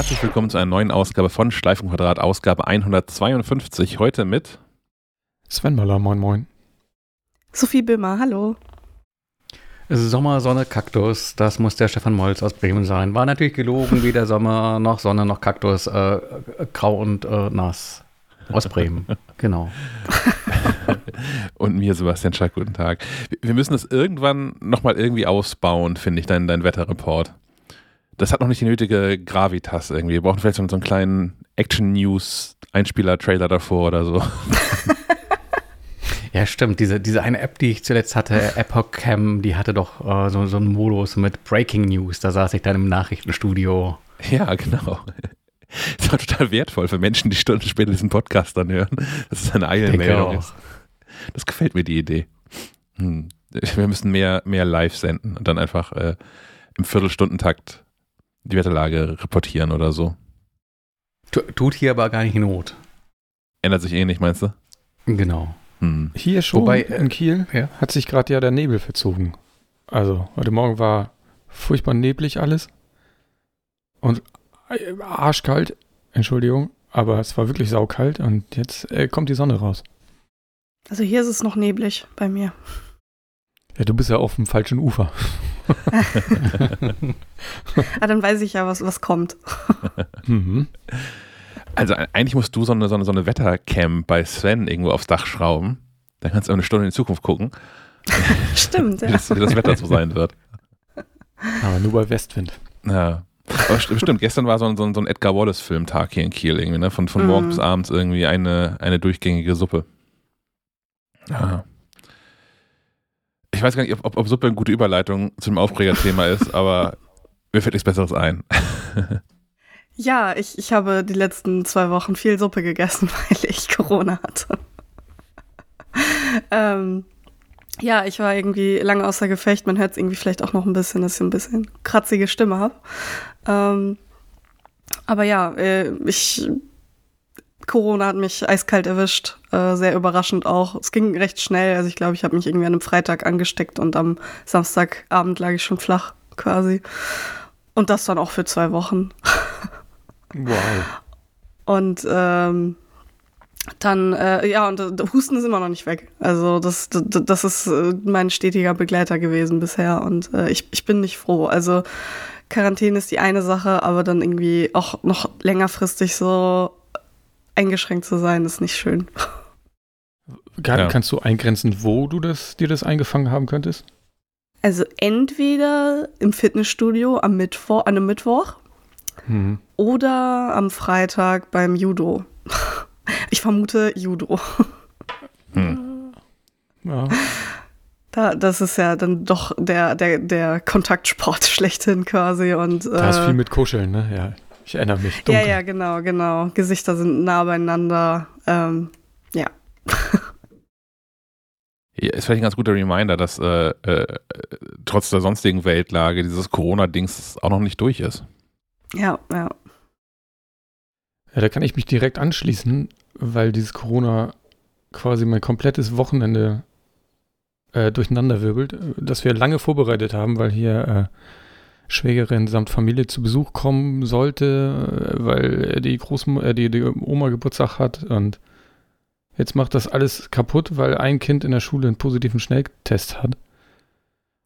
herzlich willkommen zu einer neuen Ausgabe von Schleifenquadrat, Ausgabe 152. Heute mit Sven Möller, moin moin. Sophie Böhmer, hallo. Sommer, Sonne, Kaktus, das muss der Stefan Molz aus Bremen sein. War natürlich gelogen, weder Sommer noch Sonne noch Kaktus, äh, grau und äh, nass. Aus Bremen, genau. und mir, Sebastian Schack, guten Tag. Wir müssen das irgendwann nochmal irgendwie ausbauen, finde ich, dein, dein Wetterreport das hat noch nicht die nötige Gravitas irgendwie. Wir brauchen vielleicht so, einen kleinen Action-News-Einspieler-Trailer davor oder so. Ja, stimmt. Diese, diese eine App, die ich zuletzt hatte, Epoch Cam, die hatte doch äh, so, so einen Modus mit Breaking News. Da saß ich dann im Nachrichtenstudio. Ja, genau. Das war total wertvoll für Menschen, die Stunden später diesen Podcast dann hören. Das ist eine Eilmeldung ist. Das gefällt mir, die Idee. Hm. Wir müssen mehr, mehr live senden und dann einfach äh, im Viertelstundentakt die Wetterlage reportieren oder so. Tut hier aber gar nicht Not. Ändert sich eh nicht, meinst du? Genau. Hm. Hier schon Wobei, in Kiel ja. hat sich gerade ja der Nebel verzogen. Also heute Morgen war furchtbar neblig alles und äh, arschkalt, Entschuldigung, aber es war wirklich saukalt und jetzt äh, kommt die Sonne raus. Also hier ist es noch neblig bei mir. Ja, du bist ja auf dem falschen Ufer. ah, dann weiß ich ja, was, was kommt. mhm. Also eigentlich musst du so eine, so eine, so eine Wettercam bei Sven irgendwo aufs Dach schrauben. Dann kannst du eine Stunde in die Zukunft gucken. Stimmt, ja. Wie das, wie das Wetter so sein wird. Aber nur bei Westwind. Ja. Aber stimmt, gestern war so ein, so ein, Edgar Wallace-Filmtag hier in Kiel irgendwie, ne? Von, von morgens mm. bis abends irgendwie eine, eine durchgängige Suppe. Ja ich weiß gar nicht, ob, ob Suppe eine gute Überleitung zum Aufregerthema ist, aber mir fällt nichts Besseres ein. ja, ich, ich habe die letzten zwei Wochen viel Suppe gegessen, weil ich Corona hatte. ähm, ja, ich war irgendwie lange außer Gefecht. Man hört es irgendwie vielleicht auch noch ein bisschen, dass ich ein bisschen kratzige Stimme habe. Ähm, aber ja, äh, ich Corona hat mich eiskalt erwischt, äh, sehr überraschend auch. Es ging recht schnell, also ich glaube, ich habe mich irgendwie an einem Freitag angesteckt und am Samstagabend lag ich schon flach quasi. Und das dann auch für zwei Wochen. wow. Und ähm, dann, äh, ja, und äh, Husten ist immer noch nicht weg. Also das, das, das ist äh, mein stetiger Begleiter gewesen bisher und äh, ich, ich bin nicht froh. Also Quarantäne ist die eine Sache, aber dann irgendwie auch noch längerfristig so eingeschränkt zu sein, ist nicht schön. ja. Kannst du eingrenzen, wo du das, dir das eingefangen haben könntest? Also entweder im Fitnessstudio am Mittwoch, an einem Mittwoch mhm. oder am Freitag beim Judo. Ich vermute Judo. Hm. Ja. Da, das ist ja dann doch der, der, der Kontaktsport schlechthin quasi. Und, da ist äh, viel mit Kuscheln, ne? Ja. Ich erinnere mich. Dunkel. Ja, ja, genau, genau. Gesichter sind nah beieinander. Ähm, ja. ja. Ist vielleicht ein ganz guter Reminder, dass äh, äh, trotz der sonstigen Weltlage dieses Corona-Dings auch noch nicht durch ist. Ja, ja. Ja, da kann ich mich direkt anschließen, weil dieses Corona quasi mein komplettes Wochenende äh, durcheinanderwirbelt, das wir lange vorbereitet haben, weil hier äh, Schwägerin samt Familie zu Besuch kommen sollte, weil die, Großm äh, die, die Oma Geburtstag hat und jetzt macht das alles kaputt, weil ein Kind in der Schule einen positiven Schnelltest hat.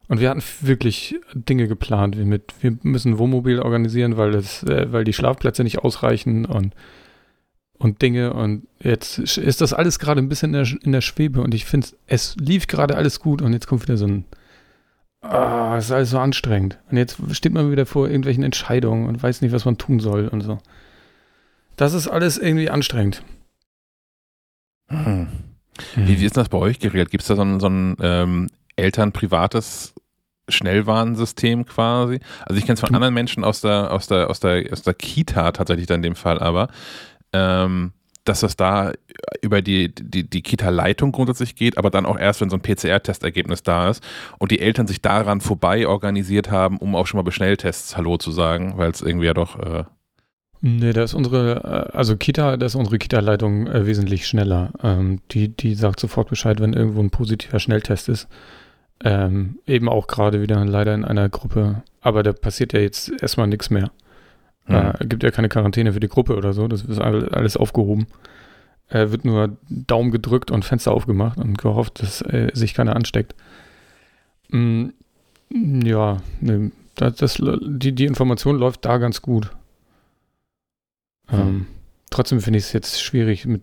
Und wir hatten wirklich Dinge geplant, wie mit, wir müssen Wohnmobil organisieren, weil es, äh, weil die Schlafplätze nicht ausreichen und, und Dinge. Und jetzt ist das alles gerade ein bisschen in der, in der Schwebe und ich finde, es lief gerade alles gut und jetzt kommt wieder so ein oh, ist alles so anstrengend. Und jetzt steht man wieder vor irgendwelchen Entscheidungen und weiß nicht, was man tun soll und so. Das ist alles irgendwie anstrengend. Hm. Wie, wie ist das bei euch geregelt? Gibt es da so ein, so ein ähm, elternprivates Schnellwarnsystem quasi? Also ich kenne es von anderen Menschen aus der, aus der, aus der, aus der Kita tatsächlich dann in dem Fall, aber ähm, dass das da über die, die, die Kita-Leitung grundsätzlich geht, aber dann auch erst, wenn so ein PCR-Testergebnis da ist und die Eltern sich daran vorbei organisiert haben, um auch schon mal bei Schnelltests Hallo zu sagen, weil es irgendwie ja doch. Äh nee, da ist unsere, äh, also Kita, da ist unsere Kita-Leitung äh, wesentlich schneller. Ähm, die, die sagt sofort Bescheid, wenn irgendwo ein positiver Schnelltest ist. Ähm, eben auch gerade wieder leider in einer Gruppe. Aber da passiert ja jetzt erstmal nichts mehr. Hm. Äh, gibt ja keine Quarantäne für die Gruppe oder so. Das ist alles aufgehoben. Äh, wird nur Daumen gedrückt und Fenster aufgemacht und gehofft, dass äh, sich keiner ansteckt. Mm, ja, ne, das, das, die, die Information läuft da ganz gut. Hm. Ähm, trotzdem finde ich es jetzt schwierig mit.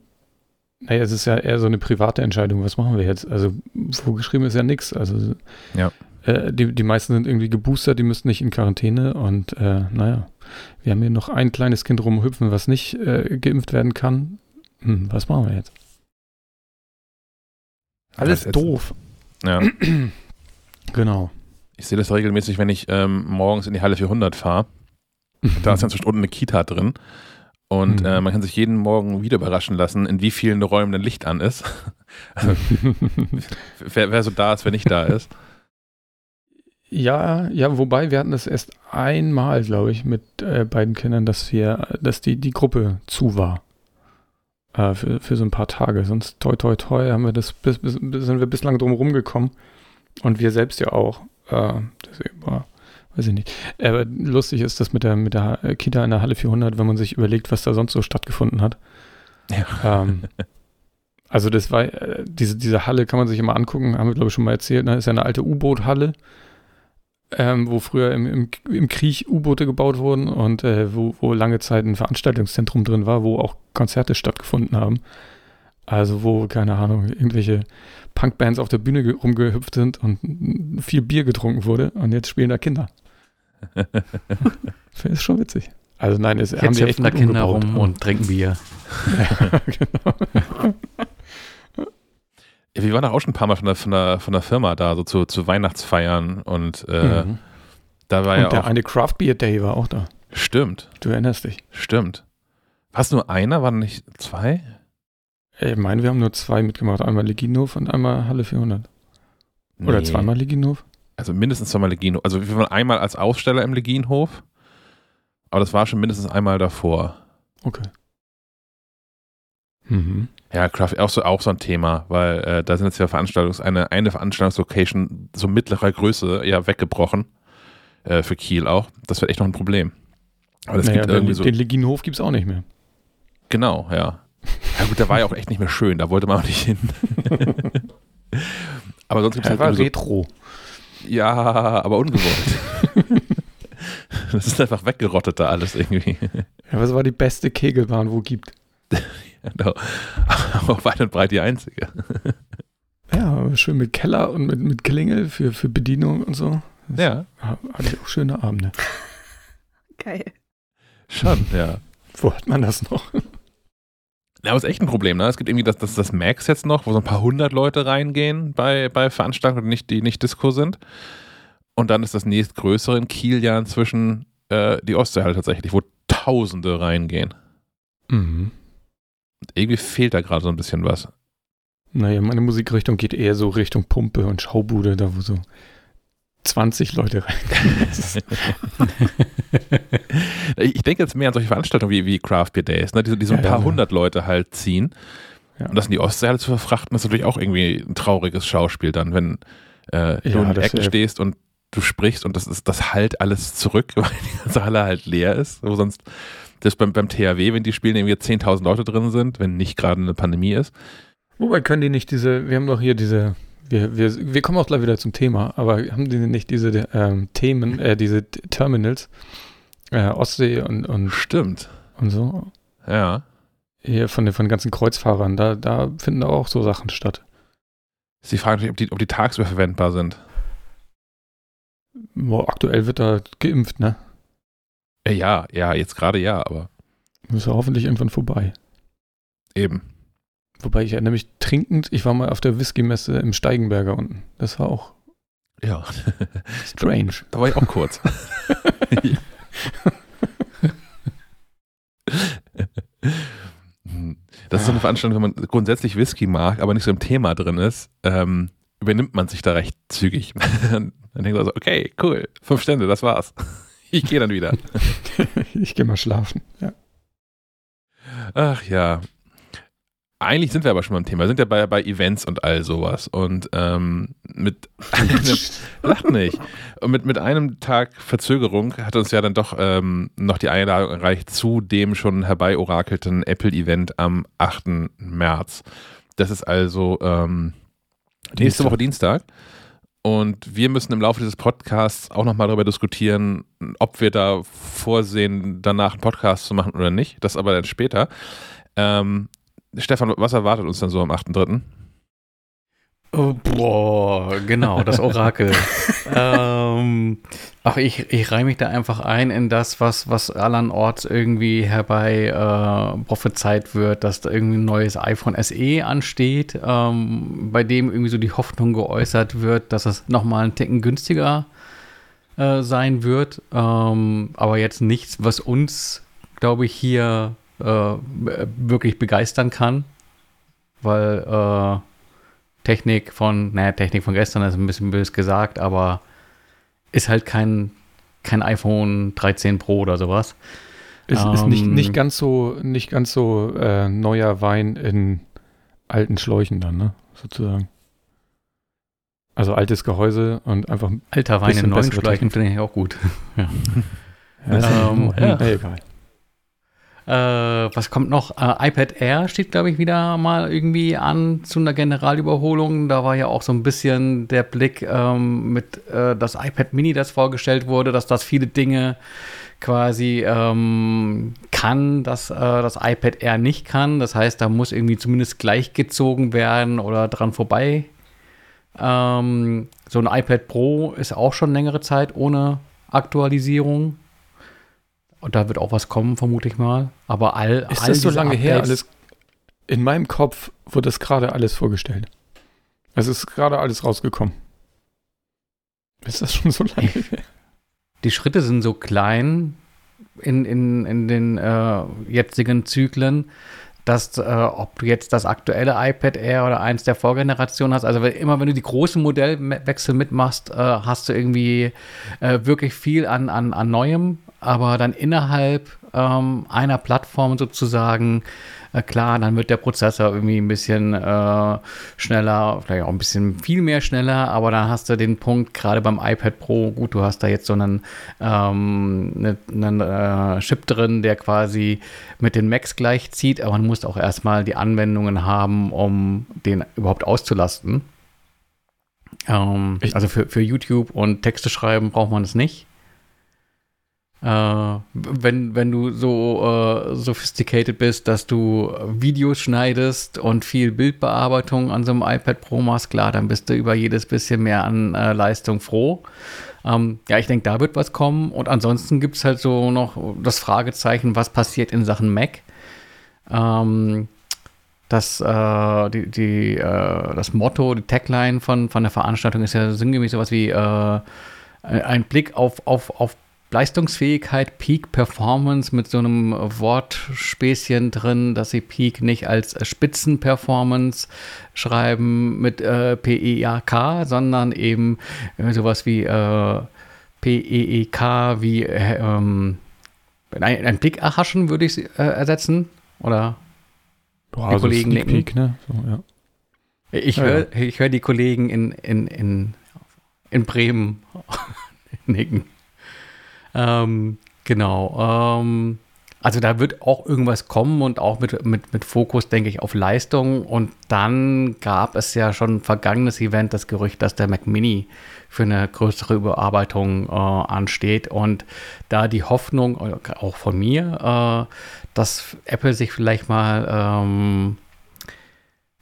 Naja, es ist ja eher so eine private Entscheidung. Was machen wir jetzt? Also, vorgeschrieben ist ja nichts. Also, ja. Äh, die, die meisten sind irgendwie geboostert, die müssen nicht in Quarantäne und äh, naja, wir haben hier noch ein kleines Kind rumhüpfen, was nicht äh, geimpft werden kann. Hm, was machen wir jetzt? Alles jetzt, doof. Ja. genau. Ich sehe das regelmäßig, wenn ich ähm, morgens in die Halle 400 fahre. da ist dann zwischen unten eine Kita drin. Und mhm. äh, man kann sich jeden Morgen wieder überraschen lassen, in wie vielen Räumen ein Licht an ist. also, wer, wer so da ist, wer nicht da ist. Ja, ja, wobei wir hatten das erst einmal, glaube ich, mit äh, beiden Kindern, dass wir, dass die, die Gruppe zu war. Äh, für, für so ein paar Tage. Sonst toi toi toi haben wir das bis, bis, sind wir bislang drum rumgekommen. Und wir selbst ja auch. Äh, deswegen war, weiß ich nicht. Aber lustig ist das mit der, mit der Kita in der Halle 400, wenn man sich überlegt, was da sonst so stattgefunden hat. Ja. Ähm, also das war, äh, diese, diese Halle kann man sich immer angucken, haben wir glaube ich schon mal erzählt, ne? ist ja eine alte U-Boot-Halle ähm, wo früher im, im, im Krieg U-Boote gebaut wurden und äh, wo, wo lange Zeit ein Veranstaltungszentrum drin war, wo auch Konzerte stattgefunden haben. Also wo, keine Ahnung, irgendwelche Punkbands auf der Bühne rumgehüpft sind und viel Bier getrunken wurde und jetzt spielen da Kinder. Finde ich schon witzig. Also nein, es jetzt haben die echt da Kinder rum und trinken Bier. ja, genau. Ja, wir waren auch schon ein paar Mal von der, von der, von der Firma da, so zu, zu Weihnachtsfeiern und äh, mhm. da war und ja der auch. eine Craft Beer Day war auch da. Stimmt. Du erinnerst dich. Stimmt. War es nur einer? Waren nicht zwei? Ich meine, wir haben nur zwei mitgemacht. Einmal Leginhof und einmal Halle 400. Nee. Oder zweimal Leginhof? Also mindestens zweimal Leginhof. Also wir waren einmal als Aussteller im Leginhof, aber das war schon mindestens einmal davor. Okay. Mhm. Ja, Craft auch so, auch so ein Thema, weil äh, da sind jetzt ja Veranstaltungs, eine, eine Veranstaltungslocation so mittlerer Größe ja weggebrochen. Äh, für Kiel auch. Das wird echt noch ein Problem. Aber das naja, gibt irgendwie den, so. Den Leginhof gibt es auch nicht mehr. Genau, ja. Ja gut, der war ja auch echt nicht mehr schön, da wollte man auch nicht hin. aber sonst gibt es halt war Retro. So, ja, aber ungewollt. das ist einfach weggerottet da alles irgendwie. Ja, was war die beste Kegelbahn, wo gibt? Genau. Aber weit und breit die einzige. Ja, schön mit Keller und mit, mit Klingel für, für Bedienung und so. Das ja. Hatte ich auch schöne Abende. Geil. Schon, ja. Wo hat man das noch? Ja, aber ist echt ein Problem, ne? Es gibt irgendwie das, das, das Max jetzt noch, wo so ein paar hundert Leute reingehen bei, bei Veranstaltungen, die nicht, die nicht Disco sind. Und dann ist das nächstgrößere in Kiel ja inzwischen äh, die Ostseehalle tatsächlich, wo Tausende reingehen. Mhm. Irgendwie fehlt da gerade so ein bisschen was. Naja, meine Musikrichtung geht eher so Richtung Pumpe und Schaubude, da wo so 20 Leute rein. ich denke jetzt mehr an solche Veranstaltungen wie, wie Craft Beer Days, ne, die, die so ein ja, paar ja. hundert Leute halt ziehen. Und das in die Ostseehalle zu verfrachten, ist natürlich auch irgendwie ein trauriges Schauspiel dann, wenn äh, du in der Ecke stehst und du sprichst und das ist das halt alles zurück, weil die ganze Halle halt leer ist, wo sonst das beim, beim THW, wenn die spielen, irgendwie 10.000 Leute drin sind, wenn nicht gerade eine Pandemie ist. Wobei können die nicht diese, wir haben doch hier diese, wir, wir, wir kommen auch gleich wieder zum Thema, aber haben die nicht diese ähm, Themen, äh, diese Terminals, äh, Ostsee und, und Stimmt. Und so. Ja. Hier von den, von den ganzen Kreuzfahrern, da, da finden auch so Sachen statt. Ist die Frage, ob die, ob die tagsüber verwendbar sind. Boah, aktuell wird da geimpft, ne? Äh, ja, ja, jetzt gerade ja, aber. Ist ja hoffentlich irgendwann vorbei. Eben. Wobei ich erinnere mich trinkend, ich war mal auf der Whisky-Messe im Steigenberger unten. Das war auch. Ja. Strange. Da war ich auch kurz. das ist so eine Veranstaltung, wenn man grundsätzlich Whisky mag, aber nicht so im Thema drin ist, ähm, übernimmt man sich da recht zügig. Dann denkt man so, okay, cool, fünf Stände, das war's. Ich gehe dann wieder. ich gehe mal schlafen, ja. Ach ja. eigentlich sind wir aber schon beim Thema, wir sind ja bei, bei Events und all sowas. Und ähm, mit lacht nicht. Und mit, mit einem Tag Verzögerung hat uns ja dann doch ähm, noch die Einladung erreicht zu dem schon herbeiorakelten Apple-Event am 8. März. Das ist also ähm, nächste Dienstag. Woche Dienstag. Und wir müssen im Laufe dieses Podcasts auch nochmal darüber diskutieren, ob wir da vorsehen, danach einen Podcast zu machen oder nicht. Das aber dann später. Ähm, Stefan, was erwartet uns dann so am 8.3.? Oh, boah, genau, das Orakel. ähm, ach, ich, ich reihe mich da einfach ein in das, was, was allerorts irgendwie herbei äh, prophezeit wird, dass da irgendwie ein neues iPhone SE ansteht, ähm, bei dem irgendwie so die Hoffnung geäußert wird, dass es nochmal einen Ticken günstiger äh, sein wird. Ähm, aber jetzt nichts, was uns, glaube ich, hier äh, wirklich begeistern kann, weil äh, Technik von, naja, Technik von gestern ist ein bisschen bös gesagt, aber ist halt kein, kein iPhone 13 Pro oder sowas. Es ist nicht, Ähm, nicht ganz so, nicht ganz so äh, neuer Wein in alten Schläuchen dann, ne? Sozusagen. Also altes Gehäuse und einfach. Alter Wein in neuen Schläuchen finde ich auch gut. Ja, ist Ähm, ja, ja. egal. Äh, was kommt noch? Äh, iPad Air steht, glaube ich, wieder mal irgendwie an zu einer Generalüberholung. Da war ja auch so ein bisschen der Blick ähm, mit äh, das iPad Mini, das vorgestellt wurde, dass das viele Dinge quasi ähm, kann, dass äh, das iPad Air nicht kann. Das heißt, da muss irgendwie zumindest gleichgezogen werden oder dran vorbei. Ähm, so ein iPad Pro ist auch schon längere Zeit ohne Aktualisierung. Und da wird auch was kommen, vermute ich mal. Aber all, Ist all das so lange her? Updates- Alles, in meinem Kopf wurde das gerade alles vorgestellt. Es ist gerade alles rausgekommen. Ist das schon so lange her? Die Schritte sind so klein in, in, in den äh, jetzigen Zyklen, dass äh, ob du jetzt das aktuelle iPad Air oder eins der Vorgeneration hast, also immer wenn du die großen Modellwechsel mitmachst, äh, hast du irgendwie äh, wirklich viel an, an, an Neuem, aber dann innerhalb ähm, einer Plattform sozusagen, äh, klar, dann wird der Prozessor irgendwie ein bisschen äh, schneller, vielleicht auch ein bisschen viel mehr schneller, aber dann hast du den Punkt, gerade beim iPad Pro, gut, du hast da jetzt so einen, ähm, ne- einen äh, Chip drin, der quasi mit den Macs gleichzieht, aber man muss auch erstmal die Anwendungen haben, um den überhaupt auszulasten. Ähm, also für, für YouTube und Texte schreiben braucht man es nicht. Äh, wenn, wenn du so äh, sophisticated bist, dass du Videos schneidest und viel Bildbearbeitung an so einem iPad Pro machst, klar, dann bist du über jedes bisschen mehr an äh, Leistung froh. Ähm, ja, ich denke, da wird was kommen. Und ansonsten gibt es halt so noch das Fragezeichen, was passiert in Sachen Mac. Ähm, das, äh, die, die, äh, das Motto, die Tagline von, von der Veranstaltung ist ja sinngemäß sowas wie äh, ein Blick auf, auf, auf Leistungsfähigkeit, Peak Performance mit so einem Wortspäßchen drin, dass sie Peak nicht als Spitzenperformance schreiben mit äh, P-E-A-K, sondern eben äh, sowas wie äh, P-E-E-K, wie äh, ähm, ein, ein Blick erhaschen würde ich äh, ersetzen. Oder Boah, Die Kollegen Sneak nicken. Peek, ne? So, ja. Ich Ja, höre ich hör die Kollegen in, in, in, in Bremen nicken. Ähm, genau. Ähm, also da wird auch irgendwas kommen und auch mit, mit, mit Fokus, denke ich, auf Leistung. Und dann gab es ja schon ein vergangenes Event, das Gerücht, dass der Mac Mini für eine größere Überarbeitung äh, ansteht. Und da die Hoffnung, äh, auch von mir, äh, dass Apple sich vielleicht mal ähm,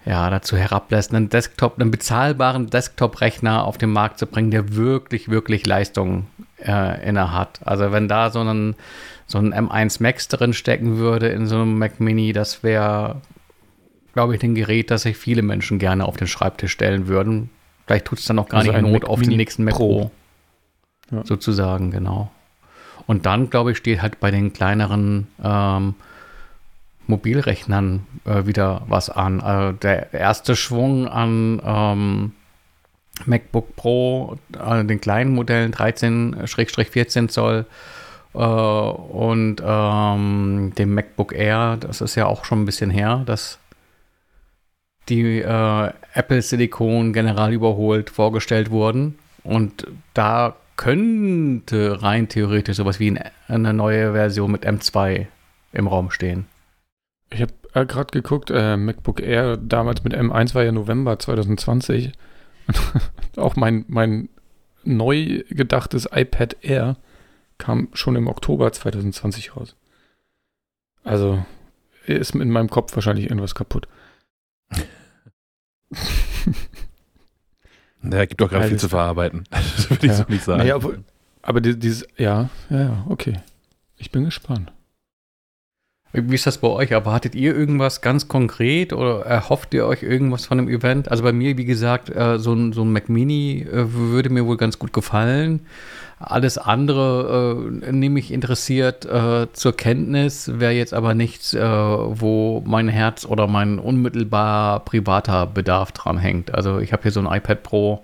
ja, dazu herablässt, einen Desktop, einen bezahlbaren Desktop-Rechner auf den Markt zu bringen, der wirklich, wirklich Leistung äh, inne hat. Also wenn da so ein, so ein M1 Max drin stecken würde in so einem Mac Mini, das wäre, glaube ich, ein Gerät, das sich viele Menschen gerne auf den Schreibtisch stellen würden. Vielleicht tut es dann auch gar Also nicht Not Mac auf Mini den nächsten Mac Pro. Pro. Ja. Sozusagen, genau. Und dann, glaube ich, steht halt bei den kleineren ähm, Mobilrechnern äh, wieder was an. Also der erste Schwung an ähm, MacBook Pro, äh, den kleinen Modellen 13-14 Zoll äh, und ähm, dem MacBook Air, das ist ja auch schon ein bisschen her, dass die äh, Apple Silicon general überholt vorgestellt wurden. Und da könnte rein theoretisch sowas wie eine neue Version mit M2 im Raum stehen. Ich habe äh, gerade geguckt, äh, MacBook Air damals mit M1 war ja November 2020. auch mein, mein neu gedachtes iPad Air kam schon im Oktober 2020 raus. Also ist in meinem Kopf wahrscheinlich irgendwas kaputt. naja, gibt doch gerade viel zu verarbeiten. das würde ich ja. so nicht sagen. Naja, aber, aber dieses, ja, ja, ja, okay. Ich bin gespannt. Wie ist das bei euch? Erwartet ihr irgendwas ganz konkret oder erhofft ihr euch irgendwas von dem Event? Also bei mir, wie gesagt, äh, so ein, so ein Mac Mini äh, würde mir wohl ganz gut gefallen. Alles andere äh, nehme ich interessiert äh, zur Kenntnis, wäre jetzt aber nichts, äh, wo mein Herz oder mein unmittelbar privater Bedarf dran hängt. Also ich habe hier so ein iPad Pro.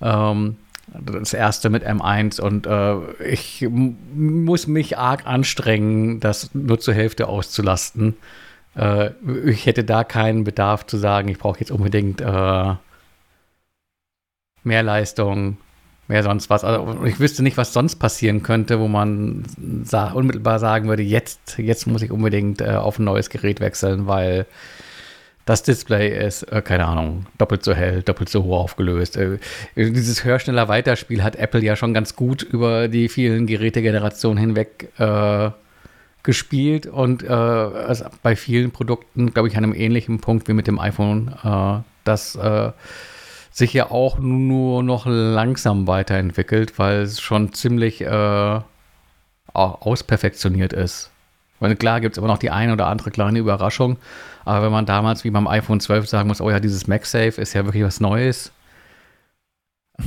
Ähm, das erste mit M1 und äh, ich muss mich arg anstrengen, das nur zur Hälfte auszulasten. Äh, ich hätte da keinen Bedarf zu sagen, ich brauche jetzt unbedingt äh, mehr Leistung, mehr sonst was. Also ich wüsste nicht, was sonst passieren könnte, wo man sa unmittelbar sagen würde, jetzt, jetzt muss ich unbedingt äh, auf ein neues Gerät wechseln, weil das Display ist, äh, keine Ahnung, doppelt so hell, doppelt so hoch aufgelöst. Äh, dieses Hörschneller Weiterspiel hat Apple ja schon ganz gut über die vielen Gerätegenerationen hinweg äh, gespielt und also bei vielen Produkten, glaube ich, an einem ähnlichen Punkt wie mit dem iPhone, äh, das äh, sich ja auch nur noch langsam weiterentwickelt, weil es schon ziemlich ausperfektioniert ist. Weil klar gibt es immer noch die eine oder andere kleine Überraschung, aber wenn man damals wie beim iPhone 12 sagen muss, oh ja, dieses MagSafe ist ja wirklich was Neues.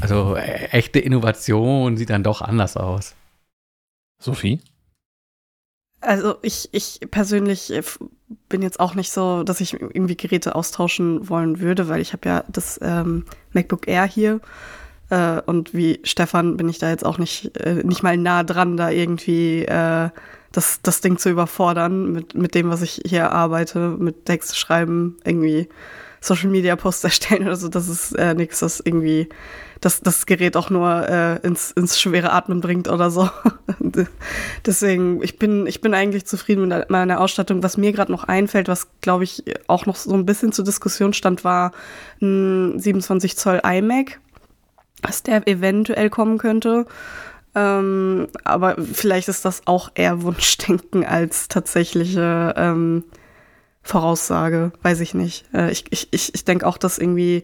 Also äh, echte Innovation sieht dann doch anders aus. Sophie? Also ich, ich persönlich äh, bin jetzt auch nicht so, dass ich irgendwie Geräte austauschen wollen würde, weil ich habe ja das ähm, MacBook Air hier. Äh, und wie Stefan bin ich da jetzt auch nicht, äh, nicht mal nah dran, da irgendwie äh, das, das Ding zu überfordern mit, mit dem, was ich hier arbeite, mit Texte schreiben, irgendwie Social Media Posts erstellen oder so. Das ist äh, nichts, das irgendwie das, das Gerät auch nur äh, ins, ins schwere Atmen bringt oder so. Deswegen, ich bin, ich bin eigentlich zufrieden mit meiner Ausstattung. Was mir gerade noch einfällt, was glaube ich auch noch so ein bisschen zur Diskussion stand, war ein 27 Zoll iMac, dass der eventuell kommen könnte. Ähm, aber vielleicht ist das auch eher Wunschdenken als tatsächliche ähm, Voraussage, weiß ich nicht. Äh, ich ich, ich, ich denke auch, dass irgendwie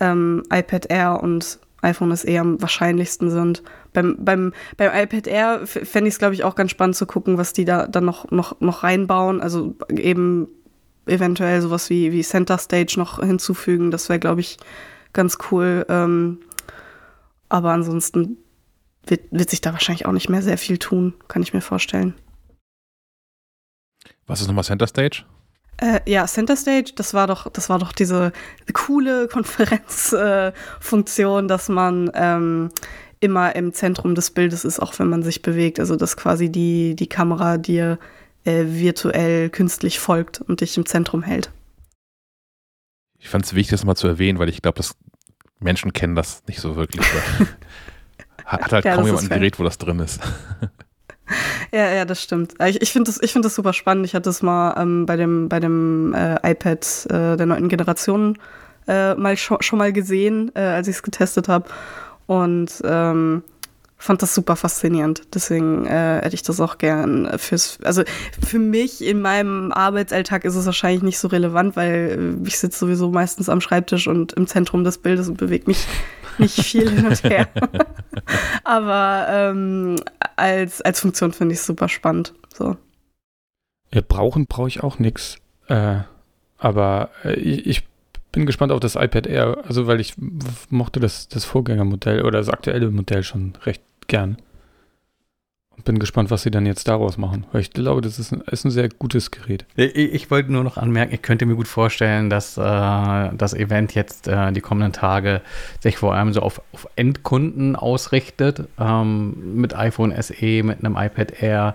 ähm, iPad Air und iPhone SE am wahrscheinlichsten sind. Beim, beim, beim iPad Air fände ich es, glaube ich, auch ganz spannend zu gucken, was die da dann noch, noch, noch reinbauen. Also eben eventuell sowas wie, wie Center Stage noch hinzufügen. Das wäre, glaube ich, ganz cool. Ähm, aber ansonsten wird, wird sich da wahrscheinlich auch nicht mehr sehr viel tun, kann ich mir vorstellen. Was ist nochmal Center Stage? Äh, ja, Center Stage, das war doch, das war doch diese coole Konferenzfunktion, äh, dass man ähm, immer im Zentrum des Bildes ist, auch wenn man sich bewegt. Also dass quasi die, die Kamera dir äh, virtuell künstlich folgt und dich im Zentrum hält. Ich fand es wichtig, das mal zu erwähnen, weil ich glaube, dass Menschen kennen das nicht so wirklich. Hat halt ja, kaum jemand ein Gerät, wo das drin ist. Ja, ja, das stimmt. Ich, ich finde das, find das super spannend. Ich hatte es mal ähm, bei dem, bei dem äh, iPad äh, der neunten Generation äh, mal schon, schon mal gesehen, äh, als ich es getestet habe. Und ähm, fand das super faszinierend. Deswegen äh, hätte ich das auch gern fürs. Also für mich in meinem Arbeitsalltag ist es wahrscheinlich nicht so relevant, weil ich sitze sowieso meistens am Schreibtisch und im Zentrum des Bildes und bewege mich nicht viel hin und her. Aber ähm, als, als Funktion finde ich es super spannend. So. Ja, brauchen brauche ich auch nichts. Äh, aber äh, ich, ich, bin gespannt auf das iPad Air, also weil ich mochte das, das Vorgängermodell oder das aktuelle Modell schon recht gern. Bin gespannt, was sie dann jetzt daraus machen. Weil ich glaube, das ist ein, ist ein sehr gutes Gerät. Ich, ich, wollte nur noch anmerken, ich könnte mir gut vorstellen, dass äh, das Event jetzt äh, die kommenden Tage sich vor allem so auf, auf Endkunden ausrichtet. Ähm, mit iPhone SE, mit einem iPad Air.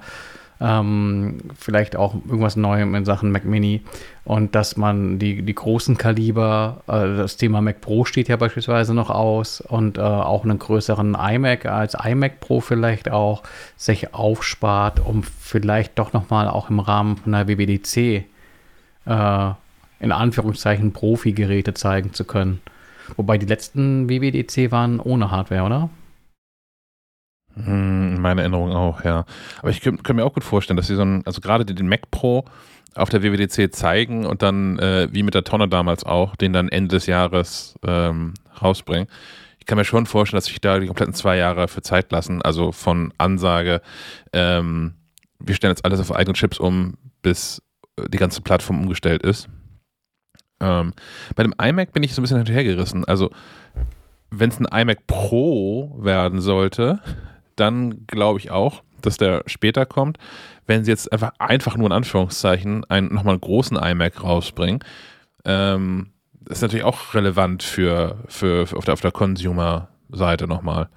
Ähm, vielleicht auch irgendwas Neuem in Sachen Mac Mini und dass man die, die großen Kaliber, äh, das Thema Mac Pro steht ja beispielsweise noch aus und äh, auch einen größeren iMac als iMac Pro vielleicht auch sich aufspart, um vielleicht doch nochmal auch im Rahmen von einer WWDC äh, in Anführungszeichen Profi-Geräte zeigen zu können. Wobei die letzten WWDC waren ohne Hardware, oder? Hm, meine Erinnerung auch, ja. Aber ich könnte mir auch gut vorstellen, dass sie so ein, also gerade den Mac Pro auf der WWDC zeigen und dann, äh, wie mit der Tonne damals auch, den dann Ende des Jahres ähm, rausbringen. Ich kann mir schon vorstellen, dass sich da die kompletten zwei Jahre für Zeit lassen. Also von Ansage, ähm, wir stellen jetzt alles auf eigenen Chips um, bis die ganze Plattform umgestellt ist. Ähm, bei dem iMac bin ich so ein bisschen hinterhergerissen. Also, wenn es ein iMac Pro werden sollte, dann glaube ich auch, dass der später kommt. Wenn sie jetzt einfach, einfach nur in Anführungszeichen einen, nochmal einen großen iMac rausbringen, ähm, ist natürlich auch relevant für, für, für auf der, auf der Consumer-Seite nochmal.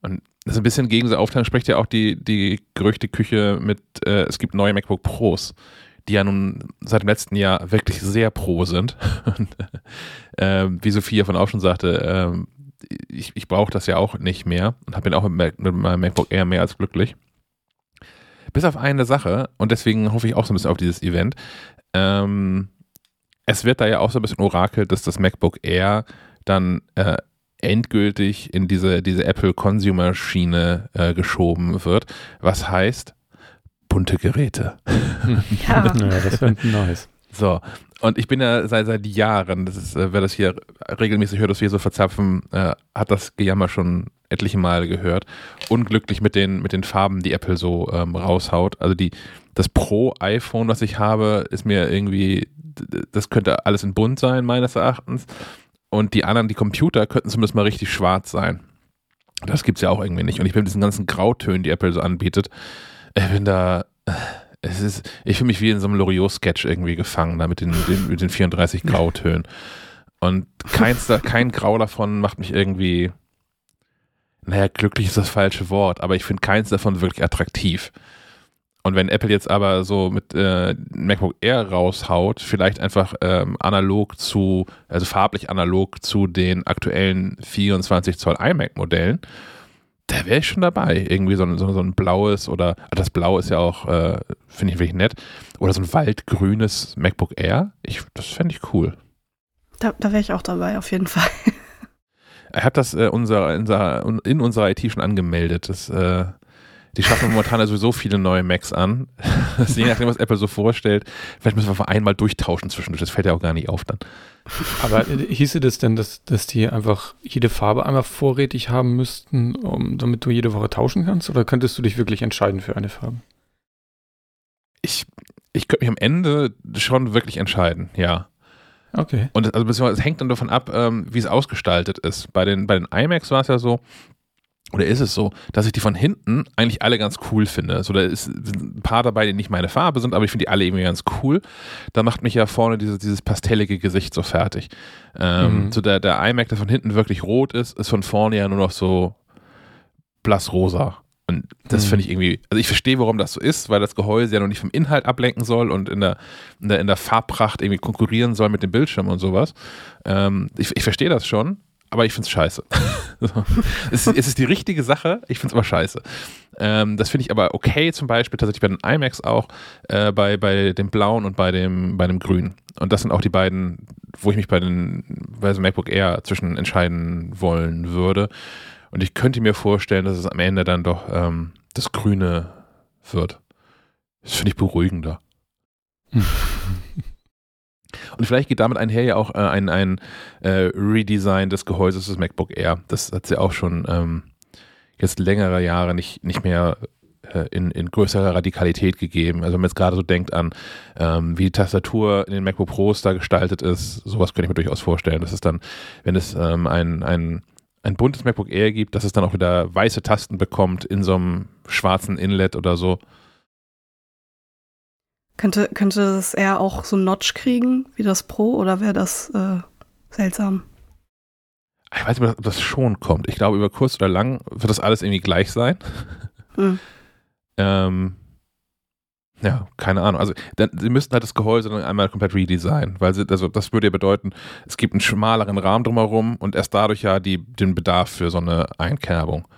Und das ist ein bisschen gegen Aufteilung spricht ja auch die, die Gerüchteküche mit, äh, es gibt neue MacBook Pros, die ja nun seit dem letzten Jahr wirklich sehr pro sind. Und, äh, wie Sophia von auch schon sagte, äh, ich, ich brauche das ja auch nicht mehr und habe bin auch mit, mit meinem MacBook Air mehr als glücklich. Bis auf eine Sache, und deswegen hoffe ich auch so ein bisschen auf dieses Event. Ähm, es wird da ja auch so ein bisschen orakelt, dass das MacBook Air dann äh, endgültig in diese, diese Apple Consumer Schiene äh, geschoben wird. Was heißt bunte Geräte. Ja, ja das wäre nice. So, und ich bin ja seit, seit Jahren, das ist, äh, wer das hier regelmäßig hört, dass wir so verzapfen, äh, hat das Gejammer schon etliche Male gehört. Unglücklich mit den, mit den Farben, die Apple so ähm, raushaut. Also die, das Pro-iPhone, was ich habe, ist mir irgendwie, das könnte alles in bunt sein, meines Erachtens. Und die anderen, die Computer, könnten zumindest mal richtig schwarz sein. Das gibt es ja auch irgendwie nicht. Und ich bin mit diesen ganzen Grautönen, die Apple so anbietet, ich bin da es ist, ich fühle mich wie in so einem Loriot-Sketch irgendwie gefangen, da mit den, den, mit den 34 Grautönen. Und keins, kein Grau davon macht mich irgendwie, naja, glücklich ist das falsche Wort, aber ich finde keins davon wirklich attraktiv. Und wenn Apple jetzt aber so mit äh, MacBook Air raushaut, vielleicht einfach ähm, analog zu, also farblich analog zu den aktuellen 24 Zoll iMac-Modellen, da wäre ich schon dabei. Irgendwie so ein, so, so ein blaues oder das Blau ist ja auch, äh, finde ich wirklich nett. Oder so ein waldgrünes MacBook Air. Ich, das fände ich cool. Da, da wäre ich auch dabei, auf jeden Fall. Er hat das äh, unser, unser, in unserer IT schon angemeldet. Das, äh, die schaffen momentan ja sowieso viele neue Macs an. je nachdem, was Apple so vorstellt, vielleicht müssen wir einfach einmal durchtauschen zwischendurch. Das fällt ja auch gar nicht auf dann. Aber hieße das denn, dass, dass die einfach jede Farbe einmal vorrätig haben müssten, um, damit du jede Woche tauschen kannst? Oder könntest du dich wirklich entscheiden für eine Farbe? Ich, ich könnte mich am Ende schon wirklich entscheiden, ja. Okay. Und also, es hängt dann davon ab, ähm, wie es ausgestaltet ist. Bei den, bei den iMacs war es ja so, oder ist es so, dass ich die von hinten eigentlich alle ganz cool finde? So, da ist, sind ein paar dabei, die nicht meine Farbe sind, aber ich finde die alle irgendwie ganz cool. Da macht mich ja vorne dieses, dieses pastellige Gesicht so fertig. Ähm, mhm. So der, der iMac, der von hinten wirklich rot ist, ist von vorne ja nur noch so blassrosa. Und das mhm. finde ich irgendwie, also ich verstehe, warum das so ist, weil das Gehäuse ja noch nicht vom Inhalt ablenken soll und in der, in der, in der Farbpracht irgendwie konkurrieren soll mit dem Bildschirm und sowas. Ähm, ich, ich verstehe das schon, aber ich finde es scheiße. es, ist, die richtige Sache, ich finde es aber scheiße. Ähm, das finde ich aber okay, zum Beispiel tatsächlich bei den iMacs auch, äh, bei, bei dem blauen und bei dem, bei dem grünen. Und das sind auch die beiden, wo ich mich bei den bei so MacBook Air zwischen entscheiden wollen würde. Und ich könnte mir vorstellen, dass es am Ende dann doch ähm, das Grüne wird. Das finde ich beruhigender. Und vielleicht geht damit einher ja auch äh, ein, ein äh, Redesign des Gehäuses des MacBook Air. Das hat es ja auch schon ähm, jetzt längere Jahre nicht, nicht mehr äh, in, in größerer Radikalität gegeben. Also wenn man jetzt gerade so denkt an, ähm, wie die Tastatur in den MacBook Pros da gestaltet ist, sowas könnte ich mir durchaus vorstellen. Das ist dann, wenn es ähm, ein, ein ein buntes MacBook Air gibt, dass es dann auch wieder weiße Tasten bekommt in so einem schwarzen Inlet oder so. Könnte, könnte das eher auch so ein Notch kriegen wie das Pro oder wäre das äh, seltsam? Ich weiß nicht, ob das schon kommt. Ich glaube, über kurz oder lang wird das alles irgendwie gleich sein. Hm. ähm, Ja, keine Ahnung. Also dann, sie müssten halt das Gehäuse dann einmal komplett redesignen, weil sie, also das würde ja bedeuten, es gibt einen schmaleren Rahmen drumherum und erst dadurch ja die, den Bedarf für so eine Einkerbung.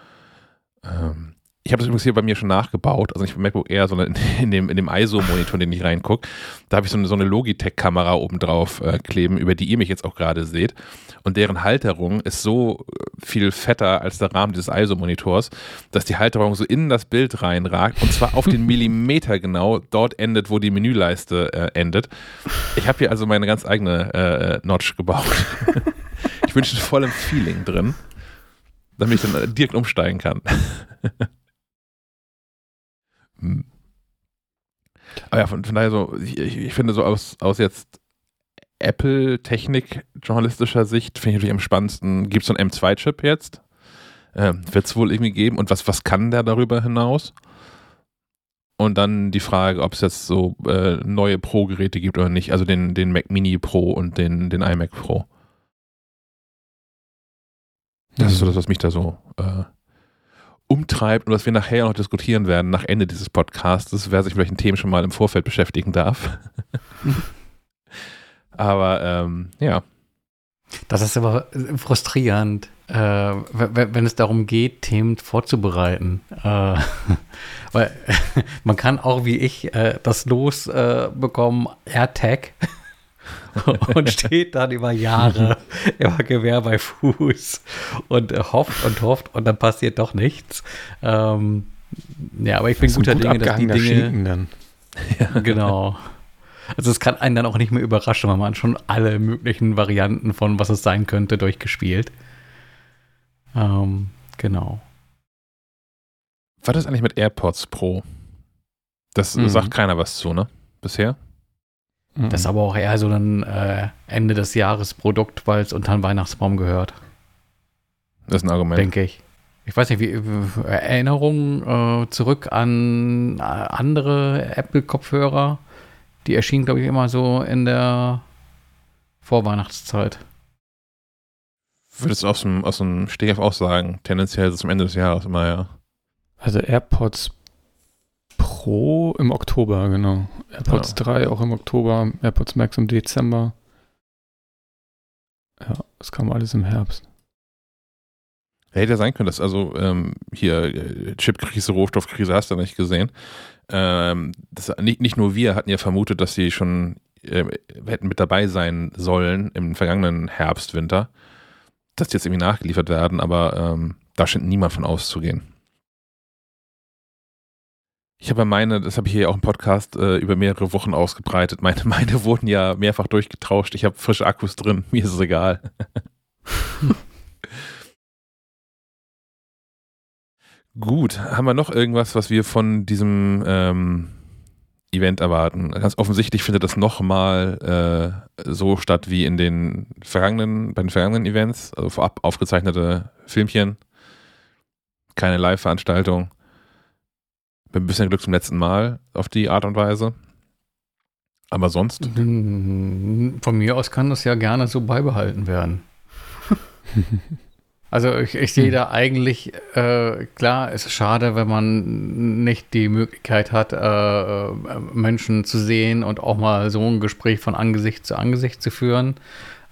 Ähm, ich habe das übrigens hier bei mir schon nachgebaut, also nicht beim MacBook Air, sondern in dem, in dem ISO-Monitor, in den ich reingucke. Da habe ich so eine, so eine Logitech-Kamera oben drauf äh, kleben, über die ihr mich jetzt auch gerade seht. Und deren Halterung ist so äh, viel fetter als der Rahmen dieses ISO-Monitors, dass die Halterung so in das Bild reinragt und zwar auf den Millimeter genau dort endet, wo die Menüleiste äh, endet. Ich habe hier also meine ganz eigene äh, Notch gebaut. ich wünsche voll im Feeling drin, damit ich dann direkt umsteigen kann. Hm. Aber ja, von, von daher so, ich, ich, finde so aus, aus jetzt Apple-Technik journalistischer Sicht, finde ich natürlich am spannendsten, gibt es so einen M2-Chip jetzt? Ähm, Wird es wohl irgendwie geben und was, was kann der darüber hinaus? Und dann die Frage, ob es jetzt so äh, neue Pro-Geräte gibt oder nicht, also den, den Mac Mini Pro und den, den iMac Pro. Das ist so das, was mich da so äh, umtreibt und was wir nachher noch diskutieren werden, nach Ende dieses Podcasts, wer sich mit welchen Themen schon mal im Vorfeld beschäftigen darf. aber ähm, ja. Das ist aber frustrierend, äh, wenn es darum geht, Themen vorzubereiten. Äh, weil man kann auch wie ich äh, das Los äh, bekommen, AirTag. und steht dann über Jahre immer Gewehr bei Fuß und hofft und hofft und dann passiert doch nichts. Ähm, ja, aber ich bin guter gut Dinge, dass die Dinge. Dann. Ja. Genau. Also es kann einen dann auch nicht mehr überraschen, weil man schon alle möglichen Varianten von was es sein könnte durchgespielt. Ähm, genau. Was ist eigentlich mit AirPods Pro? Das mhm. sagt keiner was zu, ne? Bisher? Mhm. Das ist aber auch eher so ein äh, Ende des Jahres Produkt, weil es unter den Weihnachtsbaum gehört. Das ist ein Argument. Denke ich. Ich weiß nicht, wie Erinnerungen äh, zurück an äh, andere Apple-Kopfhörer, die erschienen, glaube ich, immer so in der Vorweihnachtszeit. Würdest du aus dem, aus dem Stehgreif auch sagen, tendenziell zum Ende des Jahres immer, ja. Also AirPods Pro im Oktober, genau. AirPods ja. 3 auch im Oktober, AirPods Max im Dezember. Ja, es kam alles im Herbst. Hätte ja sein können, dass also ähm, hier äh, Chipkrise, Rohstoffkrise hast du nicht gesehen. Ähm, das, nicht, nicht nur wir hatten ja vermutet, dass sie schon äh, hätten mit dabei sein sollen im vergangenen Herbst, Winter, dass die jetzt irgendwie nachgeliefert werden, aber ähm, da scheint niemand von auszugehen. Ich habe meine, das habe ich hier auch im Podcast äh, über mehrere Wochen ausgebreitet. Meine, meine wurden ja mehrfach durchgetauscht. Ich habe frische Akkus drin. Mir ist es egal. Gut, haben wir noch irgendwas, was wir von diesem ähm, Event erwarten? Ganz offensichtlich findet das nochmal äh, so statt wie in den vergangenen, bei den vergangenen Events, also vorab aufgezeichnete Filmchen, keine Live-Veranstaltung. Mit ein bisschen Glück zum letzten Mal auf die Art und Weise. Aber sonst? Von mir aus kann das ja gerne so beibehalten werden. also ich, ich sehe da eigentlich, äh, klar, es ist schade, wenn man nicht die Möglichkeit hat, äh, Menschen zu sehen und auch mal so ein Gespräch von Angesicht zu Angesicht zu führen.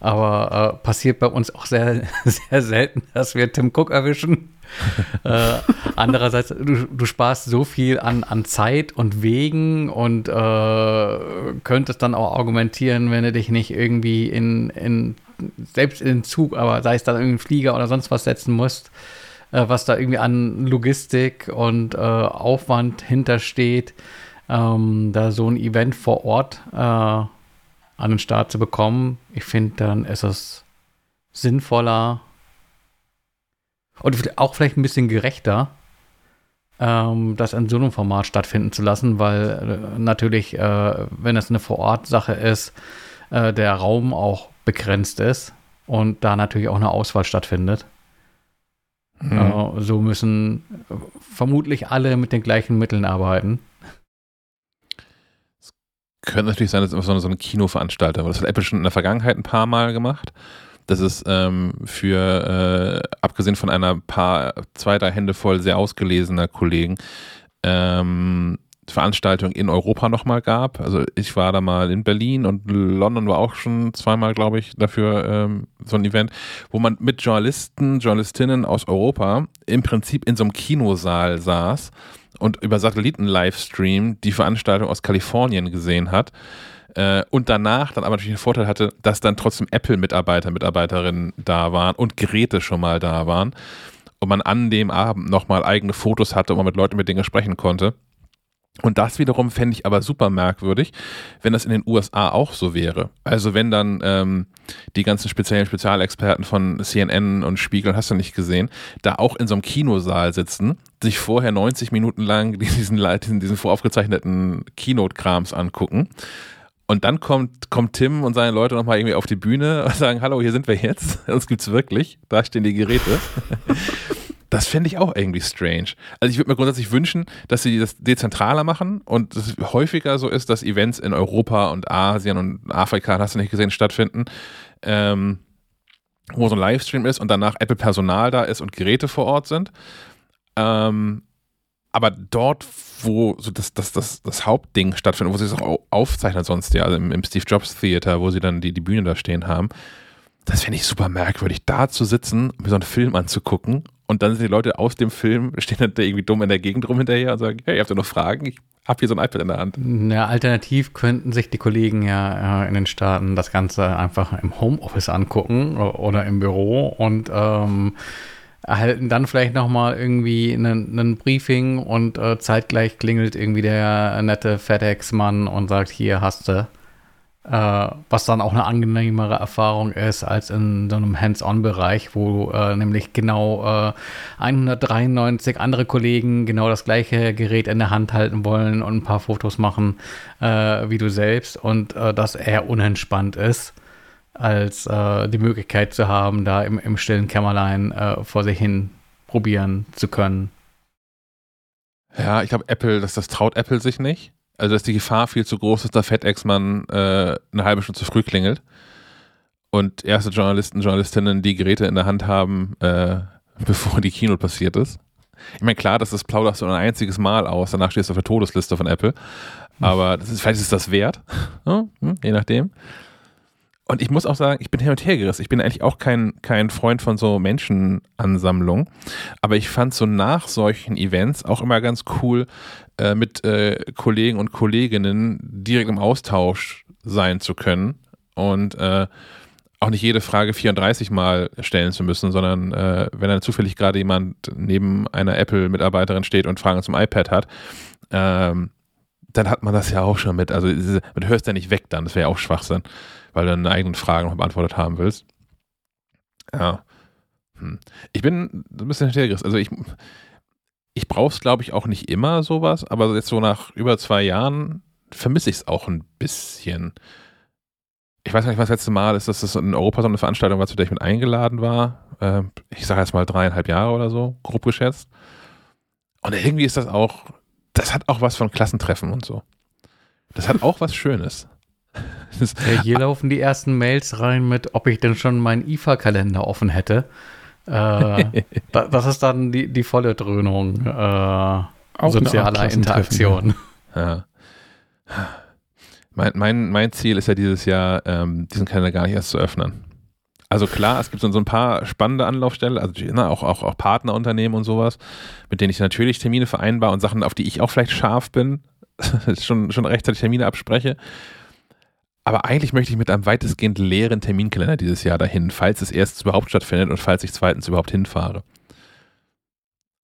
Aber äh, passiert bei uns auch sehr, sehr selten, dass wir Tim Cook erwischen äh, andererseits, du, du, sparst so viel an, an Zeit und Wegen und äh, könntest dann auch argumentieren, wenn du dich nicht irgendwie in, in selbst in den Zug, aber sei es dann irgendwie Flieger oder sonst was setzen musst, äh, was da irgendwie an Logistik und äh, Aufwand hintersteht, ähm, da so ein Event vor Ort äh, an den Start zu bekommen. Ich finde, dann ist es sinnvoller, und auch vielleicht ein bisschen gerechter, ähm, das in so einem Format stattfinden zu lassen, weil äh, natürlich, äh, wenn es eine Vorort-Sache ist, äh, der Raum auch begrenzt ist und da natürlich auch eine Auswahl stattfindet. Mhm. Äh, so müssen vermutlich alle mit den gleichen Mitteln arbeiten. Es könnte natürlich sein, dass es so eine Kinoveranstalter, aber das hat Apple schon in der Vergangenheit ein paar Mal gemacht dass es ähm, für, äh, abgesehen von einer paar, zwei, drei Hände voll sehr ausgelesener Kollegen, ähm, Veranstaltungen in Europa nochmal gab. Also ich war da mal in Berlin und London war auch schon zweimal, glaube ich, dafür ähm, so ein Event, wo man mit Journalisten, Journalistinnen aus Europa im Prinzip in so einem Kinosaal saß und über Satelliten-Livestream die Veranstaltung aus Kalifornien gesehen hat. Äh, und danach dann aber natürlich den Vorteil hatte, dass dann trotzdem Apple-Mitarbeiter, Mitarbeiterinnen da waren und Geräte schon mal da waren. Und man an dem Abend nochmal eigene Fotos hatte und man mit Leuten mit denen sprechen konnte. Und das wiederum fände ich aber super merkwürdig, wenn das in den USA auch so wäre. Also wenn dann ähm, die ganzen speziellen Spezialexperten von CNN und Spiegel, hast du nicht gesehen, da auch in so einem Kinosaal sitzen, sich vorher 90 Minuten lang diesen, diesen, diesen voraufgezeichneten Keynote-Krams angucken. Und dann kommt, kommt Tim und seine Leute nochmal irgendwie auf die Bühne und sagen, hallo, hier sind wir jetzt. Uns gibt's wirklich. Da stehen die Geräte. Das fände ich auch irgendwie strange. Also ich würde mir grundsätzlich wünschen, dass sie das dezentraler machen und es häufiger so ist, dass Events in Europa und Asien und Afrika, hast du nicht gesehen, stattfinden, ähm, wo so ein Livestream ist und danach Apple-Personal da ist und Geräte vor Ort sind. Ähm, aber dort, wo so das, das, das, das Hauptding stattfindet, wo sie es auch aufzeichnen sonst ja, also im, im Steve Jobs Theater, wo sie dann die, die Bühne da stehen haben, das fände ich super merkwürdig, da zu sitzen, mir so einen Film anzugucken und dann sind die Leute aus dem Film, stehen dann irgendwie dumm in der Gegend rum hinterher und sagen, hey, habt ihr noch Fragen? Ich habe hier so ein iPad in der Hand. Ja, alternativ könnten sich die Kollegen ja äh, in den Staaten das Ganze einfach im Homeoffice angucken oder im Büro und ähm, erhalten dann vielleicht nochmal irgendwie einen Briefing und äh, zeitgleich klingelt irgendwie der nette FedEx-Mann und sagt, hier hast du äh, was dann auch eine angenehmere Erfahrung ist als in so einem Hands-on-Bereich, wo äh, nämlich genau äh, 193 andere Kollegen genau das gleiche Gerät in der Hand halten wollen und ein paar Fotos machen äh, wie du selbst und äh, das eher unentspannt ist, als äh, die Möglichkeit zu haben, da im, im stillen Kämmerlein vor sich hin probieren zu können. Ja, ich glaube, Apple, das, das traut Apple sich nicht. Also, dass die Gefahr viel zu groß ist, dass FedEx-Mann äh, eine halbe Stunde zu früh klingelt und erste Journalisten, Journalistinnen die Geräte in der Hand haben, äh, bevor die Keynote passiert ist. Ich meine, klar, das plauderst du ein einziges Mal aus, danach stehst du auf der Todesliste von Apple. Aber ist, vielleicht ist das wert, hm, je nachdem. Und ich muss auch sagen, ich bin hin und her gerissen. Ich bin eigentlich auch kein, kein Freund von so Menschenansammlungen. Aber ich fand so nach solchen Events auch immer ganz cool, äh, mit äh, Kollegen und Kolleginnen direkt im Austausch sein zu können. Und äh, auch nicht jede Frage 34 Mal stellen zu müssen, sondern äh, wenn dann zufällig gerade jemand neben einer Apple-Mitarbeiterin steht und Fragen zum iPad hat, ähm, dann hat man das ja auch schon mit. Also man hörst ja nicht weg dann, das wäre ja auch Schwachsinn weil du deine eigenen Fragen noch beantwortet haben willst. Ja. Hm. Ich bin ein bisschen hinterhergerissen. Also ich, ich brauche es, glaube ich, auch nicht immer sowas, aber jetzt so nach über zwei Jahren vermisse ich es auch ein bisschen. Ich weiß gar nicht, was das letzte Mal ist, dass das in Europa so eine Veranstaltung war, zu der ich mit eingeladen war. Ähm, ich sage jetzt mal dreieinhalb Jahre oder so, grob geschätzt. Und irgendwie ist das auch, das hat auch was von Klassentreffen und so. Das hat auch was Schönes. Ja, hier laufen die ersten Mails rein mit, ob ich denn schon meinen IFA-Kalender offen hätte. Äh, das ist dann die, die volle Dröhnung äh, sozialer Interaktion. Ja. Mein, mein, mein Ziel ist ja dieses Jahr, ähm, diesen Kalender gar nicht erst zu öffnen. Also klar, es gibt so ein paar spannende Anlaufstellen, also na, auch, auch, auch Partnerunternehmen und sowas, mit denen ich natürlich Termine vereinbar und Sachen, auf die ich auch vielleicht scharf bin, schon, schon rechtzeitig Termine abspreche. Aber eigentlich möchte ich mit einem weitestgehend leeren Terminkalender dieses Jahr dahin, falls es erstens überhaupt stattfindet und falls ich zweitens überhaupt hinfahre.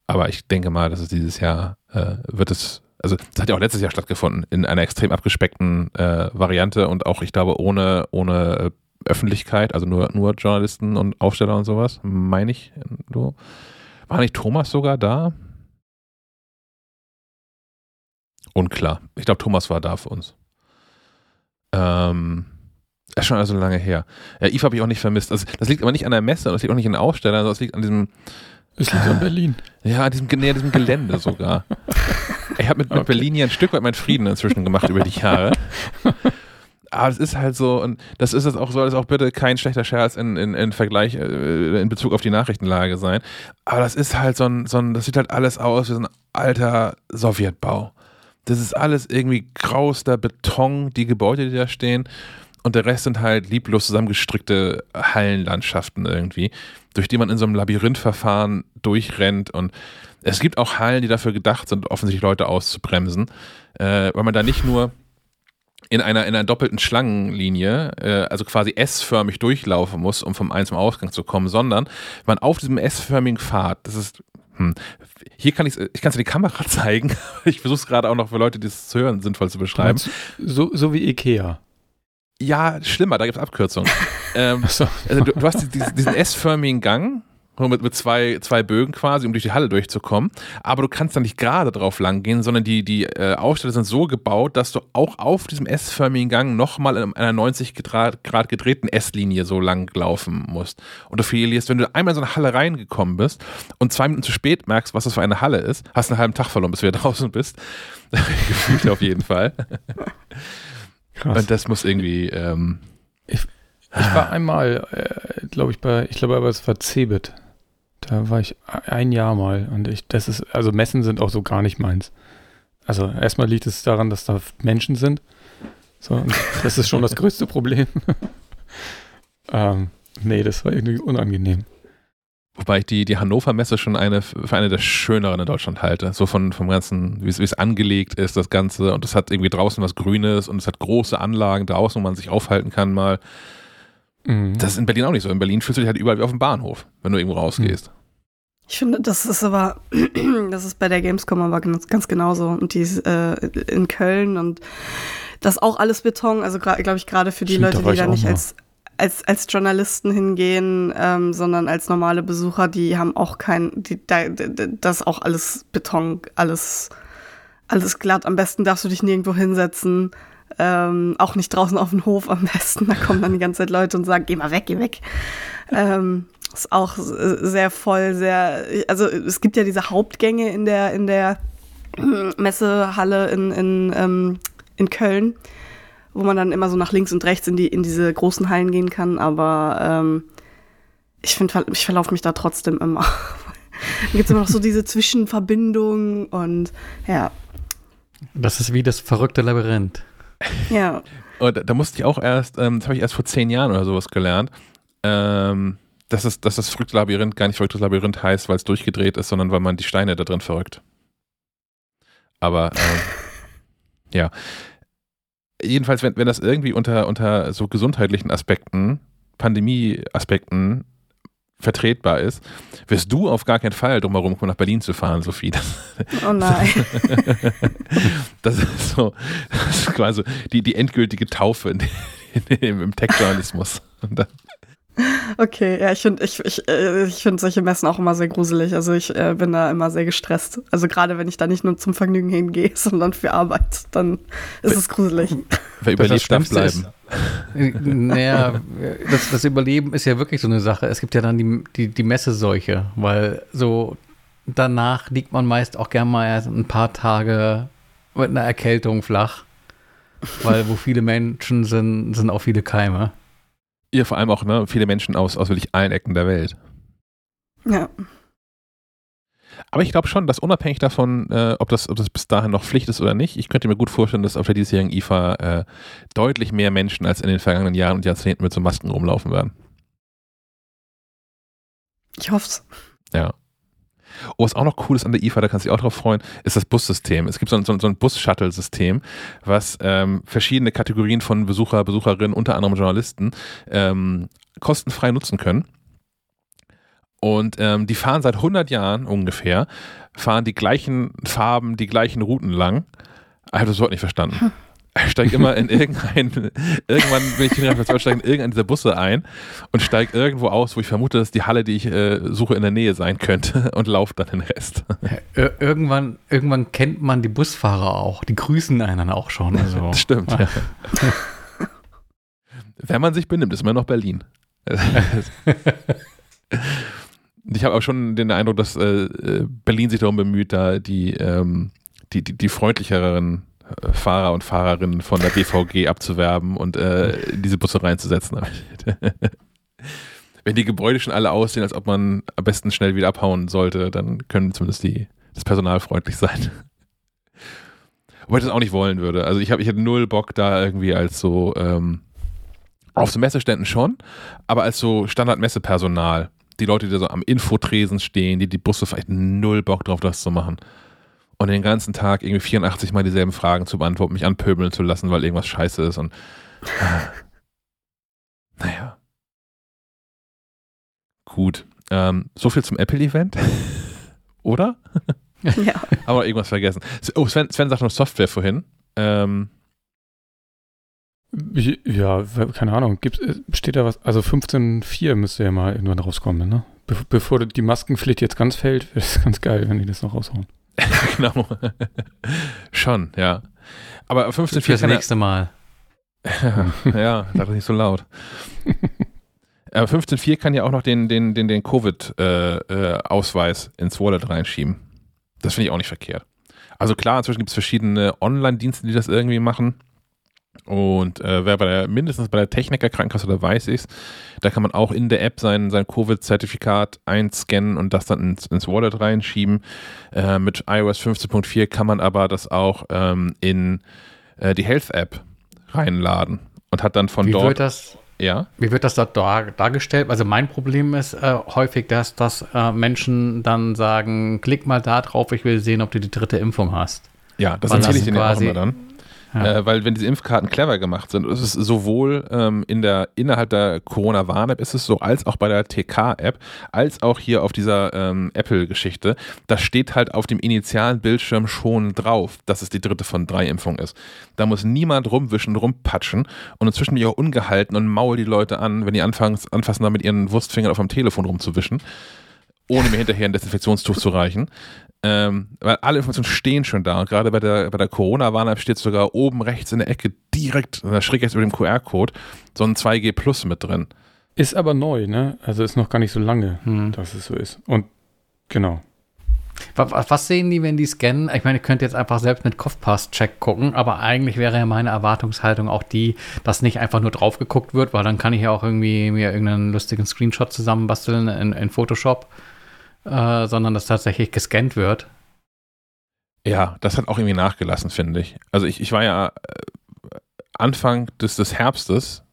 Aber ich denke mal, dass es dieses Jahr äh, wird es, also es hat ja auch letztes Jahr stattgefunden, in einer extrem abgespeckten äh, Variante und auch, ich glaube, ohne, ohne äh, Öffentlichkeit, also nur, nur Journalisten und Aufsteller und sowas, meine ich. Du. War nicht Thomas sogar da? Unklar. Ich glaube, Thomas war da für uns. Ähm, ist schon also lange her. Ja, IFA habe ich auch nicht vermisst. Also, das liegt aber nicht an der Messe und das liegt auch nicht an den Ausstellern, sondern das liegt an diesem. Es liegt an Berlin. Ja, an diesem, nee, diesem Gelände sogar. Ich habe mit, mit okay. Berlin hier ein Stück weit meinen Frieden inzwischen gemacht über die Jahre. Aber es ist halt so, und das ist es auch, soll es auch bitte kein schlechter Scherz in, in, in Vergleich, äh, in Bezug auf die Nachrichtenlage sein. Aber das ist halt so ein, so ein, das sieht halt alles aus wie so ein alter Sowjetbau Das ist alles irgendwie grauster Beton, die Gebäude, die da stehen. Und der Rest sind halt lieblos zusammengestrickte Hallenlandschaften irgendwie, durch die man in so einem Labyrinthverfahren durchrennt. Und es gibt auch Hallen, die dafür gedacht sind, offensichtlich Leute auszubremsen, äh, weil man da nicht nur in einer, in einer doppelten Schlangenlinie, äh, also quasi S-förmig durchlaufen muss, um vom Ein zum Ausgang zu kommen, sondern man auf diesem S-förmigen Pfad, das ist, hm, hier kann ich ich kann es in die Kamera zeigen, ich versuche es gerade auch noch für Leute, die es zu hören, sinnvoll zu beschreiben. So, so wie Ikea. Ja, schlimmer, da gibt es Abkürzungen. ähm, so. also du, du, hast diesen, diesen S-förmigen Gang, mit, mit zwei, zwei Bögen quasi, um durch die Halle durchzukommen. Aber du kannst da nicht gerade drauf lang gehen, sondern die, die äh, Ausstellungen sind so gebaut, dass du auch auf diesem S-förmigen Gang nochmal in einer 90 Grad, Grad gedrehten S-Linie so lang laufen musst. Und du verlierst, wenn du einmal in so eine Halle reingekommen bist und zwei Minuten zu spät merkst, was das für eine Halle ist, hast einen halben Tag verloren, bis du wieder draußen bist. Gefühlt auf jeden Fall. Krass. Und das muss irgendwie. Ähm, ich, ich war einmal, äh, glaube ich, bei, ich glaube aber es war Cebit. Da war ich ein Jahr mal und ich, das ist, also Messen sind auch so gar nicht meins. Also erstmal liegt es daran, dass da Menschen sind. So, das ist schon das größte Problem. ähm, nee, das war irgendwie unangenehm. Wobei ich die, die Hannover Messe schon eine, für eine der schöneren in Deutschland halte. So von, vom ganzen, wie es angelegt ist, das Ganze. Und es hat irgendwie draußen was Grünes und es hat große Anlagen draußen, wo man sich aufhalten kann mal. Mhm. Das ist in Berlin auch nicht so. In Berlin fühlst du dich halt überall wie auf dem Bahnhof, wenn du irgendwo rausgehst. Ich finde, das ist aber, das ist bei der Gamescom aber ganz, ganz genauso. Und die ist äh, in Köln und das ist auch alles Beton. Also glaube ich gerade für die Stimmt, Leute, die da nicht als, als, als Journalisten hingehen, ähm, sondern als normale Besucher, die haben auch kein, die, da, das ist auch alles Beton, alles, alles glatt. Am besten darfst du dich nirgendwo hinsetzen. Ähm, auch nicht draußen auf dem Hof am besten. Da kommen dann die ganze Zeit Leute und sagen, geh mal weg, geh weg. Ähm, ist auch sehr voll, sehr, also es gibt ja diese Hauptgänge in der, in der Messehalle in, in, ähm, in Köln, wo man dann immer so nach links und rechts in, die, in diese großen Hallen gehen kann, aber ähm, ich finde, ich verlaufe mich da trotzdem immer. dann gibt es immer noch so diese Zwischenverbindung und ja. Das ist wie das verrückte Labyrinth. Ja. Und da musste ich auch erst, ähm, das habe ich erst vor zehn Jahren oder sowas gelernt, ähm, dass, es, dass das verrückte Labyrinth gar nicht verrücktes Labyrinth heißt, weil es durchgedreht ist, sondern weil man die Steine da drin verrückt. Aber ähm, ja. Jedenfalls, wenn, wenn das irgendwie unter, unter so gesundheitlichen Aspekten, Pandemie-Aspekten vertretbar ist, wirst du auf gar keinen Fall drumherum kommen, nach Berlin zu fahren, Sophie. Das, oh nein. das ist so, das ist quasi die, die endgültige Taufe in, in, in, im Tech-Journalismus. Okay, ja, ich finde ich, ich, äh, ich find solche Messen auch immer sehr gruselig. Also ich äh, bin da immer sehr gestresst. Also gerade wenn ich da nicht nur zum Vergnügen hingehe, sondern für Arbeit, dann ist es gruselig. Wer überlebt, darf bleiben. Ist, naja, das, das, Überleben ist ja wirklich so eine Sache. Es gibt ja dann die, die, die Messeseuche, weil so danach liegt man meist auch gern mal ein paar Tage mit einer Erkältung flach. Weil wo viele Menschen sind, sind auch viele Keime. Ja, vor allem auch ne, viele Menschen aus, aus wirklich allen Ecken der Welt. Ja. Aber ich glaube schon, dass unabhängig davon, äh, ob, das, ob das bis dahin noch Pflicht ist oder nicht, ich könnte mir gut vorstellen, dass auf der diesjährigen IFA äh, deutlich mehr Menschen als in den vergangenen Jahren und Jahrzehnten mit so Masken rumlaufen werden. Ich hoffe es. Ja. Oh, was auch noch cool ist an der IFA, da kannst du dich auch drauf freuen, ist das Bussystem. Es gibt so ein, so ein Bus-Shuttle-System, was ähm, verschiedene Kategorien von Besucher, Besucherinnen, unter anderem Journalisten, ähm, kostenfrei nutzen können. Und ähm, die fahren seit 100 Jahren ungefähr, fahren die gleichen Farben, die gleichen Routen lang. Ich habe das Wort nicht verstanden. Hm. Ich steige immer in irgendein, irgendwann bin ich in steige in irgendeinen dieser Busse ein und steige irgendwo aus, wo ich vermute, dass die Halle, die ich äh, suche, in der Nähe sein könnte und laufe dann den Rest. Ja, irgendwann, irgendwann kennt man die Busfahrer auch, die grüßen einen auch schon. Also. Das stimmt. Ja. Wenn man sich benimmt, ist man noch Berlin. ich habe auch schon den Eindruck, dass äh, Berlin sich darum bemüht, da die, ähm, die, die, die freundlicheren Fahrer und Fahrerinnen von der BVG abzuwerben und äh, diese Busse reinzusetzen. Wenn die Gebäude schon alle aussehen, als ob man am besten schnell wieder abhauen sollte, dann können zumindest die, das Personal freundlich sein. Wobei ich das auch nicht wollen würde. Also ich habe ich hätte null Bock da irgendwie als so ähm, auf so Messeständen schon, aber als so Standard-Messepersonal. Die Leute, die so am Infotresen stehen, die die Busse vielleicht null Bock drauf, das zu machen. Und den ganzen Tag irgendwie 84 Mal dieselben Fragen zu beantworten, mich anpöbeln zu lassen, weil irgendwas scheiße ist und äh, naja. Gut. Ähm, so viel zum Apple-Event. Oder? Ja. Aber irgendwas vergessen. Oh, Sven, Sven sagt noch Software vorhin. Ähm, Ich- Ja, keine Ahnung. Gibt's, äh, steht da was? Also 15.4 müsste ja mal irgendwann rauskommen, ne? Be bevor die Maskenpflicht jetzt ganz fällt, wäre es ganz geil, wenn die das noch raushauen. genau. Schon, ja. Aber 15.4 Fürs kann ja, nächste Mal. ja, das nicht so laut. Aber 15.4 kann ja auch noch den, den, den, den Covid-Ausweis ins Wallet reinschieben. Das finde ich auch nicht verkehrt. Also klar, inzwischen gibt es verschiedene Online-Dienste, die das irgendwie machen. Und äh, wer bei der, mindestens bei der Techniker Krankenkasse, da weiß ich da kann man auch in der App sein, sein Covid-Zertifikat einscannen und das dann ins, ins Wallet reinschieben. Äh, mit iOS 15.4 kann man aber das auch ähm, in äh, die Health-App reinladen und hat dann von Wie dort. wird das, ja. wie wird das dort dar dargestellt? Also mein Problem ist äh, häufig, dass, dass äh, Menschen dann sagen, klick mal da drauf, ich will sehen, ob du die dritte Impfung hast. Ja, das erzähle ich denen ja auch quasi- immer dann. Ja. Äh, weil wenn diese Impfkarten clever gemacht sind, ist es sowohl ähm, in der, innerhalb der Corona-Warn-App ist es so, als auch bei der TK-App, als auch hier auf dieser ähm, Apple-Geschichte, das steht halt auf dem initialen Bildschirm schon drauf, dass es die dritte von drei Impfungen ist. Da muss niemand rumwischen, rumpatschen und inzwischen bin ich auch ungehalten und maul die Leute an, wenn die anfangen, anfassen, da mit ihren Wurstfingern auf dem Telefon rumzuwischen, ohne mir hinterher ein Desinfektionstuch zu reichen. Ähm, weil alle Informationen stehen schon da. Und gerade bei der, bei der Corona-Warn-App steht sogar oben rechts in der Ecke direkt, schräg rechts über dem QR-Code, so ein 2G Plus mit drin. Ist aber neu, ne? Also ist noch gar nicht so lange, Hm. dass es so ist. Und genau. Wa- wa- Was sehen die, wenn die scannen? Ich meine, ihr könnt jetzt einfach selbst mit Kopfpass-Check gucken, aber eigentlich wäre ja meine Erwartungshaltung auch die, dass nicht einfach nur drauf geguckt wird, weil dann kann ich ja auch irgendwie mir irgendeinen lustigen Screenshot zusammenbasteln in, in Photoshop, äh, sondern dass tatsächlich gescannt wird. Ja, das hat auch irgendwie nachgelassen, finde ich. Also ich, ich war ja äh, Anfang des, des Herbstes,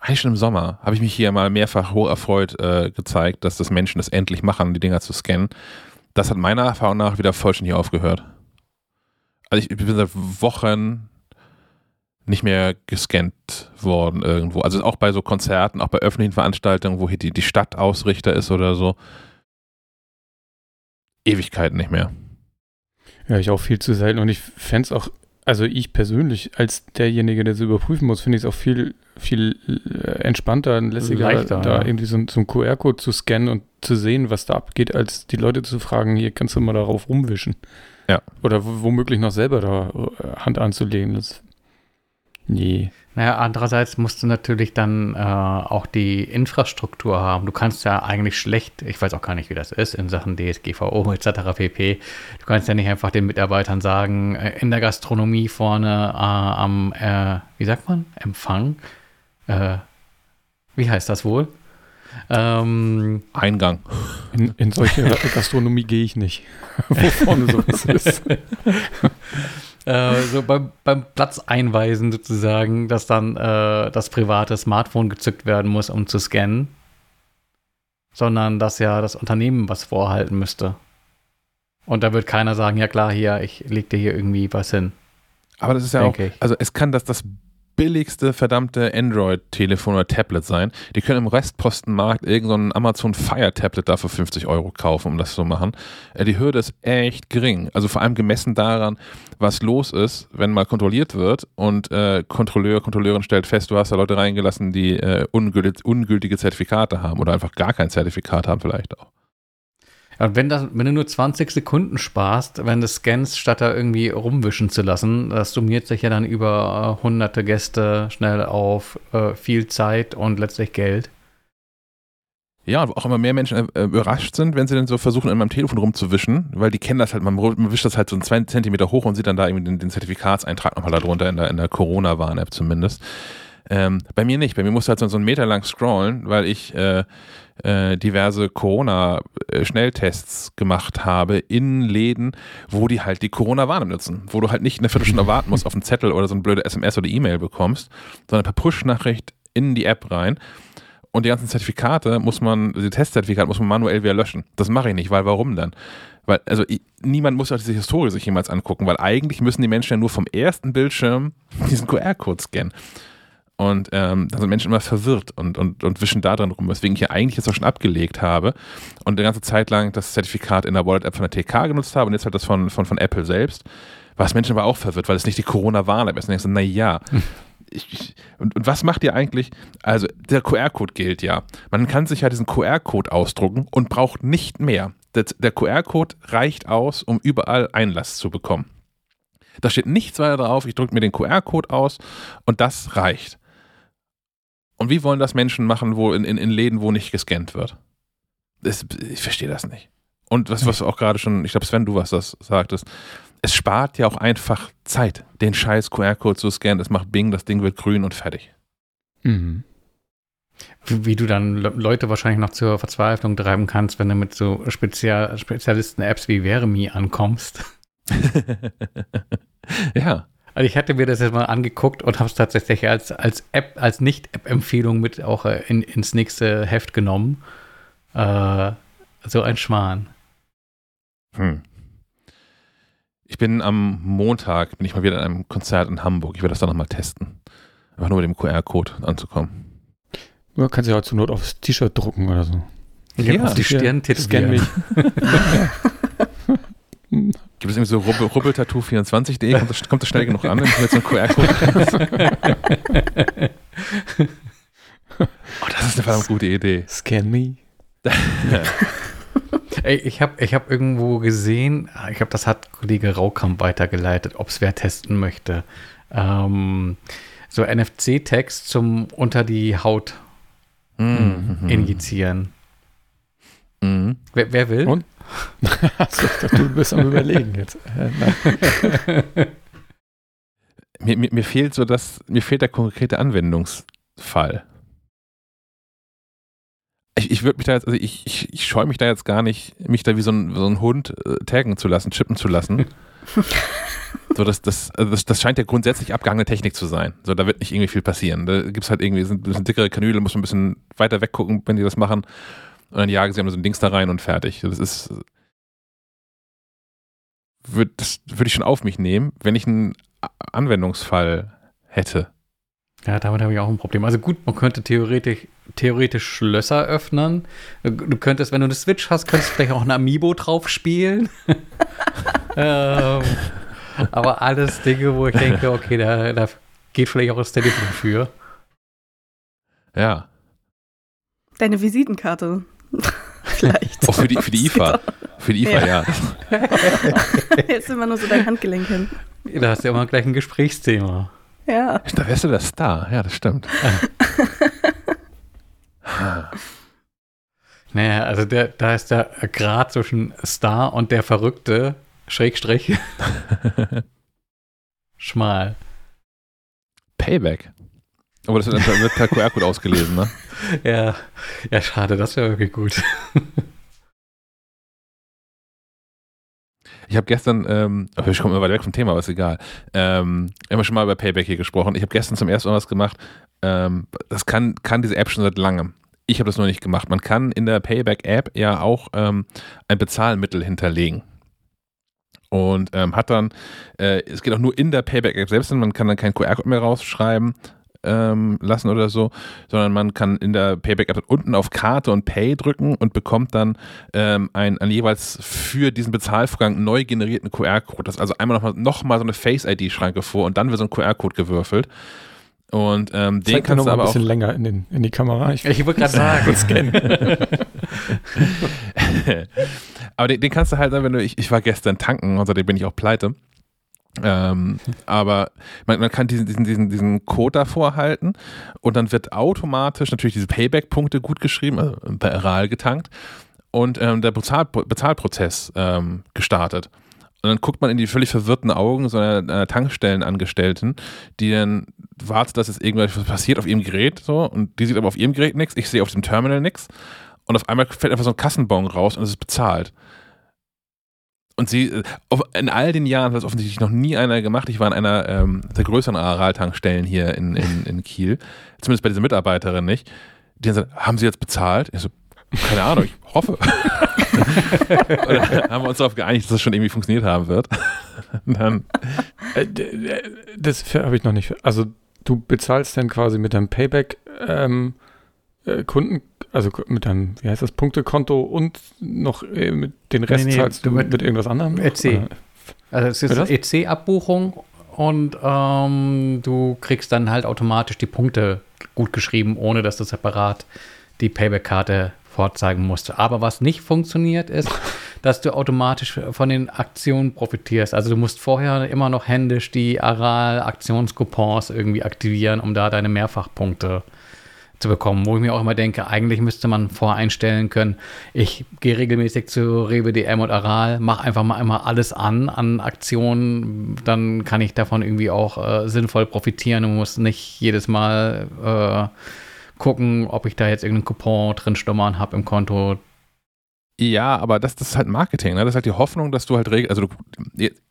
eigentlich schon im Sommer, habe ich mich hier mal mehrfach hoch erfreut äh, gezeigt, dass das Menschen das endlich machen, die Dinger zu scannen. Das hat meiner Erfahrung nach wieder vollständig aufgehört. Also ich, ich bin seit Wochen nicht mehr gescannt worden irgendwo. Also auch bei so Konzerten, auch bei öffentlichen Veranstaltungen, wo hier die, die Stadt ist oder so. Ewigkeiten nicht mehr. Ja, ich auch viel zu selten. Und ich fände es auch, also ich persönlich, als derjenige, der es überprüfen muss, finde ich es auch viel, viel äh, entspannter und lässiger, Leichter, da ja. irgendwie so, ein- so einen QR-Code zu scannen und zu sehen, was da abgeht, als die Leute zu fragen, hier kannst du mal darauf rumwischen. Ja. Oder womöglich noch selber da äh, Hand anzulegen. Das, nee. Naja, andererseits musst du natürlich dann äh, auch die Infrastruktur haben. Du kannst ja eigentlich schlecht, ich weiß auch gar nicht, wie das ist in Sachen DSGVO etc. pp. Du kannst ja nicht einfach den Mitarbeitern sagen, äh, in der Gastronomie vorne äh, am, äh, wie sagt man, Empfang, äh, wie heißt das wohl? Ähm, Eingang. In, in solche Gastronomie gehe ich nicht. Wo vorne sowas ist. Äh, so beim, beim Platz einweisen sozusagen, dass dann äh, das private Smartphone gezückt werden muss, um zu scannen, sondern dass ja das Unternehmen was vorhalten müsste. Und da wird keiner sagen, ja klar, hier, ich leg dir hier irgendwie was hin. Aber das ist ja auch, ich. also es kann das das billigste verdammte Android-Telefon oder Tablet sein. Die können im Restpostenmarkt irgendein Amazon Fire Tablet da für 50 Euro kaufen, um das zu machen. Äh, Die Hürde ist echt gering. Also vor allem gemessen daran, was los ist, wenn mal kontrolliert wird und äh, Kontrolleur, Kontrolleurin stellt fest, du hast da Leute reingelassen, die äh, ungültig, ungültige Zertifikate haben oder einfach gar kein Zertifikat haben vielleicht auch. Und wenn, das, wenn du nur 20 Sekunden sparst, wenn du scannst, statt da irgendwie rumwischen zu lassen, das summiert sich ja dann über äh, hunderte Gäste schnell auf äh, viel Zeit und letztlich Geld. Ja, auch immer mehr Menschen äh, überrascht sind, wenn sie dann so versuchen, in meinem Telefon rumzuwischen, weil die kennen das halt, man, man wischt das halt so einen zwei Zentimeter hoch und sieht dann da irgendwie den, den Zertifikatseintrag nochmal darunter in der, in der Corona-Warn-App zumindest. Ähm, bei mir nicht. Bei mir musste halt so, so einen Meter lang scrollen, weil ich äh, äh, diverse Corona-Schnelltests gemacht habe in Läden, wo die halt die Corona-Warne nutzen. Wo du halt nicht eine Viertelstunde warten musst auf einen Zettel oder so eine blöde SMS oder E-Mail bekommst, sondern per Push-Nachricht in die App rein. Und die ganzen Zertifikate muss man, die Testzertifikate muss man manuell wieder löschen. Das mache ich nicht, weil warum dann? Weil, also ich, niemand muss auch diese Historie sich jemals angucken, weil eigentlich müssen die Menschen ja nur vom ersten Bildschirm diesen QR-Code scannen. Und ähm, da sind Menschen immer verwirrt und, und, und wischen da dran rum, weswegen ich ja eigentlich jetzt auch schon abgelegt habe und eine ganze Zeit lang das Zertifikat in der Wallet-App von der TK genutzt habe und jetzt halt das von, von, von Apple selbst. Was Menschen aber auch verwirrt, weil es nicht die Corona-Warn-App ist. Und denkst du, naja, ich, ich, und, und was macht ihr eigentlich? Also, der QR-Code gilt ja. Man kann sich ja diesen QR-Code ausdrucken und braucht nicht mehr. Der, der QR-Code reicht aus, um überall Einlass zu bekommen. Da steht nichts weiter drauf. Ich drücke mir den QR-Code aus und das reicht. Und wie wollen das Menschen machen, wo in, in, in Läden, wo nicht gescannt wird? Das, ich verstehe das nicht. Und was, was auch gerade schon, ich glaube, Sven, du was das sagtest, es spart ja auch einfach Zeit, den scheiß QR-Code zu scannen. Es macht Bing, das Ding wird grün und fertig. Mhm. Wie, wie, du dann Leute wahrscheinlich noch zur Verzweiflung treiben kannst, wenn du mit so Spezial Spezialisten-Apps wie Veremi ankommst. ja. Also ich hatte mir das jetzt mal angeguckt und habe es tatsächlich als, als App, als Nicht-App-Empfehlung mit auch äh, in, ins nächste Heft genommen. Äh, so ein Schwan. Hm. Ich bin am Montag, bin ich mal wieder in einem Konzert in Hamburg. Ich werde das dann nochmal testen. Einfach nur mit dem QR-Code anzukommen. Man kann sich auch zur Not aufs T-Shirt drucken oder so. Ja, auf die Stirn Scan mich. Gibt es irgendwie so rubbeltattoo24.de? Kommt, das, kommt das schnell genug an, wenn ich jetzt so einen QR-Code Oh, das ist eine verdammt gute Idee. Scan me. Ey, ich habe ich hab irgendwo gesehen, ich glaube, das hat Kollege Raukamp weitergeleitet, ob es wer testen möchte. Ähm, so NFC-Text zum unter die Haut mhm. injizieren. Mhm. Wer, wer, will? Und? also, du bist am Überlegen jetzt. Äh, mir, mir, mir, fehlt so das, mir fehlt der konkrete Anwendungsfall. Ich, ich würde mich da jetzt, also ich, ich, ich scheue mich da jetzt gar nicht, mich da wie so ein, so ein Hund äh, taggen zu lassen, chippen zu lassen. so, das, das, also das, das scheint ja grundsätzlich abgehangene Technik zu sein. So, da wird nicht irgendwie viel passieren. Da gibt es halt irgendwie, sind, sind dickere Kanüle, muss man ein bisschen weiter weggucken, wenn die das machen. Und dann jagen sie so ein Dings da rein und fertig. Das ist. Würd, das würde ich schon auf mich nehmen, wenn ich einen Anwendungsfall hätte. Ja, damit habe ich auch ein Problem. Also gut, man könnte theoretisch, theoretisch Schlösser öffnen. Du könntest, wenn du eine Switch hast, könntest du vielleicht auch ein Amiibo drauf spielen. ähm, aber alles Dinge, wo ich denke, okay, da, da geht vielleicht auch das Telefon für. Ja. Deine Visitenkarte. Vielleicht. Auch für die, für die IFA. Für die IFA, ja. ja. Jetzt immer nur so dein Handgelenk hin. Da hast du ja immer gleich ein Gesprächsthema. Ja. Da wärst du der Star. Ja, das stimmt. naja, also der, da ist der Grad zwischen Star und der Verrückte, Schrägstrich, schmal. Payback. Aber das wird per QR-Code ausgelesen, ne? Ja, ja, schade, das wäre wirklich gut. Ich habe gestern, ähm, ich komme immer weiter weg vom Thema, aber ist egal. Ähm, wir haben schon mal über Payback hier gesprochen. Ich habe gestern zum ersten Mal was gemacht. Ähm, das kann, kann diese App schon seit langem. Ich habe das noch nicht gemacht. Man kann in der Payback-App ja auch ähm, ein Bezahlmittel hinterlegen. Und ähm, hat dann, äh, es geht auch nur in der Payback-App selbst, man kann dann kein QR-Code mehr rausschreiben, ähm, lassen oder so, sondern man kann in der Payback-App unten auf Karte und Pay drücken und bekommt dann ähm, einen, einen jeweils für diesen Bezahlvorgang neu generierten QR-Code. Das ist also einmal nochmal noch mal so eine Face-ID-Schranke vor und dann wird so ein QR-Code gewürfelt. Und ähm, den kannst du aber ein bisschen auch länger in, den, in die Kamera. Ich, ich wollte gerade sagen, scannen. aber den, den, kannst du halt, wenn du, ich, ich war gestern tanken und seitdem bin ich auch pleite. Ähm, aber man, man, kann diesen, diesen, diesen, diesen Code davor halten und dann wird automatisch natürlich diese Payback-Punkte gut geschrieben, also bei RAL getankt und ähm, der Bezahl, Bezahlprozess ähm, gestartet. Und dann guckt man in die völlig verwirrten Augen so einer, einer Tankstellenangestellten, die dann wartet, dass jetzt irgendwas passiert auf ihrem Gerät so und die sieht aber auf ihrem Gerät nichts, ich sehe auf dem Terminal nichts und auf einmal fällt einfach so ein Kassenbon raus und es ist bezahlt. Und sie, äh, in all den Jahren hat das offensichtlich noch nie einer gemacht. Ich war in einer ähm, der größeren Aral-Tankstellen hier in, in, in Kiel, zumindest bei dieser Mitarbeiterin nicht. Die haben gesagt, haben sie jetzt bezahlt? Ich so, keine Ahnung, ich hoffe. Haben wir uns darauf geeinigt, dass das schon irgendwie funktioniert haben wird. Dann. Äh, das habe ich noch nicht. Also du bezahlst dann quasi mit deinem Payback ähm, äh, Kunden, also mit deinem, wie heißt das, Punktekonto und noch äh, mit den Rest nee, nee, zahlst du mit, mit irgendwas anderem? EC. Also es ist EC-Abbuchung und ähm, du kriegst dann halt automatisch die Punkte gut geschrieben, ohne dass du separat die Payback-Karte vorzeigen musste. Aber was nicht funktioniert, ist, dass du automatisch von den Aktionen profitierst. Also du musst vorher immer noch händisch die Aral-Aktionscoupons irgendwie aktivieren, um da deine Mehrfachpunkte zu bekommen, wo ich mir auch immer denke, eigentlich müsste man voreinstellen können, ich gehe regelmäßig zu Rewe DM und Aral, mache einfach mal einmal alles an an Aktionen, dann kann ich davon irgendwie auch äh, sinnvoll profitieren und muss nicht jedes Mal äh, gucken, ob ich da jetzt irgendeinen Coupon drin stummern habe im Konto. Ja, aber das, das ist halt Marketing. Ne? Das ist halt die Hoffnung, dass du halt, also du,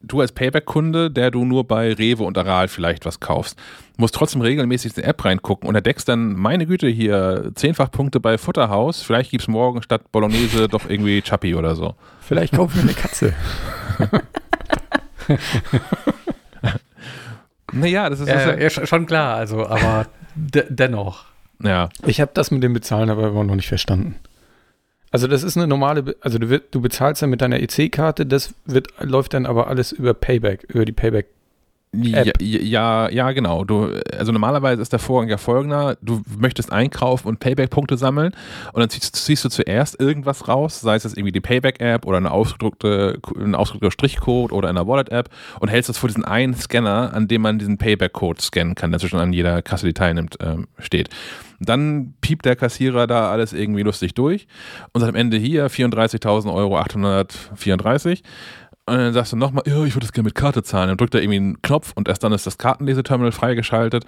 du als Payback-Kunde, der du nur bei Rewe und Aral vielleicht was kaufst, musst trotzdem regelmäßig in die App reingucken und entdeckst dann, meine Güte, hier zehnfach Punkte bei Futterhaus, vielleicht gibt es morgen statt Bolognese doch irgendwie Chappi oder so. Vielleicht kaufen wir eine Katze. naja, das ist, äh, ja, schon klar, also, aber dennoch. Ja. Ich habe das mit dem Bezahlen aber immer noch nicht verstanden. Also das ist eine normale, also du, du bezahlst dann mit deiner EC-Karte, das wird, läuft dann aber alles über Payback, über die Payback ja, ja, ja, genau. Du, also normalerweise ist der Vorgang ja folgender: Du möchtest einkaufen und Payback-Punkte sammeln und dann ziehst, ziehst, du zuerst irgendwas raus, sei es jetzt irgendwie die Payback-App oder eine ausgedruckte, ein ausgedruckter Strichcode oder eine Wallet-App und hältst das vor diesen einen Scanner, an dem man diesen Payback-Code scannen kann, der zwischen an jeder Kasse, die teilnimmt, ähm, steht. Dann piept der Kassierer da alles irgendwie lustig durch und sagt am Ende hier 34.000 Euro 834 und dann sagst du nochmal, ja, ich würde das gerne mit Karte zahlen. Dann drückt er irgendwie einen Knopf und erst dann ist das Kartenleseterminal freigeschaltet.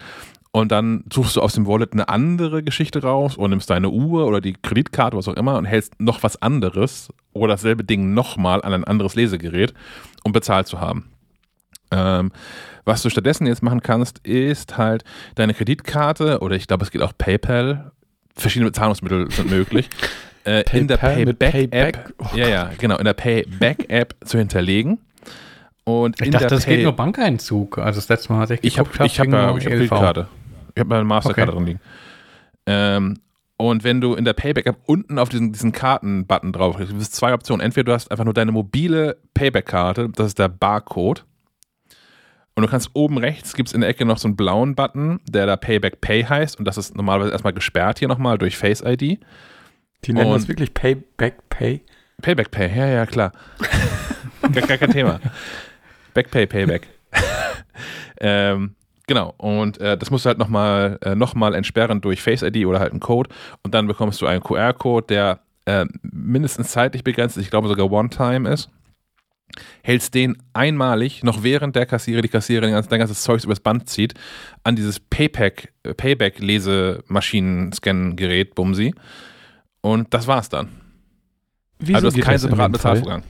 Und dann suchst du aus dem Wallet eine andere Geschichte raus oder nimmst deine Uhr oder die Kreditkarte, was auch immer, und hältst noch was anderes oder dasselbe Ding nochmal an ein anderes Lesegerät, um bezahlt zu haben. Ähm, was du stattdessen jetzt machen kannst, ist halt deine Kreditkarte oder ich glaube, es geht auch PayPal. Verschiedene Zahlungsmittel sind möglich. äh, in der Payback-App, oh ja, ja, genau, in der Payback-App zu hinterlegen. Und ich dachte, das Pay geht nur Bankeinzug. Also das letzte Mal, als ich geguckt habe, ich habe hab, hab Kreditkarte. Ich habe meine Mastercard okay. drin liegen. Ähm, und wenn du in der Payback-App unten auf diesen, diesen Karten-Button drauf gibt es zwei Optionen. Entweder du hast einfach nur deine mobile Payback-Karte, das ist der Barcode. Und du kannst oben rechts, gibt es in der Ecke noch so einen blauen Button, der da Payback Pay heißt. Und das ist normalerweise erstmal gesperrt hier nochmal durch Face ID. Die nennen und das wirklich Payback Pay? Payback Pay, ja, ja, klar. gar, gar, kein Thema. Backpay, Payback. ähm, genau, und äh, das musst du halt nochmal äh, noch entsperren durch Face ID oder halt einen Code. Und dann bekommst du einen QR-Code, der äh, mindestens zeitlich begrenzt ist, ich glaube sogar One-Time ist. Hältst den einmalig, noch während der Kassierer, die Kassiererin dein ganzes Zeugs übers Band zieht, an dieses Payback, Payback-Lesemaschinen-Scan-Gerät, Bumsi. Und das war's dann. Wieso also du hast keinen separaten Bezahlvorgang.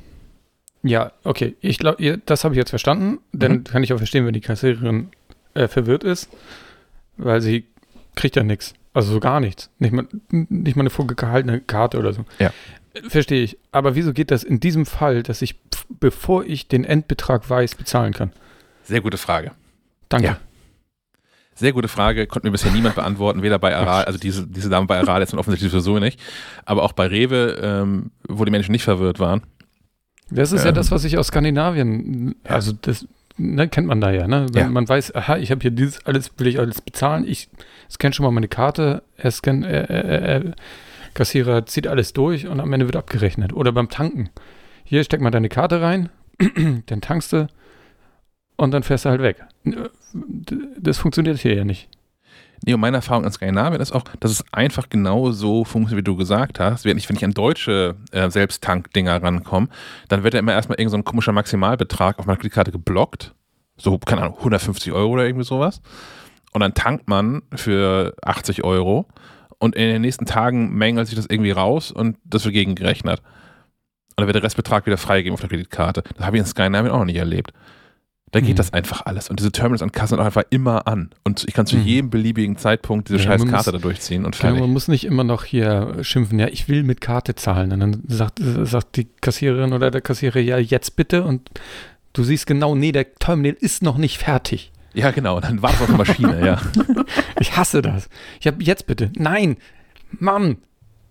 Ja, okay. Ich glaube, das habe ich jetzt verstanden. Dann mhm. kann ich auch verstehen, wenn die Kassiererin äh, verwirrt ist, weil sie kriegt ja nichts. Also so gar nichts. Nicht mal, nicht mal eine vorgehaltene Karte oder so. Ja. Verstehe ich. Aber wieso geht das in diesem Fall, dass ich, bevor ich den Endbetrag weiß, bezahlen kann? Sehr gute Frage. Danke. Ja. Sehr gute Frage, konnte mir bisher niemand beantworten, weder bei Aral, also diese, diese Dame bei Aral jetzt offensichtlich sowieso nicht, aber auch bei Rewe, ähm, wo die Menschen nicht verwirrt waren. Das ist ähm, ja das, was ich aus Skandinavien, also das ne, kennt man da ja, ne? Wenn ja. man weiß, aha, ich habe hier dieses alles, will ich alles bezahlen, ich scanne schon mal meine Karte, er scan, äh, äh, äh, Kassierer zieht alles durch und am Ende wird abgerechnet. Oder beim Tanken. Hier steck mal deine Karte rein, dann tankst du und dann fährst du halt weg. Das funktioniert hier ja nicht. Nee, und meine Erfahrung in Skandinavien ist auch, dass es einfach genau so funktioniert, wie du gesagt hast. Wenn ich, wenn ich an deutsche äh, Selbsttank-Dinger rankomme, dann wird ja immer erstmal irgendein so komischer Maximalbetrag auf meiner Kreditkarte geblockt. So, keine Ahnung, 150 Euro oder irgendwie sowas. Und dann tankt man für 80 Euro und in den nächsten Tagen mängelt sich das irgendwie raus und das wird gegengerechnet. Und dann wird der Restbetrag wieder freigegeben auf der Kreditkarte. Das habe ich in Skandinavien auch noch nicht erlebt. Da geht Mhm. das einfach alles. Und diese Terminals an Kassen sind auch einfach immer an. Und ich kann zu Mhm. jedem beliebigen Zeitpunkt diese Ja, scheiß Karte da durchziehen und fertig. man muss nicht immer noch hier schimpfen, ja, ich will mit Karte zahlen. Und dann sagt, sagt die Kassiererin oder der Kassierer, ja, jetzt bitte. Und du siehst genau, nee, der Terminal ist noch nicht fertig. Ja, genau. Dann wartet auf die Maschine, ja. Ich hasse das. Ich habe jetzt bitte. Nein, Mann.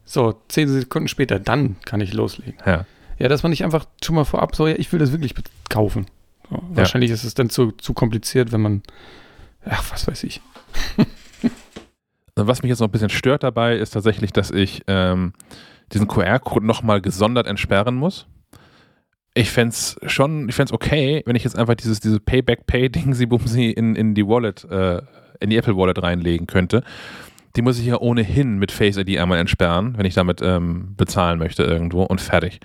So, zehn Sekunden später, dann kann ich loslegen. ja. Ja, dass man nicht einfach schon mal vorab so, ja, ich will das wirklich kaufen. So, Wahrscheinlich ist es dann zu, zu kompliziert, wenn man, ach, was weiß ich. Was mich jetzt noch ein bisschen stört dabei, ist tatsächlich, dass ich ähm, diesen QR-Code nochmal gesondert entsperren muss. Ich fände es schon, ich fände es okay, wenn ich jetzt einfach dieses, diese Payback-Pay-Ding, sie bumsi in, in die Wallet, äh, in die Apple Wallet reinlegen könnte. Die muss ich ja ohnehin mit Face ID einmal entsperren, wenn ich damit ähm, bezahlen möchte irgendwo und fertig.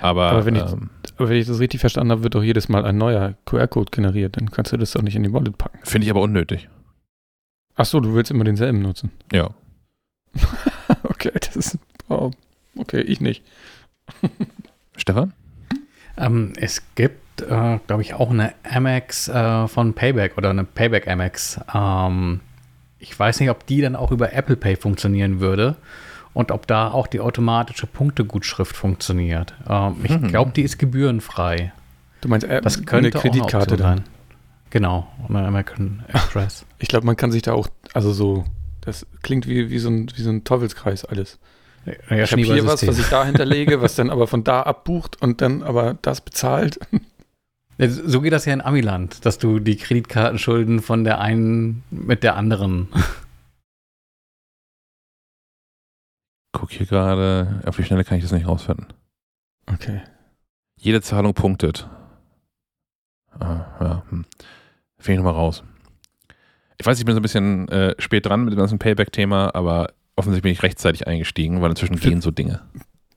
Aber, Aber wenn ich- ähm, Aber wenn ich das richtig verstanden habe, wird doch jedes Mal ein neuer QR-Code generiert. Dann kannst du das doch nicht in die Wallet packen. finde ich aber unnötig. Ach so, du willst immer denselben nutzen. Ja. Okay, das ist, oh, okay, ich nicht. Stefan? Ähm, es gibt, äh, glaube ich, auch eine Amex äh, von Payback oder eine Payback Amex. Ähm, ich weiß nicht, ob die dann auch über Apple Pay funktionieren würde und ob da auch die automatische Punktegutschrift funktioniert. Ähm, ich Mhm. glaube, die ist gebührenfrei. Du meinst äh, Das könnte eine Kreditkarte dann. sein. Genau, American Express. Ich glaube, man kann sich da auch, also so, das klingt wie, wie, so, ein, wie so ein Teufelskreis alles. ja, ich habe hier was, was ich da hinterlege, was dann aber von da abbucht und dann aber das bezahlt. So geht das ja in Amiland, dass du die Kreditkartenschulden von der einen mit der anderen. Guck hier gerade, auf die Schnelle kann ich das nicht rausfinden. Okay. Jede Zahlung punktet. Ah, ja. Hm. Finde ich nochmal raus. Ich weiß, ich bin so ein bisschen äh, spät dran mit dem ganzen Payback-Thema, aber offensichtlich bin ich rechtzeitig eingestiegen, weil inzwischen Für- gehen so Dinge.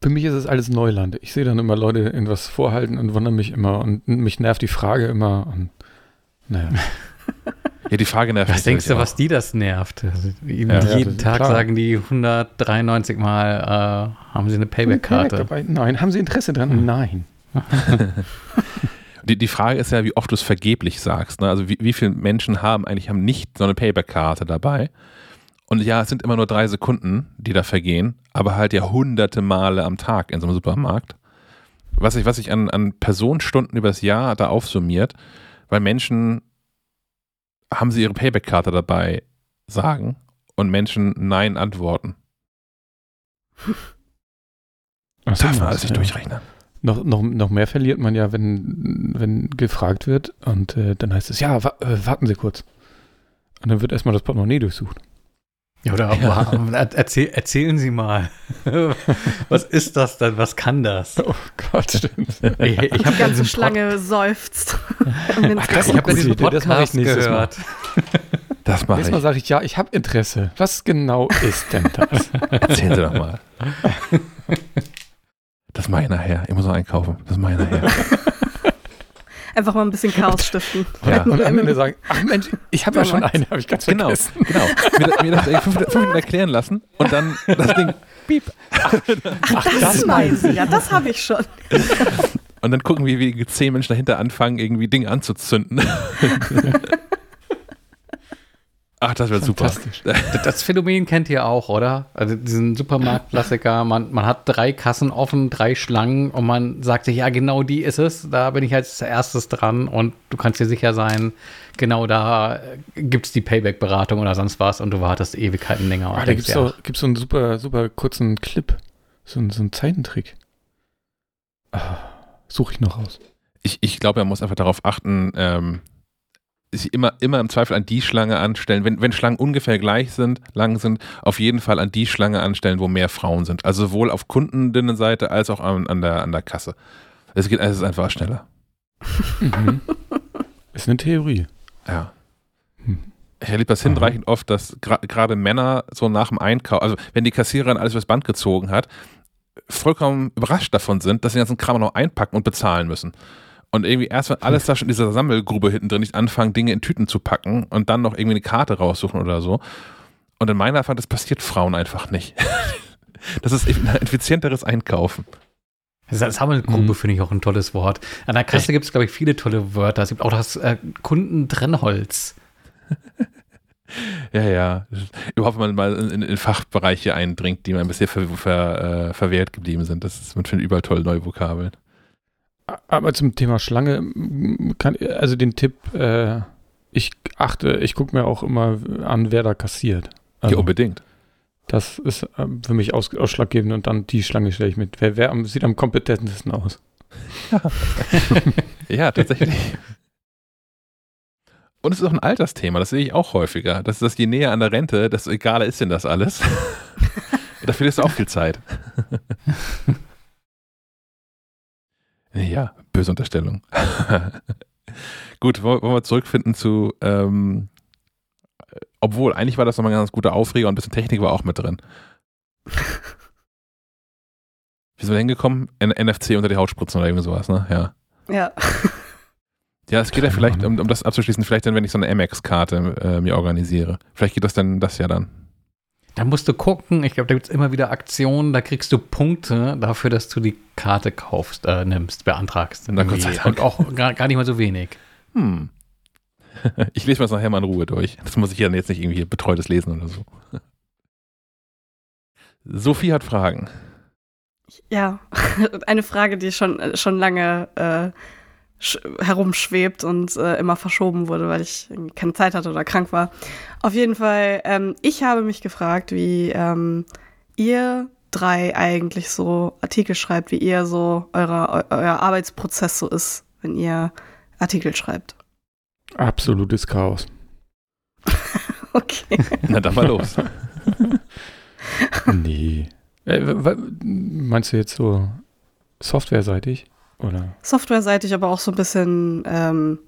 Für mich ist es alles Neuland. Ich sehe dann immer Leute irgendwas vorhalten und wundere mich immer und mich nervt die Frage immer und naja. Ja, die Frage nervt Was denkst du, auch. was die das nervt? Also, Ja. Ja, jeden das- Tag klar. sagen die 193 Mal, äh, haben sie eine Payback-Karte. dabei? Nein. Haben Sie Interesse dran? Hm. Nein. Die, die Frage ist ja, wie oft du es vergeblich sagst. Ne? Also wie, wie viele Menschen haben eigentlich haben nicht so eine Payback-Karte dabei? Und ja, es sind immer nur drei Sekunden, die da vergehen, aber halt ja hunderte Male am Tag in so einem Supermarkt. Was sich was ich an, an Personenstunden übers Jahr da aufsummiert, weil Menschen haben sie ihre Payback-Karte dabei sagen und Menschen Nein antworten. So, Darf man alles nicht ja. durchrechnen. Noch, noch, noch mehr verliert man ja, wenn, wenn gefragt wird und äh, dann heißt es, ja, wa äh, warten Sie kurz. Und dann wird erstmal das Portemonnaie durchsucht. Ja, Oder Ja. er- erzähl, erzählen Sie mal. Was ist das denn? Was kann das? Oh Gott, stimmt. Ich, ich Die habe ganze Schlange seufzt. Am Hintergrund. ist Ich habe diesen Idee, das mache ich Podcast nächstes Mal. gehört. Das mache Nächstes Mal ich. sage ich, ja, ich habe Interesse. Was genau ist denn das? Erzählen Sie doch mal. Das mache ich nachher. Ich muss noch einkaufen. Das mache ich nachher. Einfach mal ein bisschen Chaos stiften. Ja. Und am Ende sagen, ach Mensch, ich habe ja schon eine, habe ich ganz Genau, vergessen. genau. Mir, das- mir das fünf, fünf Minuten erklären lassen und dann das Ding piep. Das, das meinen Sie, ja, das habe ich schon. Und dann gucken, wie, wie zehn Menschen dahinter anfangen, irgendwie Dinge anzuzünden. Ach, das wird super. Das- Phänomen kennt ihr auch, oder? Also diesen Supermarktklassiker, man, man hat drei Kassen offen, drei Schlangen und man sagt sich, ja, genau die ist es, da bin ich als erstes dran und du kannst dir sicher sein, genau da gibt es die Payback-Beratung oder sonst was und du wartest Ewigkeiten länger. Ah, da gibt es so, gibt's so einen super, super kurzen Clip. So, ein- so einen Zeichentrick. Ah, Suche ich noch raus. Ich, ich glaube, er muss einfach darauf achten, ähm, sich immer, immer im Zweifel an die Schlange anstellen. Wenn, wenn Schlangen ungefähr gleich sind, lang sind, auf jeden Fall an die Schlange anstellen, wo mehr Frauen sind. Also sowohl auf Kundinnenseite als auch an, an, der, an der Kasse. Es geht, es ist einfach schneller. Mhm. ist eine Theorie. Ja. Hm. Ich erlebe das hinreichend oft, dass gerade Männer so nach dem Einkauf, also wenn die Kassiererin alles übers Band gezogen hat, vollkommen überrascht davon sind, dass sie den ganzen Kram noch einpacken und bezahlen müssen. Und irgendwie erst, wenn alles da schon in dieser Sammelgrube hinten drin ist, anfangen, Dinge in Tüten zu packen und dann noch irgendwie eine Karte raussuchen oder so. Und in meiner Erfahrung, das passiert Frauen einfach nicht. Das ist ein effizienteres Einkaufen. Sammelgrube mhm. finde ich auch ein tolles Wort. An der Kasse gibt es, glaube ich, viele tolle Wörter. Es gibt auch das äh, Kundentrennholz. ja, ja. Überhaupt, wenn man mal in, in, Fachbereiche eindringt, die man bisher ver, ver, äh, verwehrt geblieben sind. Das ist, man findet überall tolle neue Vokabeln. Aber zum Thema Schlange, kann, also den Tipp, äh, ich achte, ich gucke mir auch immer an, wer da kassiert. Also, ja, unbedingt. Das ist äh, für mich aus, ausschlaggebend und dann die Schlange stelle ich mit. Wer, wer am, sieht am kompetentesten aus? Ja, ja tatsächlich. Und es ist auch ein Altersthema, das sehe ich auch häufiger. Das ist das, je näher an der Rente, desto egaler ist denn das alles. Dafür ist auch viel Zeit. ja, böse Unterstellung. Gut, wollen wir zurückfinden zu, ähm, obwohl, eigentlich war das nochmal ein ganz guter Aufreger und ein bisschen Technik war auch mit drin. Wie sind wir hingekommen? N NFC unter die Haut spritzen oder irgendwie sowas, ne? Ja. Ja. Ja, es geht ja vielleicht, um, um das abzuschließen, vielleicht dann, wenn ich so eine Amex-Karte äh, mir organisiere. Vielleicht geht das dann das ja dann. Da musst du gucken, ich glaube, da gibt es immer wieder Aktionen, da kriegst du Punkte dafür, dass du die Karte kaufst, äh, nimmst, beantragst. Und, und auch gar, gar, nicht mal so wenig. Hm. Ich lese mir das nachher mal in Ruhe durch. Das muss ich ja jetzt nicht irgendwie betreutes lesen oder so. Sophie hat Fragen. Ja, eine Frage, die schon, schon lange äh, herumschwebt und äh, immer verschoben wurde, weil ich keine Zeit hatte oder krank war. Auf jeden Fall, ähm, ich habe mich gefragt, wie ähm, ihr drei eigentlich so Artikel schreibt, wie ihr so euer, euer Arbeitsprozess so ist, wenn ihr Artikel schreibt. Absolutes Chaos. okay. Na dann mal los. nee. Äh, meinst du jetzt so softwareseitig? Oder? Softwareseitig, aber auch so ein bisschen ähm,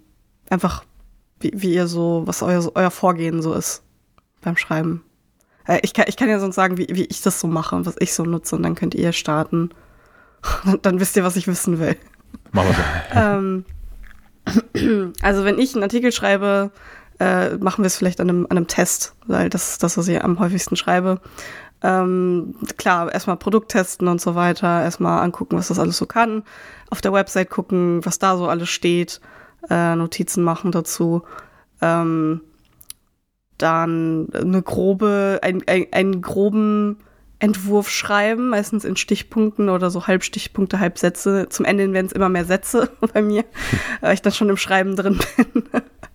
einfach, wie, wie, ihr so, was euer, euer Vorgehen so ist beim Schreiben. Äh, ich, kann, ich kann ja sonst sagen, wie, wie ich das so mache und was ich so nutze und dann könnt ihr starten. dann, dann wisst ihr, was ich wissen will. Machen wir so. ähm, also wenn ich einen Artikel schreibe, äh, machen wir es vielleicht an einem, an einem Test, weil das ist das, was ich am häufigsten schreibe. Ähm, klar, erstmal Produkt testen und so weiter, erstmal angucken, was das alles so kann, auf der Website gucken, was da so alles steht, äh, Notizen machen dazu. Ähm, dann eine grobe, ein, ein, einen groben Entwurf schreiben, meistens in Stichpunkten oder so Halbstichpunkte, Halbsätze. Zum Ende werden es immer mehr Sätze bei mir, weil ich dann schon im Schreiben drin bin.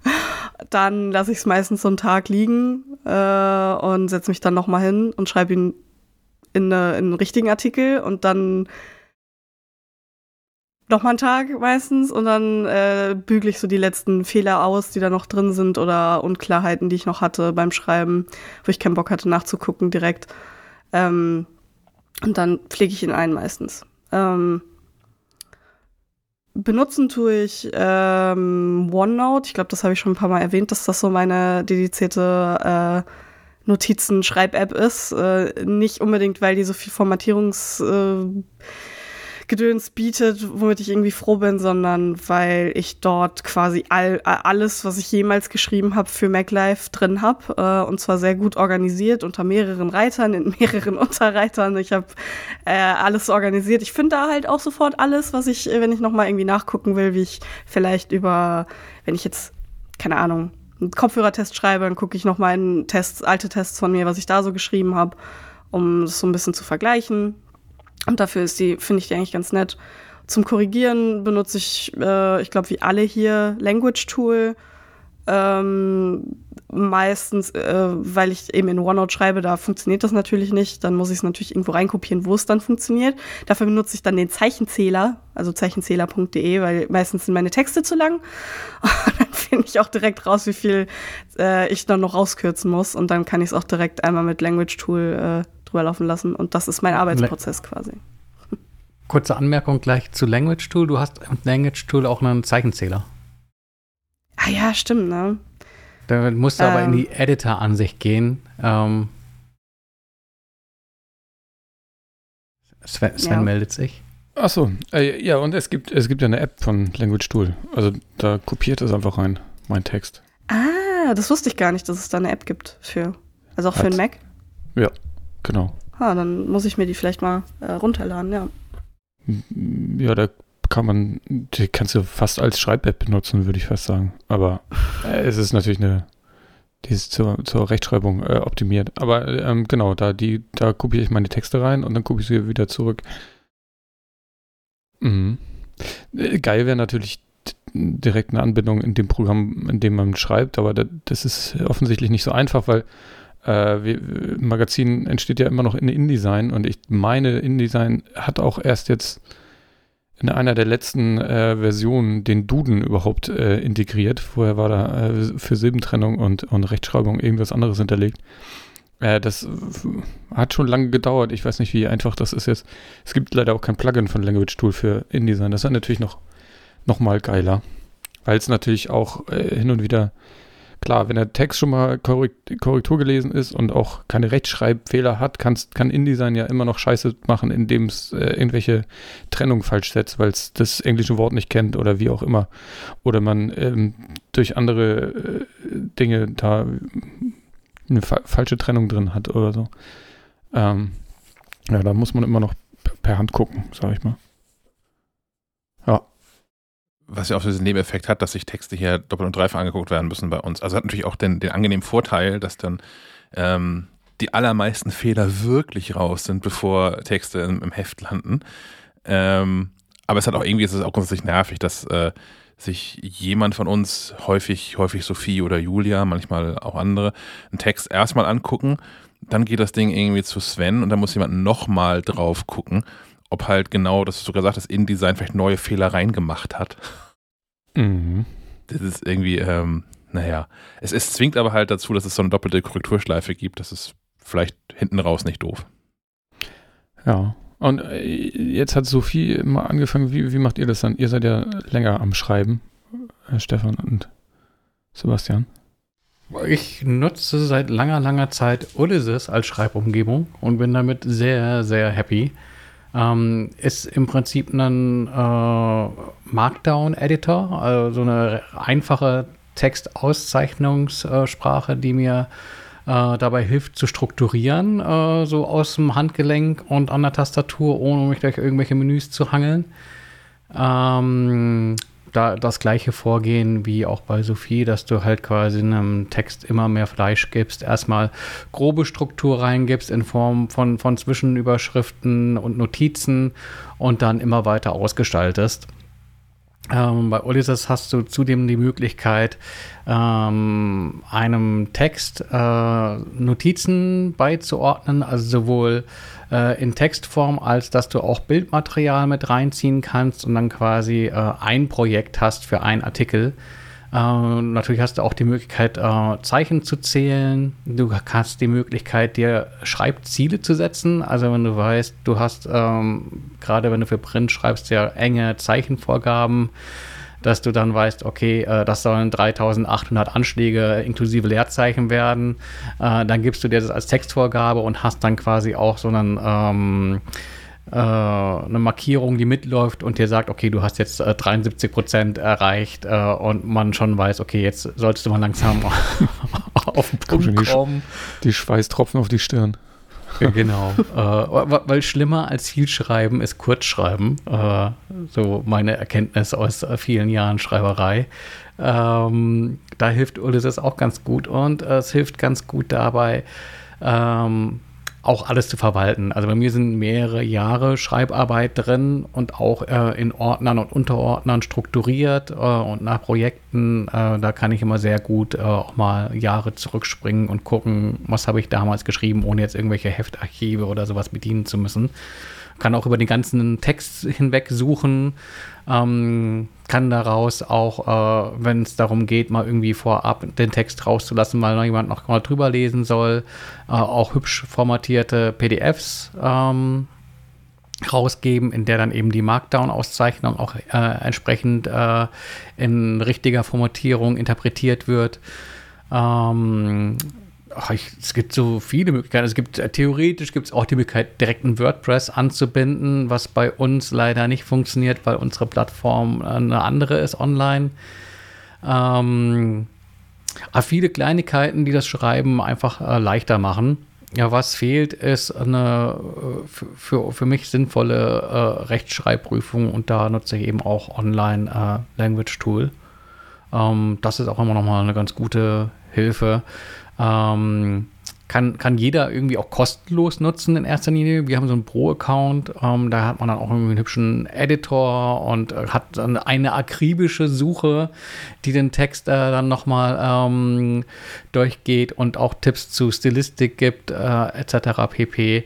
dann lasse ich es meistens so einen Tag liegen äh, und setze mich dann nochmal hin und schreibe ihn in, eine, in einen richtigen Artikel und dann nochmal einen Tag meistens und dann äh, bügle ich so die letzten Fehler aus, die da noch drin sind oder Unklarheiten, die ich noch hatte beim Schreiben, wo ich keinen Bock hatte nachzugucken direkt. Ähm, und dann pflege ich ihn ein meistens. Ähm, benutzen tue ich ähm, OneNote. Ich glaube, das habe ich schon ein paar Mal erwähnt, dass das so meine dedizierte äh, Notizen-Schreib-App ist. Äh, nicht unbedingt, weil die so viel Formatierungs- äh, Gedöns bietet, womit ich irgendwie froh bin, sondern weil ich dort quasi all, alles, was ich jemals geschrieben habe, für MacLife drin habe. Äh, und zwar sehr gut organisiert unter mehreren Reitern, in mehreren Unterreitern. Ich habe äh, alles organisiert. Ich finde da halt auch sofort alles, was ich, wenn ich nochmal irgendwie nachgucken will, wie ich vielleicht über, wenn ich jetzt, keine Ahnung, einen Kopfhörertest schreibe, dann gucke ich nochmal in Tests, alte Tests von mir, was ich da so geschrieben habe, um das so ein bisschen zu vergleichen. Und dafür ist die, finde ich die eigentlich ganz nett. Zum Korrigieren benutze ich, äh, ich glaube, wie alle hier, Language Tool. Ähm, meistens, äh, weil ich eben in OneNote schreibe, da funktioniert das natürlich nicht. Dann muss ich es natürlich irgendwo reinkopieren, wo es dann funktioniert. Dafür benutze ich dann den Zeichenzähler, also zeichenzähler.de, weil meistens sind meine Texte zu lang. Und dann finde ich auch direkt raus, wie viel äh, ich dann noch rauskürzen muss. Und dann kann ich es auch direkt einmal mit Language Tool äh, drüber laufen lassen. Und das ist mein Arbeitsprozess quasi. Kurze Anmerkung gleich zu Language Tool. Du hast mit Language Tool auch einen Zeichenzähler. Ah ja, stimmt, ne? Dann musst du ähm, aber in die ähm. Editor-Ansicht gehen. Ähm, Sven, Sven ja. meldet sich. Achso, äh, ja, und es gibt, es gibt ja eine App von Language Tool. Also da kopiert es einfach rein, mein Text. Ah, das wusste ich gar nicht, dass es da eine App gibt für. Also auch Hat. für einen Mac? Ja, genau. Ah, dann muss ich mir die vielleicht mal äh, runterladen, ja. Ja, da kann man, die kannst du fast als Schreib-App benutzen, würde ich fast sagen. Aber äh, es ist natürlich eine, die ist zur, zur Rechtschreibung äh, optimiert. Aber ähm, genau, da, die, da kopiere ich meine Texte rein und dann kopiere ich sie wieder zurück. Mhm. Äh, geil wäre natürlich direkt eine Anbindung in dem Programm, in dem man schreibt, aber das ist offensichtlich nicht so einfach, weil äh, wir, Magazin entsteht ja immer noch in InDesign und ich meine, InDesign hat auch erst jetzt in einer der letzten äh, Versionen den Duden überhaupt äh, integriert. Vorher war da äh, für Silbentrennung und, und Rechtschreibung irgendwas anderes hinterlegt. Äh, das hat schon lange gedauert. Ich weiß nicht, wie einfach das ist jetzt. Es gibt leider auch kein Plugin von Language Tool für InDesign. Das ist natürlich noch, noch mal geiler, weil es natürlich auch äh, hin und wieder Klar, wenn der Text schon mal Korrektur gelesen ist und auch keine Rechtschreibfehler hat, kann InDesign ja immer noch Scheiße machen, indem es äh, irgendwelche Trennung falsch setzt, weil es das englische Wort nicht kennt oder wie auch immer. Oder man ähm, durch andere äh, Dinge da eine fa falsche Trennung drin hat oder so. Ähm, ja, da muss man immer noch per Hand gucken, sag ich mal. Ja was ja auch diesen Nebeneffekt hat, dass sich Texte hier doppelt und dreifach angeguckt werden müssen bei uns. Also hat natürlich auch den, den angenehmen Vorteil, dass dann ähm, die allermeisten Fehler wirklich raus sind, bevor Texte im, im Heft landen. Ähm, aber es hat auch irgendwie, es ist auch grundsätzlich nervig, dass äh, sich jemand von uns, häufig, häufig Sophie oder Julia, manchmal auch andere, einen Text erstmal angucken, dann geht das Ding irgendwie zu Sven und dann muss jemand nochmal drauf gucken ob halt genau, das du sogar sagst, das InDesign vielleicht neue Fehler reingemacht hat. Mhm. Das ist irgendwie, ähm, naja, es, es zwingt aber halt dazu, dass es so eine doppelte Korrekturschleife gibt. Das ist vielleicht hinten raus nicht doof. Ja. Und äh, jetzt hat Sophie mal angefangen, wie, wie macht ihr das dann? Ihr seid ja länger am Schreiben, Herr Stefan und Sebastian. Ich nutze seit langer, langer Zeit Ulysses als Schreibumgebung und bin damit sehr, sehr happy. Ähm, ist im Prinzip ein äh, Markdown-Editor, also so eine einfache Textauszeichnungssprache, die mir äh, dabei hilft zu strukturieren, äh, so aus dem Handgelenk und an der Tastatur, ohne mich durch irgendwelche Menüs zu hangeln. Ähm, da das gleiche Vorgehen wie auch bei Sophie, dass du halt quasi einem Text immer mehr Fleisch gibst, erstmal grobe Struktur reingibst in Form von, von Zwischenüberschriften und Notizen und dann immer weiter ausgestaltest. Ähm, bei Ulysses hast du zudem die Möglichkeit, ähm, einem Text äh, Notizen beizuordnen, also sowohl äh, in Textform, als dass du auch Bildmaterial mit reinziehen kannst und dann quasi äh, ein Projekt hast für einen Artikel. Äh, natürlich hast du auch die Möglichkeit, äh, Zeichen zu zählen. Du hast die Möglichkeit, dir Schreibziele zu setzen. Also wenn du weißt, du hast ähm, gerade wenn du für Print schreibst, ja enge Zeichenvorgaben dass du dann weißt, okay, äh, das sollen 3800 Anschläge inklusive Leerzeichen werden. Äh, dann gibst du dir das als Textvorgabe und hast dann quasi auch so einen ähm, äh, eine Markierung, die mitläuft und dir sagt, okay, du hast jetzt äh, 73 Prozent erreicht äh, und man schon weiß, okay, jetzt solltest du mal langsam auf den Punkt kommen. Die Schweißtropfen auf die Stirn. Genau, äh, weil schlimmer als viel schreiben ist Kurzschreiben. Äh, so meine Erkenntnis aus äh, vielen Jahren Schreiberei. Ähm, da hilft Ulysses auch ganz gut und es hilft ganz gut dabei, ähm, auch alles zu verwalten. Also bei mir sind mehrere Jahre Schreibarbeit drin und auch äh, in Ordnern und Unterordnern strukturiert äh, und nach Projekten. Äh, da kann ich immer sehr gut äh, auch mal Jahre zurückspringen und gucken, was habe ich damals geschrieben, ohne jetzt irgendwelche Heftarchive oder sowas bedienen zu müssen kann auch über den ganzen Text hinweg suchen, ähm, kann daraus auch, äh, wenn es darum geht, mal irgendwie vorab den Text rauszulassen, weil noch jemand noch mal drüber lesen soll, äh, auch hübsch formatierte PDFs ähm, rausgeben, in der dann eben die Markdown-Auszeichnung auch äh, entsprechend äh, in richtiger Formatierung interpretiert wird. Ähm, ach, ich, es gibt so viele Möglichkeiten. Es gibt äh, theoretisch gibt es auch die Möglichkeit, direkt ein WordPress anzubinden, was bei uns leider nicht funktioniert, weil unsere Plattform eine andere ist online. Ähm, aber viele Kleinigkeiten, die das Schreiben einfach äh, leichter machen. Ja, was fehlt, ist eine äh, für, für mich sinnvolle äh, Rechtschreibprüfung und da nutze ich eben auch Online äh, Language Tool. Ähm, das ist auch immer noch mal eine ganz gute Hilfe. Ähm, kann, kann jeder irgendwie auch kostenlos nutzen in erster Linie. Wir haben so einen Pro-Account, ähm, da hat man dann auch irgendwie einen hübschen Editor und äh, hat dann eine akribische Suche, die den Text äh, dann nochmal ähm, durchgeht und auch Tipps zu Stilistik gibt, äh, etc. pp.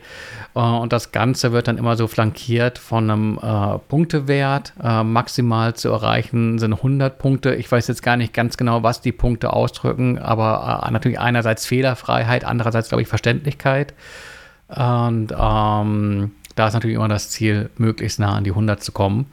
Äh, und das Ganze wird dann immer so flankiert von einem äh, Punktewert. Äh, maximal zu erreichen sind 100 Punkte. Ich weiß jetzt gar nicht ganz genau, was die Punkte ausdrücken, aber natürlich einerseits Fehlerfreiheit, andererseits glaube ich Verständlichkeit. Und ähm, da ist natürlich immer das Ziel, möglichst nah an die 100 zu kommen.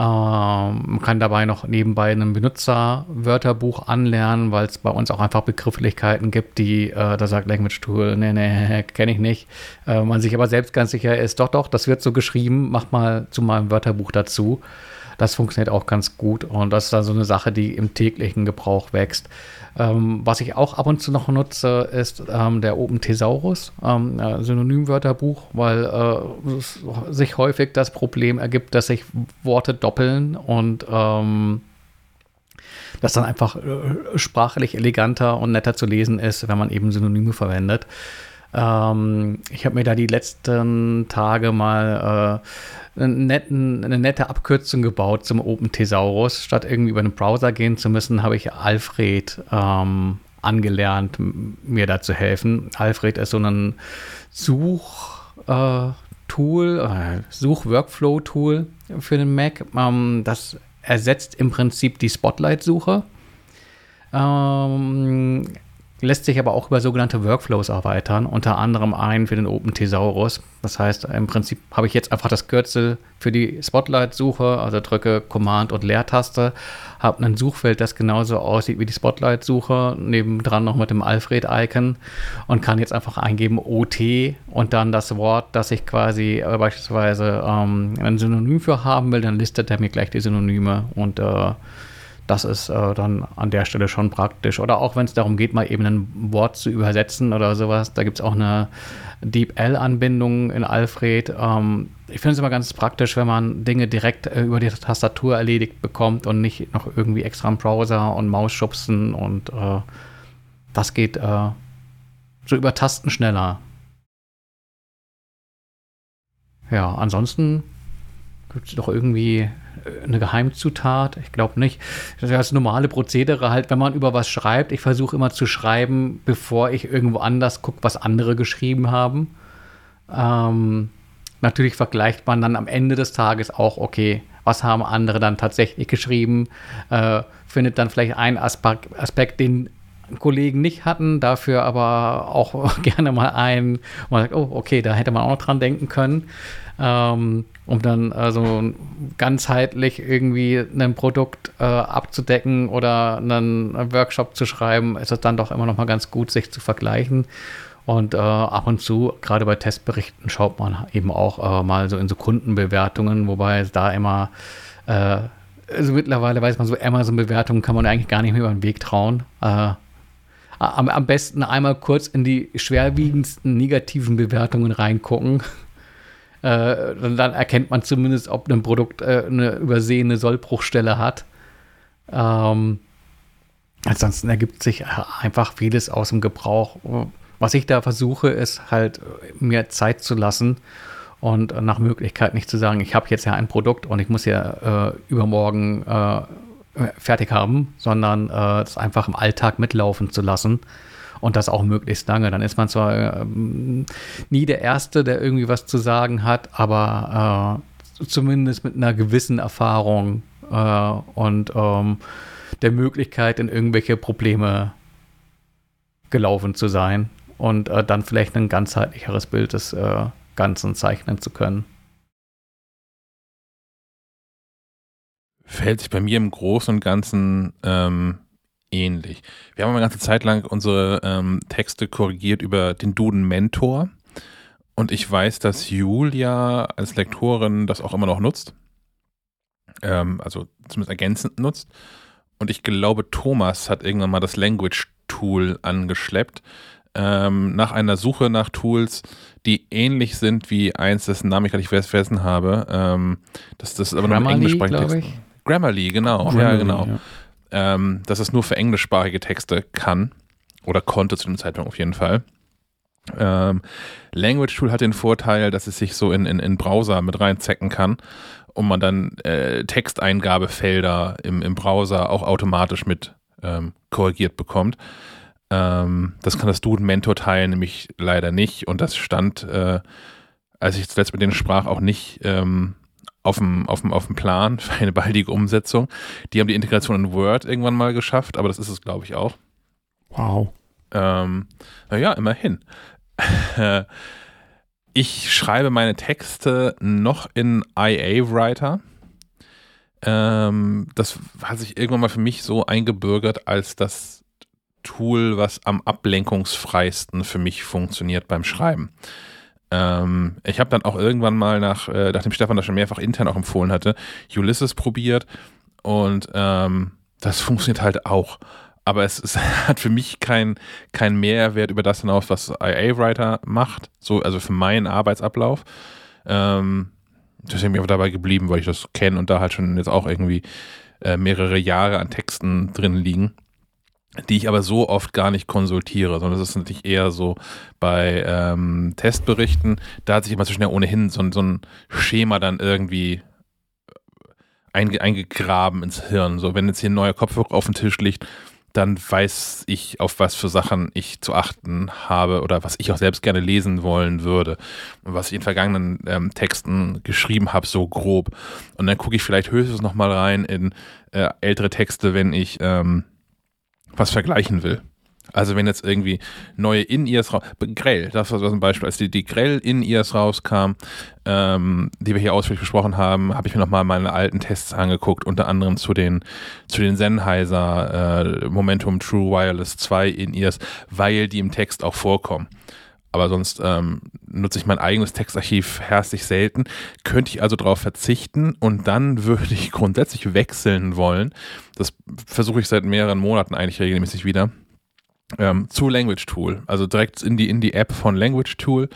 Ähm, man kann dabei noch nebenbei ein Benutzerwörterbuch anlernen, weil es bei uns auch einfach Begrifflichkeiten gibt, die, äh, da sagt Language Tool, nee, nee, kenne ich nicht. Äh, man sich aber selbst ganz sicher ist, doch, doch, das wird so geschrieben, mach mal zu meinem Wörterbuch dazu. Das funktioniert auch ganz gut und das ist dann so eine Sache, die im täglichen Gebrauch wächst. Ähm, was ich auch ab und zu noch nutze, ist ähm, der Open Thesaurus, ähm, äh, Synonymwörterbuch, weil äh, sich häufig das Problem ergibt, dass sich Worte doppeln und ähm, das dann einfach äh, sprachlich eleganter und netter zu lesen ist, wenn man eben Synonyme verwendet. Ähm, ich habe mir da die letzten Tage mal äh, netten, eine nette Abkürzung gebaut zum Open Thesaurus. Statt irgendwie über einen Browser gehen zu müssen, habe ich Alfred ähm, angelernt, mir da zu helfen. Alfred ist so ein Suchtool, äh, Such-Workflow-Tool für den Mac. Ähm, das ersetzt im Prinzip die Spotlight-Suche. Ähm, lässt sich aber auch über sogenannte Workflows erweitern, unter anderem einen für den Open Thesaurus. Das heißt, im Prinzip habe ich jetzt einfach das Kürzel für die Spotlight-Suche, also drücke Command und Leertaste, habe ein Suchfeld, das genauso aussieht wie die Spotlight-Suche, nebendran noch mit dem Alfred-Icon und kann jetzt einfach eingeben OT und dann das Wort, das ich quasi äh, beispielsweise ähm, ein Synonym für haben will, dann listet er mir gleich die Synonyme und äh, das ist äh, dann an der Stelle schon praktisch. Oder auch wenn es darum geht, mal eben ein Wort zu übersetzen oder sowas. Da gibt es auch eine DeepL-Anbindung in Alfred. Ähm, ich finde es immer ganz praktisch, wenn man Dinge direkt äh, über die Tastatur erledigt bekommt und nicht noch irgendwie extra im Browser und Maus schubsen. Und äh, das geht äh, so über Tasten schneller. Ja, ansonsten gibt es doch irgendwie eine Geheimzutat? Ich glaube nicht. Das ist das normale Prozedere halt, wenn man über was schreibt. Ich versuche immer zu schreiben, bevor ich irgendwo anders gucke, was andere geschrieben haben. Ähm, natürlich vergleicht man dann am Ende des Tages auch, okay, was haben andere dann tatsächlich geschrieben, äh, findet dann vielleicht einen Aspekt, Aspekt, den Kollegen nicht hatten, dafür aber auch gerne mal einen, man sagt, oh, okay, da hätte man auch noch dran denken können ähm, um dann also ganzheitlich irgendwie ein Produkt äh, abzudecken oder einen Workshop zu schreiben, ist es dann doch immer noch mal ganz gut, sich zu vergleichen. Und äh, ab und zu, gerade bei Testberichten, schaut man eben auch äh, mal so in so Kundenbewertungen, wobei es da immer, äh, also mittlerweile weiß man so, Amazon-Bewertungen kann man eigentlich gar nicht mehr über den Weg trauen. Äh, am, am besten einmal kurz in die schwerwiegendsten negativen Bewertungen reingucken äh, dann erkennt man zumindest, ob ein Produkt äh, eine übersehene Sollbruchstelle hat. Ähm, ansonsten ergibt sich einfach vieles aus dem Gebrauch. Was ich da versuche, ist halt mir Zeit zu lassen und nach Möglichkeit nicht zu sagen, ich habe jetzt ja ein Produkt und ich muss ja äh, übermorgen äh, fertig haben, sondern äh, es einfach im Alltag mitlaufen zu lassen und das auch möglichst lange. Dann ist man zwar ähm, nie der Erste, der irgendwie was zu sagen hat, aber äh, zumindest mit einer gewissen Erfahrung äh, und ähm, der Möglichkeit, in irgendwelche Probleme gelaufen zu sein und äh, dann vielleicht ein ganzheitlicheres Bild des äh, Ganzen zeichnen zu können. Fällt sich bei mir im Großen und Ganzen ähm, ähnlich. Wir haben eine ganze Zeit lang unsere ähm, Texte korrigiert über den Duden Mentor. Und ich weiß, dass Julia als Lektorin das auch immer noch nutzt. Ähm, also zumindest ergänzend nutzt. Und ich glaube, Thomas hat irgendwann mal das Language Tool angeschleppt. Ähm, nach einer Suche nach Tools, die ähnlich sind wie eins, dessen Namen ich gar nicht vergessen habe. Ähm, das, das ist aber nur ein englischsprachiger Text. Grammarly, genau. Grammarly, ja, genau. ja. Ähm, dass es nur für englischsprachige Texte kann. Oder konnte zu dem Zeitpunkt auf jeden Fall. Ähm, Language Tool hat den Vorteil, dass es sich so in, in, in Browser mit reinzecken kann und man dann äh, Texteingabefelder im, im Browser auch automatisch mit ähm, korrigiert bekommt. Ähm, das kann das Duden Mentor Teil nämlich leider nicht und das stand, äh, als ich zuletzt mit denen sprach, auch nicht ähm, auf dem, auf, dem, auf dem Plan für eine baldige Umsetzung. Die haben die Integration in Word irgendwann mal geschafft, aber das ist es, glaube ich, auch. Wow. Ähm, naja, immerhin. Ich schreibe meine Texte noch in IA Writer. Ähm, das hat sich irgendwann mal für mich so eingebürgert als das Tool, was am ablenkungsfreisten für mich funktioniert beim Schreiben. Ähm, ich habe dann auch irgendwann mal nach, äh, nachdem Stefan das schon mehrfach intern auch empfohlen hatte, Ulysses probiert und ähm, das funktioniert halt auch aber es, es, hat für mich keinen kein Mehrwert über das hinaus, was IA-Writer macht, so, also für meinen Arbeitsablauf. Ähm, deswegen bin ich dabei geblieben, weil ich das kenne und da halt schon jetzt auch irgendwie äh, mehrere Jahre an Texten drin liegen, die ich aber so oft gar nicht konsultiere, sondern das ist natürlich eher so bei ähm, Testberichten, da hat sich immer so schnell ohnehin so, so ein Schema dann irgendwie einge, eingegraben ins Hirn. So, wenn jetzt hier ein neuer Kopfhörer auf dem Tisch liegt, dann weiß ich, auf was für Sachen ich zu achten habe oder was ich auch selbst gerne lesen wollen würde und was ich in vergangenen ähm, Texten geschrieben habe, so grob. Und dann gucke ich vielleicht höchstens nochmal rein in äh, ältere Texte, wenn ich ähm, was vergleichen will. Also wenn jetzt irgendwie neue In-Ears raus, Grell, das war so ein Beispiel, als die, die Grell In-Ears rauskam, ähm, die wir hier ausführlich besprochen haben, habe ich mir nochmal meine alten Tests angeguckt, unter anderem zu den, zu den Sennheiser äh, Momentum True Wireless 2 In-Ears, weil die im Text auch vorkommen. Aber sonst ähm, nutze ich mein eigenes Textarchiv herzlich selten. Könnte ich also darauf verzichten und dann würde ich grundsätzlich wechseln wollen. Das versuche ich seit mehreren Monaten eigentlich regelmäßig wieder ähm, zu Language Tool, also direkt in die, in die App von Language Tool.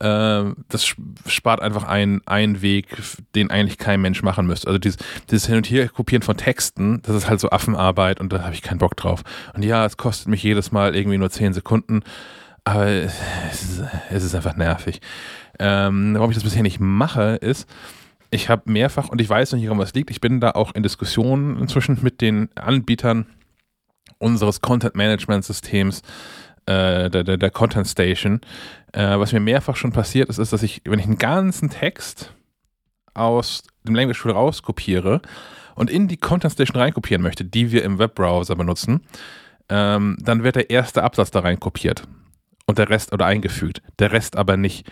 Äh, das spart einfach einen, einen Weg, den eigentlich kein Mensch machen müsste. Also dieses, dieses Hin- und Her-Kopieren von Texten, das ist halt so Affenarbeit und da habe ich keinen Bock drauf. Und ja, es kostet mich jedes Mal irgendwie nur 10 Sekunden, aber es ist, es ist einfach nervig. Ähm, warum ich das bisher nicht mache, ist, ich habe mehrfach, und ich weiß noch nicht, woran was liegt, ich bin da auch in Diskussionen inzwischen mit den Anbietern, unseres Content-Management-Systems, äh, der, der, der, Content Station. Äh, was mir mehrfach schon passiert ist, ist, dass ich, wenn ich einen ganzen Text aus dem Language Tool rauskopiere und in die Content Station reinkopieren möchte, die wir im Webbrowser benutzen, ähm, dann wird der erste Absatz da rein kopiert und der Rest oder eingefügt, der Rest aber nicht.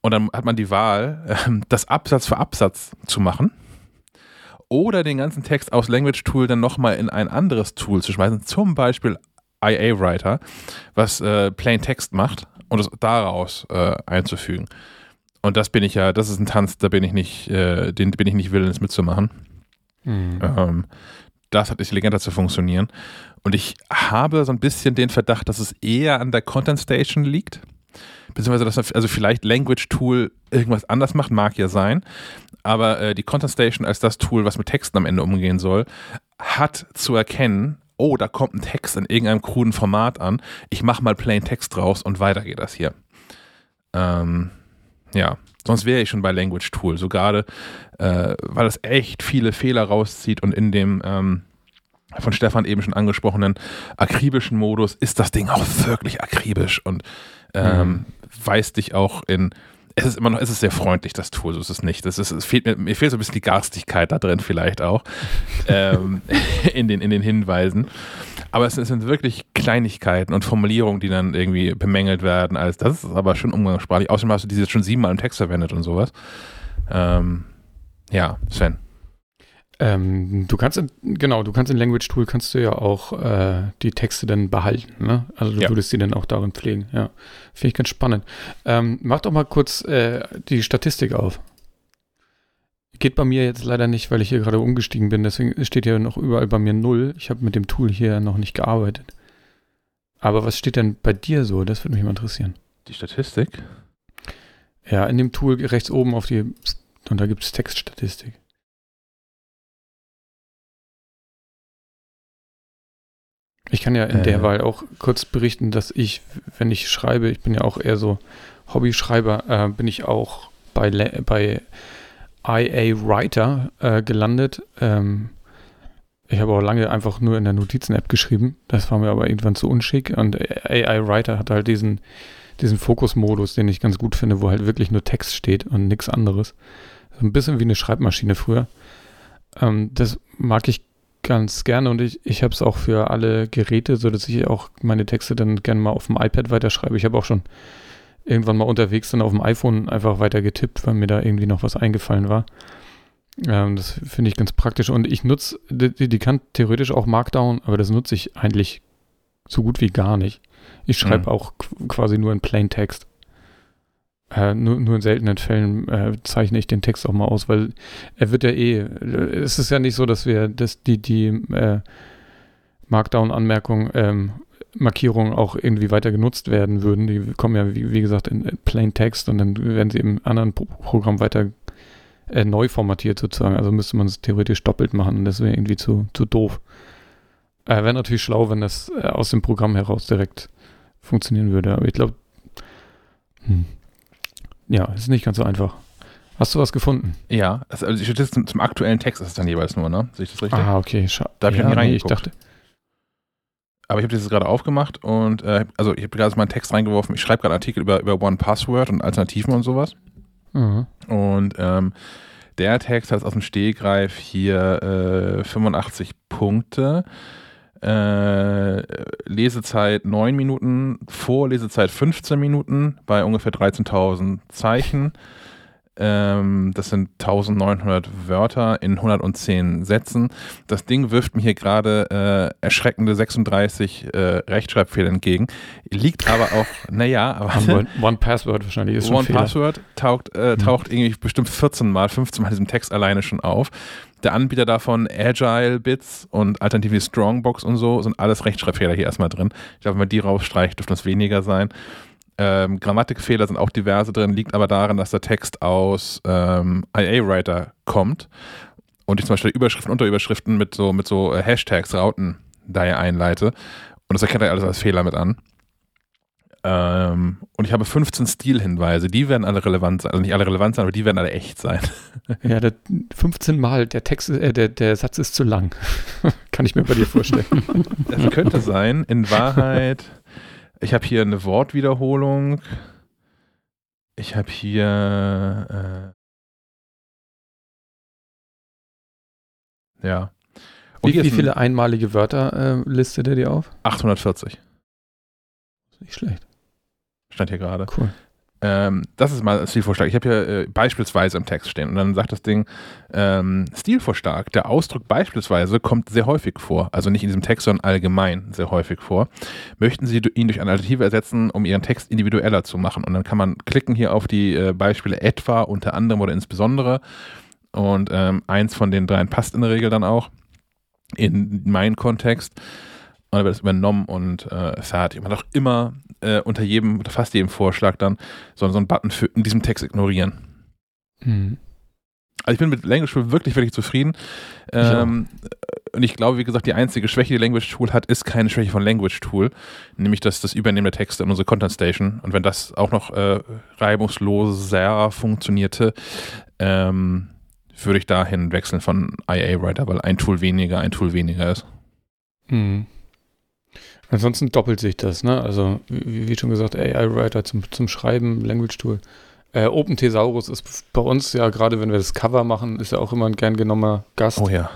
Und dann hat man die Wahl, äh, das Absatz für Absatz zu machen oder den ganzen Text aus Language Tool dann nochmal in ein anderes Tool zu schmeißen, zum Beispiel IA Writer, was äh, Plain Text macht und es daraus äh, einzufügen. Und das bin ich ja, das ist ein Tanz, da bin ich nicht, äh, den bin ich nicht willens mitzumachen. Mhm. Ähm, das hat intelligenter zu funktionieren. Und ich habe so ein bisschen den Verdacht, dass es eher an der Content Station liegt. Beziehungsweise dass also vielleicht Language Tool irgendwas anders macht, mag ja sein, aber äh, die Content Station als das Tool, was mit Texten am Ende umgehen soll, hat zu erkennen, oh, da kommt ein Text in irgendeinem kruden Format an, ich mache mal Plain Text raus und weiter geht das hier. Ähm, ja, sonst wäre ich schon bei Language Tool, so gerade, äh, weil es echt viele Fehler rauszieht und in dem ähm, von Stefan eben schon angesprochenen akribischen Modus ist das Ding auch wirklich akribisch und ähm, mhm. weist dich auch in es ist immer noch, es ist sehr freundlich, das Tool, so ist es nicht. Das ist, es fehlt mir, mir fehlt so ein bisschen die Garstigkeit da drin vielleicht auch, ähm, in, den, in den Hinweisen. Aber es, es, sind wirklich Kleinigkeiten und Formulierungen, die dann irgendwie bemängelt werden, als das ist aber schon umgangssprachlich. Außerdem hast du diese schon siebenmal im Text verwendet und sowas. Ähm, ja, Sven. Ähm, du kannst, in, genau, du kannst in Language Tool kannst du ja auch äh, die Texte dann behalten, ne? Also du Ja. würdest die dann auch darin pflegen, ja. Finde ich ganz spannend. Ähm, mach doch mal kurz äh, die Statistik auf. Geht bei mir jetzt leider nicht, weil ich hier gerade umgestiegen bin, deswegen steht hier noch überall bei mir null. Ich habe mit dem Tool hier noch nicht gearbeitet. Aber was steht denn bei dir so? Das würde mich mal interessieren. Die Statistik. Ja, in dem Tool rechts oben auf die, und da gibt es Textstatistik. Ich kann ja in Äh. der Wahl auch kurz berichten, dass ich, wenn ich schreibe, ich bin ja auch eher so Hobbyschreiber, äh, bin ich auch bei, bei IA Writer äh, gelandet. Ähm, ich habe auch lange einfach nur in der Notizen-App geschrieben. Das war mir aber irgendwann zu unschick. Und AI Writer hat halt diesen, diesen Fokusmodus, den ich ganz gut finde, wo halt wirklich nur Text steht und nichts anderes. So ein bisschen wie eine Schreibmaschine früher. Ähm, das mag ich ganz gerne und ich, ich habe es auch für alle Geräte, so dass ich auch meine Texte dann gerne mal auf dem iPad weiterschreibe. Ich habe auch schon irgendwann mal unterwegs dann auf dem iPhone einfach weiter getippt, weil mir da irgendwie noch was eingefallen war. Ähm, das finde ich ganz praktisch und ich nutze, die, die kann theoretisch auch Markdown, aber das nutze ich eigentlich so gut wie gar nicht. Ich schreibe Mhm. auch qu- quasi nur in Plain Text. Äh, nur, nur in seltenen Fällen äh, zeichne ich den Text auch mal aus, weil er wird ja eh, es ist ja nicht so, dass wir dass die, die äh, Markdown-Anmerkung, ähm, Markierungen auch irgendwie weiter genutzt werden würden. Die kommen ja, wie, wie gesagt, in in Plain Text und dann werden sie im anderen Pro Programm weiter äh, neu formatiert sozusagen. Also müsste man es theoretisch doppelt machen und das wäre irgendwie zu, zu doof. Äh, wäre natürlich schlau, wenn das äh, aus dem Programm heraus direkt funktionieren würde, aber ich glaube, hm. Ja, ist nicht ganz so einfach. Hast du was gefunden? Ja, also Statistik zum, zum aktuellen Text ist es dann jeweils nur, ne? Sehe ich das richtig? Ah, okay. Scha Da hab ich ja, nie nee, ich reingeguckt. dachte, Aber ich habe das gerade aufgemacht und äh, also ich habe gerade mal einen Text reingeworfen. Ich schreibe gerade einen Artikel über, über One Password und Alternativen und sowas. mhm. Und ähm, der Text hat aus dem Stehgreif hier äh, 85 Punkte. Äh, Lesezeit 9 Minuten, Vorlesezeit 15 Minuten bei ungefähr 13.000 Zeichen. Ähm, das sind 1900 Wörter in 110 Sätzen. Das Ding wirft mir hier gerade äh, erschreckende 36 äh, Rechtschreibfehler entgegen. Liegt aber auch, naja, aber One, One Password wahrscheinlich ist schon One. Password taucht, äh, Mhm. taucht irgendwie bestimmt 14 Mal, 15 Mal in diesem Text alleine schon auf. Der Anbieter davon, Agile Bits und alternativ die Strongbox und so, sind alles Rechtschreibfehler hier erstmal drin. Ich glaube, wenn man die rausstreicht, dürfte das weniger sein. Ähm, Grammatikfehler sind auch diverse drin, liegt aber daran, dass der Text aus ähm, IA-Writer kommt und ich zum Beispiel Überschriften, Unterüberschriften mit so, mit so äh, Hashtags, Rauten daher einleite. Und das erkennt er alles als Fehler mit an. Ähm, und ich habe 15 Stilhinweise, die werden alle relevant sein, also nicht alle relevant sein, aber die werden alle echt sein. Ja, der 15 Mal, der Text, äh, der, der Satz ist zu lang. Kann ich mir bei dir vorstellen. Es könnte sein, in Wahrheit, ich habe hier eine Wortwiederholung. Ich habe hier, äh, ja. Und Wie, wie ist ein viele einmalige Wörter äh, listet er dir auf? 840 Nicht schlecht. stand hier gerade. Cool. Ähm, das ist mal Stilvorschlag. Ich habe hier äh, beispielsweise im Text stehen und dann sagt das Ding ähm, Stilvorschlag. Der Ausdruck beispielsweise kommt sehr häufig vor. Also nicht in diesem Text, sondern allgemein sehr häufig vor. Möchten Sie ihn durch eine Alternative ersetzen, um Ihren Text individueller zu machen? Und dann kann man klicken hier auf die äh, Beispiele etwa, unter anderem oder insbesondere. Und ähm, eins von den dreien passt in der Regel dann auch in meinen Kontext. Und dann wird es übernommen und äh, fertig. Man hat auch immer äh, unter jedem, oder fast jedem Vorschlag dann so, so einen Button für in diesem Text ignorieren. Mhm. Also ich bin mit Language Tool wirklich, wirklich zufrieden. Ähm, und ich glaube, wie gesagt, die einzige Schwäche, die Language Tool hat, ist keine Schwäche von Language Tool, nämlich das, das Übernehmen der Texte in unsere Content Station. Und wenn das auch noch äh, reibungsloser funktionierte, ähm, würde ich dahin wechseln von IA Writer, weil ein Tool weniger, ein Tool weniger ist. Mhm. Ansonsten doppelt sich das, ne? Also, wie, wie schon gesagt, AI-Writer zum, zum Schreiben, Language Tool. Äh, Open Thesaurus ist bei uns ja, gerade wenn wir das Cover machen, ist ja auch immer ein gern genommener Gast. Oh ja.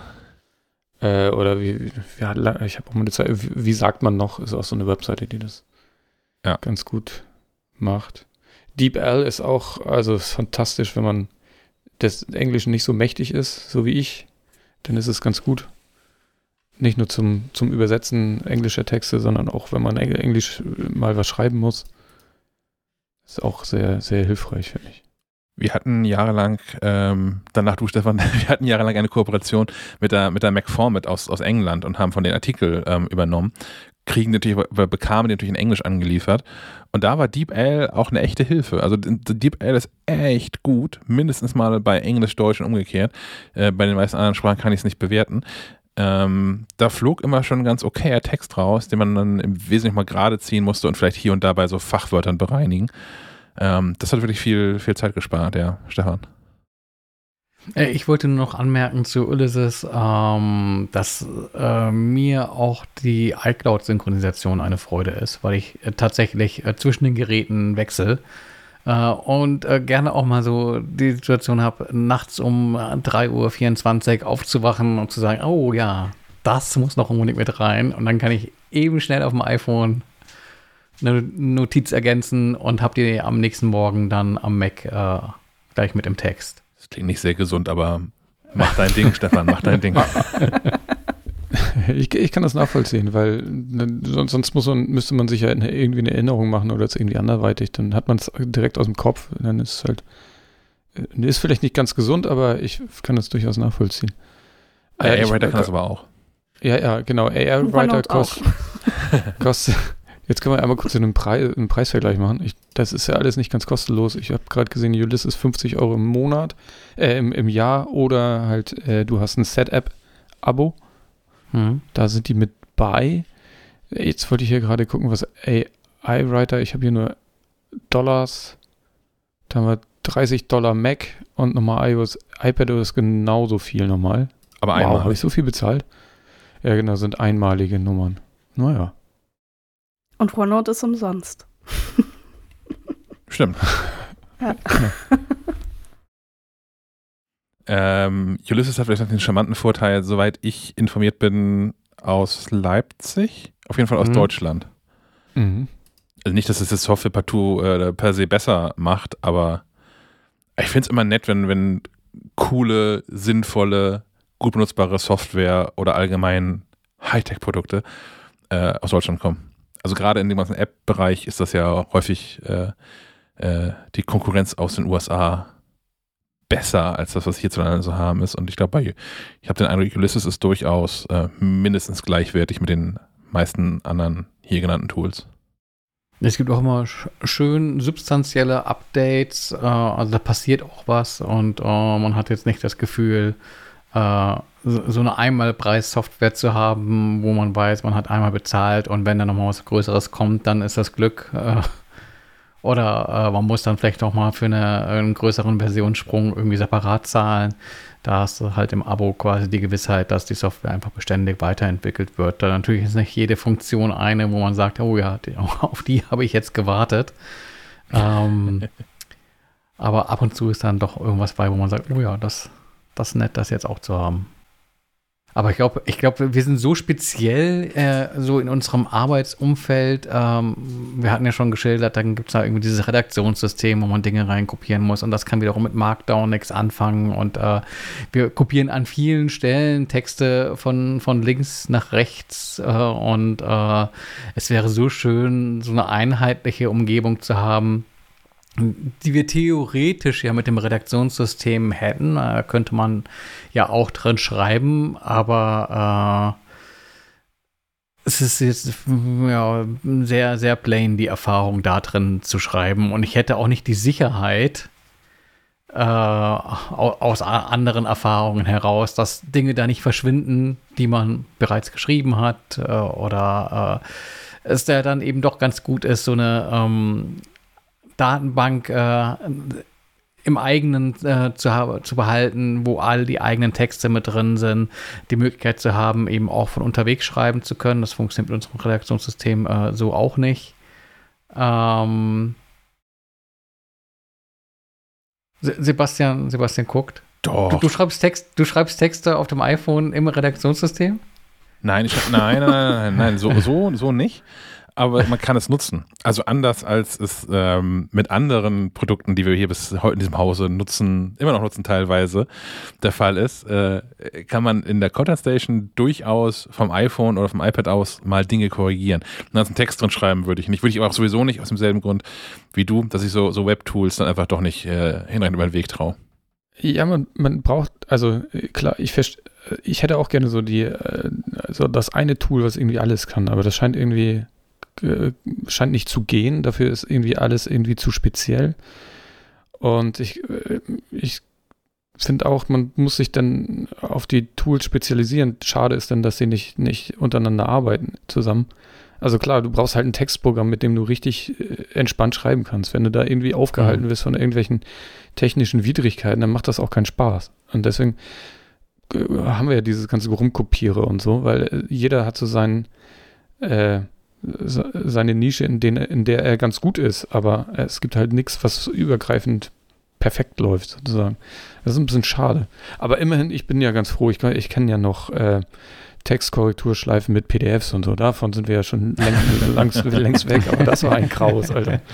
Äh, oder wie, ja, ich habe auch mal eine Zeit, wie, wie sagt man noch, ist auch so eine Webseite, die das Ja. ganz gut macht. DeepL ist auch, also ist fantastisch, wenn man des Englischen nicht so mächtig ist, so wie ich. dann ist es ganz gut. Nicht nur zum, zum Übersetzen englischer Texte, sondern auch, wenn man Englisch mal was schreiben muss. Ist auch sehr, sehr hilfreich, finde ich. Wir hatten jahrelang, ähm, danach du Stefan, wir hatten jahrelang eine Kooperation mit der, mit der MacFormat aus, aus England und haben von den Artikel ähm, übernommen. Kriegen natürlich, bekamen die natürlich in Englisch angeliefert. Und da war DeepL auch eine echte Hilfe. Also DeepL ist echt gut, mindestens mal bei Englisch, Deutsch und umgekehrt. Äh, bei den meisten anderen Sprachen kann ich es nicht bewerten. Ähm, da flog immer schon ganz okayer Text raus, den man dann im Wesentlichen mal gerade ziehen musste und vielleicht hier und da bei so Fachwörtern bereinigen. Ähm, das hat wirklich viel, viel Zeit gespart, ja, Stefan. Äh, ich wollte nur noch anmerken zu Ulysses, ähm, dass äh, mir auch die iCloud-Synchronisation eine Freude ist, weil ich äh, tatsächlich äh, zwischen den Geräten wechsle äh, und äh, gerne auch mal so die Situation habe, nachts um 3.24 Uhr aufzuwachen und zu sagen, oh ja, das muss noch unbedingt mit rein und dann kann ich eben schnell auf dem iPhone eine Notiz ergänzen und habt ihr am nächsten Morgen dann am Mac äh, gleich mit im Text. Das klingt nicht sehr gesund, aber mach dein Ding, Stefan, mach dein Ding. ich, ich, kann das nachvollziehen, weil sonst, sonst muss man, müsste man sich ja irgendwie eine Erinnerung machen oder es irgendwie anderweitig. Dann hat man es direkt aus dem Kopf. Dann ist es halt, äh, ist vielleicht nicht ganz gesund, aber ich kann das durchaus nachvollziehen. Äh, AI-Writer kann das aber auch. Ja, ja, genau. AI-Writer kostet, kostet, Jetzt können wir einmal kurz einen, Preis, einen Preisvergleich machen. Ich, das ist ja alles nicht ganz kostenlos. Ich habe gerade gesehen, Ulysses 50 Euro im Monat, äh, im, im Jahr oder halt, äh, du hast ein Set-App-Abo. Mhm. Da sind die mit bei. Jetzt wollte ich hier gerade gucken, was AI-Writer, ich habe hier nur Dollars. Da haben wir 30 Dollar Mac und nochmal iOS, iPad ist genauso viel nochmal. Aber einmal. Wow, habe ich so viel bezahlt? Ja, genau, sind einmalige Nummern. Naja. Und OneNote ist umsonst. Stimmt. Ja. Ähm, Ulysses hat vielleicht noch den charmanten Vorteil, soweit ich informiert bin, aus Leipzig, auf jeden Fall aus mhm. Deutschland. Mhm. Also nicht, dass es das Software partout äh, per se besser macht, aber ich finde es immer nett, wenn, wenn coole, sinnvolle, gut benutzbare Software oder allgemein Hightech-Produkte äh, aus Deutschland kommen also gerade in dem ganzen App-Bereich ist das ja häufig äh, äh, die Konkurrenz aus den USA besser als das, was hierzulande so haben ist. Und ich glaube, ich habe den Eindruck, Ulysses ist durchaus äh, mindestens gleichwertig mit den meisten anderen hier genannten Tools. Es gibt auch immer schön substanzielle Updates, äh, also da passiert auch was und äh, man hat jetzt nicht das Gefühl, äh, so eine Einmalpreis-Software zu haben, wo man weiß, man hat einmal bezahlt und wenn dann nochmal was Größeres kommt, dann ist das Glück. Oder äh, man muss dann vielleicht auch mal für eine, einen größeren Versionssprung irgendwie separat zahlen. Da hast du halt im Abo quasi die Gewissheit, dass die Software einfach beständig weiterentwickelt wird. Da natürlich ist nicht jede Funktion eine, wo man sagt, oh ja, die, auf die habe ich jetzt gewartet. Ähm, aber ab und zu ist dann doch irgendwas bei, wo man sagt, oh ja, das, das ist nett, das jetzt auch zu haben. Aber ich glaube, ich glaube, wir sind so speziell äh, so in unserem Arbeitsumfeld. Ähm, wir hatten ja schon geschildert, dann gibt es da irgendwie dieses Redaktionssystem, wo man Dinge reinkopieren muss und das kann wiederum mit Markdown nichts anfangen. Und äh, wir kopieren an vielen Stellen Texte von, von links nach rechts äh, und äh, es wäre so schön, so eine einheitliche Umgebung zu haben, die wir theoretisch ja mit dem Redaktionssystem hätten. Da könnte man ja auch drin schreiben, aber äh, es ist jetzt ja, sehr, sehr plain, die Erfahrung da drin zu schreiben. Und ich hätte auch nicht die Sicherheit, äh, aus anderen Erfahrungen heraus, dass Dinge da nicht verschwinden, die man bereits geschrieben hat äh, oder äh, es da dann eben doch ganz gut ist, so eine ähm, Datenbank äh, im eigenen äh, zu, zu behalten, wo all die eigenen Texte mit drin sind, die Möglichkeit zu haben, eben auch von unterwegs schreiben zu können. Das funktioniert mit unserem Redaktionssystem äh, so auch nicht. Ähm, Sebastian, Sebastian guckt. Doch. Du, du, schreibst Text, du schreibst Texte auf dem iPhone im Redaktionssystem? Nein, ich, nein, nein, nein, nein, nein, so, so, so nicht. Aber man kann es nutzen. Also anders als es ähm, mit anderen Produkten, die wir hier bis heute in diesem Hause nutzen, immer noch nutzen teilweise, der Fall ist, äh, kann man in der Content Station durchaus vom iPhone oder vom iPad aus mal Dinge korrigieren. Und dann einen Text drin schreiben würde ich nicht. Würde ich aber auch sowieso nicht aus demselben Grund wie du, dass ich so, so Web-Tools dann einfach doch nicht äh, hinrein über den Weg traue. Ja, man, man braucht, also klar, ich, ich hätte auch gerne so die, äh, so das eine Tool, was irgendwie alles kann, aber das scheint irgendwie, äh, scheint nicht zu gehen. Dafür ist irgendwie alles irgendwie zu speziell. Und ich, äh, ich finde auch, man muss sich dann auf die Tools spezialisieren. Schade ist dann, dass sie nicht, nicht untereinander arbeiten zusammen. Also klar, du brauchst halt ein Textprogramm, mit dem du richtig entspannt schreiben kannst. Wenn du da irgendwie aufgehalten mhm. wirst von irgendwelchen technischen Widrigkeiten, dann macht das auch keinen Spaß. Und deswegen äh, haben wir ja dieses ganze Rumkopiere und so, weil äh, jeder hat so seinen, äh, seine Nische, in, den, in der er ganz gut ist, aber es gibt halt nichts, was übergreifend perfekt läuft, sozusagen. Das ist ein bisschen schade. Aber immerhin, ich bin ja ganz froh, ich, ich kenne ja noch äh, Textkorrekturschleifen mit PDFs und so. Davon sind wir ja schon längst, längst weg, aber das war ein Kraus, Alter.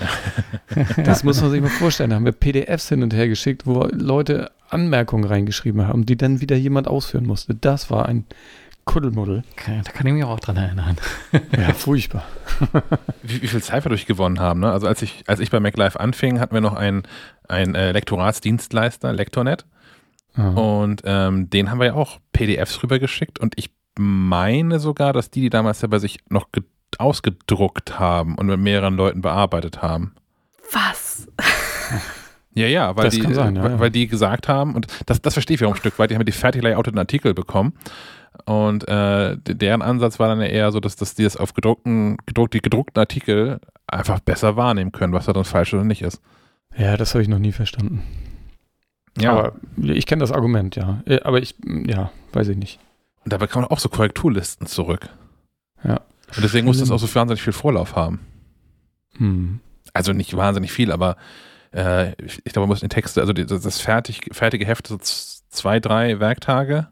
Das muss man sich mal vorstellen. Da haben wir PDFs hin und her geschickt, wo Leute Anmerkungen reingeschrieben haben, die dann wieder jemand ausführen musste. Das war ein Kuddelmuddel. Okay, da kann ich mich auch dran erinnern. Ja, furchtbar. Wie, wie viel Zeit wir durchgewonnen haben. Ne? Also als ich, als ich bei MacLife anfing, hatten wir noch einen, einen äh, Lektoratsdienstleister, Lektornet. Aha. Und ähm, den haben wir ja auch PDFs rübergeschickt und ich meine sogar, dass die die damals ja bei sich noch ausgedruckt haben und mit mehreren Leuten bearbeitet haben. Was? Ja, ja, weil, die, sein, ja, ja. weil die gesagt haben, und das, das verstehe ich auch ein Stück weit, die haben die fertig layouteten Artikel bekommen. Und äh, deren Ansatz war dann ja eher so, dass, dass die das auf gedruckten, gedruckt, die gedruckten Artikel einfach besser wahrnehmen können, was da dann falsch oder nicht ist. Ja, das habe ich noch nie verstanden. Ja. Aber ich kenne das Argument, ja. Äh, aber ich, ja, weiß ich nicht. Und dabei kann man auch so Korrekturlisten zurück. Ja. Und deswegen muss das auch so wahnsinnig viel Vorlauf haben. Hm. Also nicht wahnsinnig viel, aber äh, ich, ich, glaube, man muss den Text, also das, das fertig, fertige Heft so zwei, drei Werktage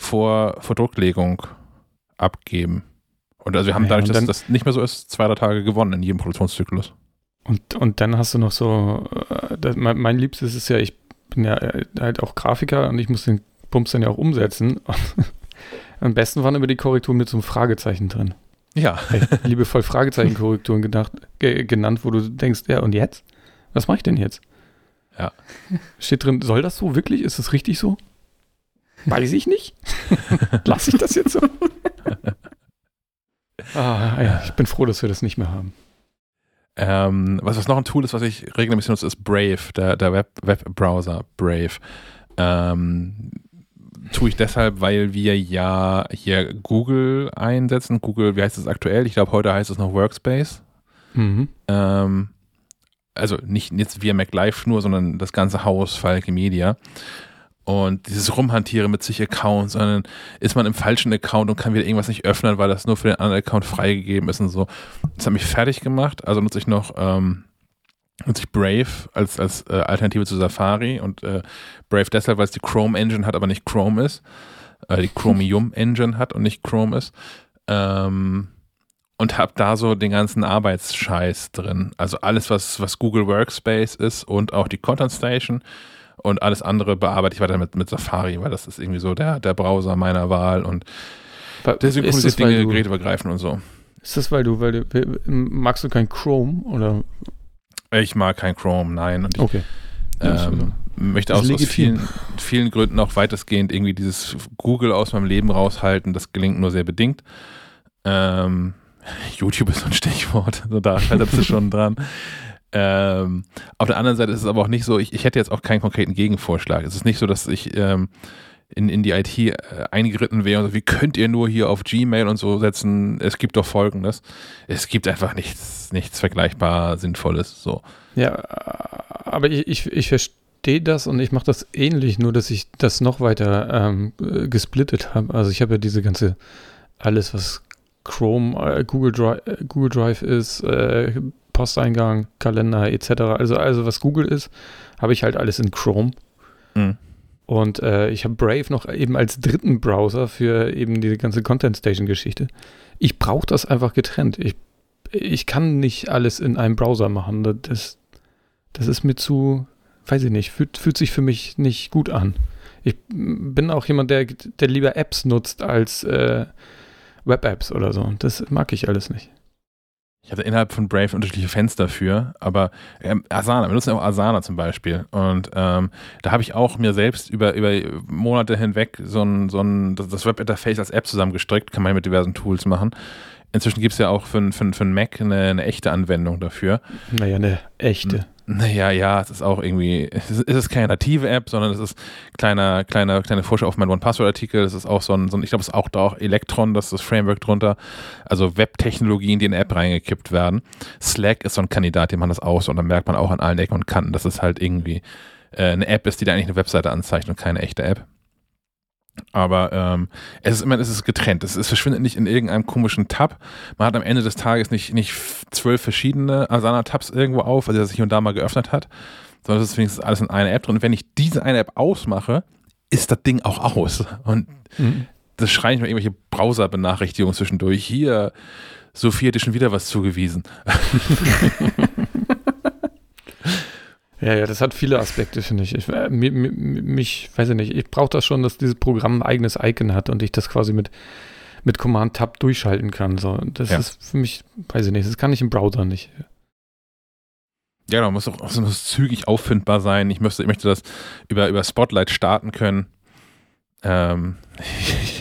vor, vor Drucklegung abgeben. Und also wir haben ja, dadurch, dass das nicht mehr so ist, zwei, drei Tage gewonnen in jedem Produktionszyklus. Und, und dann hast du noch so, äh, das, mein, mein Liebstes ist ja, ich bin ja äh, halt auch Grafiker und ich muss den Bums dann ja auch umsetzen. Am besten waren immer die Korrekturen mit so einem Fragezeichen drin. Ja. Liebevoll Fragezeichenkorrekturen gedacht, ge genannt, wo du denkst, ja, und jetzt? Was mache ich denn jetzt? Ja. Steht drin, soll das so wirklich? Ist das richtig so? Weiß ich nicht. Lasse ich das jetzt so? ah, ja, ich bin froh, dass wir das nicht mehr haben. Ähm, was, was noch ein Tool ist, was ich regelmäßig nutze, ist Brave, der, der Web, Webbrowser Brave. Ähm, tue ich deshalb, weil wir ja hier Google einsetzen. Google, wie heißt es aktuell? Ich glaube, heute heißt es noch Workspace. Mhm. Ähm, also nicht jetzt via MacLife nur, sondern das ganze Haus, Falke Media. Und dieses Rumhantieren mit sich Accounts, sondern ist man im falschen Account und kann wieder irgendwas nicht öffnen, weil das nur für den anderen Account freigegeben ist und so. Das hat mich fertig gemacht. Also nutze ich noch ähm, nutze ich Brave als, als äh, Alternative zu Safari und äh, Brave deshalb, weil es die Chrome Engine hat, aber nicht Chrome ist. Äh, die Chromium Engine hat und nicht Chrome ist. Ähm, und habe da so den ganzen Arbeitsscheiß drin. Also alles, was, was Google Workspace ist und auch die Content Station und alles andere bearbeite ich weiter mit, mit Safari, weil das ist irgendwie so der, der Browser meiner Wahl und der synchronisiert Dinge geräteübergreifend und so. Ist das, weil du, weil du, magst du kein Chrome oder? Ich mag kein Chrome, nein. Und ich, okay. Ähm, möchte aus, aus vielen, vielen Gründen auch weitestgehend irgendwie dieses Google aus meinem Leben raushalten. Das gelingt nur sehr bedingt. Ähm, YouTube ist so ein Stichwort, also da scheitert es schon dran. Ähm, auf der anderen Seite ist es aber auch nicht so, ich, ich hätte jetzt auch keinen konkreten Gegenvorschlag. Es ist nicht so, dass ich ähm, in, in die IT äh, eingeritten wäre und so, wie könnt ihr nur hier auf Gmail und so setzen, es gibt doch folgendes. Es gibt einfach nichts, nichts vergleichbar Sinnvolles. So. Ja, aber ich, ich, ich verstehe das und ich mache das ähnlich, nur dass ich das noch weiter ähm, gesplittet habe. Also ich habe ja diese ganze, alles, was Chrome, äh, Google, Drive, äh, Google Drive ist, äh, Posteingang, Kalender etc. Also, also was Google ist, habe ich halt alles in Chrome. Mhm. Und äh, ich habe Brave noch eben als dritten Browser für eben diese ganze Content Station Geschichte. Ich brauche das einfach getrennt. Ich ich kann nicht alles in einem Browser machen. Das, das ist mir zu, weiß ich nicht, fühlt, fühlt sich für mich nicht gut an. Ich bin auch jemand, der, der lieber Apps nutzt als äh, Web-Apps oder so. Das mag ich alles nicht. Ich hatte innerhalb von Brave unterschiedliche Fenster für, aber ähm, Asana, wir nutzen auch Asana zum Beispiel. Und ähm, da habe ich auch mir selbst über, über Monate hinweg so ein, so ein das Webinterface als App zusammengestrickt, kann man mit diversen Tools machen. Inzwischen gibt es ja auch für, für, für einen Mac eine, eine, echte Anwendung dafür. Naja, eine echte. Naja, ja, es ist auch irgendwie, es ist, es ist keine native App, sondern es ist kleiner, kleiner, kleine Vorschau auf meinen One-Password-Artikel. Es ist auch so ein, so ein ich glaube, es ist auch da auch Electron, das ist das Framework drunter. Also Web-Technologien, die in eine App reingekippt werden. Slack ist so ein Kandidat, dem man das aus und dann merkt man auch an allen Ecken und Kanten, dass es halt irgendwie äh, eine App ist, die da eigentlich eine Webseite anzeigt und keine echte App. Aber ähm, es ist immer, es ist getrennt. Es, es, verschwindet nicht in irgendeinem komischen Tab. Man hat am Ende des Tages nicht, nicht zwölf verschiedene Asana-Tabs irgendwo auf, weil er sich hier und da mal geöffnet hat, sondern es ist wenigstens alles in einer App drin. Und wenn ich diese eine App ausmache, ist das Ding auch aus. Und mhm. das schreien nicht mal irgendwelche Browser-Benachrichtigungen zwischendurch. Hier, Sophie dir schon wieder was zugewiesen. Ja, ja, das hat viele Aspekte, finde ich. ich äh, mich, mich, weiß ich nicht, ich brauche das schon, dass dieses Programm ein eigenes Icon hat und ich das quasi mit, mit Command-Tab durchschalten kann. So, das ja. ist für mich, weiß ich nicht, das kann ich im Browser nicht. Ja, da muss auch das muss zügig auffindbar sein. Ich möchte, ich möchte das über, über Spotlight starten können. Ähm,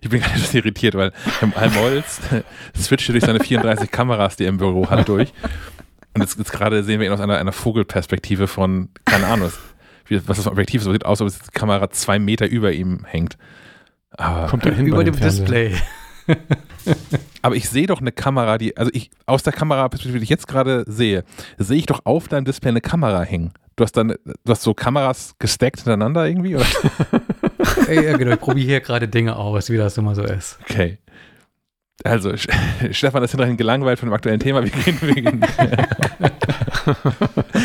ich bin gerade etwas irritiert, weil Herr Molz switcht durch seine 34 Kameras, die er im Büro hat, durch. Und jetzt, jetzt gerade sehen wir ihn aus einer, einer Vogelperspektive von, keine Ahnung, was, was das Objektiv ist. So sieht aus, als ob die Kamera zwei Meter über ihm hängt. Aber Kommt dahin über dem Display. Aber ich sehe doch eine Kamera, die, also ich, aus der Kameraperspektive, die ich jetzt gerade sehe, sehe ich doch auf deinem Display eine Kamera hängen. Du hast dann, du hast so Kameras gestackt hintereinander irgendwie, oder? ja, genau, ich probiere hier gerade Dinge aus, wie das immer so ist. Okay. Also, Stefan ist hinterher gelangweilt von dem aktuellen Thema. Wir gehen, wir gehen.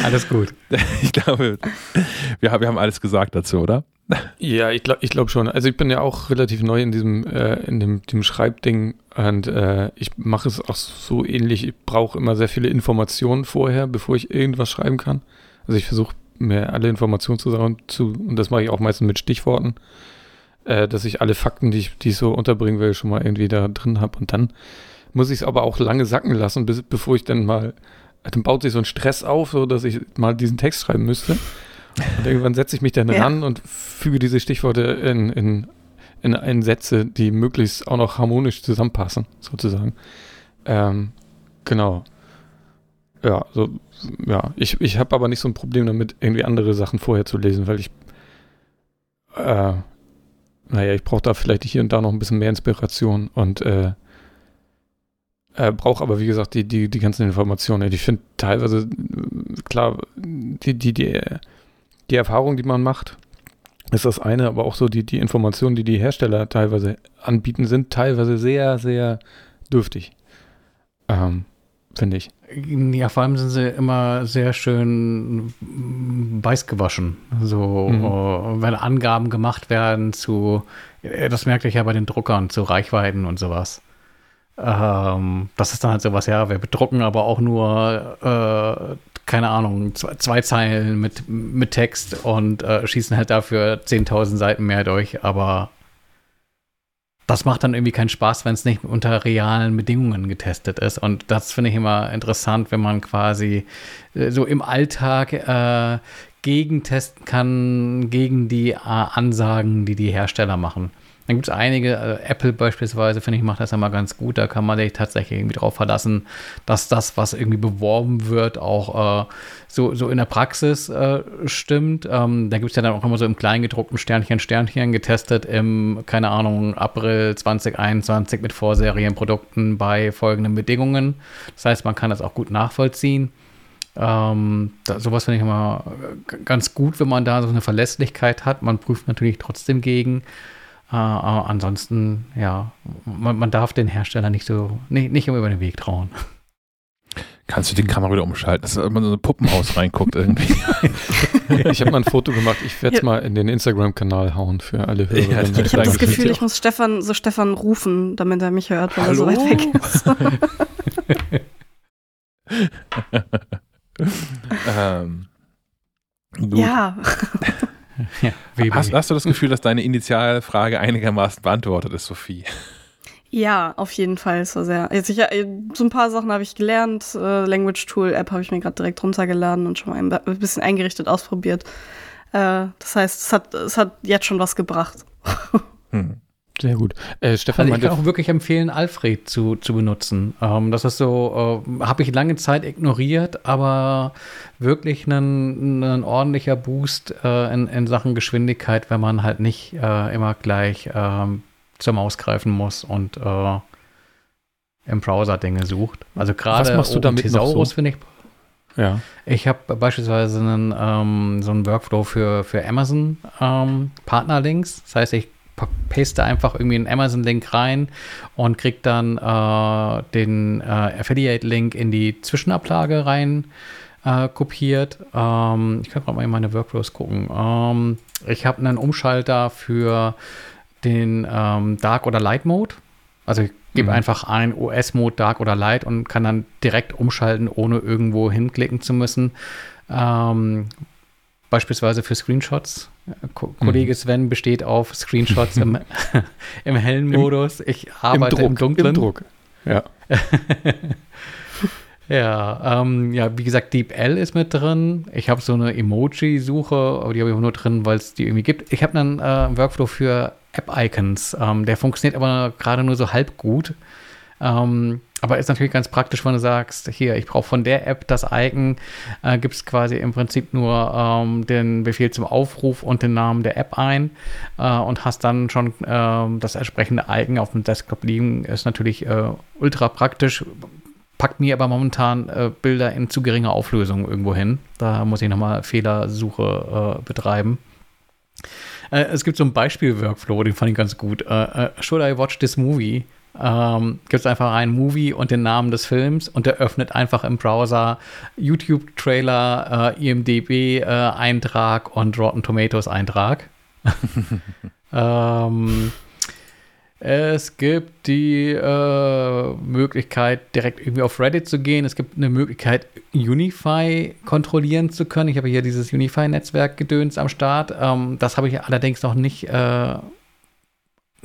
alles gut. Ich glaube, wir, wir haben alles gesagt dazu, oder? Ja, ich glaube ich glaub schon. Also ich bin ja auch relativ neu in diesem, äh, in dem, dem Schreibding und äh, ich mache es auch so ähnlich. Ich brauche immer sehr viele Informationen vorher, bevor ich irgendwas schreiben kann. Also ich versuche mir alle Informationen zusammen zu, und das mache ich auch meistens mit Stichworten äh, dass ich alle Fakten, die ich, die ich so unterbringen will, schon mal irgendwie da drin habe. Und dann muss ich es aber auch lange sacken lassen, bis, bevor ich dann mal, dann baut sich so ein Stress auf, so dass ich mal diesen Text schreiben müsste. Und irgendwann setze ich mich dann ja. ran und füge diese Stichworte in, in, in, in Sätze, die möglichst auch noch harmonisch zusammenpassen, sozusagen. Ähm, genau. Ja, so, ja, ich, ich habe aber nicht so ein Problem damit, irgendwie andere Sachen vorher zu lesen, weil ich, äh, naja, ich brauche da vielleicht hier und da noch ein bisschen mehr Inspiration und äh, äh, brauche aber, wie gesagt, die, die, die ganzen Informationen. Ich finde teilweise, klar, die, die, die, die Erfahrung, die man macht, ist das eine, aber auch so die, die Informationen, die die Hersteller teilweise anbieten, sind teilweise sehr, sehr dürftig. Ähm, finde ich. Ja, vor allem sind sie immer sehr schön weiß gewaschen. So, mhm. uh, wenn Angaben gemacht werden zu, äh, das merke ich ja bei den Druckern, zu Reichweiten und sowas. Ähm, das ist dann halt sowas, ja, wir bedrucken aber auch nur, äh, keine Ahnung, zwei, zwei, Zeilen mit, mit Text und äh, schießen halt dafür 10.000 Seiten mehr durch, aber das macht dann irgendwie keinen Spaß, wenn es nicht unter realen Bedingungen getestet ist. Und das finde ich immer interessant, wenn man quasi äh, so im Alltag äh, gegentesten kann gegen die äh, Ansagen, die die Hersteller machen. Dann gibt es einige, äh, Apple beispielsweise, finde ich, macht das immer ganz gut. Da kann man sich tatsächlich irgendwie drauf verlassen, dass das, was irgendwie beworben wird, auch äh, so, so in der Praxis äh, stimmt. Ähm, da gibt es ja dann auch immer so im Kleingedruckten Sternchen, Sternchen getestet im, keine Ahnung, April 2021 mit Vorserienprodukten bei folgenden Bedingungen. Das heißt, man kann das auch gut nachvollziehen. Ähm, da, sowas finde ich immer ganz gut, wenn man da so eine Verlässlichkeit hat. Man prüft natürlich trotzdem gegen. Äh, ansonsten, ja, man, man, darf den Hersteller nicht so, nicht, nicht über den Weg trauen. Kannst du die Kamera wieder umschalten, dass man so ein Puppenhaus reinguckt irgendwie? ich habe mal ein Foto gemacht, ich werde es ja. mal in den Instagram-Kanal hauen für alle Hörer. Ja, ich habe das Gefühl, ich muss Stefan, so Stefan rufen, damit er mich hört, wenn Hallo? er so weit weg ist. ähm. Ja. Ja, wie Hast, hast du das Gefühl, dass deine Initialfrage einigermaßen beantwortet ist, Sophie? Ja, auf jeden Fall. War sehr. Jetzt ich, äh, so ein paar Sachen habe ich gelernt. Äh, Language Tool App habe ich mir gerade direkt runtergeladen und schon mal ein, ein bisschen eingerichtet, ausprobiert. Äh, das heißt, es hat, es hat jetzt schon was gebracht. Hm. Sehr gut. Äh, Stefan Also ich kann auch wirklich empfehlen, Alfred zu, zu benutzen. Ähm, das ist so, äh, habe ich lange Zeit ignoriert, aber wirklich ein, ordentlicher Boost äh, in, in Sachen Geschwindigkeit, wenn man halt nicht äh, immer gleich ähm, zur Maus greifen muss und äh, im Browser Dinge sucht. Also gerade machst du damit noch so? Thesaurus finde ich ja. ich habe beispielsweise einen, ähm, so einen Workflow für, für Amazon ähm, Partnerlinks. Das heißt, ich paste einfach irgendwie einen Amazon-Link rein und kriege dann äh, den äh, Affiliate-Link in die Zwischenablage rein äh, kopiert. Ähm, ich kann gerade mal in meine Workflows gucken. Ähm, ich habe einen Umschalter für den ähm, Dark oder Light Mode. Also ich gebe Mhm. einfach ein OS-Mode Dark oder Light und kann dann direkt umschalten, ohne irgendwo hinklicken zu müssen. Ähm, beispielsweise für Screenshots. Ko Kollege Sven besteht auf Screenshots im, im hellen Im- Modus. Ich arbeite im, Druck, Dunklen. Im Druck. Ja. Ja, ähm, ja, wie gesagt, DeepL ist mit drin. Ich habe so eine Emoji-Suche, aber die habe ich auch nur drin, weil es die irgendwie gibt. Ich habe einen äh, Workflow für App-Icons. Ähm, der funktioniert aber gerade nur so halb gut. Ähm, aber ist natürlich ganz praktisch, wenn du sagst, hier, ich brauche von der App das Icon, äh, gibst quasi im Prinzip nur ähm, den Befehl zum Aufruf und den Namen der App ein äh, und hast dann schon ähm, das entsprechende Icon auf dem Desktop liegen. Ist natürlich äh, ultra praktisch, packt mir aber momentan äh, Bilder in zu geringer Auflösung irgendwo hin. Da muss ich nochmal Fehlersuche äh, betreiben. Äh, es gibt so einen Beispiel-Workflow, den fand ich ganz gut. Äh, äh, should I watch this movie? Ähm, gibt es einfach einen Movie und den Namen des Films und der öffnet einfach im Browser YouTube-Trailer, äh, IMDB-Eintrag und Rotten Tomatoes-Eintrag. ähm, es gibt die äh, Möglichkeit, direkt irgendwie auf Reddit zu gehen. Es gibt eine Möglichkeit, Unify kontrollieren zu können. Ich habe hier dieses Unify-Netzwerk-Gedöns am Start. Ähm, das habe ich allerdings noch nicht äh,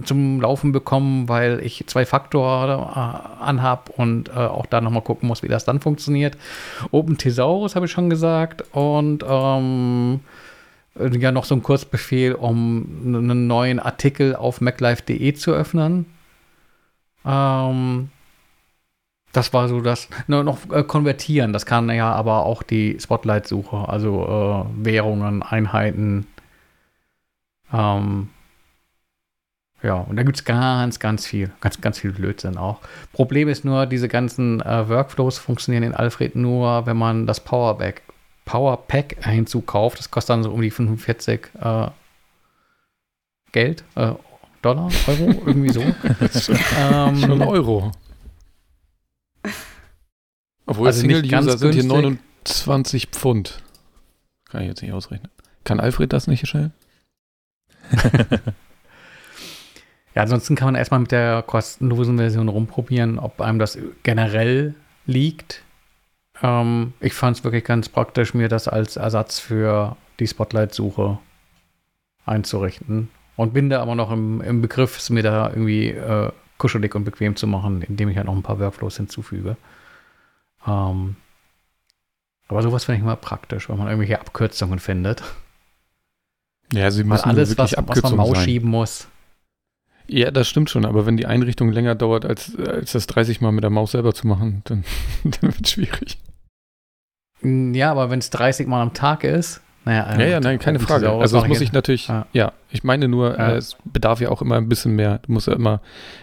zum Laufen bekommen, weil ich zwei Faktor äh, anhab und äh, auch da nochmal gucken muss, wie das dann funktioniert. Open Thesaurus habe ich schon gesagt und ähm, äh, ja noch so ein Kurzbefehl, um einen neuen Artikel auf maclife.de zu öffnen. Ähm, das war so das. Nur noch äh, konvertieren, das kann ja aber auch die Spotlight-Suche, also äh, Währungen, Einheiten. Ähm, ja, und da gibt es ganz, ganz viel, ganz, ganz viel Blödsinn auch. Problem ist nur, diese ganzen äh, Workflows funktionieren in Alfred nur, wenn man das Powerback Power Pack hinzukauft. Das kostet dann so um die 45 äh, Geld, äh, Dollar, Euro, irgendwie so. ähm, Schon ein Euro. Obwohl Also Single-User sind hier günstig. 29 Pfund. Kann ich jetzt nicht ausrechnen. Kann Alfred das nicht schnell? Ja, ansonsten kann man erstmal mit der kostenlosen Version rumprobieren, ob einem das generell liegt. Ähm, ich fand es wirklich ganz praktisch, mir das als Ersatz für die Spotlight-Suche einzurichten. Und bin da aber noch im, im Begriff, es mir da irgendwie äh, kuschelig und bequem zu machen, indem ich halt noch ein paar Workflows hinzufüge. Ähm, aber sowas finde ich immer praktisch, wenn man irgendwelche Abkürzungen findet. Ja, sie Weil müssen alles, wirklich was, was man Maus sein. schieben muss. Ja, das stimmt schon, aber wenn die Einrichtung länger dauert, als, als das 30 Mal mit der Maus selber zu machen, dann, dann wird es schwierig. Mm, Ja, aber wenn es 30 Mal am Tag ist, naja, Ja, ja, nein, keine Frage. Also das muss ich natürlich, Ja. ja, ich meine nur, Ja. äh, es bedarf ja auch immer ein bisschen mehr. Du musst ja immer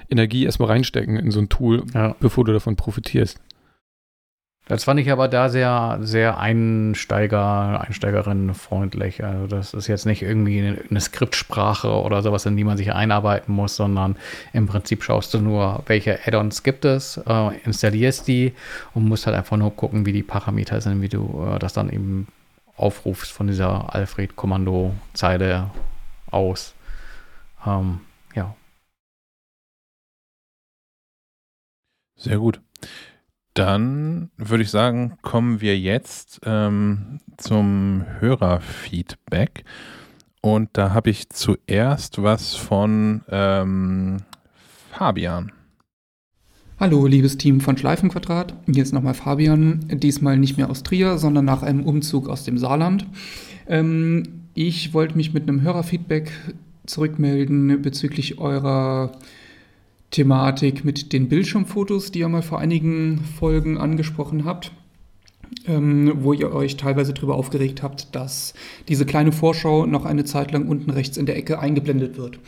Energie erstmal reinstecken in so ein Tool, Ja. bevor du davon profitierst. Das fand ich aber da sehr, sehr Einsteiger, Einsteigerinnen freundlich. Also das ist jetzt nicht irgendwie eine, eine Skriptsprache oder sowas, in die man sich einarbeiten muss, sondern im Prinzip schaust du nur, welche Add-ons gibt es, äh, installierst die und musst halt einfach nur gucken, wie die Parameter sind, wie du äh, das dann eben aufrufst von dieser Alfred-Kommando-Zeile aus. Ähm, ja. Sehr gut. Dann würde ich sagen, kommen wir jetzt ähm, zum Hörerfeedback. Und da habe ich zuerst was von ähm, Fabian. Hallo, liebes Team von Schleifenquadrat. Hier ist nochmal Fabian. Diesmal nicht mehr aus Trier, sondern nach einem Umzug aus dem Saarland. Ähm, ich wollte mich mit einem Hörerfeedback zurückmelden bezüglich eurer Thematik mit den Bildschirmfotos, die ihr mal vor einigen Folgen angesprochen habt. Ähm, wo ihr euch teilweise darüber aufgeregt habt, dass diese kleine Vorschau noch eine Zeit lang unten rechts in der Ecke eingeblendet wird.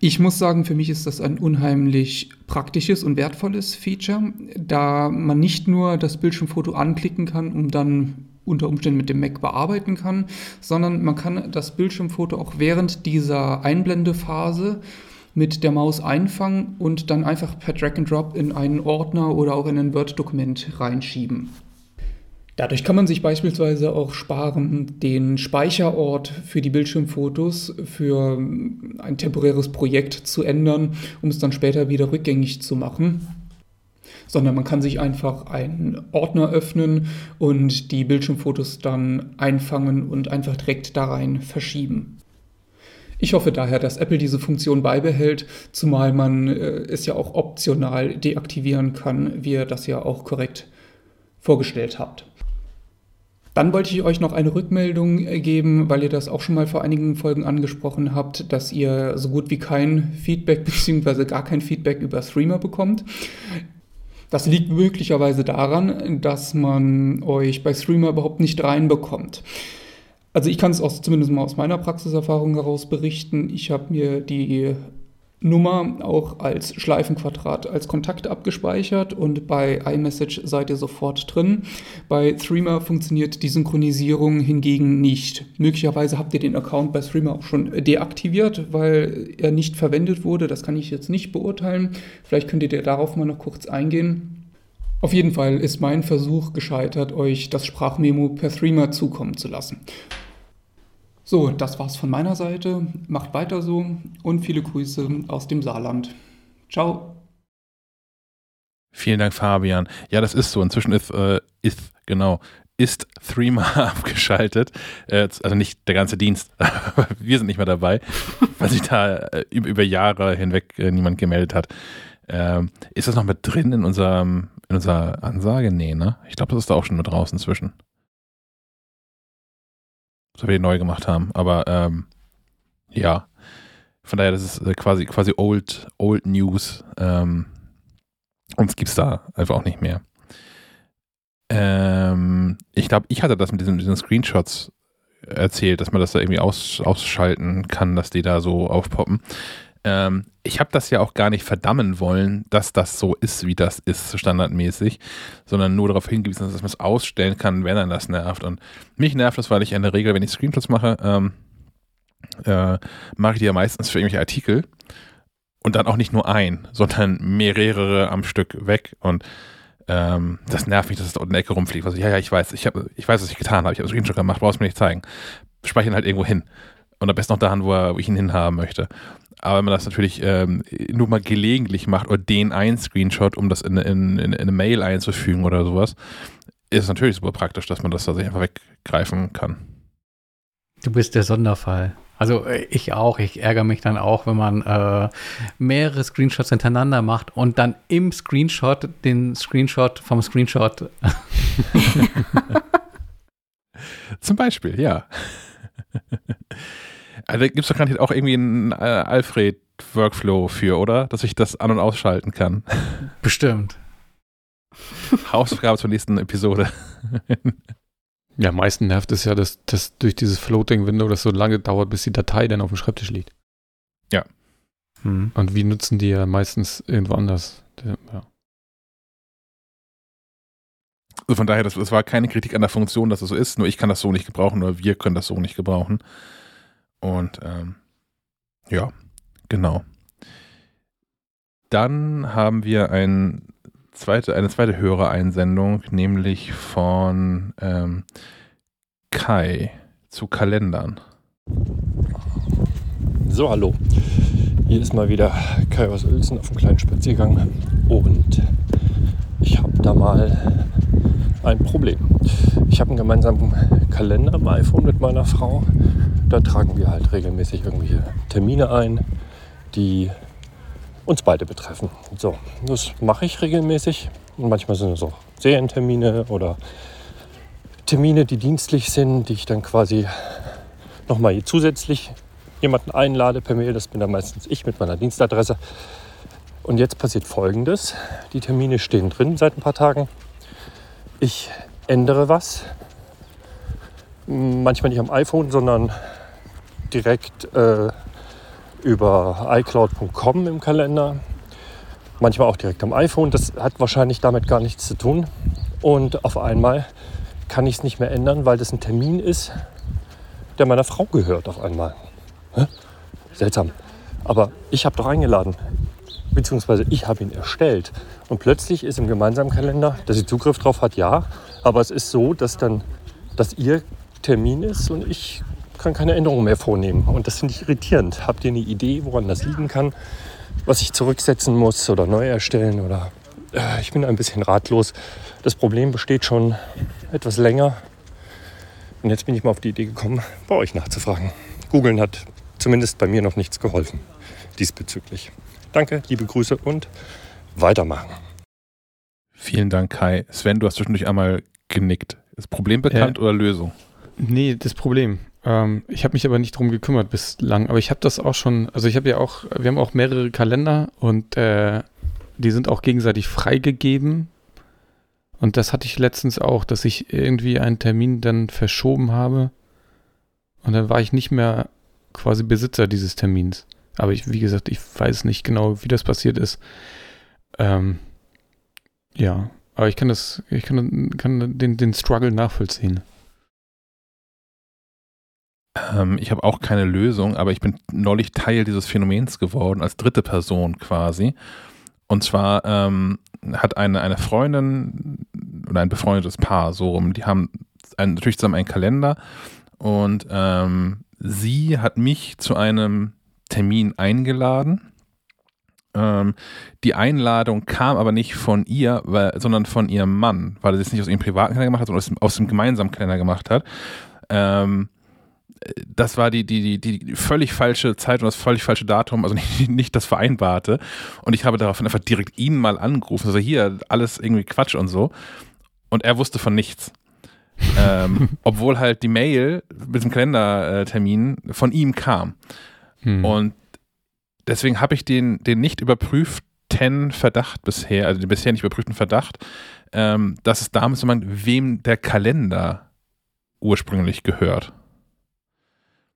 Ich muss sagen, für mich ist das ein unheimlich praktisches und wertvolles Feature, da man nicht nur das Bildschirmfoto anklicken kann, um dann unter Umständen mit dem Mac bearbeiten kann, sondern man kann das Bildschirmfoto auch während dieser Einblendephase mit der Maus einfangen und dann einfach per Drag and Drop in einen Ordner oder auch in ein Word-Dokument reinschieben. Dadurch kann man sich beispielsweise auch sparen, den Speicherort für die Bildschirmfotos für ein temporäres Projekt zu ändern, um es dann später wieder rückgängig zu machen. Sondern man kann sich einfach einen Ordner öffnen und die Bildschirmfotos dann einfangen und einfach direkt da rein verschieben. Ich hoffe daher, dass Apple diese Funktion beibehält, zumal man äh, es ja auch optional deaktivieren kann, wie ihr das ja auch korrekt vorgestellt habt. Dann wollte ich euch noch eine Rückmeldung äh, geben, weil ihr das auch schon mal vor einigen Folgen angesprochen habt, dass ihr so gut wie kein Feedback bzw. gar kein Feedback über Streamer bekommt. Das liegt möglicherweise daran, dass man euch bei Streamer überhaupt nicht reinbekommt. Also ich kann es auch zumindest mal aus meiner Praxiserfahrung heraus berichten. Ich habe mir die Nummer auch als Schleifenquadrat als Kontakt abgespeichert und bei iMessage seid ihr sofort drin. Bei Threema funktioniert die Synchronisierung hingegen nicht. Möglicherweise habt ihr den Account bei Threema auch schon deaktiviert, weil er nicht verwendet wurde. Das kann ich jetzt nicht beurteilen. Vielleicht könnt ihr darauf mal noch kurz eingehen. Auf jeden Fall ist mein Versuch gescheitert, euch das Sprachmemo per Threema zukommen zu lassen. So, das war's von meiner Seite. Macht weiter so und viele Grüße aus dem Saarland. Ciao. Vielen Dank, Fabian. Ja, das ist so. Inzwischen ist, äh, ist genau, ist Threema abgeschaltet. Äh, also nicht der ganze Dienst. Wir sind nicht mehr dabei, weil sich da äh, über Jahre hinweg äh, niemand gemeldet hat. Ähm, ist das noch mit drin in, unserem, in unserer Ansage? Nee, ne? Ich glaube, das ist da auch schon mit draußen inzwischen was wir neu gemacht haben. Aber ähm, ja, von daher, das ist äh, quasi, quasi old, old News. Ähm, uns gibt es da einfach auch nicht mehr. Ähm, ich glaube, ich hatte das mit diesen, diesen, Screenshots erzählt, dass man das da irgendwie aus, ausschalten kann, dass die da so aufpoppen. Ähm, ich habe das ja auch gar nicht verdammen wollen, dass das so ist, wie das ist, standardmäßig, sondern nur darauf hingewiesen, dass man es ausstellen kann, wenn dann das nervt. Und mich nervt das, weil ich in der Regel, wenn ich Screenshots mache, ähm, äh, mache ich die ja meistens für irgendwelche Artikel und dann auch nicht nur ein, sondern mehrere am Stück weg. Und ähm, das nervt mich, dass es unten in der Ecke rumfliegt. Also, ja, ja, ich weiß, ich, hab, ich weiß, was ich getan habe. Ich habe einen Screenshot gemacht, brauchst mir nicht zeigen. Speichern halt irgendwo hin. Und am besten noch daran, wo, wo ich ihn hinhaben möchte. Aber wenn man das natürlich ähm, nur mal gelegentlich macht oder den einen Screenshot, um das in, in, in, in eine Mail einzufügen oder sowas, ist es natürlich super praktisch, dass man das da sich einfach weggreifen kann. Du bist der Sonderfall. Also äh, ich auch. Ich ärgere mich dann auch, wenn man äh, mehrere Screenshots hintereinander macht und dann im Screenshot den Screenshot vom Screenshot. Zum Beispiel, ja. Also gibt es doch gar nicht auch irgendwie einen äh, Alfred-Workflow für, oder? Dass ich das an- und ausschalten kann. Bestimmt. Hausaufgabe zur nächsten Episode. ja, am meisten nervt es ja, dass, dass durch dieses Floating-Window das so lange dauert, bis die Datei dann auf dem Schreibtisch liegt. Ja. Hm. Und wir nutzen die ja meistens irgendwo anders. Ja. Also von daher, das, das war keine Kritik an der Funktion, dass es so ist, nur ich kann das so nicht gebrauchen oder wir können das so nicht gebrauchen. Und ähm, ja, genau. Dann haben wir ein zweite, eine zweite Hörereinsendung, nämlich von ähm, Kai zu Kalendern. So, hallo. Hier ist mal wieder Kai aus Uelzen auf einem kleinen Spaziergang. Und ich habe da mal ein Problem. Ich habe einen gemeinsamen Kalender im iPhone mit meiner Frau. Da tragen wir halt regelmäßig irgendwelche Termine ein, die uns beide betreffen. So, das mache ich regelmäßig. Und manchmal sind es auch Serientermine oder Termine, die dienstlich sind, die ich dann quasi nochmal zusätzlich jemanden einlade per Mail. Das bin dann meistens ich mit meiner Dienstadresse. Und jetzt passiert Folgendes. Die Termine stehen drin seit ein paar Tagen. Ich ändere was. Manchmal nicht am iPhone, sondern direkt äh, über iCloud.com im Kalender. Manchmal auch direkt am iPhone. Das hat wahrscheinlich damit gar nichts zu tun. Und auf einmal kann ich es nicht mehr ändern, weil das ein Termin ist, der meiner Frau gehört auf einmal. Hä? Seltsam. Aber ich habe doch eingeladen. Beziehungsweise ich habe ihn erstellt. Und plötzlich ist im gemeinsamen Kalender, dass sie Zugriff drauf hat, ja. Aber es ist so, dass dann, dass ihr Termin ist und ich kann keine Änderungen mehr vornehmen. Und das finde ich irritierend. Habt ihr eine Idee, woran das liegen kann? Was ich zurücksetzen muss oder neu erstellen? Oder äh, ich bin ein bisschen ratlos. Das Problem besteht schon etwas länger. Und jetzt bin ich mal auf die Idee gekommen, bei euch nachzufragen. Googeln hat zumindest bei mir noch nichts geholfen diesbezüglich. Danke, liebe Grüße und weitermachen. Vielen Dank, Kai. Sven, du hast zwischendurch einmal genickt. Ist Problem bekannt Ja. oder Lösung? Nee, das Problem. Ähm, ich habe mich aber nicht drum gekümmert bislang. Aber ich habe das auch schon, also ich habe ja auch, wir haben auch mehrere Kalender und äh, die sind auch gegenseitig freigegeben. Und das hatte ich letztens auch, dass ich irgendwie einen Termin dann verschoben habe. Und dann war ich nicht mehr quasi Besitzer dieses Termins. Aber ich, wie gesagt, ich weiß nicht genau, wie das passiert ist. Ähm, ja, aber ich kann das, ich kann, kann den, den Struggle nachvollziehen. Ähm, ich habe auch keine Lösung, aber ich bin neulich Teil dieses Phänomens geworden, als dritte Person quasi. Und zwar ähm, hat eine, eine Freundin oder ein befreundetes Paar, so rum, die haben ein, natürlich zusammen einen Kalender und ähm, sie hat mich zu einem Termin eingeladen. Ähm, die Einladung kam aber nicht von ihr, weil, sondern von ihrem Mann, weil er es nicht aus ihrem privaten Kalender gemacht hat, sondern aus dem, aus dem gemeinsamen Kalender gemacht hat. Ähm, das war die, die, die, die völlig falsche Zeit und das völlig falsche Datum, also nicht, nicht das Vereinbarte. Und ich habe daraufhin einfach direkt ihn mal angerufen, also hier, alles irgendwie Quatsch und so. Und er wusste von nichts. ähm, obwohl halt die Mail mit dem Kalendertermin von ihm kam. Hm. Und deswegen habe ich den, den nicht überprüften Verdacht bisher, also den bisher nicht überprüften Verdacht, ähm, dass es damit zu meinen, wem der Kalender ursprünglich gehört.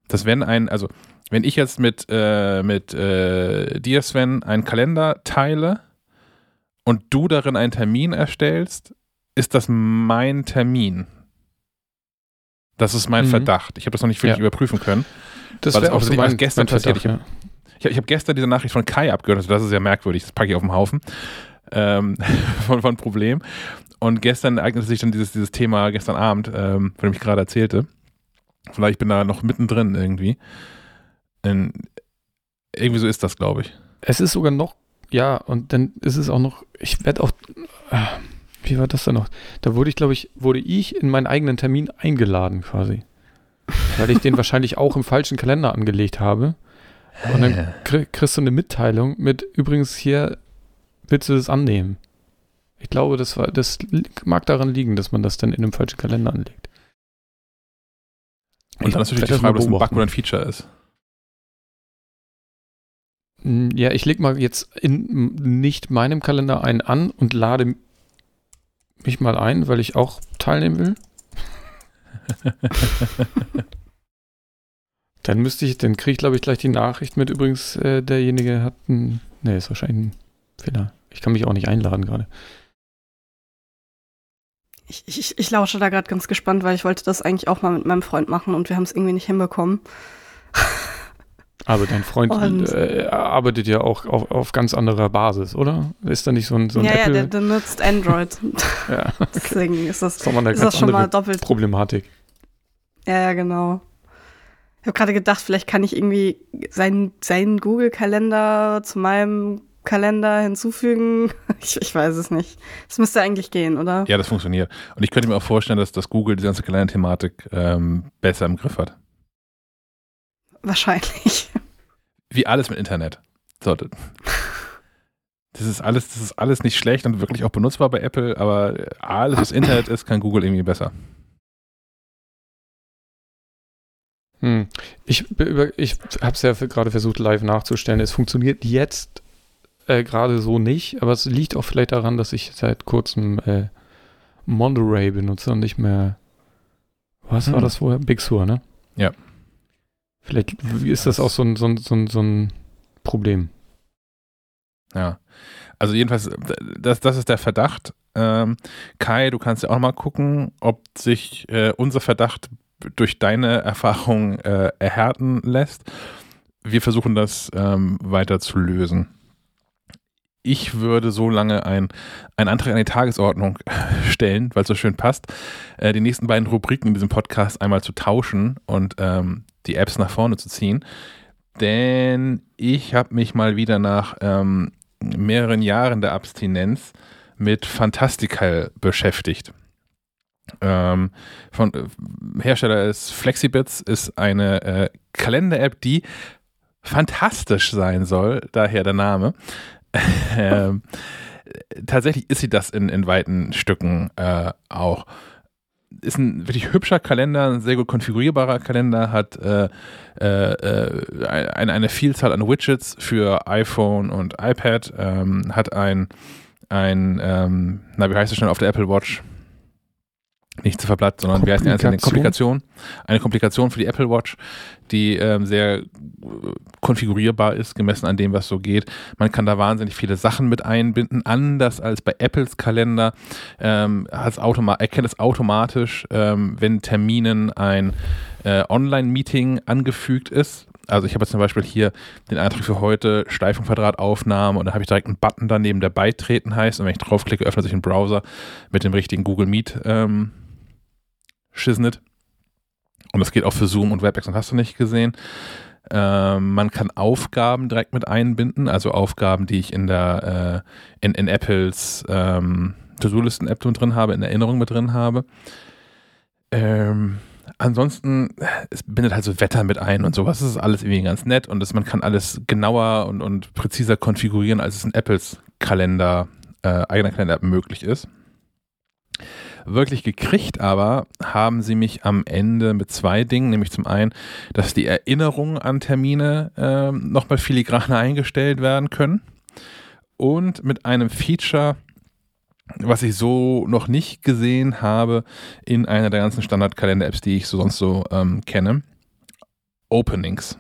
Dass wenn ein, also wenn ich jetzt mit, äh, mit äh, dir, Sven, einen Kalender teile und du darin einen Termin erstellst, ist das mein Termin. Das ist mein Mhm. Verdacht. Ich habe das noch nicht wirklich Ja. überprüfen können. das das auch so mein, gestern mein passiert. Ich Verdacht, Ich, ich habe gestern diese Nachricht von Kai abgehört, also das ist ja merkwürdig, das packe ich auf den Haufen ähm, von, von Problem. Und gestern ereignete sich dann dieses, dieses Thema, gestern Abend, ähm, von dem ich gerade erzählte. Vielleicht bin da noch mittendrin irgendwie. Ähm, irgendwie so ist das, glaube ich. Es ist sogar noch, ja, und dann ist es auch noch, ich werde auch, ah, wie war das denn noch? Da wurde ich, glaube ich, wurde ich in meinen eigenen Termin eingeladen quasi. Weil ich den wahrscheinlich auch im falschen Kalender angelegt habe. Und dann krie- kriegst du eine Mitteilung mit, übrigens hier, willst du das annehmen? Ich glaube, das war, das mag daran liegen, dass man das dann in einem falschen Kalender anlegt. Und dann ist natürlich die Frage, ob das ein Bug oder ein Feature ist. Mm, Ja, ich leg mal jetzt in nicht meinem Kalender einen an und lade mich mal ein, weil ich auch teilnehmen will. dann müsste ich, dann kriege ich, glaube ich, gleich die Nachricht mit. Übrigens, äh, derjenige hat ein, nee, ist wahrscheinlich ein Fehler. Ich kann mich auch nicht einladen gerade. Ich, ich, ich lausche da gerade ganz gespannt, weil ich wollte das eigentlich auch mal mit meinem Freund machen und wir haben es irgendwie nicht hinbekommen. Aber dein Freund Und- äh, arbeitet ja auch auf, auf ganz anderer Basis, oder? Ist da nicht so ein, so ein ja, ja, Apple? der, der nutzt Android. ja, Deswegen ist das, das ist eine ist das schon mal doppelt. Problematik. Ja, ja, genau. Ich habe gerade gedacht, vielleicht kann ich irgendwie seinen, seinen Google-Kalender zu meinem Kalender hinzufügen. Ich, ich weiß es nicht. Es müsste eigentlich gehen, oder? Ja, das funktioniert. Und ich könnte mir auch vorstellen, dass, dass Google die ganze Kalender-Thematik ähm, besser im Griff hat. Wahrscheinlich. Wie alles mit Internet. So, das ist alles, das ist alles nicht schlecht und wirklich auch benutzbar bei Apple, aber alles, was Internet ist, kann Google irgendwie besser. Hm. Ich, ich habe es ja gerade versucht, live nachzustellen. Es funktioniert jetzt äh, gerade so nicht, aber es liegt auch vielleicht daran, dass ich seit kurzem äh, Monterey benutze und nicht mehr. Was hm. war das vorher? Big Sur, ne? Ja. Vielleicht ist das auch so ein, so ein, so ein, so ein Problem. Ja. Also jedenfalls, das, das ist der Verdacht. Ähm, Kai, du kannst ja auch mal gucken, ob sich äh, unser Verdacht durch deine Erfahrung äh, erhärten lässt. Wir versuchen das ähm, weiter zu lösen. Ich würde so lange ein, einen Antrag an die Tagesordnung stellen, weil es so schön passt, äh, die nächsten beiden Rubriken in diesem Podcast einmal zu tauschen und ähm, die Apps nach vorne zu ziehen. Denn ich habe mich mal wieder nach ähm, mehreren Jahren der Abstinenz mit Fantastical beschäftigt. Ähm, von äh, Hersteller ist Flexibits, ist eine äh, Kalender-App, die fantastisch sein soll, daher der Name. ähm, tatsächlich ist sie das in, in weiten Stücken äh, auch. Ist ein wirklich hübscher Kalender, ein sehr gut konfigurierbarer Kalender, hat äh, äh, äh eine, eine Vielzahl an Widgets für iPhone und iPad, ähm, hat ein, ein ähm, na, wie heißt es schnell auf der Apple Watch? Nicht Zifferblatt, sondern wie heißt die einzelne Komplikation? Eine Komplikation für die Apple Watch, die ähm, sehr äh, konfigurierbar ist, gemessen an dem, was so geht. Man kann da wahnsinnig viele Sachen mit einbinden, anders als bei Apples Kalender. Ähm, erkennt es automatisch, ähm, wenn Terminen ein äh, Online-Meeting angefügt ist. Also ich habe jetzt zum Beispiel hier den Eintrag für heute, Steif- und Quadrataufnahme und dann habe ich direkt einen Button daneben, der beitreten heißt. Und wenn ich draufklicke, öffnet sich ein Browser mit dem richtigen Google Meet ähm, Shiznit. Und das geht auch für Zoom und WebEx und hast du nicht gesehen. Ähm, man kann Aufgaben direkt mit einbinden, also Aufgaben, die ich in der äh, in, in Apples ähm, To-Do-Listen-App drin habe, in Erinnerung mit drin habe. Ähm, ansonsten, es bindet halt so Wetter mit ein und sowas. Das ist alles irgendwie ganz nett und das, man kann alles genauer und, und präziser konfigurieren, als es in Apples Kalender, äh, eigener Kalender möglich ist. Wirklich gekriegt aber haben sie mich am Ende mit zwei Dingen, nämlich zum einen, dass die Erinnerungen an Termine äh, nochmal filigraner eingestellt werden können und mit einem Feature, was ich so noch nicht gesehen habe in einer der ganzen Standard-Kalender-Apps, die ich so sonst so ähm, kenne. Openings.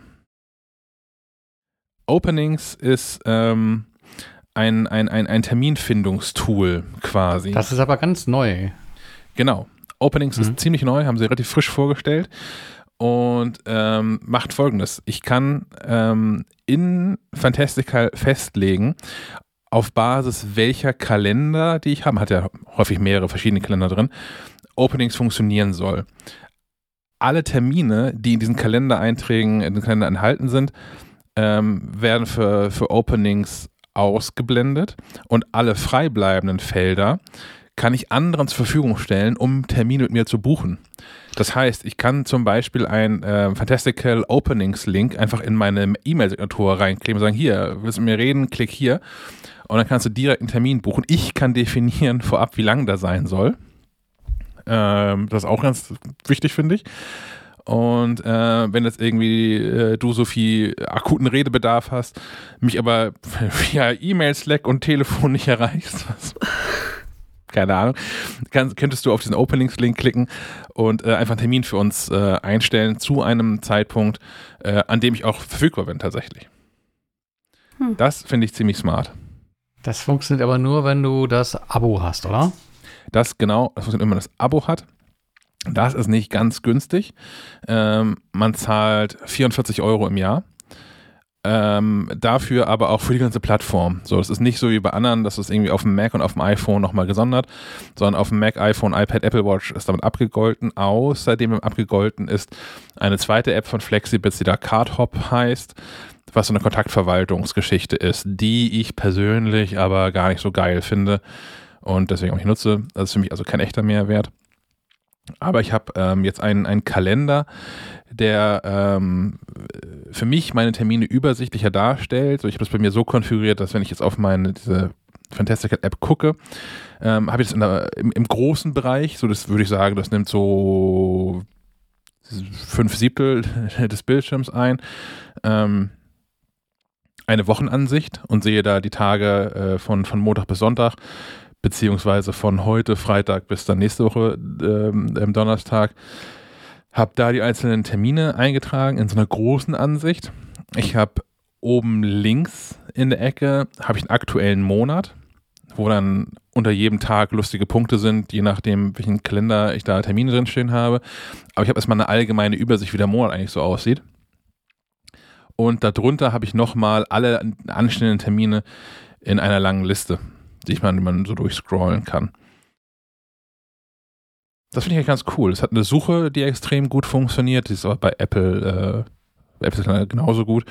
Openings ist ähm, ein, ein, ein, ein Terminfindungstool quasi. Das ist aber ganz neu. Genau. Openings mhm. ist ziemlich neu, haben sie relativ frisch vorgestellt und ähm, macht folgendes. Ich kann ähm, in Fantastical festlegen, auf Basis welcher Kalender, die ich habe, hat ja häufig mehrere verschiedene Kalender drin, Openings funktionieren soll. Alle Termine, die in diesen Kalendereinträgen, in den Kalender enthalten sind, ähm, werden für, für Openings ausgeblendet und alle frei bleibenden Felder kann ich anderen zur Verfügung stellen, um Termine mit mir zu buchen. Das heißt, ich kann zum Beispiel ein äh, Fantastical Openings Link einfach in meine E-Mail-Signatur reinkleben und sagen, hier, willst du mit mir reden, klick hier. Und dann kannst du direkt einen Termin buchen. Ich kann definieren vorab, wie lang der sein soll. Ähm, das ist auch ganz wichtig, finde ich. Und äh, wenn jetzt irgendwie äh, du so viel akuten Redebedarf hast, mich aber via E-Mail, Slack und Telefon nicht erreichst, was keine Ahnung, kann, könntest du auf diesen Openings-Link klicken und äh, einfach einen Termin für uns äh, einstellen zu einem Zeitpunkt, äh, an dem ich auch verfügbar bin tatsächlich. Hm. Das finde ich ziemlich smart. Das funktioniert aber nur, wenn du das Abo hast, oder? Das genau, das funktioniert, wenn man das Abo hat. Das ist nicht ganz günstig. Ähm, man zahlt 44 Euro im Jahr ähm, dafür aber auch für die ganze Plattform. So, das ist nicht so wie bei anderen, dass es irgendwie auf dem Mac und auf dem iPhone nochmal gesondert, sondern auf dem Mac, iPhone, iPad, Apple Watch ist damit abgegolten. Außerdem abgegolten ist eine zweite App von Flexibits, die da Cardhop heißt. was so eine Kontaktverwaltungsgeschichte ist, die ich persönlich aber gar nicht so geil finde und deswegen auch nicht nutze. Das ist für mich also kein echter Mehrwert. Aber ich habe ähm, jetzt einen, einen Kalender, der ähm, für mich meine Termine übersichtlicher darstellt. So, ich habe das bei mir so konfiguriert, dass wenn ich jetzt auf meine diese Fantastical App gucke, ähm, habe ich das der, im, im, großen Bereich, so das würde ich sagen, das nimmt so fünf Siebtel des Bildschirms ein. Ähm, eine Wochenansicht und sehe da die Tage äh, von, von Montag bis Sonntag, beziehungsweise von heute Freitag bis dann nächste Woche ähm, Donnerstag. Habe da die einzelnen Termine eingetragen in so einer großen Ansicht. Ich habe oben links in der Ecke habe ich einen aktuellen Monat, wo dann unter jedem Tag lustige Punkte sind, je nachdem, welchen Kalender ich da Termine drinstehen habe. Aber ich habe erstmal eine allgemeine Übersicht, wie der Monat eigentlich so aussieht. Und darunter habe ich nochmal alle anstehenden Termine in einer langen Liste, ich mal, die man so durchscrollen kann. Das finde ich ganz cool. Es hat eine Suche, die extrem gut funktioniert. Die ist auch bei Apple, äh, Apple genauso gut.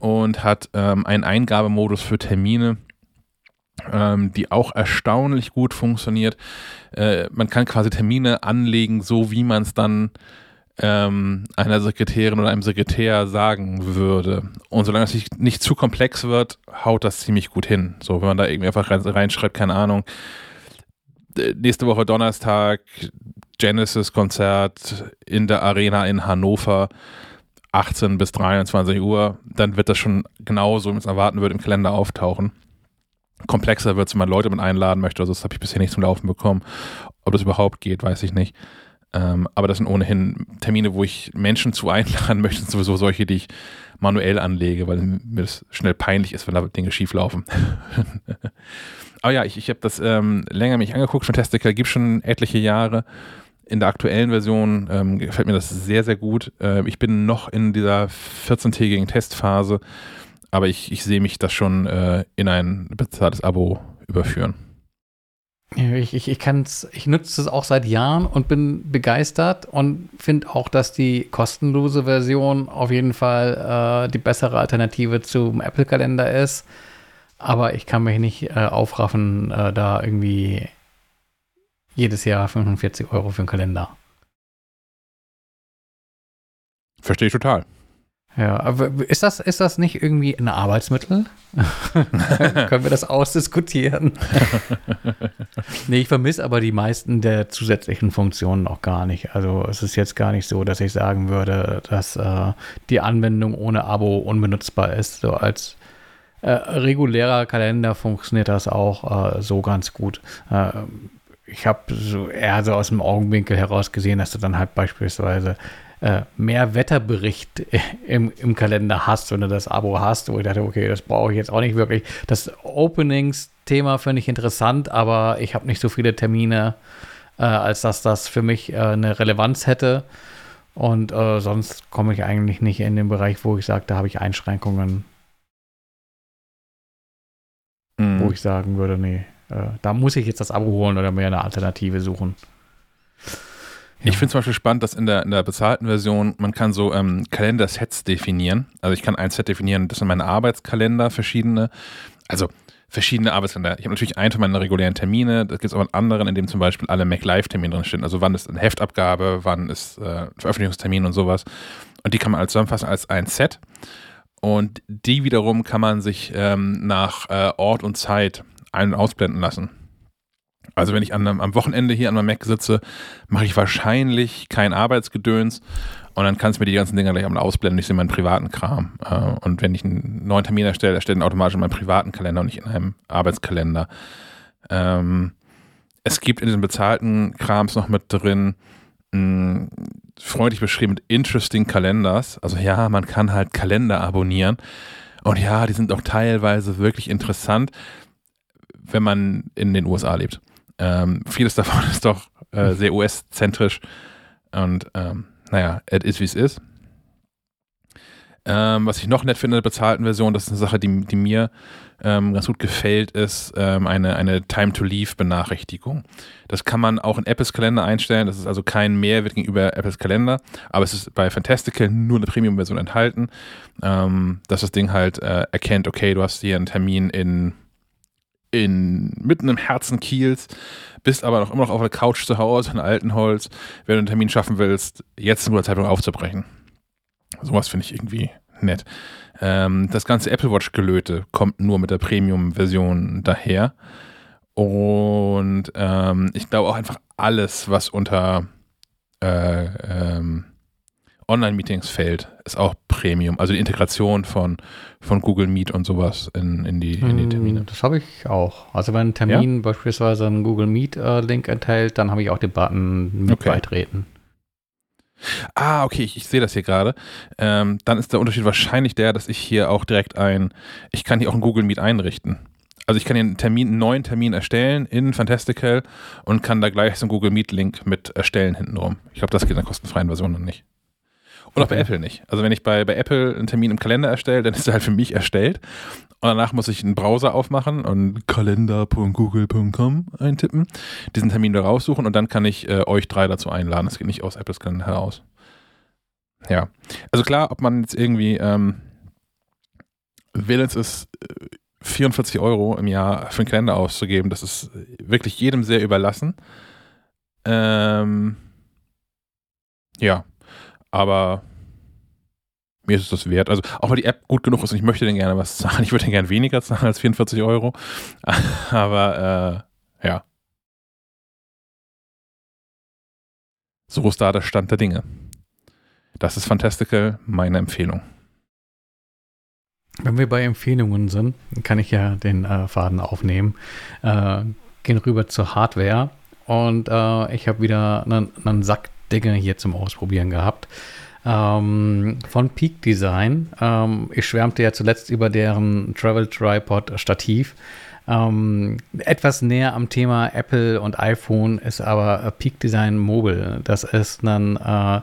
Und hat ähm, einen Eingabemodus für Termine, ähm, die auch erstaunlich gut funktioniert. Äh, man kann quasi Termine anlegen, so wie man es dann ähm, einer Sekretärin oder einem Sekretär sagen würde. Und solange es nicht, zu komplex wird, haut das ziemlich gut hin. So, wenn man da irgendwie einfach reinschreibt, keine Ahnung, nächste Woche Donnerstag Genesis-Konzert in der Arena in Hannover, 18 bis 23 Uhr, dann wird das schon genauso, wie man es erwarten würde, im Kalender auftauchen. Komplexer wird es, wenn man Leute mit einladen möchte. Also das habe ich bisher nicht zum Laufen bekommen. Ob das überhaupt geht, weiß ich nicht. Ähm, aber das sind ohnehin Termine, wo ich Menschen zu einladen möchte, sowieso solche, die ich manuell anlege, weil mir das schnell peinlich ist, wenn da Dinge schief laufen. aber ja, ich, ich habe das ähm, länger mich angeguckt. Fantastica gibt schon etliche Jahre. In der aktuellen Version ähm, gefällt mir das sehr, sehr gut. Äh, ich bin noch in dieser 14-tägigen Testphase, aber ich, ich sehe mich das schon äh, in ein bezahltes Abo überführen. Ich, ich, ich, ich nutze es auch seit Jahren und bin begeistert und finde auch, dass die kostenlose Version auf jeden Fall äh, die bessere Alternative zum Apple-Kalender ist. Aber ich kann mich nicht äh, aufraffen, äh, da irgendwie jedes Jahr 45 Euro für einen Kalender. Verstehe ich total. Ja, aber ist das, ist das nicht irgendwie ein Arbeitsmittel? Können wir das ausdiskutieren? nee, ich vermisse aber die meisten der zusätzlichen Funktionen auch gar nicht. Also es ist jetzt gar nicht so, dass ich sagen würde, dass äh, die Anwendung ohne Abo unbenutzbar ist. So als äh, regulärer Kalender funktioniert das auch äh, so ganz gut. Äh, ich habe so eher so aus dem Augenwinkel heraus gesehen, dass du dann halt beispielsweise äh, mehr Wetterbericht im, im Kalender hast, wenn du das Abo hast, wo ich dachte, okay, das brauche ich jetzt auch nicht wirklich. Das Openings-Thema finde ich interessant, aber ich habe nicht so viele Termine, äh, als dass das für mich äh, eine Relevanz hätte. Und äh, sonst komme ich eigentlich nicht in den Bereich, wo ich sage, da habe ich Einschränkungen. Mhm. Wo ich sagen würde, nee, äh, da muss ich jetzt das Abo holen oder mir eine Alternative suchen. Ich finde zum Beispiel spannend, dass in der, in der bezahlten Version man kann so ähm, Kalendersets definieren. Also ich kann ein Set definieren, das sind meine Arbeitskalender, verschiedene. Also verschiedene Arbeitskalender. Ich habe natürlich einen für meine regulären Termine, da gibt es aber einen anderen, in dem zum Beispiel alle Mac Live-Termine drinstehen. Also wann ist eine Heftabgabe, wann ist äh, Veröffentlichungstermin und sowas. Und die kann man als zusammenfassen als ein Set. Und die wiederum kann man sich ähm, nach äh, Ort und Zeit ein- und ausblenden lassen. Also wenn ich an, am Wochenende hier an meinem Mac sitze, mache ich wahrscheinlich kein Arbeitsgedöns und dann kannst du mir die ganzen Dinger gleich einmal ausblenden. Ich sehe meinen privaten Kram. Äh, und wenn ich einen neuen Termin erstelle, erstelle ich automatisch in meinem privaten Kalender und nicht in einem Arbeitskalender. Ähm, es gibt in diesen bezahlten Krams noch mit drin, mh, freundlich beschrieben mit Interesting Kalenders. Also ja, man kann halt Kalender abonnieren. Und ja, die sind auch teilweise wirklich interessant, wenn man in den USA lebt. Ähm, vieles davon ist doch äh, sehr US-zentrisch und ähm, naja, es ist wie es ist. Ähm, was ich noch nett finde in der bezahlten Version, das ist eine Sache, die, die mir ähm, ganz gut gefällt, ist ähm, eine, eine Time-to-Leave-Benachrichtigung. Das kann man auch in Apples Kalender einstellen. Das ist also kein Mehrwert gegenüber Apples Kalender, aber es ist bei Fantastical nur eine Premium-Version enthalten, ähm, dass das Ding halt äh, erkennt, okay, du hast hier einen Termin in, in mitten im Herzen Kiels, bist aber noch immer noch auf der Couch zu Hause in Altenholz. Wenn du einen Termin schaffen willst, jetzt ein guter Zeitpunkt aufzubrechen. Sowas finde ich irgendwie nett. Ähm, das ganze Apple Watch-Gelöte kommt nur mit der Premium-Version daher. Und ähm, ich glaube auch einfach alles, was unter äh, ähm, Online-Meetings fällt, ist auch Premium. Also die Integration von, von Google Meet und sowas in, in, die, in die Termine. Hm, Das habe ich auch. Also wenn ein Termin ja? beispielsweise einen Google Meet-Link äh, enthält, dann habe ich auch den Button mit Okay. beitreten. Ah, okay, ich, ich sehe das hier gerade. Ähm, dann ist der Unterschied wahrscheinlich der, dass ich hier auch direkt ein, ich kann hier auch einen Google Meet einrichten. Also ich kann hier einen Termin, einen neuen Termin erstellen in Fantastical und kann da gleich so einen Google Meet Link mit erstellen hintenrum. Ich glaube, das geht in der kostenfreien Version noch nicht. Und auch bei Okay. Apple nicht. Also wenn ich bei, bei Apple einen Termin im Kalender erstelle, dann ist er halt für mich erstellt. Und danach muss ich einen Browser aufmachen und kalender.google.com eintippen, diesen Termin da raussuchen und dann kann ich äh, euch drei dazu einladen. Das geht nicht aus Apples Kalender heraus. Ja. Also klar, ob man jetzt irgendwie ähm, willens ist, äh, 44 Euro im Jahr für einen Kalender auszugeben, das ist wirklich jedem sehr überlassen. Ähm, ja, aber mir ist es das wert. Also auch weil die App gut genug ist und ich möchte den gerne was zahlen. Ich würde den gerne weniger zahlen als 44 Euro. Aber äh, ja. So ist da der Stand der Dinge. Das ist Fantastical, meine Empfehlung. Wenn wir bei Empfehlungen sind, kann ich ja den äh, Faden aufnehmen. Äh, gehen rüber zur Hardware und äh, ich habe wieder einen, einen Sack Dinge hier zum Ausprobieren gehabt. Ähm, von Peak Design. Ähm, ich schwärmte ja zuletzt über deren Travel Tripod Stativ. Ähm, etwas näher am Thema Apple und iPhone ist aber äh, Peak Design Mobile. Das ist ein äh,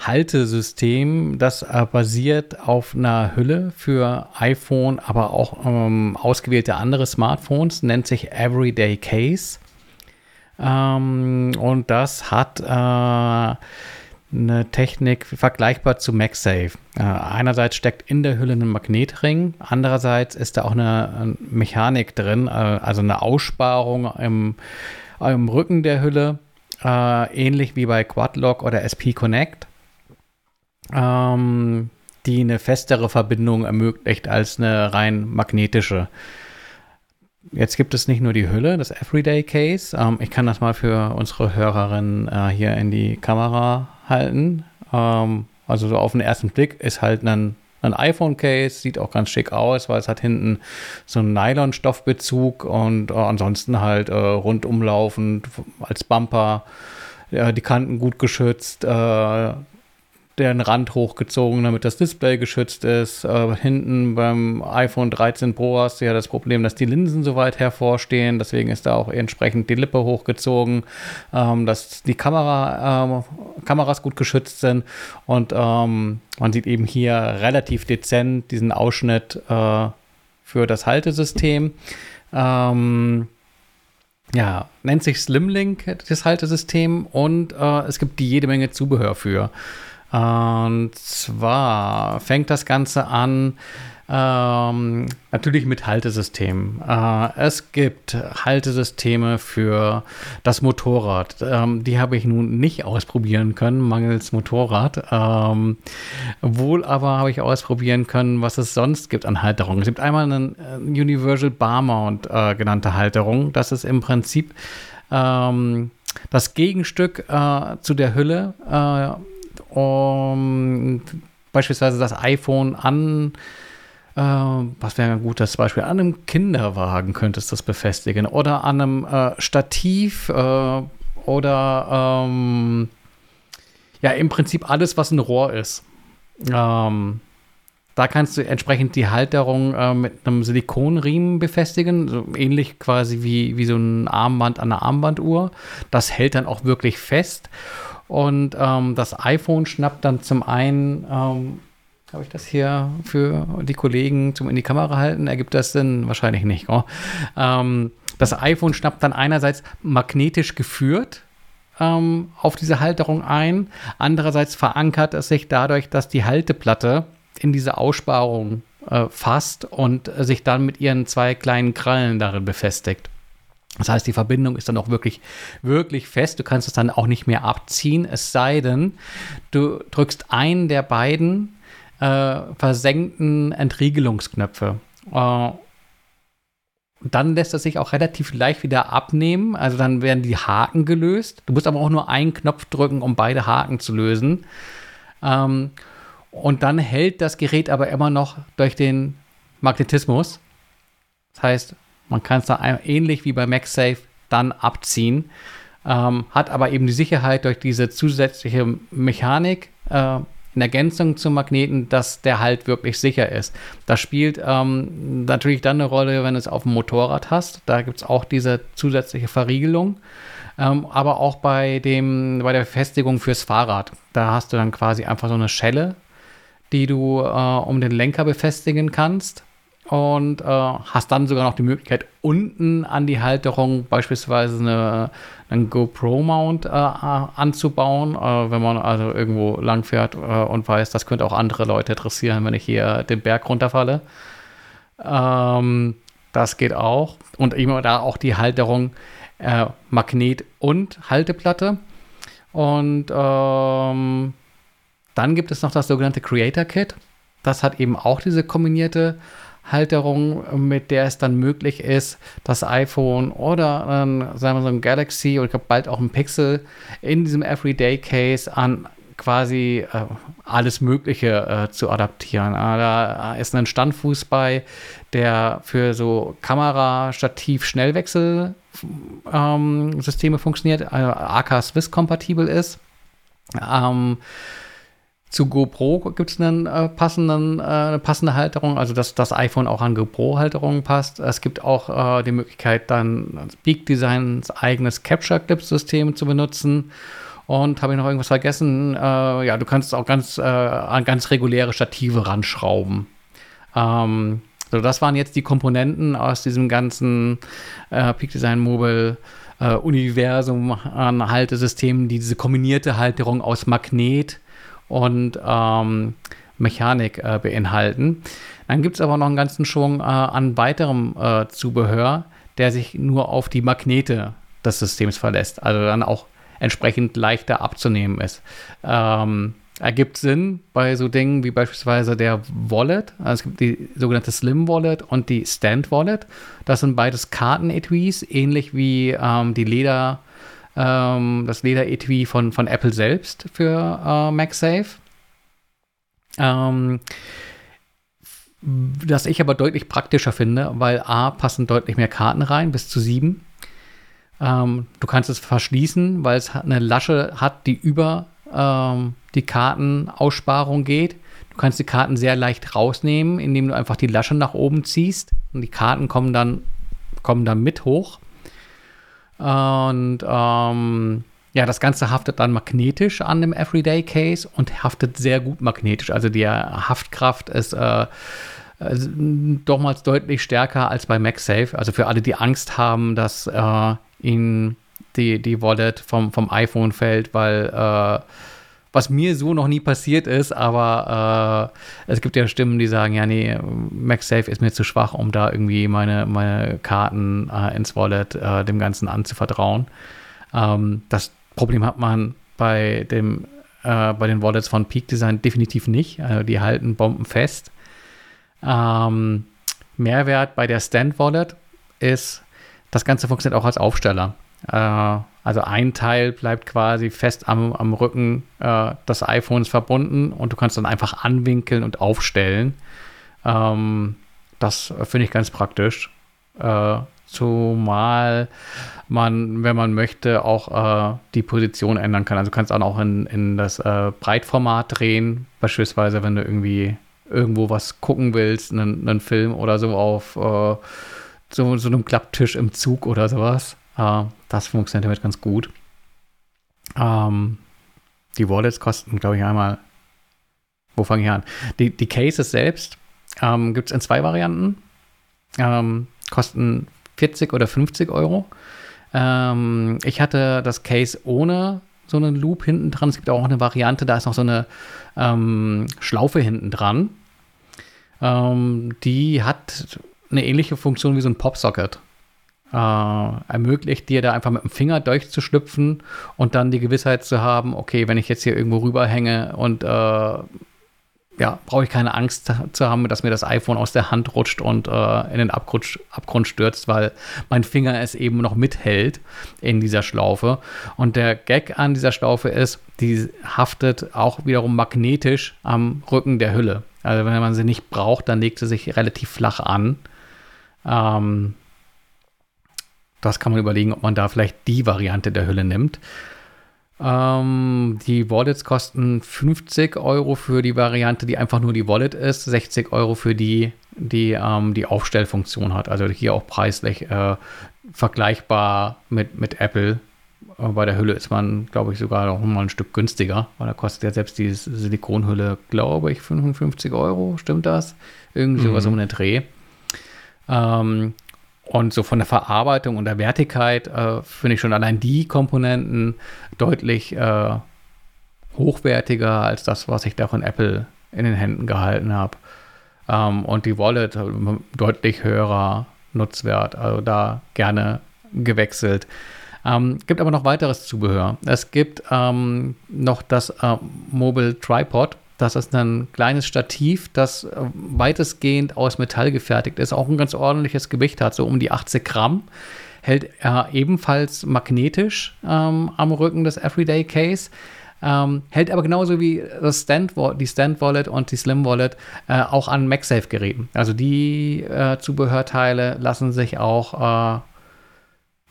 Haltesystem, das äh, basiert auf einer Hülle für iPhone, aber auch ähm, ausgewählte andere Smartphones, nennt sich Everyday Case. Ähm, und das hat äh, eine Technik vergleichbar zu MagSafe. Äh, einerseits steckt in der Hülle ein Magnetring, andererseits ist da auch eine, äh, Mechanik drin, äh, also eine Aussparung im, im Rücken der Hülle, äh, ähnlich wie bei Quadlock oder SP Connect, ähm, die eine festere Verbindung ermöglicht als eine rein magnetische. Jetzt gibt es nicht nur die Hülle, das Everyday Case. Ähm, ich kann das mal für unsere Hörerinnen äh, hier in die Kamera halten. Ähm, also so auf den ersten Blick ist halt ein, ein iPhone-Case, sieht auch ganz schick aus, weil es hat hinten so einen Nylon-Stoffbezug und äh, ansonsten halt äh, rundumlaufend als Bumper, ja, die Kanten gut geschützt, äh, den Rand hochgezogen, damit das Display geschützt ist. Äh, hinten beim iPhone 13 Pro hast du ja das Problem, dass die Linsen so weit hervorstehen. Deswegen ist da auch entsprechend die Lippe hochgezogen, ähm, dass die Kamera, ähm, Kameras gut geschützt sind. Und ähm, man sieht eben hier relativ dezent diesen Ausschnitt äh, für das Haltesystem. Ähm, ja, nennt sich Slimlink, das Haltesystem, und äh, es gibt jede Menge Zubehör für. Und zwar fängt das Ganze an, ähm, natürlich mit Haltesystemen. Äh, es gibt Haltesysteme für das Motorrad. Ähm, die habe ich nun nicht ausprobieren können, mangels Motorrad. Ähm, wohl aber habe ich ausprobieren können, was es sonst gibt an Halterungen. Es gibt einmal eine äh, Universal Bar Mount äh, genannte Halterung. Das ist im Prinzip ähm, das Gegenstück äh, zu der Hülle. Um beispielsweise das iPhone an, äh, was wäre ein gutes Beispiel, an einem Kinderwagen könntest du das befestigen oder an einem äh, Stativ äh, oder ähm, ja, im Prinzip alles, was ein Rohr ist. Ähm, da kannst du entsprechend die Halterung äh, mit einem Silikonriemen befestigen, so ähnlich quasi wie, wie so ein Armband an einer Armbanduhr. Das hält dann auch wirklich fest. Und ähm, das iPhone schnappt dann zum einen ähm, Habe ich das hier für die Kollegen zum in die Kamera halten? Ergibt das Sinn? Wahrscheinlich nicht. Oh. Ähm, das iPhone schnappt dann einerseits magnetisch geführt ähm, auf diese Halterung ein, andererseits verankert es sich dadurch, dass die Halteplatte in diese Aussparung äh, fasst und äh, sich dann mit ihren zwei kleinen Krallen darin befestigt. Das heißt, die Verbindung ist dann auch wirklich, wirklich fest. Du kannst es dann auch nicht mehr abziehen, es sei denn, du drückst einen der beiden äh, versenkten Entriegelungsknöpfe. Äh, dann lässt es sich auch relativ leicht wieder abnehmen. Also dann werden die Haken gelöst. Du musst aber auch nur einen Knopf drücken, um beide Haken zu lösen. Ähm, und dann hält das Gerät aber immer noch durch den Magnetismus. Das heißt, man kann es dann ähnlich wie bei MagSafe dann abziehen. Ähm, hat aber eben die Sicherheit durch diese zusätzliche Mechanik äh, in Ergänzung zum Magneten, dass der halt wirklich sicher ist. Das spielt ähm, natürlich dann eine Rolle, wenn du es auf dem Motorrad hast. Da gibt es auch diese zusätzliche Verriegelung. Ähm, aber auch bei, dem, bei der Befestigung fürs Fahrrad. Da hast du dann quasi einfach so eine Schelle, die du äh, um den Lenker befestigen kannst und äh, hast dann sogar noch die Möglichkeit, unten an die Halterung beispielsweise eine, einen GoPro-Mount äh, anzubauen, äh, wenn man also irgendwo lang fährt äh, und weiß, das könnte auch andere Leute interessieren, wenn ich hier den Berg runterfalle. Ähm, das geht auch. Und immer da auch die Halterung äh, Magnet und Halteplatte. Und ähm, dann gibt es noch das sogenannte Creator Kit. Das hat eben auch diese kombinierte Halterung, mit der es dann möglich ist, das iPhone oder ähm, sagen wir so ein Galaxy oder bald auch ein Pixel in diesem Everyday Case an quasi äh, alles Mögliche äh, zu adaptieren. Äh, da ist ein Standfuß bei, der für so Kamera, Stativ, Schnellwechsel ähm, Systeme funktioniert, äh, AK Swiss kompatibel ist. Ähm, zu GoPro gibt es einen äh, passenden, äh, eine passende Halterung, also dass das iPhone auch an GoPro-Halterungen passt. Es gibt auch äh, die Möglichkeit, dann Peak Designs eigenes Capture Clip-System zu benutzen. Und habe ich noch irgendwas vergessen? Äh, ja, du kannst auch ganz äh, an ganz reguläre Stative ranschrauben. Ähm, so, das waren jetzt die Komponenten aus diesem ganzen äh, Peak Design Mobile Universum an Haltesystemen, die diese kombinierte Halterung aus Magnet, und ähm, Mechanik äh, beinhalten. Dann gibt es aber noch einen ganzen Schwung äh, an weiterem äh, Zubehör, der sich nur auf die Magnete des Systems verlässt, also dann auch entsprechend leichter abzunehmen ist. Ähm, ergibt Sinn bei so Dingen wie beispielsweise der Wallet. Also es gibt die sogenannte Slim Wallet und die Stand Wallet. Das sind beides Karten-Etuis, ähnlich wie ähm, die Leder- ähm, das Leder-Etui von, von Apple selbst für äh, MagSafe. Ähm, das ich aber deutlich praktischer finde, weil A, passen deutlich mehr Karten rein, bis zu sieben. Ähm, du kannst es verschließen, weil es eine Lasche hat, die über ähm, die Kartenaussparung geht. Du kannst die Karten sehr leicht rausnehmen, indem du einfach die Lasche nach oben ziehst und die Karten kommen dann, kommen dann mit hoch. Und ähm, ja, das Ganze haftet dann magnetisch an dem Everyday Case und haftet sehr gut magnetisch. Also die Haftkraft ist äh, dochmals deutlich stärker als bei MagSafe. Also für alle, die Angst haben, dass äh, ihnen die, die Wallet vom, vom iPhone fällt, weil äh, was mir so noch nie passiert ist, aber äh, es gibt ja Stimmen, die sagen, ja, nee, MagSafe ist mir zu schwach, um da irgendwie meine, meine Karten äh, ins Wallet äh, dem Ganzen anzuvertrauen. Ähm, das Problem hat man bei dem äh, bei den Wallets von Peak Design definitiv nicht. Also die halten Bomben fest. Ähm, Mehrwert bei der Stand Wallet ist, das Ganze funktioniert auch als Aufsteller. Äh, also ein Teil bleibt quasi fest am, am Rücken äh, des iPhones verbunden und du kannst dann einfach anwinkeln und aufstellen. Ähm, das finde ich ganz praktisch. Äh, zumal man, wenn man möchte, auch äh, die Position ändern kann. Also du kannst auch in, in das äh, Breitformat drehen, beispielsweise wenn du irgendwie irgendwo was gucken willst, einen, einen Film oder so auf äh, so, so einem Klapptisch im Zug oder sowas. Äh, das funktioniert damit ganz gut. Ähm, die Wallets kosten, glaube ich, einmal. wo fange ich an? Die, die Cases selbst ähm, gibt es in zwei Varianten. Ähm, kosten 40 oder 50 Euro. Ähm, ich hatte das Case ohne so einen Loop hinten dran. Es gibt auch eine Variante, da ist noch so eine ähm, Schlaufe hinten dran. Ähm, die hat eine ähnliche Funktion wie so ein Popsocket. Äh, ermöglicht dir da einfach mit dem Finger durchzuschlüpfen und dann die Gewissheit zu haben, okay, wenn ich jetzt hier irgendwo rüberhänge und äh, ja, brauche ich keine Angst zu haben, dass mir das iPhone aus der Hand rutscht und äh, in den Abgrund, Abgrund stürzt, weil mein Finger es eben noch mithält in dieser Schlaufe. Und der Gag an dieser Schlaufe ist, die haftet auch wiederum magnetisch am Rücken der Hülle. Also wenn man sie nicht braucht, dann legt sie sich relativ flach an. Ähm, das kann man überlegen, ob man da vielleicht die Variante der Hülle nimmt. Ähm, die Wallets kosten 50 Euro für die Variante, die einfach nur die Wallet ist, 60 Euro für die, die ähm, die Aufstellfunktion hat. Also hier auch preislich äh, vergleichbar mit, mit Apple. Äh, bei der Hülle ist man, glaube ich, sogar noch mal ein Stück günstiger, weil da kostet ja selbst die Silikonhülle, glaube ich, 55 Euro. Stimmt das? Irgendwie sowas mhm. um den Dreh. Ähm, und so von der Verarbeitung und der Wertigkeit äh, finde ich schon allein die Komponenten deutlich äh, hochwertiger als das, was ich da von Apple in den Händen gehalten habe. Ähm, und die Wallet äh, deutlich höherer Nutzwert, also da gerne gewechselt. Ähm, gibt aber noch weiteres Zubehör. Es gibt ähm, noch das äh, Mobile Tripod. Das ist ein kleines Stativ, das äh, weitestgehend aus Metall gefertigt ist, auch ein ganz ordentliches Gewicht hat, so um die 80 Gramm. Hält er ebenfalls magnetisch ähm, am Rücken des Everyday Case. Ähm, hält aber genauso wie das Stand, die Stand Wallet und die Slim Wallet äh, auch an MagSafe-Geräten. Also die äh, Zubehörteile lassen sich auch äh,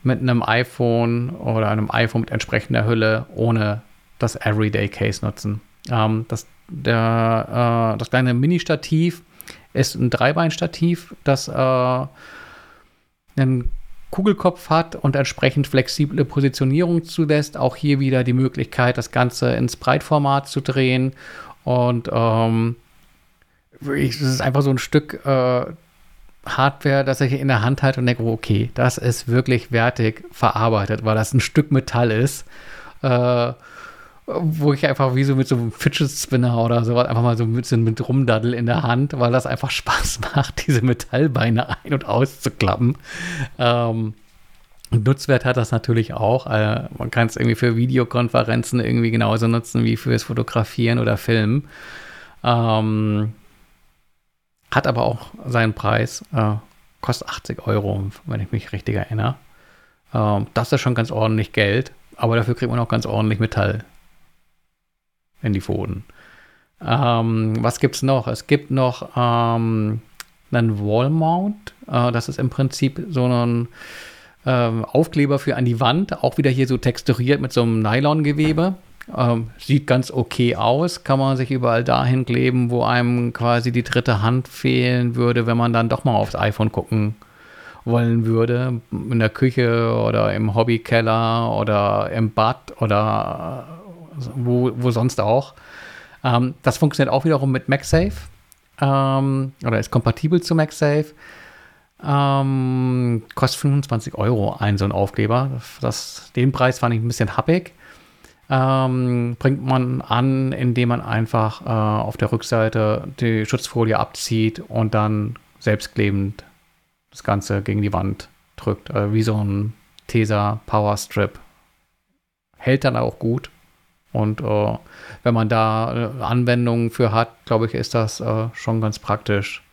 mit einem iPhone oder einem iPhone mit entsprechender Hülle ohne das Everyday Case nutzen. Ähm, das der, äh, das kleine Mini-Stativ ist ein Dreibeinstativ, das äh, einen Kugelkopf hat und entsprechend flexible Positionierung zulässt. Auch hier wieder die Möglichkeit, das Ganze ins Breitformat zu drehen. Und ähm, es ist einfach so ein Stück äh, Hardware, das ich in der Hand halte und denke, okay, das ist wirklich wertig verarbeitet, weil das ein Stück Metall ist. Äh, wo ich einfach wie so mit so einem Fidget Spinner oder sowas einfach mal so ein bisschen mit rumdaddel in der Hand, weil das einfach Spaß macht, diese Metallbeine ein- und auszuklappen. Ähm, Nutzwert hat das natürlich auch. Äh, man kann es irgendwie für Videokonferenzen irgendwie genauso nutzen wie fürs Fotografieren oder Filmen. Ähm, hat aber auch seinen Preis. Äh, kostet 80 Euro, wenn ich mich richtig erinnere. Ähm, das ist schon ganz ordentlich Geld, aber dafür kriegt man auch ganz ordentlich Metall in die Pfoten. Ähm, was es noch? Es gibt noch ähm, einen Wallmount. Äh, das ist im Prinzip so ein ähm, Aufkleber für an die Wand. Auch wieder hier so texturiert mit so einem Nylongewebe. Ähm, sieht ganz okay aus. Kann man sich überall dahin kleben, wo einem quasi die dritte Hand fehlen würde, wenn man dann doch mal aufs iPhone gucken wollen würde. In der Küche oder im Hobbykeller oder im Bad oder wo, wo sonst auch. Ähm, das funktioniert auch wiederum mit MagSafe ähm, oder ist kompatibel zu MagSafe. Ähm, kostet 25 Euro ein so ein Aufkleber. Das, den Preis fand ich ein bisschen happig. Ähm, bringt man an, indem man einfach äh, auf der Rückseite die Schutzfolie abzieht und dann selbstklebend das Ganze gegen die Wand drückt. Also wie so ein Tesa Power Strip. Hält dann auch gut. Und äh, wenn man da äh, Anwendungen für hat, glaube ich, ist das äh, schon ganz praktisch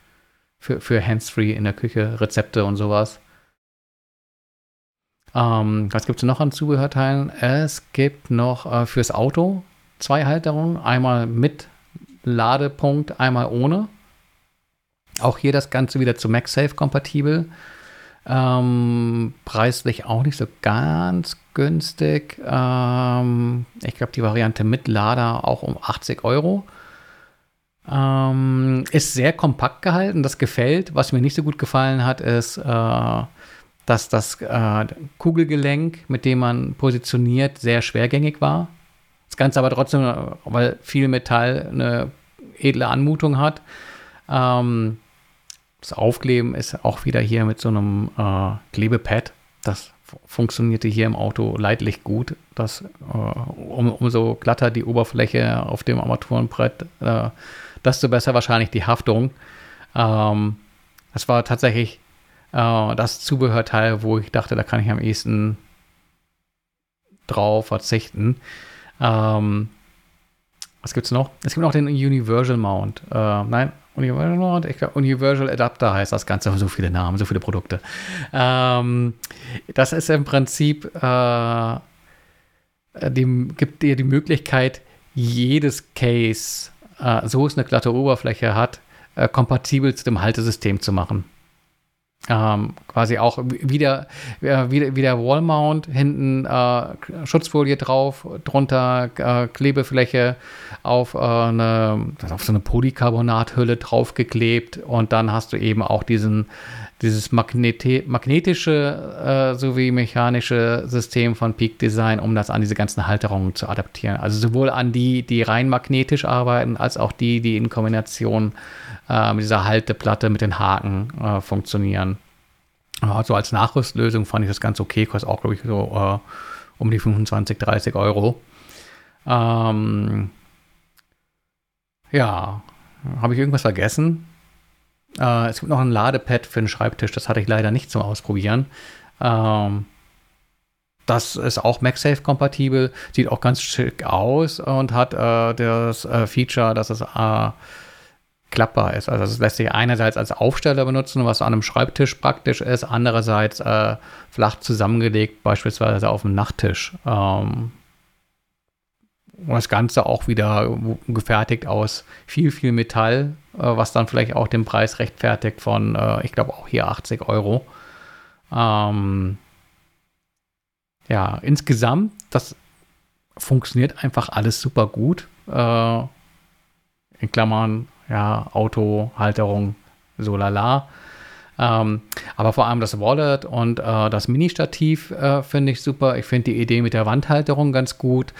für, für Hands-Free in der Küche, Rezepte und sowas. Ähm, was gibt es noch an Zubehörteilen? Es gibt noch äh, fürs Auto zwei Halterungen. Einmal mit Ladepunkt, einmal ohne. Auch hier das Ganze wieder zu MagSafe kompatibel. Ähm, preislich auch nicht so ganz günstig. Ähm, ich glaube, die Variante mit Lader auch um 80 Euro. Ähm, ist sehr kompakt gehalten, das gefällt. Was mir nicht so gut gefallen hat, ist, äh, dass das äh, Kugelgelenk, mit dem man positioniert, sehr schwergängig war. Das Ganze aber trotzdem, weil viel Metall, eine edle Anmutung hat. Ähm, das Aufkleben ist auch wieder hier mit so einem äh, Klebepad. Das funktionierte hier im Auto leidlich gut. Das, äh, um, umso glatter die Oberfläche auf dem Armaturenbrett, äh, desto besser wahrscheinlich die Haftung. Ähm, das war tatsächlich äh, das Zubehörteil, wo ich dachte, da kann ich am ehesten drauf verzichten. Ähm, was es noch? Es gibt noch den Universal Mount. Äh, nein, ich glaube, Universal Adapter heißt das Ganze, so viele Namen, so viele Produkte. Ähm, das ist im Prinzip, äh, die, gibt dir die Möglichkeit, jedes Case, äh, so es eine glatte Oberfläche hat, äh, kompatibel zu dem Haltesystem zu machen. Ähm, quasi auch wieder, äh, wieder, wieder Wallmount, hinten äh, Schutzfolie drauf, drunter äh, Klebefläche auf, äh, eine, auf so eine Polycarbonathülle draufgeklebt und dann hast du eben auch diesen, dieses Magneti magnetische äh, sowie mechanische System von Peak Design, um das an diese ganzen Halterungen zu adaptieren. Also sowohl an die, die rein magnetisch arbeiten, als auch die, die in Kombination äh, mit dieser Halteplatte mit den Haken äh, funktionieren. Also als Nachrüstlösung fand ich das ganz okay, kostet auch, glaube ich, so äh, um die 25, 30 Euro. Ähm, ja, habe ich irgendwas vergessen? Äh, es gibt noch ein Ladepad für den Schreibtisch, das hatte ich leider nicht zum Ausprobieren. Ähm, das ist auch MagSafe-kompatibel, sieht auch ganz schick aus und hat äh, das äh, Feature, dass es äh, klappbar ist. Also es lässt sich einerseits als Aufsteller benutzen, was an einem Schreibtisch praktisch ist, andererseits äh, flach zusammengelegt, beispielsweise auf dem Nachttisch. Ähm, und das Ganze auch wieder gefertigt aus viel, viel Metall, äh, was dann vielleicht auch den Preis rechtfertigt von, äh, ich glaube auch hier 80 Euro. Ähm, ja, insgesamt, das funktioniert einfach alles super gut. Äh, in Klammern ja, Auto, Halterung, so lala. Ähm, aber vor allem das Wallet und äh, das Mini-Stativ äh, finde ich super. Ich finde die Idee mit der Wandhalterung ganz gut.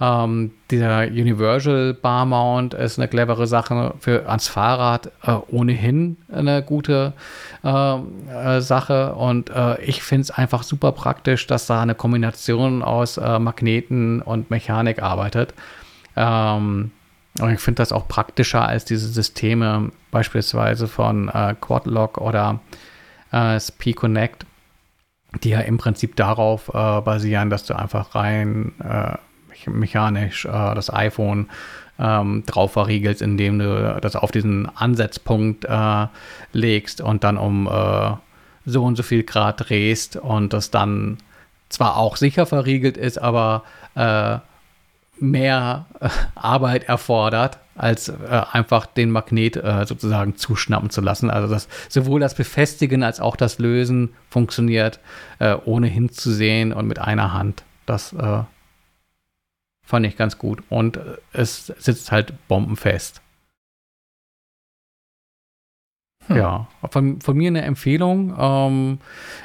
Ähm, dieser Universal Bar Mount ist eine clevere Sache für ans Fahrrad äh, ohnehin eine gute äh, äh, Sache und äh, ich finde es einfach super praktisch, dass da eine Kombination aus Magneten und Mechanik arbeitet. Ähm, und ich finde das auch praktischer als diese Systeme beispielsweise von äh, Quadlock oder äh, SP Connect, die ja im Prinzip darauf äh, basieren, dass du einfach rein äh, mechanisch äh, das iPhone ähm, drauf verriegelst, indem du das auf diesen Ansatzpunkt äh, legst und dann um äh, so und so viel Grad drehst und das dann zwar auch sicher verriegelt ist, aber mehr äh, Arbeit erfordert, als äh, einfach den Magnet äh, sozusagen zuschnappen zu lassen. Also dass sowohl das Befestigen als auch das Lösen funktioniert, äh, ohne hinzusehen und mit einer Hand. Das äh, fand ich ganz gut. Und äh, es sitzt halt bombenfest. Hm. Ja, von, von, mir eine Empfehlung. Ähm,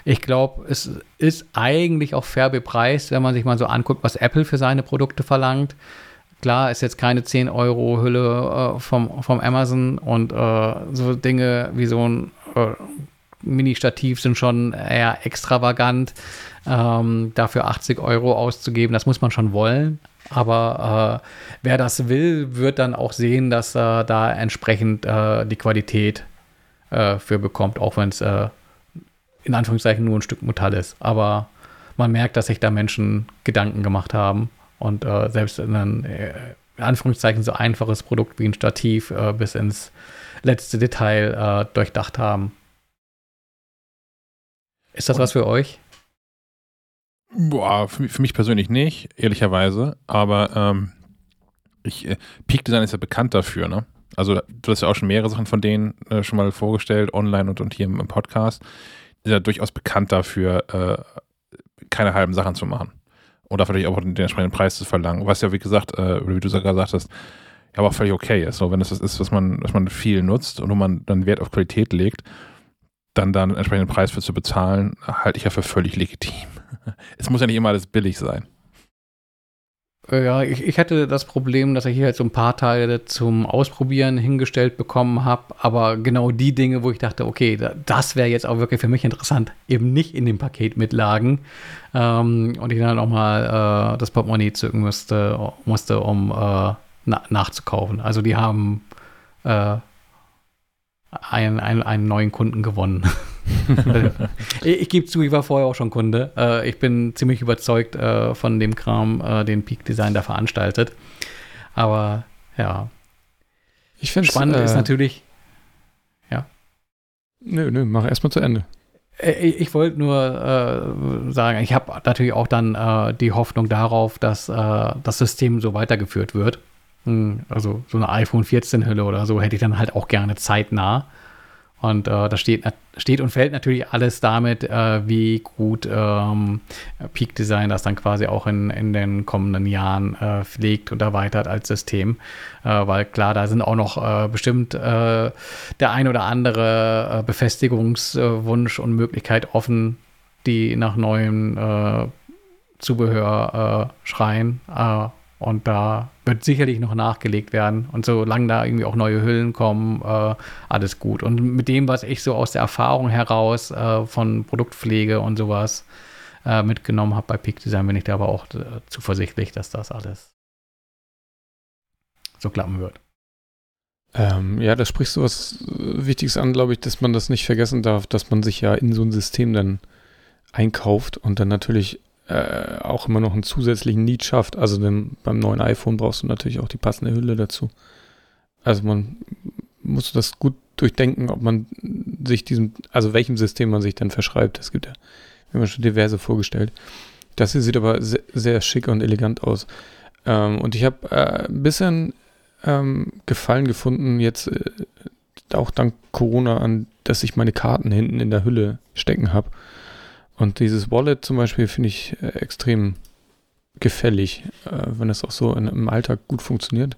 ich glaube, es ist eigentlich auch fair bepreist, wenn man sich mal so anguckt, was Apple für seine Produkte verlangt. Klar, ist jetzt keine 10 Euro Hülle äh, vom, vom Amazon und äh, so Dinge wie so ein äh, Mini-Stativ sind schon eher extravagant. Ähm, dafür 80 Euro auszugeben, das muss man schon wollen. Aber äh, wer das will, wird dann auch sehen, dass äh, da entsprechend äh, die Qualität äh, für bekommt, auch wenn es äh, in Anführungszeichen nur ein Stück Metall ist. Aber man merkt, dass sich da Menschen Gedanken gemacht haben und äh, selbst in ein äh, in Anführungszeichen so einfaches Produkt wie ein Stativ äh, bis ins letzte Detail äh, durchdacht haben. Ist das und, was für euch? Boah, für, für, mich persönlich nicht, ehrlicherweise. Aber ähm, ich, Peak Design ist ja bekannt dafür, ne? Also du hast ja auch schon mehrere Sachen von denen äh, schon mal vorgestellt, online und, und hier im, Podcast. Die sind ja durchaus bekannt dafür, äh, keine halben Sachen zu machen. Und dafür natürlich auch den entsprechenden Preis zu verlangen. Was ja, wie gesagt, äh, wie du sogar gesagt hast, ja, aber auch völlig okay ist. So, wenn das ist, was man, was man viel nutzt und wo man dann Wert auf Qualität legt, dann da einen entsprechenden Preis für zu bezahlen, halte ich ja für völlig legitim. es muss ja nicht immer alles billig sein. Ja, ich, ich hatte das Problem, dass ich hier halt so ein paar Teile zum Ausprobieren hingestellt bekommen habe, aber genau die Dinge, wo ich dachte, okay, das wäre jetzt auch wirklich für mich interessant, eben nicht in dem Paket mitlagen ähm, und ich dann auch mal äh, das Portemonnaie zücken musste, musste um äh, na nachzukaufen. Also die haben äh, einen, einen, einen neuen Kunden gewonnen. ich, ich gebe zu, ich war vorher auch schon Kunde. Äh, ich bin ziemlich überzeugt äh, von dem Kram, äh, den Peak Design da veranstaltet. Aber ja. Ich finde spannend ist äh, natürlich. Ja. Nö, nö, mach erstmal zu Ende. Äh, ich, ich wollte nur äh, sagen, ich habe natürlich auch dann die Hoffnung darauf, dass das System so weitergeführt wird. Hm, also so eine iPhone 14 Hülle oder so hätte ich dann halt auch gerne zeitnah. Und äh, da steht, steht und fällt natürlich alles damit, äh, wie gut ähm, Peak Design das dann quasi auch in, in den kommenden Jahren äh, pflegt und erweitert als System. Äh, weil klar, da sind auch noch äh, bestimmt äh, der ein oder andere Befestigungswunsch und Möglichkeit offen, die nach neuem Zubehör schreien. Und da wird sicherlich noch nachgelegt werden. Und solange da irgendwie auch neue Hüllen kommen, äh, alles gut. Und mit dem, was ich so aus der Erfahrung heraus äh, von Produktpflege und sowas äh, mitgenommen habe bei Peak Design, bin ich da aber auch äh, zuversichtlich, dass das alles so klappen wird. Ähm, ja, da sprichst du was äh, Wichtiges an, glaube ich, dass man das nicht vergessen darf, dass man sich ja in so ein System dann einkauft und dann natürlich äh, auch immer noch einen zusätzlichen Need schafft. Also denn beim neuen iPhone brauchst du natürlich auch die passende Hülle dazu. Also man muss das gut durchdenken, ob man sich diesem, also welchem System man sich dann verschreibt. Es gibt ja, wir haben schon diverse vorgestellt. Das hier sieht aber sehr, sehr schick und elegant aus. Ähm, und ich habe äh, ein bisschen ähm, Gefallen gefunden, jetzt äh, auch dank Corona, an, dass ich meine Karten hinten in der Hülle stecken habe. Und dieses Wallet zum Beispiel finde ich äh, extrem gefällig, äh, wenn es auch so in, im Alltag gut funktioniert.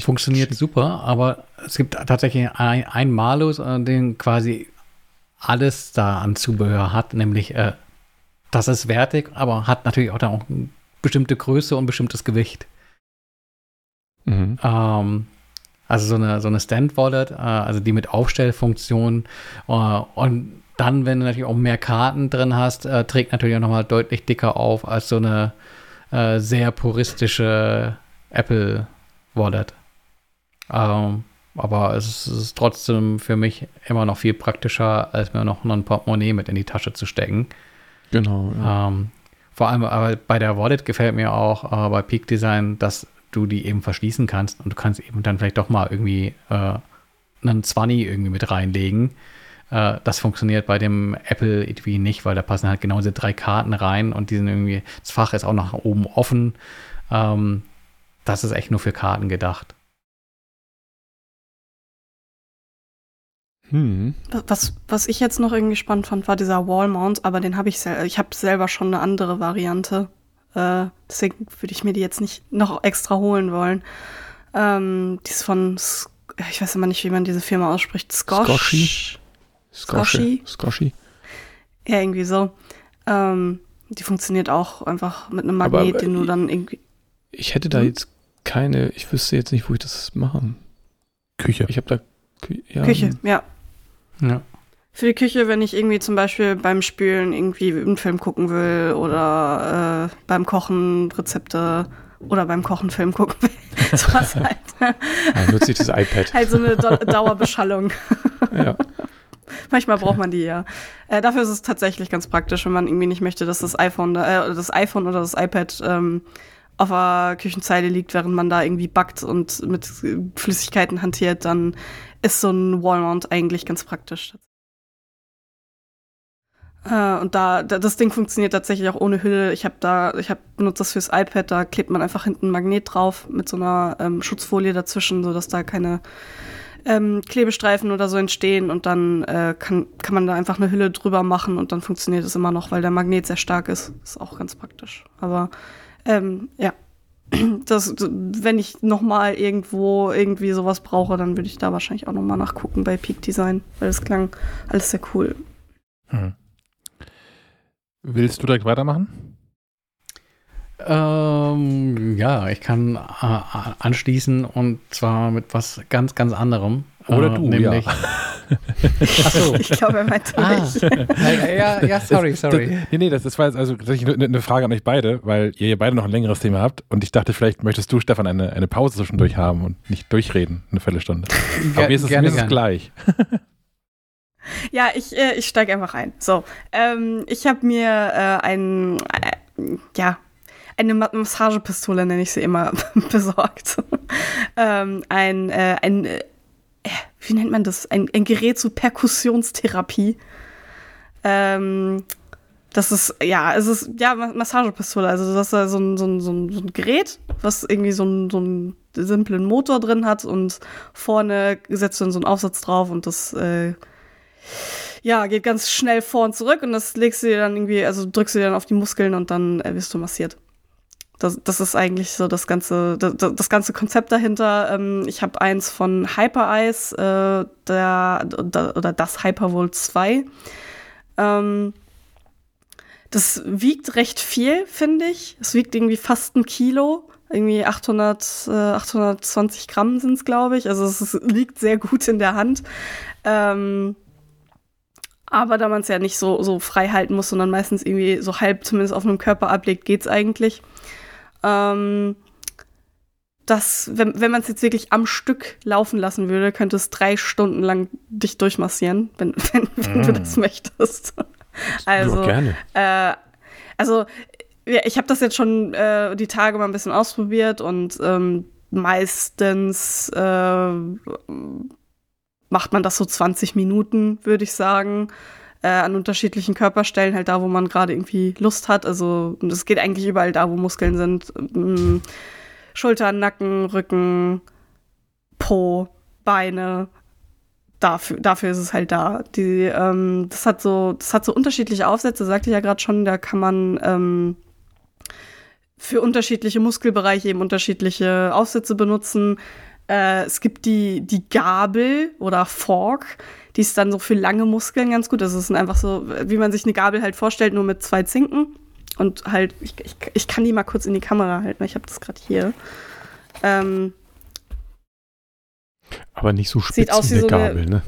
Funktioniert schick. super, aber es gibt tatsächlich ein, ein Malus, äh, den quasi alles da an Zubehör hat, nämlich äh, das ist wertig, aber hat natürlich auch dann auch eine bestimmte Größe und bestimmtes Gewicht. Mhm. Ähm, also so eine, so eine Stand-Wallet, äh, also die mit Aufstellfunktion äh, und dann, wenn du natürlich auch mehr Karten drin hast, äh, trägt natürlich auch nochmal deutlich dicker auf als so eine äh, sehr puristische Apple Wallet. Ähm, aber es ist trotzdem für mich immer noch viel praktischer, als mir noch ein Portemonnaie mit in die Tasche zu stecken. Genau. Ja. Ähm, vor allem aber bei der Wallet gefällt mir auch äh, bei Peak Design, dass du die eben verschließen kannst und du kannst eben dann vielleicht doch mal irgendwie äh, einen 20 irgendwie mit reinlegen äh, das funktioniert bei dem Apple irgendwie nicht, weil da passen halt genau diese drei Karten rein und die sind irgendwie, das Fach ist auch nach oben offen. Ähm, das ist echt nur für Karten gedacht. Hm. Was, was ich jetzt noch irgendwie spannend fand, war dieser Wall Mount, aber den habe ich selber, ich habe selber schon eine andere Variante. Äh, deswegen würde ich mir die jetzt nicht noch extra holen wollen. Ähm, die ist von, ich weiß immer nicht, wie man diese Firma ausspricht, Skosh. Skoshi? Skoshi. Skoshi. Ja, irgendwie so. Ähm, die funktioniert auch einfach mit einem Magnet, Aber, den du dann irgendwie. Ich hätte da hm? jetzt keine, ich wüsste jetzt nicht, wo ich das machen. Küche. Ich habe da Kü ja. Küche, ja. Ja. Für die Küche, wenn ich irgendwie zum Beispiel beim Spülen irgendwie einen Film gucken will oder äh, beim Kochen Rezepte oder beim Kochen Film gucken will. so was halt. Dann nutze ich das iPad. halt so eine Dauerbeschallung. ja. Manchmal braucht man die ja. Äh, dafür ist es tatsächlich ganz praktisch, wenn man irgendwie nicht möchte, dass das iPhone, äh, das iPhone oder das iPad ähm, auf der Küchenzeile liegt, während man da irgendwie backt und mit Flüssigkeiten hantiert, dann ist so ein Wallmount eigentlich ganz praktisch. Äh, und da, da, das Ding funktioniert tatsächlich auch ohne Hülle. Ich habe da, ich habe benutzt das fürs iPad, da klebt man einfach hinten ein Magnet drauf mit so einer ähm, Schutzfolie dazwischen, sodass da keine ähm, Klebestreifen oder so entstehen und dann äh, kann, kann man da einfach eine Hülle drüber machen und dann funktioniert es immer noch, weil der Magnet sehr stark ist. Ist auch ganz praktisch. Aber ähm, ja, das, wenn ich nochmal irgendwo irgendwie sowas brauche, dann würde ich da wahrscheinlich auch nochmal nachgucken bei Peak Design, weil es klang alles sehr cool. Hm. Willst du direkt weitermachen? Ähm, ja, ich kann äh, anschließen und zwar mit was ganz, ganz anderem. Oder äh, du, nämlich. ja. Achso. Ich glaube, er meinte Ah, mich. ja, ja, sorry, sorry. Das, nee, nee, das, das war jetzt also tatsächlich eine, eine Frage an euch beide, weil ihr ja beide noch ein längeres Thema habt und ich dachte, vielleicht möchtest du, Stefan, eine, eine Pause zwischendurch haben und nicht durchreden, eine Viertelstunde. Aber mir ist es, gerne, mir ist es gleich. Ja, ich, äh, ich steige einfach ein. So, ähm, ich habe mir äh, ein, äh, ja, eine Ma- Massagepistole, nenne ich sie immer, besorgt. ähm, ein, äh, ein äh, wie nennt man das? Ein, ein Gerät zur Perkussionstherapie. Ähm, das ist, ja, es ist, ja, Ma- Massagepistole. Also, das ist so ein, so ein, so ein, ein Gerät, was irgendwie so einen so einen simplen Motor drin hat und vorne setzt du dann so einen Aufsatz drauf und das, äh, ja, geht ganz schnell vor und zurück und das legst du dir dann irgendwie, also drückst du dir dann auf die Muskeln und dann äh, wirst du massiert. Das, das ist eigentlich so das ganze, das, das ganze Konzept dahinter. Ähm, ich habe eins von Hyper-Eyes, äh, der, der, oder das Hypervolt 2. Ähm, das wiegt recht viel, finde ich. Es wiegt irgendwie fast ein Kilo. Irgendwie 800, äh, 820 Gramm sind es, glaube ich. Also es ist, liegt sehr gut in der Hand. Ähm, aber da man es ja nicht so, so frei halten muss, sondern meistens irgendwie so halb zumindest auf einem Körper ablegt, geht's eigentlich. Ähm, das, wenn, wenn man es jetzt wirklich am Stück laufen lassen würde, könnte es drei Stunden lang dich durchmassieren, wenn, wenn, wenn du Mm. das möchtest. Also, ja, gerne. äh, also ja, ich habe das jetzt schon äh, die Tage mal ein bisschen ausprobiert und ähm, meistens äh, macht man das so 20 Minuten, würde ich sagen, äh, an unterschiedlichen Körperstellen, halt da, wo man gerade irgendwie Lust hat. Also und es geht eigentlich überall da, wo Muskeln sind. Ähm, Schultern, Nacken, Rücken, Po, Beine. Dafür, dafür ist es halt da. Die, ähm, das hat so, das hat so unterschiedliche Aufsätze, sagte ich ja gerade schon, da kann man ähm, für unterschiedliche Muskelbereiche eben unterschiedliche Aufsätze benutzen. Äh, es gibt die, die Gabel oder Fork, die ist dann so für lange Muskeln ganz gut. Das ist einfach so, wie man sich eine Gabel halt vorstellt, nur mit zwei Zinken. Und halt, ich, ich, ich kann die mal kurz in die Kamera halten, weil ich habe das gerade hier. Ähm, Aber nicht so spitz wie wie eine so eine- Gabel, ne?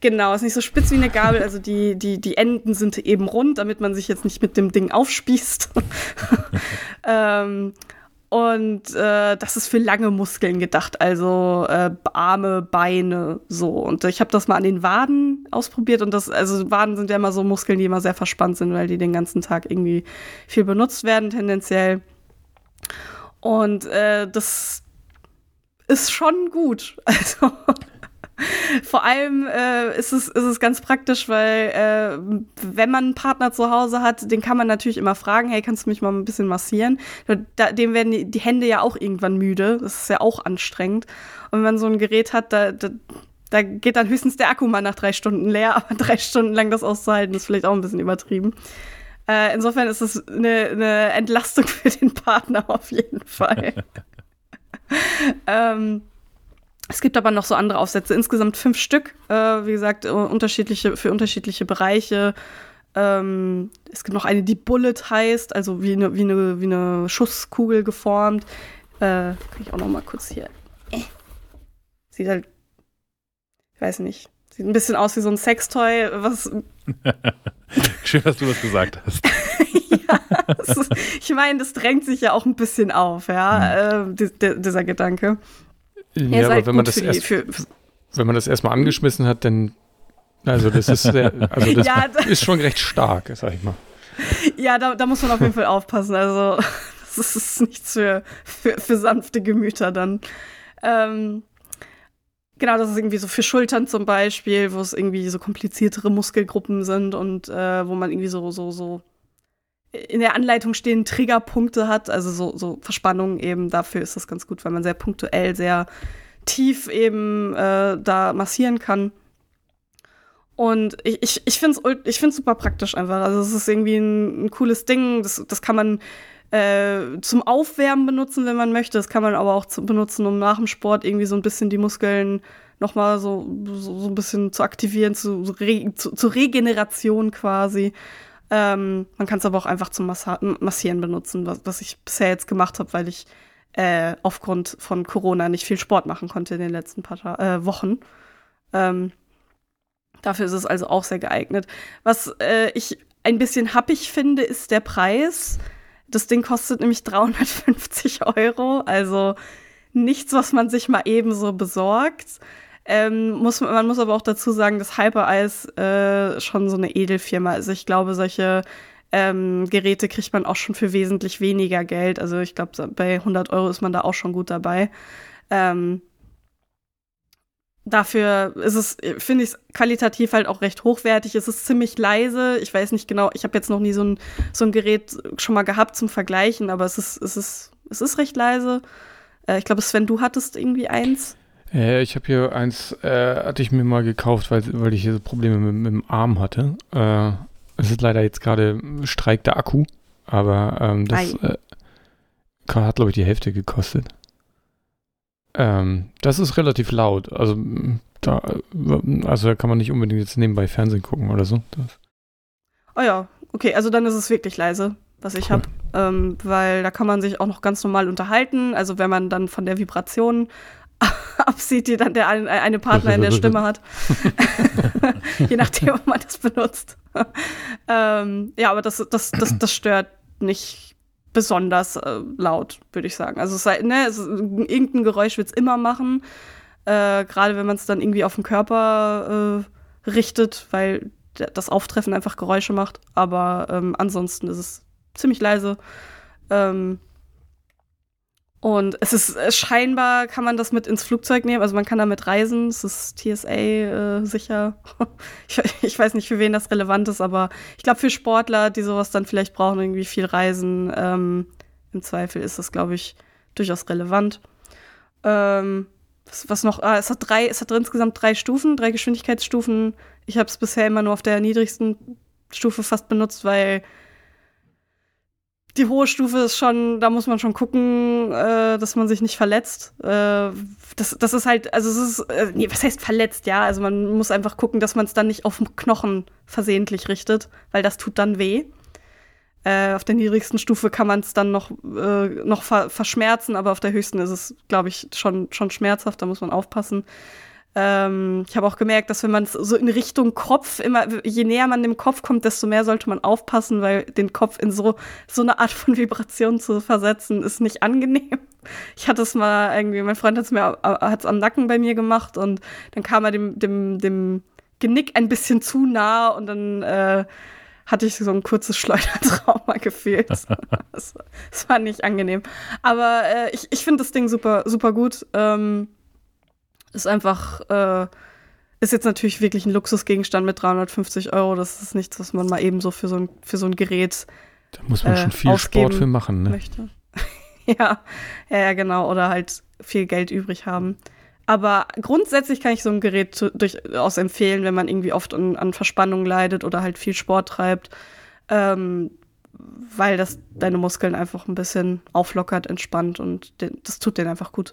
Genau, ist nicht so spitz wie eine Gabel, also die, die, die Enden sind eben rund, damit man sich jetzt nicht mit dem Ding aufspießt. ähm, und äh, das ist für lange Muskeln gedacht, also äh, Arme, Beine, so. Und ich habe das mal an den Waden ausprobiert und das, also Waden sind ja immer so Muskeln, die immer sehr verspannt sind, weil die den ganzen Tag irgendwie viel benutzt werden, tendenziell. Und äh, das ist schon gut. Also vor allem äh, ist, es, ist es ganz praktisch, weil äh, wenn man einen Partner zu Hause hat, den kann man natürlich immer fragen, hey, kannst du mich mal ein bisschen massieren? Da, dem werden die, die Hände ja auch irgendwann müde. Das ist ja auch anstrengend. Und wenn man so ein Gerät hat, da, da, da geht dann höchstens der Akku mal nach drei Stunden leer, aber drei Stunden lang das auszuhalten, ist vielleicht auch ein bisschen übertrieben. Äh, insofern ist es eine, eine Entlastung für den Partner auf jeden Fall. ähm, es gibt aber noch so andere Aufsätze, insgesamt fünf Stück, äh, wie gesagt, äh, unterschiedliche, für unterschiedliche Bereiche. Ähm, es gibt noch eine, die Bullet heißt, also wie eine, wie eine, wie eine Schusskugel geformt. Äh, kann ich auch noch mal kurz hier. Äh. Sieht halt, ich weiß nicht, sieht ein bisschen aus wie so ein Sextoy, was Schön, dass du das gesagt hast. ja, ist, ich meine, das drängt sich ja auch ein bisschen auf, ja, äh, di- di- dieser Gedanke. Ja, ist aber wenn man das die- erst, für- wenn man das erstmal angeschmissen hat, dann also das ist sehr, also das Ja, ist schon recht stark, sag ich mal. Ja, da, da muss man auf jeden Fall aufpassen. Also, das ist nichts für, für, für sanfte Gemüter dann. Ähm, genau, das ist irgendwie so für Schultern zum Beispiel, wo es irgendwie so kompliziertere Muskelgruppen sind und äh, wo man irgendwie so, so, so in der Anleitung stehen Triggerpunkte hat, also so, so Verspannungen eben. Dafür ist das ganz gut, weil man sehr punktuell, sehr tief eben äh, da massieren kann. Und ich, ich, ich finde es ich find's super praktisch einfach. Also es ist irgendwie ein, ein cooles Ding. Das, das kann man äh, zum Aufwärmen benutzen, wenn man möchte. Das kann man aber auch zu, benutzen, um nach dem Sport irgendwie so ein bisschen die Muskeln noch mal so, so, so ein bisschen zu aktivieren, zu, re, zu, zur Regeneration quasi. Ähm, man kann es aber auch einfach zum Massa Massieren benutzen, was, was ich bisher jetzt gemacht habe, weil ich äh, aufgrund von Corona nicht viel Sport machen konnte in den letzten paar äh, Wochen. Ähm, dafür ist es also auch sehr geeignet. Was äh, ich ein bisschen happig finde, ist der Preis. Das Ding kostet nämlich 350 Euro, also nichts, was man sich mal ebenso besorgt. Ähm, muss, man muss aber auch dazu sagen, dass Hypereis äh, schon so eine Edelfirma ist. Ich glaube, solche ähm, Geräte kriegt man auch schon für wesentlich weniger Geld. Also ich glaube, bei 100 Euro ist man da auch schon gut dabei. Ähm, dafür ist es, finde ich es qualitativ halt auch recht hochwertig. Es ist ziemlich leise. Ich weiß nicht genau, ich habe jetzt noch nie so ein, so ein Gerät schon mal gehabt zum Vergleichen, aber es ist, es ist, es ist recht leise. Äh, ich glaube, Sven, du hattest irgendwie eins. Äh, ich habe hier eins, äh, hatte ich mir mal gekauft, weil, weil ich hier Probleme mit, mit dem Arm hatte. Äh, es ist leider jetzt gerade Streik der Akku, aber ähm, das äh, hat, glaube ich, die Hälfte gekostet. Ähm, das ist relativ laut. Also da, also da kann man nicht unbedingt jetzt nebenbei Fernsehen gucken oder so. Das. Oh ja, okay, also dann ist es wirklich leise, was ich cool. habe. Ähm, weil da kann man sich auch noch ganz normal unterhalten. Also wenn man dann von der Vibration absieht, die dann der eine Partner in der Stimme hat. Je nachdem, ob man das benutzt. ähm, ja, aber das, das, das, das stört nicht besonders äh, laut, würde ich sagen. Also, es, ne, es, irgendein Geräusch wird es immer machen. Äh, Gerade wenn man es dann irgendwie auf den Körper äh, richtet, weil das Auftreffen einfach Geräusche macht. Aber ähm, ansonsten ist es ziemlich leise. Ähm, und es ist äh, scheinbar kann man das mit ins Flugzeug nehmen, also man kann damit reisen, es ist TSA äh, sicher. ich, ich, weiß nicht, für wen das relevant ist, aber ich glaube für Sportler, die sowas dann vielleicht brauchen, irgendwie viel reisen, ähm, im Zweifel ist das, glaube ich, durchaus relevant. Ähm, was, was, noch? Ah, es hat drei, es hat insgesamt drei Stufen, drei Geschwindigkeitsstufen. Ich habe es bisher immer nur auf der niedrigsten Stufe fast benutzt, weil die hohe Stufe ist schon, da muss man schon gucken, äh, dass man sich nicht verletzt. Äh, das, das ist halt, also es ist, äh, nee, was heißt verletzt, ja? Also man muss einfach gucken, dass man es dann nicht auf den Knochen versehentlich richtet, weil das tut dann weh. Äh, auf der niedrigsten Stufe kann man es dann noch, äh, noch ver verschmerzen, aber auf der höchsten ist es, glaube ich, schon, schon schmerzhaft, da muss man aufpassen. Ähm, ich habe auch gemerkt, dass wenn man es so in Richtung Kopf, immer, je näher man dem Kopf kommt, desto mehr sollte man aufpassen, weil den Kopf in so, so eine Art von Vibration zu versetzen, ist nicht angenehm. Ich hatte es mal irgendwie, mein Freund hat es mir hat's am Nacken bei mir gemacht und dann kam er dem, dem, dem Genick ein bisschen zu nah und dann äh, hatte ich so ein kurzes Schleudertrauma gefühlt. das, war nicht angenehm. Aber äh, ich, ich finde das Ding super, super gut. Ähm, ist einfach, äh, ist jetzt natürlich wirklich ein Luxusgegenstand mit 350 Euro. Das ist nichts, was man mal eben so für so ein, für so ein Gerät. Da muss man äh, schon viel Sport für machen, ne? Möchte. ja, ja, genau. Oder halt viel Geld übrig haben. Aber grundsätzlich kann ich so ein Gerät durchaus empfehlen, wenn man irgendwie oft an, an Verspannung leidet oder halt viel Sport treibt, ähm, weil das deine Muskeln einfach ein bisschen auflockert, entspannt und das tut denen einfach gut.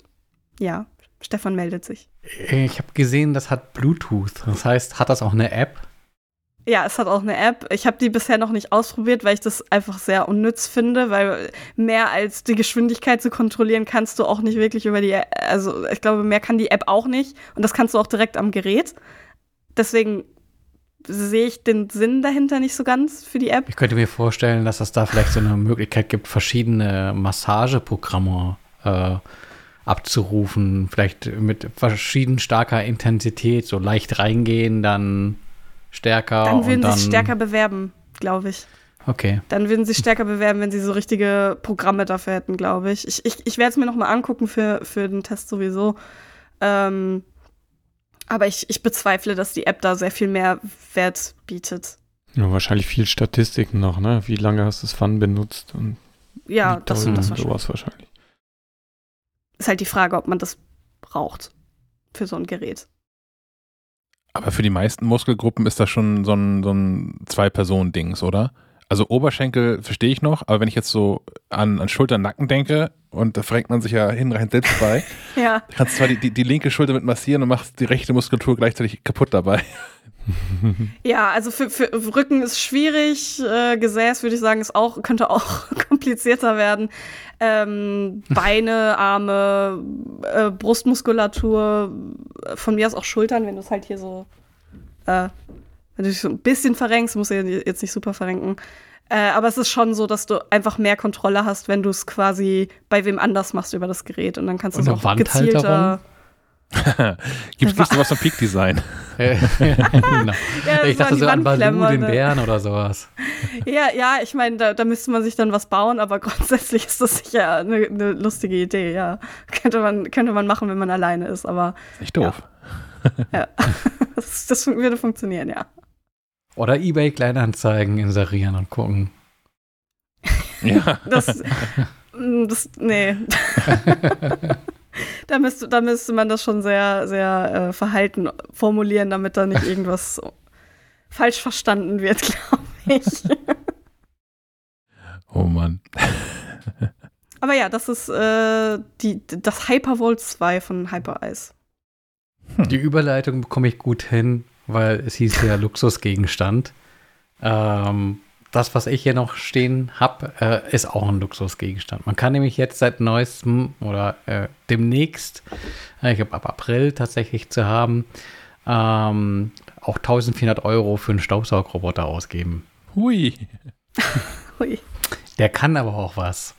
Ja, Stefan meldet sich. Ich habe gesehen, das hat Bluetooth. Das heißt, hat das auch eine App? Ja, es hat auch eine App. Ich habe die bisher noch nicht ausprobiert, weil ich das einfach sehr unnütz finde, weil mehr als die Geschwindigkeit zu kontrollieren kannst du auch nicht wirklich über die, also ich glaube, mehr kann die App auch nicht und das kannst du auch direkt am Gerät. Deswegen sehe ich den Sinn dahinter nicht so ganz für die App. Ich könnte mir vorstellen, dass es da vielleicht so eine Möglichkeit gibt, verschiedene Massageprogramme äh, abzurufen. Vielleicht mit verschieden starker Intensität, so leicht reingehen, dann stärker. Dann würden sie sich stärker bewerben, glaube ich. Okay. Dann würden sie stärker bewerben, wenn sie so richtige Programme dafür hätten, glaube ich. Ich, ich, ich werde es mir nochmal angucken für, für den Test sowieso. Ähm, aber ich, ich bezweifle, dass die App da sehr viel mehr Wert bietet. Ja, wahrscheinlich viel Statistiken noch, ne? Wie lange hast du das Fun benutzt? Und ja, das, das sowas wahrscheinlich. Ist halt die Frage, ob man das braucht für so ein Gerät. Aber für die meisten Muskelgruppen ist das schon so ein, so ein Zwei-Personen-Dings, oder? Also Oberschenkel verstehe ich noch, aber wenn ich jetzt so an, an Schultern, Nacken denke, und da fragt man sich ja hinreichend selbst bei, ja. kannst zwar die, die, die, linke Schulter mit massieren und machst die rechte Muskulatur gleichzeitig kaputt dabei. Ja, also für, für Rücken ist schwierig, äh, Gesäß würde ich sagen, ist auch, könnte auch komplizierter werden. Ähm, Beine, Arme, äh, Brustmuskulatur, von mir aus auch Schultern, wenn du es halt hier so, äh, wenn du dich so ein bisschen verrenkst, musst du jetzt nicht super verrenken. Äh, aber es ist schon so, dass du einfach mehr Kontrolle hast, wenn du es quasi bei wem anders machst über das Gerät. Und dann kannst du es auch gezielter. Gibt es nicht sowas von Peak Design? genau. ja, ich dachte so an Baloo, den Bären oder sowas. Ja, ja, ich meine, da, da, müsste man sich dann was bauen, aber grundsätzlich ist das sicher eine, eine lustige Idee, ja. Könnte man, könnte man machen, wenn man alleine ist, aber. Nicht doof. Ja, ja. Das, das würde funktionieren, ja. Oder eBay Kleinanzeigen inserieren und gucken. Ja. Das, mm, das nee. da, müsste, da müsste man das schon sehr, sehr äh, verhalten formulieren, damit da nicht irgendwas falsch verstanden wird, glaube ich. oh Mann. Aber ja, das ist äh, die, das Hypervolt 2 von Hyper-Ice. Hm. Die Überleitung bekomme ich gut hin weil es hieß ja Luxusgegenstand. Ähm, das, was ich hier noch stehen habe, äh, ist auch ein Luxusgegenstand. Man kann nämlich jetzt seit neuestem oder äh, demnächst, äh, ich glaube ab April tatsächlich zu haben, ähm, auch 1400 Euro für einen Staubsaugroboter ausgeben. Hui. Hui. Der kann aber auch was.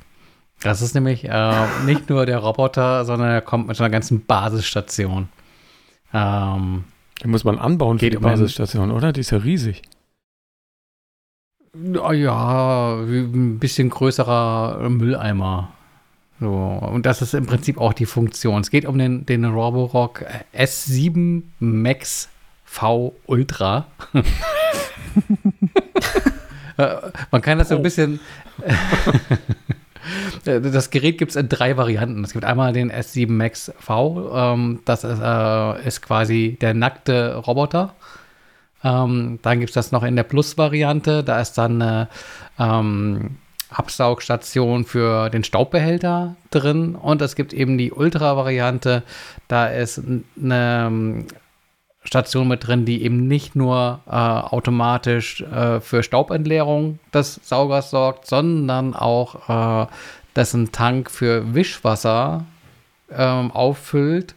Das ist nämlich äh, nicht nur der Roboter, sondern er kommt mit einer ganzen Basisstation. Ähm, den muss man anbauen für die Basisstation, oder? Die ist ja riesig. Ja, ein bisschen größerer Mülleimer. So, und das ist im Prinzip auch die Funktion. Es geht um den, den Roborock S7 Max V Ultra. Man kann das so ein oh. bisschen. Das Gerät gibt es in drei Varianten. Es gibt einmal den S7 Max V, ähm, das ist, äh, ist, quasi der nackte Roboter. Ähm, dann gibt es das noch in der Plus-Variante, da ist dann eine ähm, Absaugstation für den Staubbehälter drin. Und es gibt eben die Ultra-Variante, da ist eine ähm, Station mit drin, die eben nicht nur äh, automatisch äh, für Staubentleerung des Saugers sorgt, sondern auch äh, dessen Tank für Wischwasser ähm, auffüllt,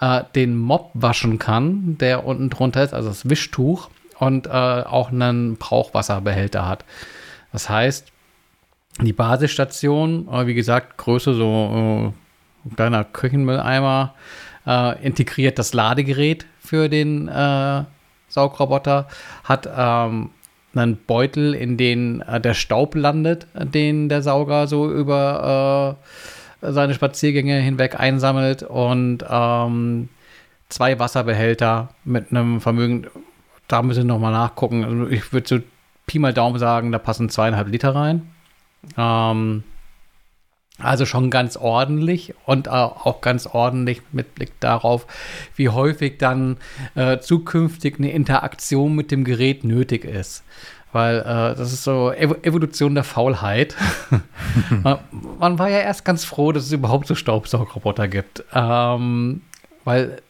äh, den Mob waschen kann, der unten drunter ist, also das Wischtuch, und äh, auch einen Brauchwasserbehälter hat. Das heißt, die Basisstation, äh, wie gesagt, Größe so äh, kleiner Küchenmülleimer, äh, integriert das Ladegerät für den äh, Saugroboter, hat ähm, einen Beutel, in den äh, der Staub landet, den der Sauger so über äh, seine Spaziergänge hinweg einsammelt und ähm, zwei Wasserbehälter mit einem Vermögen, da müssen wir nochmal nachgucken. Also ich würde so Pi mal Daumen sagen, da passen zweieinhalb Liter rein. Ähm, also schon ganz ordentlich und äh, auch ganz ordentlich mit Blick darauf, wie häufig dann äh, zukünftig eine Interaktion mit dem Gerät nötig ist. Weil äh, das ist so Evo Evolution der Faulheit. man, man, war ja erst ganz froh, dass es überhaupt so Staubsaugroboter gibt. Ähm, weil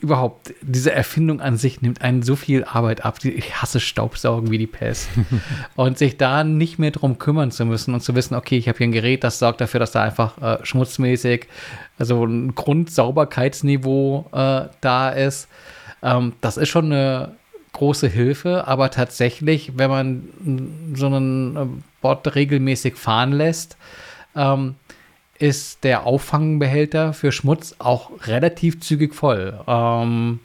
überhaupt, diese Erfindung an sich nimmt einen so viel Arbeit ab. Ich hasse Staubsaugen wie die Pest. und sich da nicht mehr drum kümmern zu müssen und zu wissen, okay, ich habe hier ein Gerät, das sorgt dafür, dass da einfach äh, schmutzmäßig, also ein Grundsauberkeitsniveau äh, da ist. Ähm, das ist schon eine große Hilfe, aber tatsächlich, wenn man so einen äh, Bot regelmäßig fahren lässt, ähm, ist der Auffangbehälter für Schmutz auch relativ zügig voll. Ähm,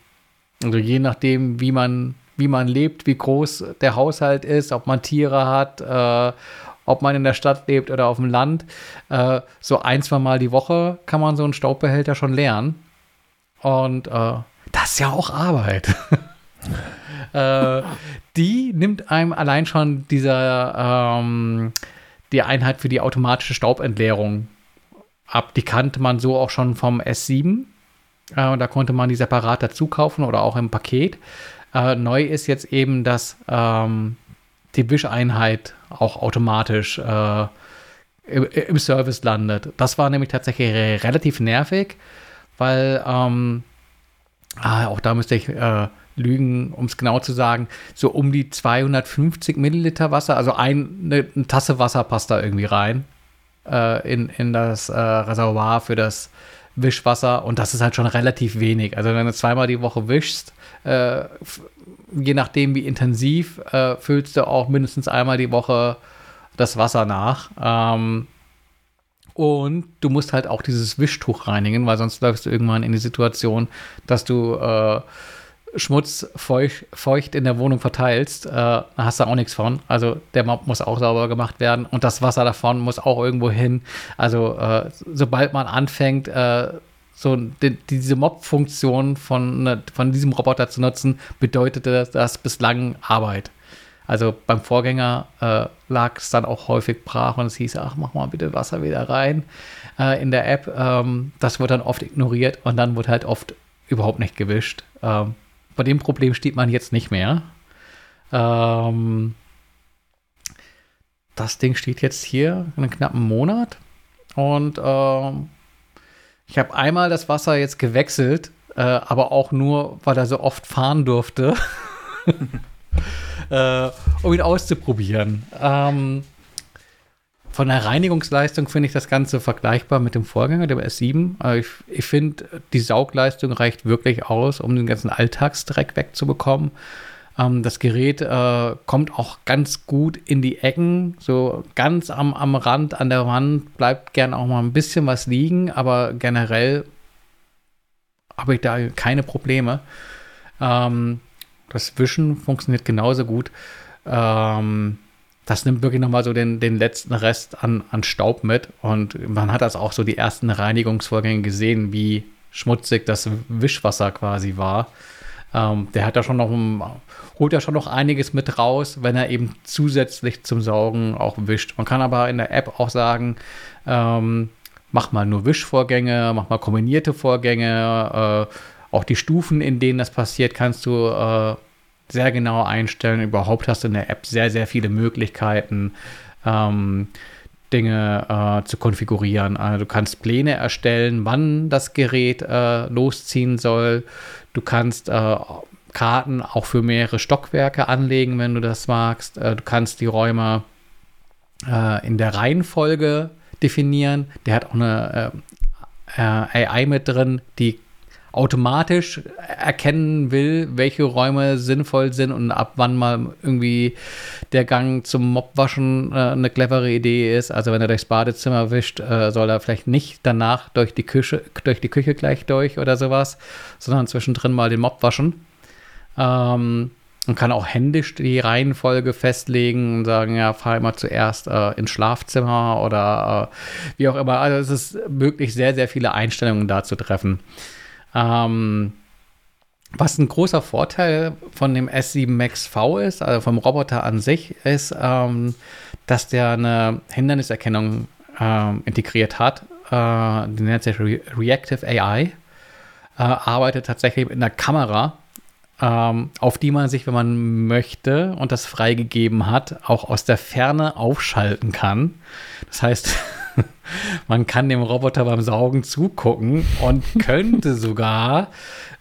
also je nachdem, wie man, wie man lebt, wie groß der Haushalt ist, ob man Tiere hat, äh, ob man in der Stadt lebt oder auf dem Land. Äh, so ein, zwei Mal die Woche kann man so einen Staubbehälter schon leeren. Und äh, das ist ja auch Arbeit. äh, die nimmt einem allein schon dieser ähm, die Einheit für die automatische Staubentleerung ab. Die kannte man so auch schon vom S7. Äh, da konnte man die separat dazu kaufen oder auch im Paket. Äh, neu ist jetzt eben, dass ähm, die Wischeinheit auch automatisch äh, im, Service landet. Das war nämlich tatsächlich relativ nervig, weil ähm, ah, auch da müsste ich äh, lügen, um es genau zu sagen, so um die 250 Milliliter Wasser. Also ein, eine, eine Tasse Wasser passt da irgendwie rein äh, in, in das äh, Reservoir für das Wischwasser. Und das ist halt schon relativ wenig. Also wenn du zweimal die Woche wischst, äh, je nachdem wie intensiv, äh, füllst du auch mindestens einmal die Woche das Wasser nach. Ähm, und du musst halt auch dieses Wischtuch reinigen, weil sonst läufst du irgendwann in die Situation, dass du äh, Schmutz feucht, feucht, in der Wohnung verteilst, äh, hast du auch nichts von. Also der Mob muss auch sauber gemacht werden und das Wasser davon muss auch irgendwo hin. Also äh, sobald man anfängt, äh, so die, diese Mob-Funktion von, ne, von diesem Roboter zu nutzen, bedeutete das bislang Arbeit. Also beim Vorgänger äh, lag es dann auch häufig brach und es hieß, ach, mach mal bitte Wasser wieder rein äh, in der App. Ähm, das wird dann oft ignoriert und dann wird halt oft überhaupt nicht gewischt. Ähm, bei dem Problem steht man jetzt nicht mehr. Ähm, das Ding steht jetzt hier in einem knappen Monat und ähm, ich habe einmal das Wasser jetzt gewechselt, äh, aber auch nur, weil er so oft fahren durfte. äh, um ihn auszuprobieren. Ähm, von der Reinigungsleistung finde ich das Ganze vergleichbar mit dem Vorgänger, dem S7. Also ich, ich finde, die Saugleistung reicht wirklich aus, um den ganzen Alltagsdreck wegzubekommen. Ähm, das Gerät äh, kommt auch ganz gut in die Ecken, so ganz am, am Rand, an der Wand bleibt gern auch mal ein bisschen was liegen, aber generell habe ich da keine Probleme. Ähm, das Wischen funktioniert genauso gut. Ähm, das nimmt wirklich nochmal so den, den letzten Rest an, an Staub mit. Und man hat das auch so die ersten Reinigungsvorgänge gesehen, wie schmutzig das Wischwasser quasi war. Ähm, der hat da schon noch, holt da schon noch einiges mit raus, wenn er eben zusätzlich zum Saugen auch wischt. Man kann aber in der App auch sagen, ähm, mach mal nur Wischvorgänge, mach mal kombinierte Vorgänge, äh, auch die Stufen, in denen das passiert, kannst du äh, sehr genau einstellen. Überhaupt hast du in der App sehr, sehr viele Möglichkeiten, ähm, Dinge äh, zu konfigurieren. Also du kannst Pläne erstellen, wann das Gerät äh, losziehen soll. Du kannst äh, Karten auch für mehrere Stockwerke anlegen, wenn du das magst. Äh, du kannst die Räume äh, in der Reihenfolge definieren. Der hat auch eine äh, AI mit drin, die automatisch erkennen will, welche Räume sinnvoll sind und ab wann mal irgendwie der Gang zum Mobwaschen äh, eine clevere Idee ist. Also wenn er durchs Badezimmer wischt, äh, soll er vielleicht nicht danach durch die Küche, durch die Küche gleich durch oder sowas, sondern zwischendrin mal den Mob waschen. Ähm, und kann auch händisch die Reihenfolge festlegen und sagen, ja, fahr immer zuerst äh, ins Schlafzimmer oder äh, wie auch immer. Also es ist möglich, sehr, sehr viele Einstellungen da zu treffen. Ähm, was ein großer Vorteil von dem S7 Max V ist, also vom Roboter an sich, ist, ähm, dass der eine Hinderniserkennung ähm, integriert hat. Äh, die nennt sich Re Reactive AI. Äh, arbeitet tatsächlich mit einer Kamera, ähm, auf die man sich, wenn man möchte und das freigegeben hat, auch aus der Ferne aufschalten kann. Das heißt, man kann dem Roboter beim Saugen zugucken und könnte sogar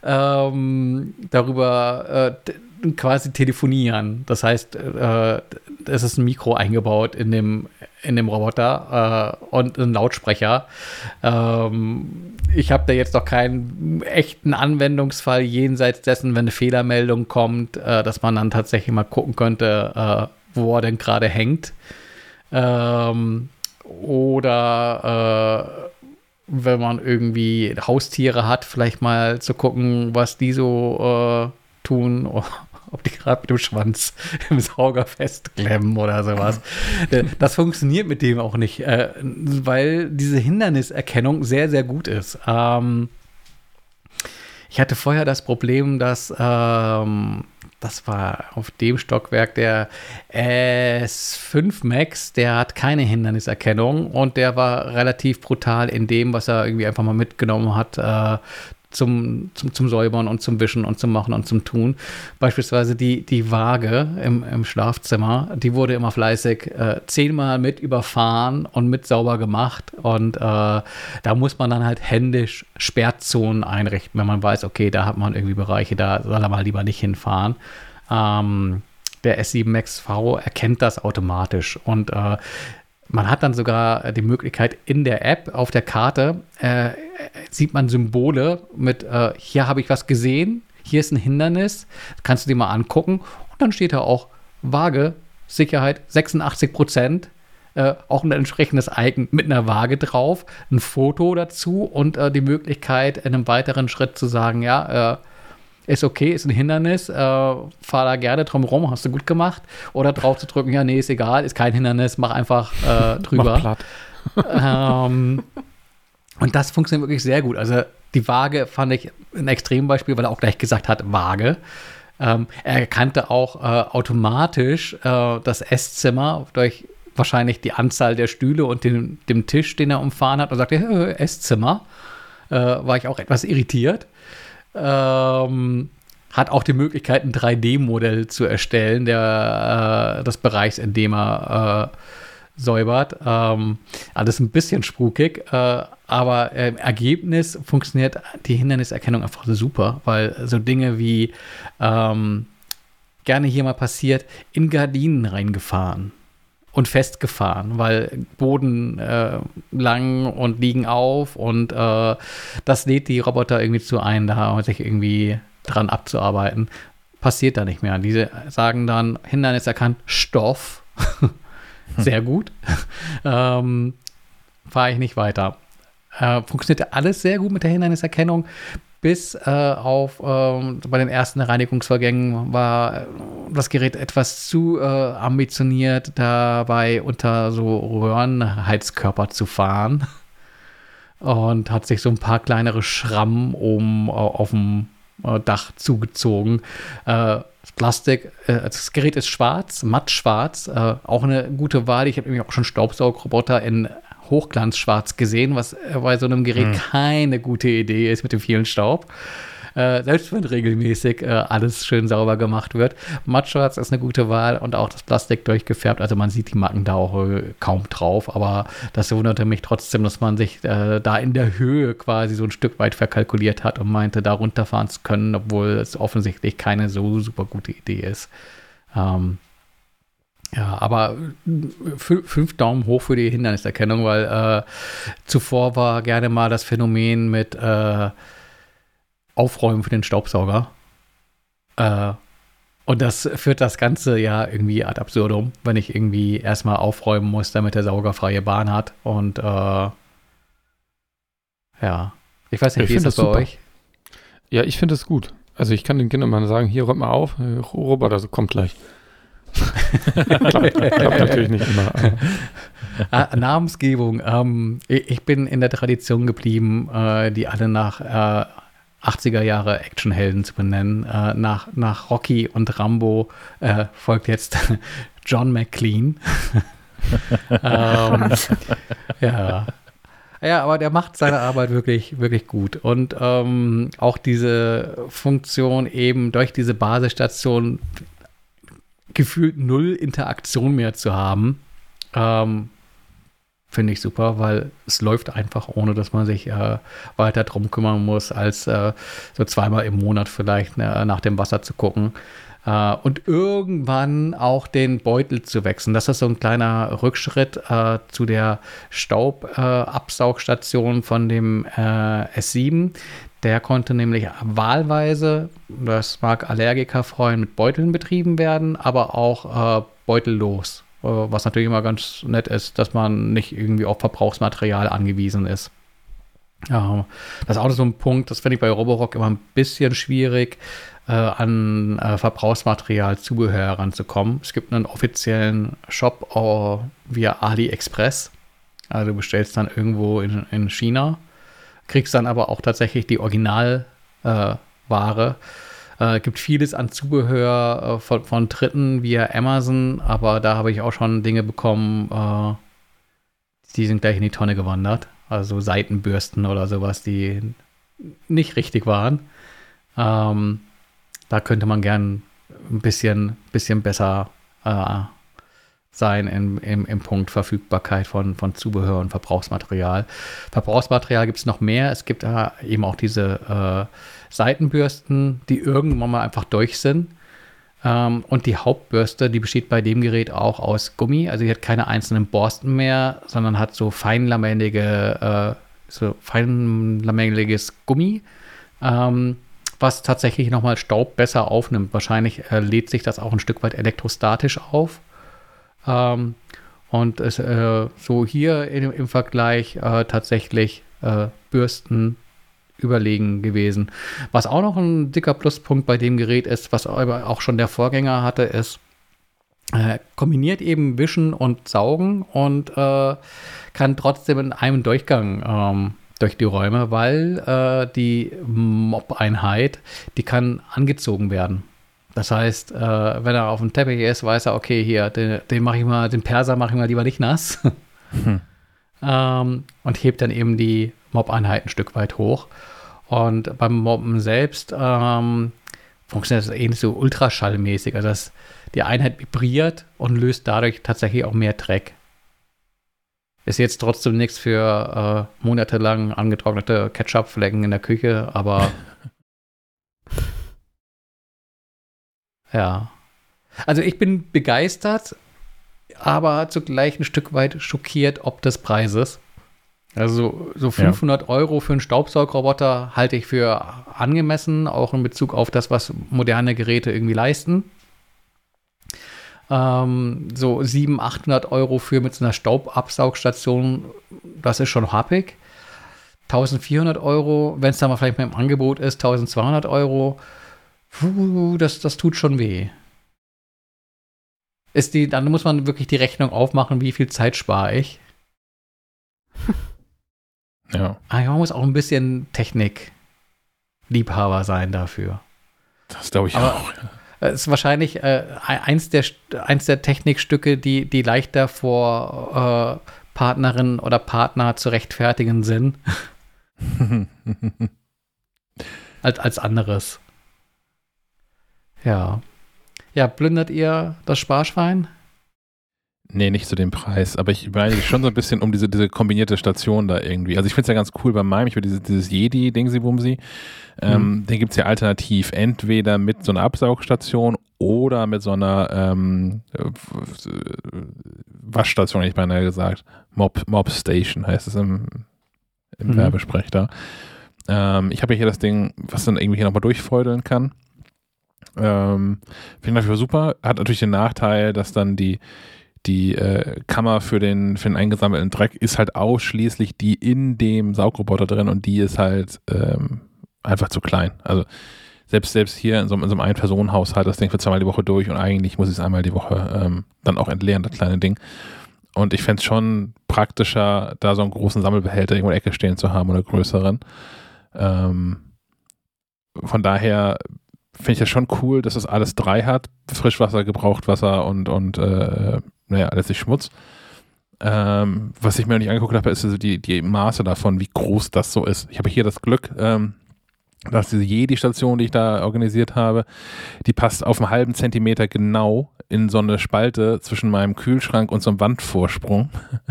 ähm, darüber äh, quasi telefonieren. Das heißt, äh, es ist ein Mikro eingebaut in dem, in dem Roboter äh, und ein Lautsprecher. Ähm, ich habe da jetzt noch keinen echten Anwendungsfall jenseits dessen, wenn eine Fehlermeldung kommt, äh, dass man dann tatsächlich mal gucken könnte, äh, wo er denn gerade hängt. Ähm, oder äh, wenn man irgendwie Haustiere hat, vielleicht mal zu gucken, was die so äh, tun, ob die gerade mit dem Schwanz im Sauger festklemmen oder sowas. Äh, das funktioniert mit dem auch nicht, äh, weil diese Hinderniserkennung sehr, sehr gut ist. Ähm, ich hatte vorher das Problem, dass ähm, das war auf dem Stockwerk der S5 Max, der hat keine Hinderniserkennung und der war relativ brutal in dem, was er irgendwie einfach mal mitgenommen hat. Äh, zum, zum, zum Säubern und zum Wischen und zum Machen und zum Tun. Beispielsweise die, die Waage im, im Schlafzimmer, die wurde immer fleißig äh, zehnmal mit überfahren und mit sauber gemacht. Und äh, da muss man dann halt händisch Sperrzonen einrichten, wenn man weiß, okay, da hat man irgendwie Bereiche, da soll er mal lieber nicht hinfahren. Ähm, der S7 Max V erkennt das automatisch und äh, man hat dann sogar die Möglichkeit in der App auf der Karte äh, sieht man Symbole mit äh, hier habe ich was gesehen, hier ist ein Hindernis, kannst du dir mal angucken und dann steht da auch Waage Sicherheit 86 Prozent. Äh, auch ein entsprechendes Icon mit einer Waage drauf, ein Foto dazu und äh, die Möglichkeit, in einem weiteren Schritt zu sagen, ja, äh, ist okay, ist ein Hindernis, äh, fahr da gerne drum rum, hast du gut gemacht. Oder drauf zu drücken, ja, nee, ist egal, ist kein Hindernis, mach einfach äh, drüber. mach platt. ähm, und das funktioniert wirklich sehr gut. Also die Waage fand ich ein Extrembeispiel, weil er auch gleich gesagt hat, Waage. Ähm, er erkannte auch äh, automatisch äh, das Esszimmer durch wahrscheinlich die Anzahl der Stühle und den, dem Tisch, den er umfahren hat und sagte, äh, Esszimmer. Äh, war ich auch etwas irritiert. Ähm, hat auch die Möglichkeit, ein 3D-Modell zu erstellen, der, äh, des Bereichs, in dem er äh, säubert. Ähm, alles ein bisschen spukig, äh, aber im Ergebnis funktioniert die Hinderniserkennung einfach super, weil so Dinge wie ähm, gerne hier mal passiert, in Gardinen reingefahren und festgefahren, weil Boden äh, lang und liegen auf und äh, das lädt die Roboter irgendwie zu ein, da sich irgendwie dran abzuarbeiten. Passiert da nicht mehr. Diese sagen dann, Hindernis erkannt, Stoff. Sehr gut. ähm, Fahre ich nicht weiter. Äh, funktioniert alles sehr gut mit der Hinderniserkennung bis äh, auf äh, bei den ersten Reinigungsvorgängen war äh, das Gerät etwas zu äh, ambitioniert, dabei unter so Röhrenheizkörper zu fahren und hat sich so ein paar kleinere Schrammen oben äh, auf dem Dach zugezogen. Plastik, das Gerät ist schwarz, matt schwarz, auch eine gute Wahl. Ich habe nämlich auch schon Staubsaugroboter in Hochglanzschwarz gesehen, was bei so einem Gerät hm. keine gute Idee ist mit dem vielen Staub. Äh, selbst wenn regelmäßig äh, alles schön sauber gemacht wird. Mattschwarz ist eine gute Wahl und auch das Plastik durchgefärbt. Also man sieht die Macken da auch äh, kaum drauf, aber das wunderte mich trotzdem, dass man sich äh, da in der Höhe quasi so ein Stück weit verkalkuliert hat und meinte, da runterfahren zu können, obwohl es offensichtlich keine so super gute Idee ist. Ähm, ja, aber äh, fünf Daumen hoch für die Hinderniserkennung, weil äh, zuvor war gerne mal das Phänomen mit äh, Aufräumen für den Staubsauger. Äh, und das führt das Ganze ja irgendwie ad absurdum, wenn ich irgendwie erstmal aufräumen muss, damit der Sauger freie Bahn hat. Und äh, ja, ich weiß nicht, ich wie ist das bei super. euch? Ja, ich finde es gut. Also ich kann den Kindern mal sagen, hier räumt mal auf, Roboter kommt gleich klappt, klappt, natürlich nicht immer. Ah, Namensgebung. Ähm, ich bin in der Tradition geblieben, äh, die alle nach äh, 80er Jahre Actionhelden zu benennen. Äh, nach, nach Rocky und Rambo äh, folgt jetzt John McLean. ähm, ja. Ja, aber der macht seine Arbeit wirklich, wirklich gut. Und ähm, auch diese Funktion eben durch diese Basisstation gefühlt null Interaktion mehr zu haben, ähm, finde ich super, weil es läuft einfach, ohne dass man sich äh, weiter drum kümmern muss, als äh, so zweimal im Monat vielleicht äh, nach dem Wasser zu gucken. Uh, und irgendwann auch den Beutel zu wechseln. Das ist so ein kleiner Rückschritt uh, zu der Staubabsaugstation uh, von dem S7. Der konnte nämlich wahlweise, das mag Allergiker freuen, mit Beuteln betrieben werden, aber auch äh, beutellos. Äh, was natürlich immer ganz nett ist, dass man nicht irgendwie auf Verbrauchsmaterial angewiesen ist. Ja, das ist auch so ein Punkt, das finde ich bei Roborock immer ein bisschen schwierig, äh, an äh, Verbrauchsmaterial, Zubehör heranzukommen. Es gibt einen offiziellen Shop uh, via AliExpress. Also du bestellst dann irgendwo in, in China kriegst dann aber auch tatsächlich die Originalware. Äh, gibt vieles an Zubehör äh, von, von Dritten via Amazon, aber da habe ich auch schon Dinge bekommen, äh, die sind gleich in die Tonne gewandert. Also Seitenbürsten oder sowas, die nicht richtig waren. Ähm, da könnte man gern ein bisschen, bisschen besser äh, sein im, im, im Punkt Verfügbarkeit von, von Zubehör und Verbrauchsmaterial. Verbrauchsmaterial gibt es noch mehr. Es gibt äh, eben auch diese äh, Seitenbürsten, die irgendwann mal einfach durch sind. Ähm, und die Hauptbürste, die besteht bei dem Gerät auch aus Gummi. Also die hat keine einzelnen Borsten mehr, sondern hat so feinlamellige, äh, so feinlamelliges Gummi. Ähm, was tatsächlich nochmal Staub besser aufnimmt. Wahrscheinlich äh, lädt sich das auch ein Stück weit elektrostatisch auf. Ähm, und es, äh, so hier in, im Vergleich äh, tatsächlich äh, Bürsten überlegen gewesen. Was auch noch ein dicker Pluspunkt bei dem Gerät ist, was aber auch schon der Vorgänger hatte, ist, äh, kombiniert eben Wischen und Saugen und äh, kann trotzdem in einem Durchgang ähm, durch die Räume, weil äh, die Mob-Einheit, die kann angezogen werden. Das heißt, äh, wenn er auf dem Teppich ist, weiß er, okay, hier, den, den mache ich mal, den Perser mache ich mal lieber nicht nass. Hm. ähm, und hebt dann eben die Mob-Einheit ein Stück weit hoch. Und beim Mobben selbst ähm, funktioniert das ähnlich so ultraschallmäßig. Also dass die Einheit vibriert und löst dadurch tatsächlich auch mehr Dreck. Ist jetzt trotzdem nichts für äh, monatelang angetrocknete Ketchup-Flecken in der Küche, aber Ja. Also ich bin begeistert, aber zugleich ein Stück weit schockiert ob des Preises. Also so 500 ja. Euro für einen Staubsaugroboter halte ich für angemessen, auch in Bezug auf das, was moderne Geräte irgendwie leisten. Ähm, so 700, 800 Euro für mit so einer Staubabsaugstation, das ist schon happig. 1400 Euro, wenn es dann mal vielleicht mit dem Angebot ist, 1200 Euro puh, das, das tut schon weh. Ist die, dann muss man wirklich die Rechnung aufmachen, wie viel Zeit spare ich. Ja. Aber ah, man muss auch ein bisschen Technik-Liebhaber sein dafür. Das glaube ich Aber auch. Es ist wahrscheinlich äh, eins, der, eins der Technikstücke, die, die leichter vor äh, Partnerin oder Partner zu rechtfertigen sind. als, als anderes. Ja. Ja, plündert ihr das Sparschwein? Nee, nicht zu dem Preis. Aber ich meine schon so ein bisschen um diese, diese kombinierte Station da irgendwie. Also ich finde es ja ganz cool bei meinem, ich will dieses, dieses Jedi-Dingsi-Bumsi. Ähm, mhm. Den gibt es ja alternativ. Entweder mit so einer Absaugstation oder mit so einer ähm, Waschstation, hätte ich beinahe gesagt. Mob, Mob Station heißt es im, im mhm. Werbesprech da. Ähm, ich habe hier das Ding, was dann irgendwie hier nochmal durchfeudeln kann. Ähm, Finde ich super. Hat natürlich den Nachteil, dass dann die, die äh, Kammer für den, für den eingesammelten Dreck ist halt ausschließlich die in dem Saugroboter drin und die ist halt ähm, einfach zu klein. Also selbst, selbst hier in so, in so einem Ein-Personen-Haushalt das Ding für zweimal die Woche durch und eigentlich muss ich es einmal die Woche ähm, dann auch entleeren, das kleine Ding. Und ich fände es schon praktischer, da so einen großen Sammelbehälter irgendwo in der Ecke stehen zu haben oder größeren. Ähm, von daher finde ich das schon cool, dass das alles drei hat. Frischwasser, Gebrauchtwasser und, und äh, naja, letztlich Schmutz. Ähm, was ich mir noch nicht angeguckt habe, ist also die, die Maße davon, wie groß das so ist. Ich habe hier das Glück, ähm, dass diese Jedi-Station, die ich da organisiert habe, die passt auf einen halben Zentimeter genau in so eine Spalte zwischen meinem Kühlschrank und so einem Wandvorsprung.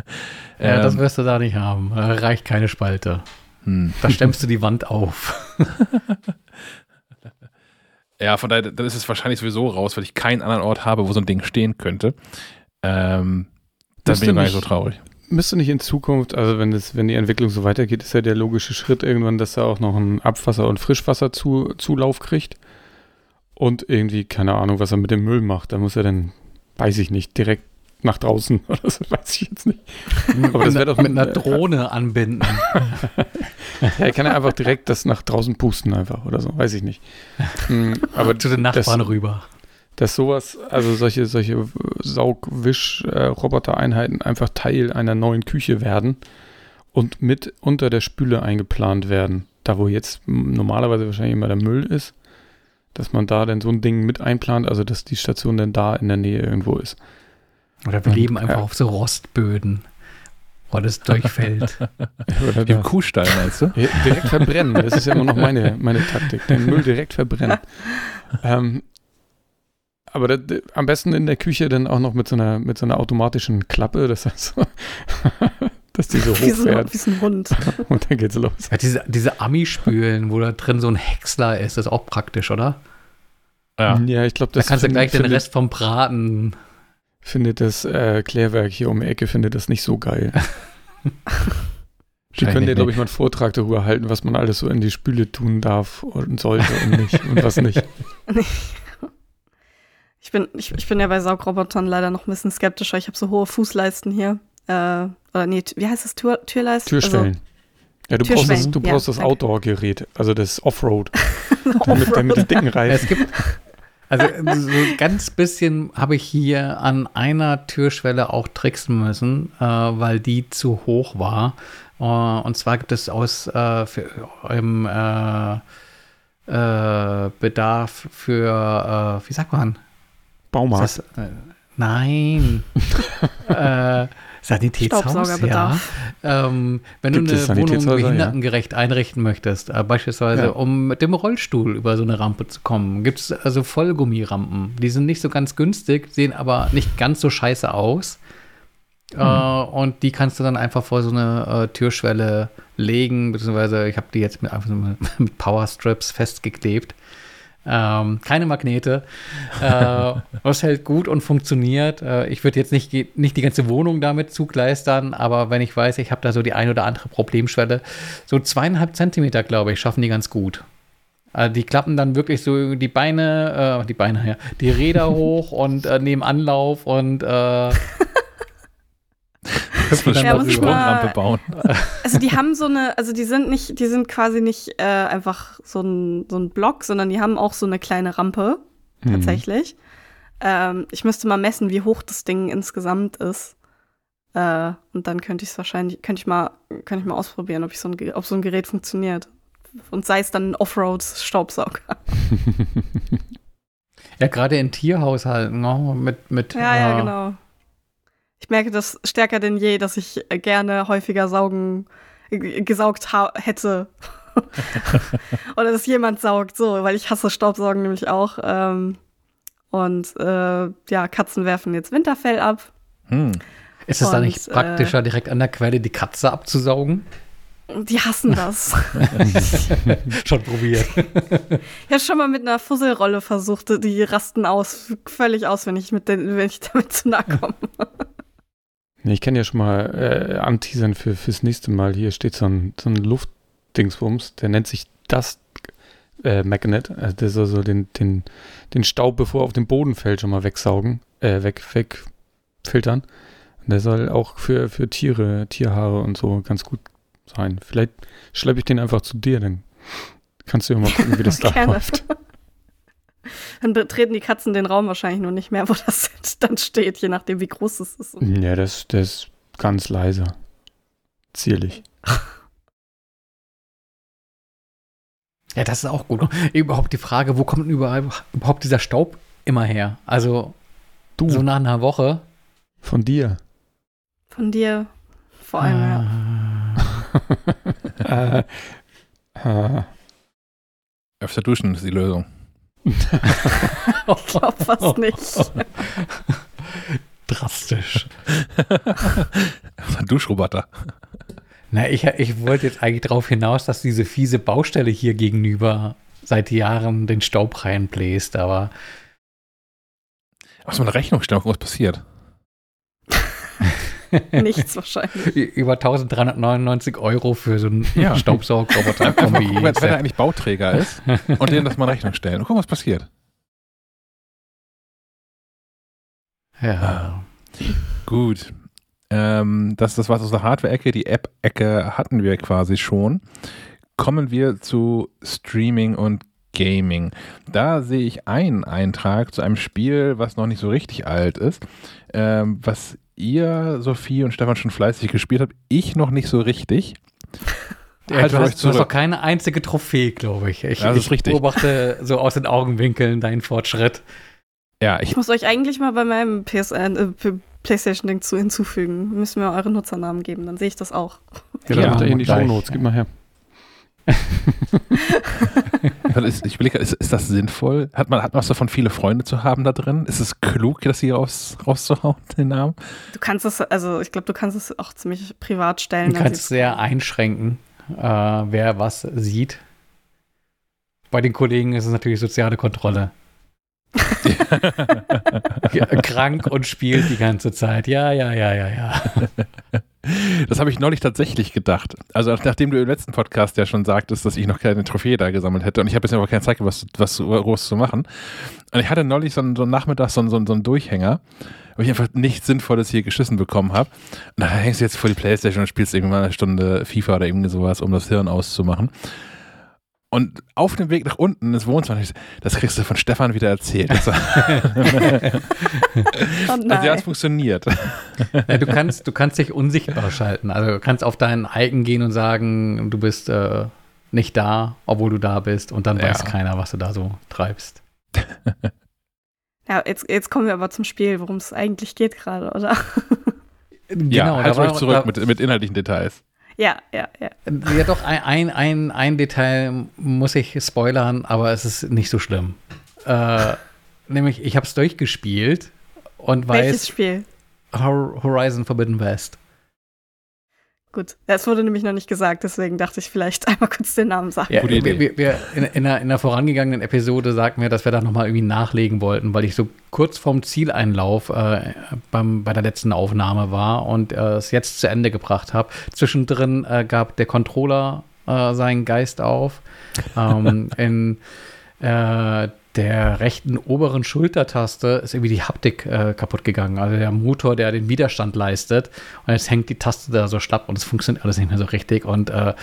ja, ähm, das wirst du da nicht haben. Da reicht keine Spalte. Hm. Da stemmst du die Wand auf. Ja, von daher, dann ist es wahrscheinlich sowieso raus, weil ich keinen anderen Ort habe, wo so ein Ding stehen könnte. Ähm, dann bin ich gar nicht so traurig. Müsste nicht in Zukunft, also wenn, das, wenn die Entwicklung so weitergeht, ist ja der logische Schritt irgendwann, dass er auch noch einen Abwasser- und Frischwasserzulauf kriegt. Und irgendwie, keine Ahnung, was er mit dem Müll macht. Da muss er dann, weiß ich nicht, direkt nach draußen oder so, weiß ich jetzt nicht. Aber das wäre doch mit einer Drohne anbinden. ja, ich kann ja einfach direkt das nach draußen pusten einfach oder so, weiß ich nicht. Hm, aber zu den Nachbarn das, rüber. Dass sowas, also solche, solche Saugwisch-Roboter-Einheiten einfach Teil einer neuen Küche werden und mit unter der Spüle eingeplant werden. Da, wo jetzt normalerweise wahrscheinlich immer der Müll ist, dass man da dann so ein Ding mit einplant, also dass die Station dann da in der Nähe irgendwo ist. Oder wir leben einfach ja. auf so Rostböden. Oh, das durchfällt. Oder Wie im. Kuhstall, meinst du? Direkt verbrennen, das ist ja immer noch meine, meine Taktik. Den Müll direkt verbrennen. ähm, aber das, am besten in der Küche dann auch noch mit so einer, mit so einer automatischen Klappe, das heißt so, dass die so hochfährt wie so ein Hund. und dann geht's los. Ja, diese diese Ami-Spülen, wo da drin so ein Häcksler ist, ist auch praktisch, oder? Ja. Ja, ich glaube, Da das kannst du gleich den Rest vom Braten. Findet das äh, Klärwerk hier um die Ecke, findet das nicht so geil. Die können dir, glaube ich, mal einen Vortrag darüber halten, was man alles so in die Spüle tun darf und sollte und nicht und was nicht. Ich bin, ich, ich bin ja bei Saugrobotern leider noch ein bisschen skeptischer. Ich habe so hohe Fußleisten hier. Äh, oder nee, wie heißt das? Tür, Türleisten? Türschwellen. ja, du brauchst das, ja, brauchst das. Outdoor-Gerät, also das Offroad, Also, damit, damit die dicken Reifen. Es gibt, also so ein ganz bisschen habe ich hier an einer Türschwelle auch tricksen müssen, äh, weil die zu hoch war. Äh, und zwar gibt es aus äh, für, im äh, äh, Bedarf für, äh, wie sagt man? Baumarkt. Das, nein. äh, Sanitätshaus, ja. Ähm, wenn Gibt du eine Wohnung Sanitätshäuser, ja? behindertengerecht einrichten möchtest, äh, beispielsweise Ja. um mit dem Rollstuhl über so eine Rampe zu kommen, gibt es also Vollgummirampen. Die sind nicht so ganz günstig, sehen aber nicht ganz so scheiße aus. Äh, und die kannst du dann einfach vor so eine äh, Türschwelle legen, beziehungsweise ich habe die jetzt mit, einfach so mit, mit Powerstrips festgeklebt. Ähm, keine Magnete. Äh, was hält gut und funktioniert. Äh, ich würde jetzt nicht, nicht die ganze Wohnung damit zugleistern, aber wenn ich weiß, ich habe da so die ein oder andere Problemschwelle, so zweieinhalb Zentimeter, glaube ich, schaffen die ganz gut. Also die klappen dann wirklich so die Beine, äh, die Beine, ja, die Räder hoch und äh, nehmen Anlauf und äh, Hüpfen Ja, muss Sprungrampe mal- bauen. Also die haben so eine, also die sind nicht, die sind quasi nicht äh, einfach so ein, so ein Block, sondern die haben auch so eine kleine Rampe, Mhm. tatsächlich. Ähm, ich müsste mal messen, wie hoch das Ding insgesamt ist. Äh, und dann könnte ich es wahrscheinlich, könnte ich mal, könnte ich mal ausprobieren, ob ich so ein, ob so ein Gerät funktioniert. Und sei es dann ein Offroad-Staubsauger. ja, gerade in Tierhaushalten, ne, mit, mit Ja, ja, äh, genau. Ich merke das stärker denn je, dass ich äh, gerne häufiger saugen, äh, gesaugt hätte. Oder dass jemand saugt, so, weil ich hasse Staubsaugen nämlich auch. Ähm, und äh, ja, Katzen werfen jetzt Winterfell ab. Hm. Ist es da nicht praktischer, direkt an der Quelle die Katze abzusaugen? Die hassen das. Schon probiert. Ich habe schon mal mit einer Fusselrolle versucht, die rasten aus, völlig aus, wenn ich, mit den, wenn ich damit zu nahe komme. Ich kann ja schon mal äh, anteasern für, fürs nächste Mal. Hier steht so ein, so ein Luftdingsbums, der nennt sich Dust äh, Magnet. Also der soll so den, den, den Staub, bevor er auf den Boden fällt, schon mal wegsaugen, äh, weg, wegfiltern. Und der soll auch für, für Tiere, Tierhaare und so ganz gut sein. Vielleicht schleppe ich den einfach zu dir, dann kannst du ja mal gucken, wie das da läuft. Dann betreten die Katzen den Raum wahrscheinlich nur nicht mehr, wo das dann steht, je nachdem, wie groß es ist. Ja, das, das ist ganz leise. Zierlich. Ja, das ist auch gut. Überhaupt die Frage, wo kommt denn überall überhaupt dieser Staub immer her? Also Du, so nach einer Woche. von dir. Von dir vor allem, ja. äh, äh, Öfter duschen ist die Lösung. Ich glaube fast nicht. Drastisch. Ein Duschroboter. Na, ich, ich wollte jetzt eigentlich darauf hinaus, dass diese fiese Baustelle hier gegenüber seit Jahren den Staub reinbläst, aber Muss man eine Rechnung stellen, was passiert. Nichts wahrscheinlich. über 1399 Euro für so einen Ja. Staubsaugroboter Einfach mal Kombi. gucken, wenn er eigentlich Bauträger ist und denen das mal in Rechnung stellen und gucken, was passiert. Ja. Gut. Ähm, das, das war aus der Hardware-Ecke. Die App-Ecke hatten wir quasi schon. Kommen wir zu Streaming und Gaming. Da sehe ich einen Eintrag zu einem Spiel, was noch nicht so richtig alt ist, ähm, was ihr, Sophie und Stefan, schon fleißig gespielt habt. Ich noch nicht so richtig. Ja, du, euch hast, du hast noch keine einzige Trophäe, glaube ich. Ich, Das ist ich richtig. beobachte so aus den Augenwinkeln deinen Fortschritt. Ja, ich Ich muss euch eigentlich mal bei meinem PSN, äh, PlayStation-Ding zu hinzufügen. Müssen wir eure Nutzernamen geben, dann sehe ich das auch. Ja, Ja, ja in die gleich. Shownotes, gib mal her. Ist, ich überlege, ist, ist das sinnvoll? Hat man, hat man was davon, viele Freunde zu haben da drin? Ist es klug, das hier raus, rauszuhauen, den Namen? Du kannst es, also ich glaube, du kannst es auch ziemlich privat stellen. Du kannst sieht's- sehr einschränken, äh, wer was sieht. Bei den Kollegen ist es natürlich soziale Kontrolle. Krank und spielt die ganze Zeit. Ja, ja, ja, ja, ja. Das habe ich neulich tatsächlich gedacht. Also nachdem du im letzten Podcast ja schon sagtest, dass ich noch keine Trophäe da gesammelt hätte und ich habe jetzt aber keine Zeit, was, was groß zu machen. Und ich hatte neulich so einen, so einen Nachmittag so einen, so einen, Durchhänger, wo ich einfach nichts Sinnvolles hier geschissen bekommen habe. Und dann hängst du jetzt vor die Playstation und spielst irgendwie mal eine Stunde FIFA oder irgendwie sowas, um das Hirn auszumachen. Und auf dem Weg nach unten ins Wohnzimmer, das kriegst du von Stefan wieder erzählt. Also, Oh also ja, es funktioniert. Ja, du, kannst, du kannst dich unsichtbar schalten. Also du kannst auf deinen Icon gehen und sagen, du bist äh, nicht da, obwohl du da bist. Und dann Ja. weiß keiner, was du da so treibst. Ja, jetzt, jetzt kommen wir aber zum Spiel, worum es eigentlich geht gerade, oder? ja, halt Genau, da war- euch zurück da- mit, mit inhaltlichen Details. Ja, ja, ja. Ja, doch, ein, ein, ein, Detail muss ich spoilern, aber es ist nicht so schlimm. Äh, nämlich, ich habe es durchgespielt und Welches weiß Spiel? Hor- Horizon Forbidden West. Gut, es wurde nämlich noch nicht gesagt, deswegen dachte ich vielleicht einmal kurz den Namen sagen. Ja, Gute Idee. wir, wir, wir in, in, der, in der vorangegangenen Episode sagten wir, dass wir da nochmal irgendwie nachlegen wollten, weil ich so kurz vorm Zieleinlauf äh, beim, bei der letzten Aufnahme war und äh, es jetzt zu Ende gebracht habe. Zwischendrin äh, gab der Controller äh, seinen Geist auf. Ähm, in äh, der rechten oberen Schultertaste ist irgendwie die Haptik äh, kaputt gegangen. Also der Motor, der den Widerstand leistet. Und jetzt hängt die Taste da so schlapp und es funktioniert alles nicht mehr so richtig. Und äh,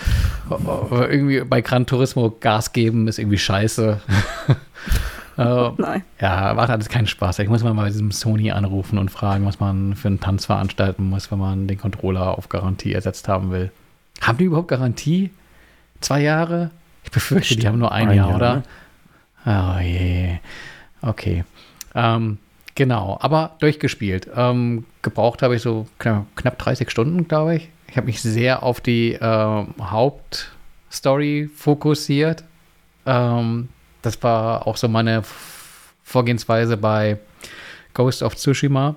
irgendwie bei Gran Turismo Gas geben ist irgendwie scheiße. äh, Nein. ja, macht alles keinen Spaß. Ich muss mal bei diesem Sony anrufen und fragen, was man für einen Tanz veranstalten muss, wenn man den Controller auf Garantie ersetzt haben will. Haben die überhaupt Garantie? Zwei Jahre? Ich befürchte, die haben nur ein, Ein Jahr, Jahr, oder? ne? Oh je. Okay. Ähm, genau, aber durchgespielt. Ähm, gebraucht habe ich so knapp, knapp 30 Stunden, glaube ich. Ich habe mich sehr auf die ähm, Hauptstory fokussiert. Ähm, das war auch so meine Vorgehensweise bei Ghost of Tsushima.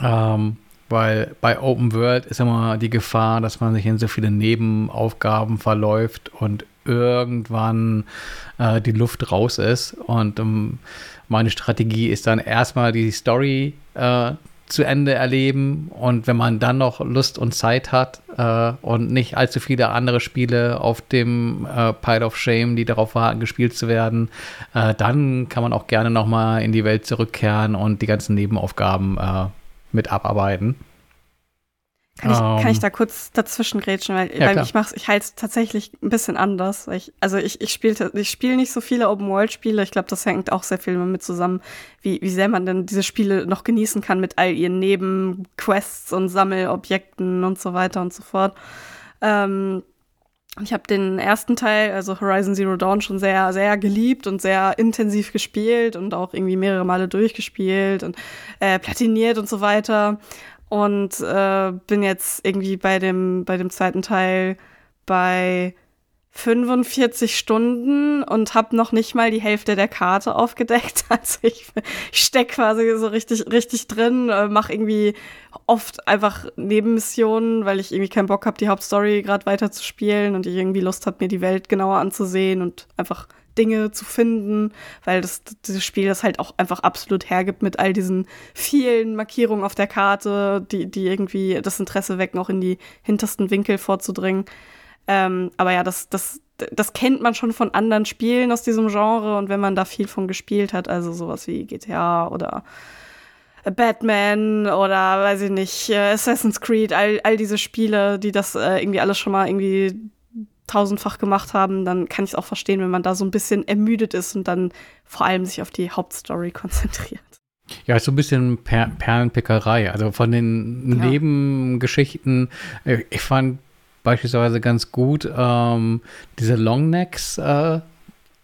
Ähm, weil bei Open World ist immer die Gefahr, dass man sich in so viele Nebenaufgaben verläuft und irgendwann äh, die Luft raus ist. Und ähm, meine Strategie ist dann erstmal die Story äh, zu Ende erleben und wenn man dann noch Lust und Zeit hat äh, und nicht allzu viele andere Spiele auf dem äh, Pile of Shame, die darauf warten, gespielt zu werden, äh, dann kann man auch gerne noch mal in die Welt zurückkehren und die ganzen Nebenaufgaben äh, mit abarbeiten. Kann ich, kann Ähm, ich da kurz dazwischen grätschen, weil, Ja, weil ich mach's, ich halte es tatsächlich ein bisschen anders. Ich, also ich, ich spiele ich spiel nicht so viele Open-World-Spiele. Ich glaube, das hängt auch sehr viel damit zusammen, wie, wie sehr man denn diese Spiele noch genießen kann mit all ihren Nebenquests und Sammelobjekten und so weiter und so fort. Ähm, ich habe den ersten Teil, also Horizon Zero Dawn, schon sehr, sehr geliebt und sehr intensiv gespielt und auch irgendwie mehrere Male durchgespielt und äh, platiniert und so weiter. Und äh, bin jetzt irgendwie bei dem, bei dem zweiten Teil bei 45 Stunden und habe noch nicht mal die Hälfte der Karte aufgedeckt. Also ich, ich steck quasi so richtig, richtig drin, äh, mache irgendwie oft einfach Nebenmissionen, weil ich irgendwie keinen Bock habe, die Hauptstory gerade weiter zu spielen und ich irgendwie Lust habe, mir die Welt genauer anzusehen und einfach Dinge zu finden, weil das dieses Spiel das halt auch einfach absolut hergibt mit all diesen vielen Markierungen auf der Karte, die, die irgendwie das Interesse wecken, auch in die hintersten Winkel vorzudringen. Ähm, aber ja, das, das, das kennt man schon von anderen Spielen aus diesem Genre und wenn man da viel von gespielt hat, also sowas wie GTA oder Batman oder weiß ich nicht, äh, Assassin's Creed, all, all diese Spiele, die das äh, irgendwie alles schon mal irgendwie tausendfach gemacht haben, dann kann ich es auch verstehen, wenn man da so ein bisschen ermüdet ist und dann vor allem sich auf die Hauptstory konzentriert. Ja, ist so ein bisschen per Perlenpickerei. Also von den Ja. Nebengeschichten, äh, ich fand beispielsweise ganz gut, ähm, diese Longnecks äh,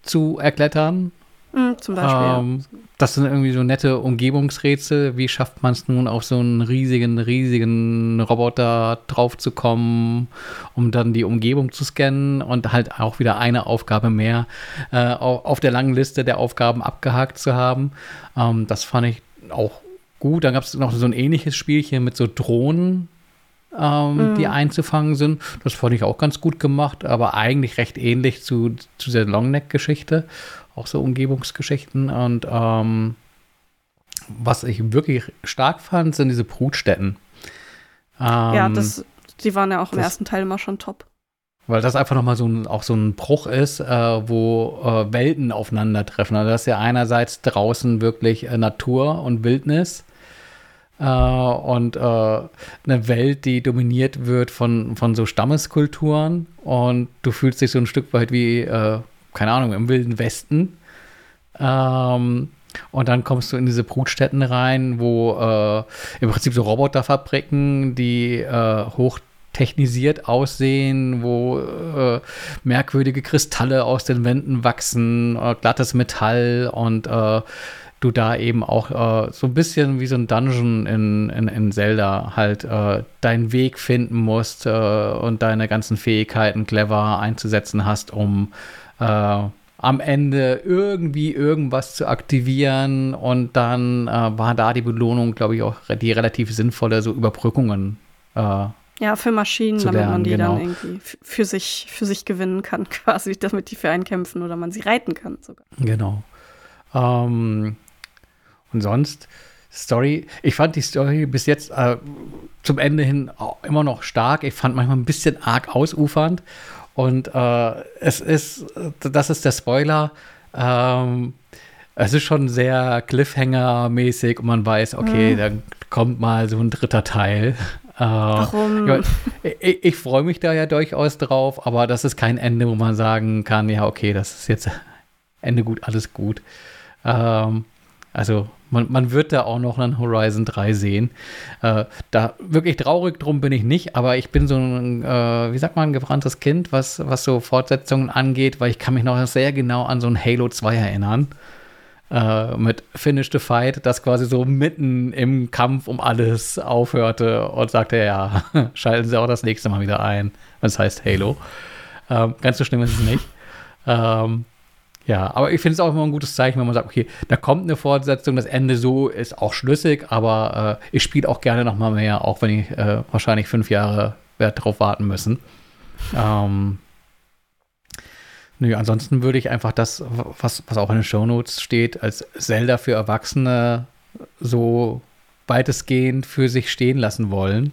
zu erklettern. Hm, zum Beispiel. Ähm, das sind irgendwie so nette Umgebungsrätsel. Wie schafft man es nun, auf so einen riesigen, riesigen Roboter draufzukommen, um dann die Umgebung zu scannen und halt auch wieder eine Aufgabe mehr äh, auf der langen Liste der Aufgaben abgehakt zu haben. Ähm, das fand ich auch gut. Dann gab es noch so ein ähnliches Spielchen mit so Drohnen, ähm, mhm. die einzufangen sind. Das fand ich auch ganz gut gemacht, aber eigentlich recht ähnlich zu, zu der Longneck-Geschichte auch so Umgebungsgeschichten. Und ähm, was ich wirklich stark fand, sind diese Brutstätten. Ähm, ja, das, die waren ja auch im das, ersten Teil immer schon top. Weil das einfach nochmal so ein, auch so ein Bruch ist, äh, wo äh, Welten aufeinandertreffen. Also das ist ja einerseits draußen wirklich äh, Natur und Wildnis äh, und äh, eine Welt, die dominiert wird von, von so Stammeskulturen und du fühlst dich so ein Stück weit wie äh, keine Ahnung, im Wilden Westen. Ähm, und dann kommst du in diese Brutstätten rein, wo äh, im Prinzip so Roboterfabriken, die äh, hoch aussehen, wo äh, merkwürdige Kristalle aus den Wänden wachsen, äh, glattes Metall und äh, du da eben auch äh, so ein bisschen wie so ein Dungeon in, in, in Zelda halt äh, deinen Weg finden musst äh, und deine ganzen Fähigkeiten clever einzusetzen hast, um äh, am Ende irgendwie irgendwas zu aktivieren und dann äh, war da die Belohnung, glaube ich, auch die relativ sinnvolle, so Überbrückungen. Äh, ja, für Maschinen, damit lernen, man die genau. dann irgendwie für sich, für sich gewinnen kann, quasi, damit die für einen kämpfen oder man sie reiten kann sogar. Genau. Ähm, und sonst, Story, ich fand die Story bis jetzt äh, zum Ende hin immer noch stark. Ich fand manchmal ein bisschen arg ausufernd und äh, es ist, das ist der Spoiler. Ähm, es ist schon sehr Cliffhanger-mäßig und man weiß, okay, mhm. dann kommt mal so ein dritter Teil. Äh, Warum? Ich, ich freue mich da ja durchaus drauf, aber das ist kein Ende, wo man sagen kann, ja, okay, das ist jetzt Ende gut, alles gut. Ähm, also man, man wird da auch noch einen Horizon 3 sehen. Äh, da wirklich traurig drum bin ich nicht, aber ich bin so ein, äh, wie sagt man, ein gebranntes Kind, was, was so Fortsetzungen angeht, weil ich kann mich noch sehr genau an so ein Halo 2 erinnern. Äh, mit Finish the Fight, das quasi so mitten im Kampf um alles aufhörte und sagte, ja, schalten Sie auch das nächste Mal wieder ein. Das heißt Halo. Ähm, ganz so schlimm ist es nicht. Ähm, ja, aber ich finde es auch immer ein gutes Zeichen, wenn man sagt, okay, da kommt eine Fortsetzung, das Ende so ist auch schlüssig, aber äh, ich spiele auch gerne noch mal mehr, auch wenn ich äh, wahrscheinlich fünf Jahre werde drauf warten müssen. ähm, nö, ansonsten würde ich einfach das, was, was auch in den Shownotes steht, als Zelda für Erwachsene so weitestgehend für sich stehen lassen wollen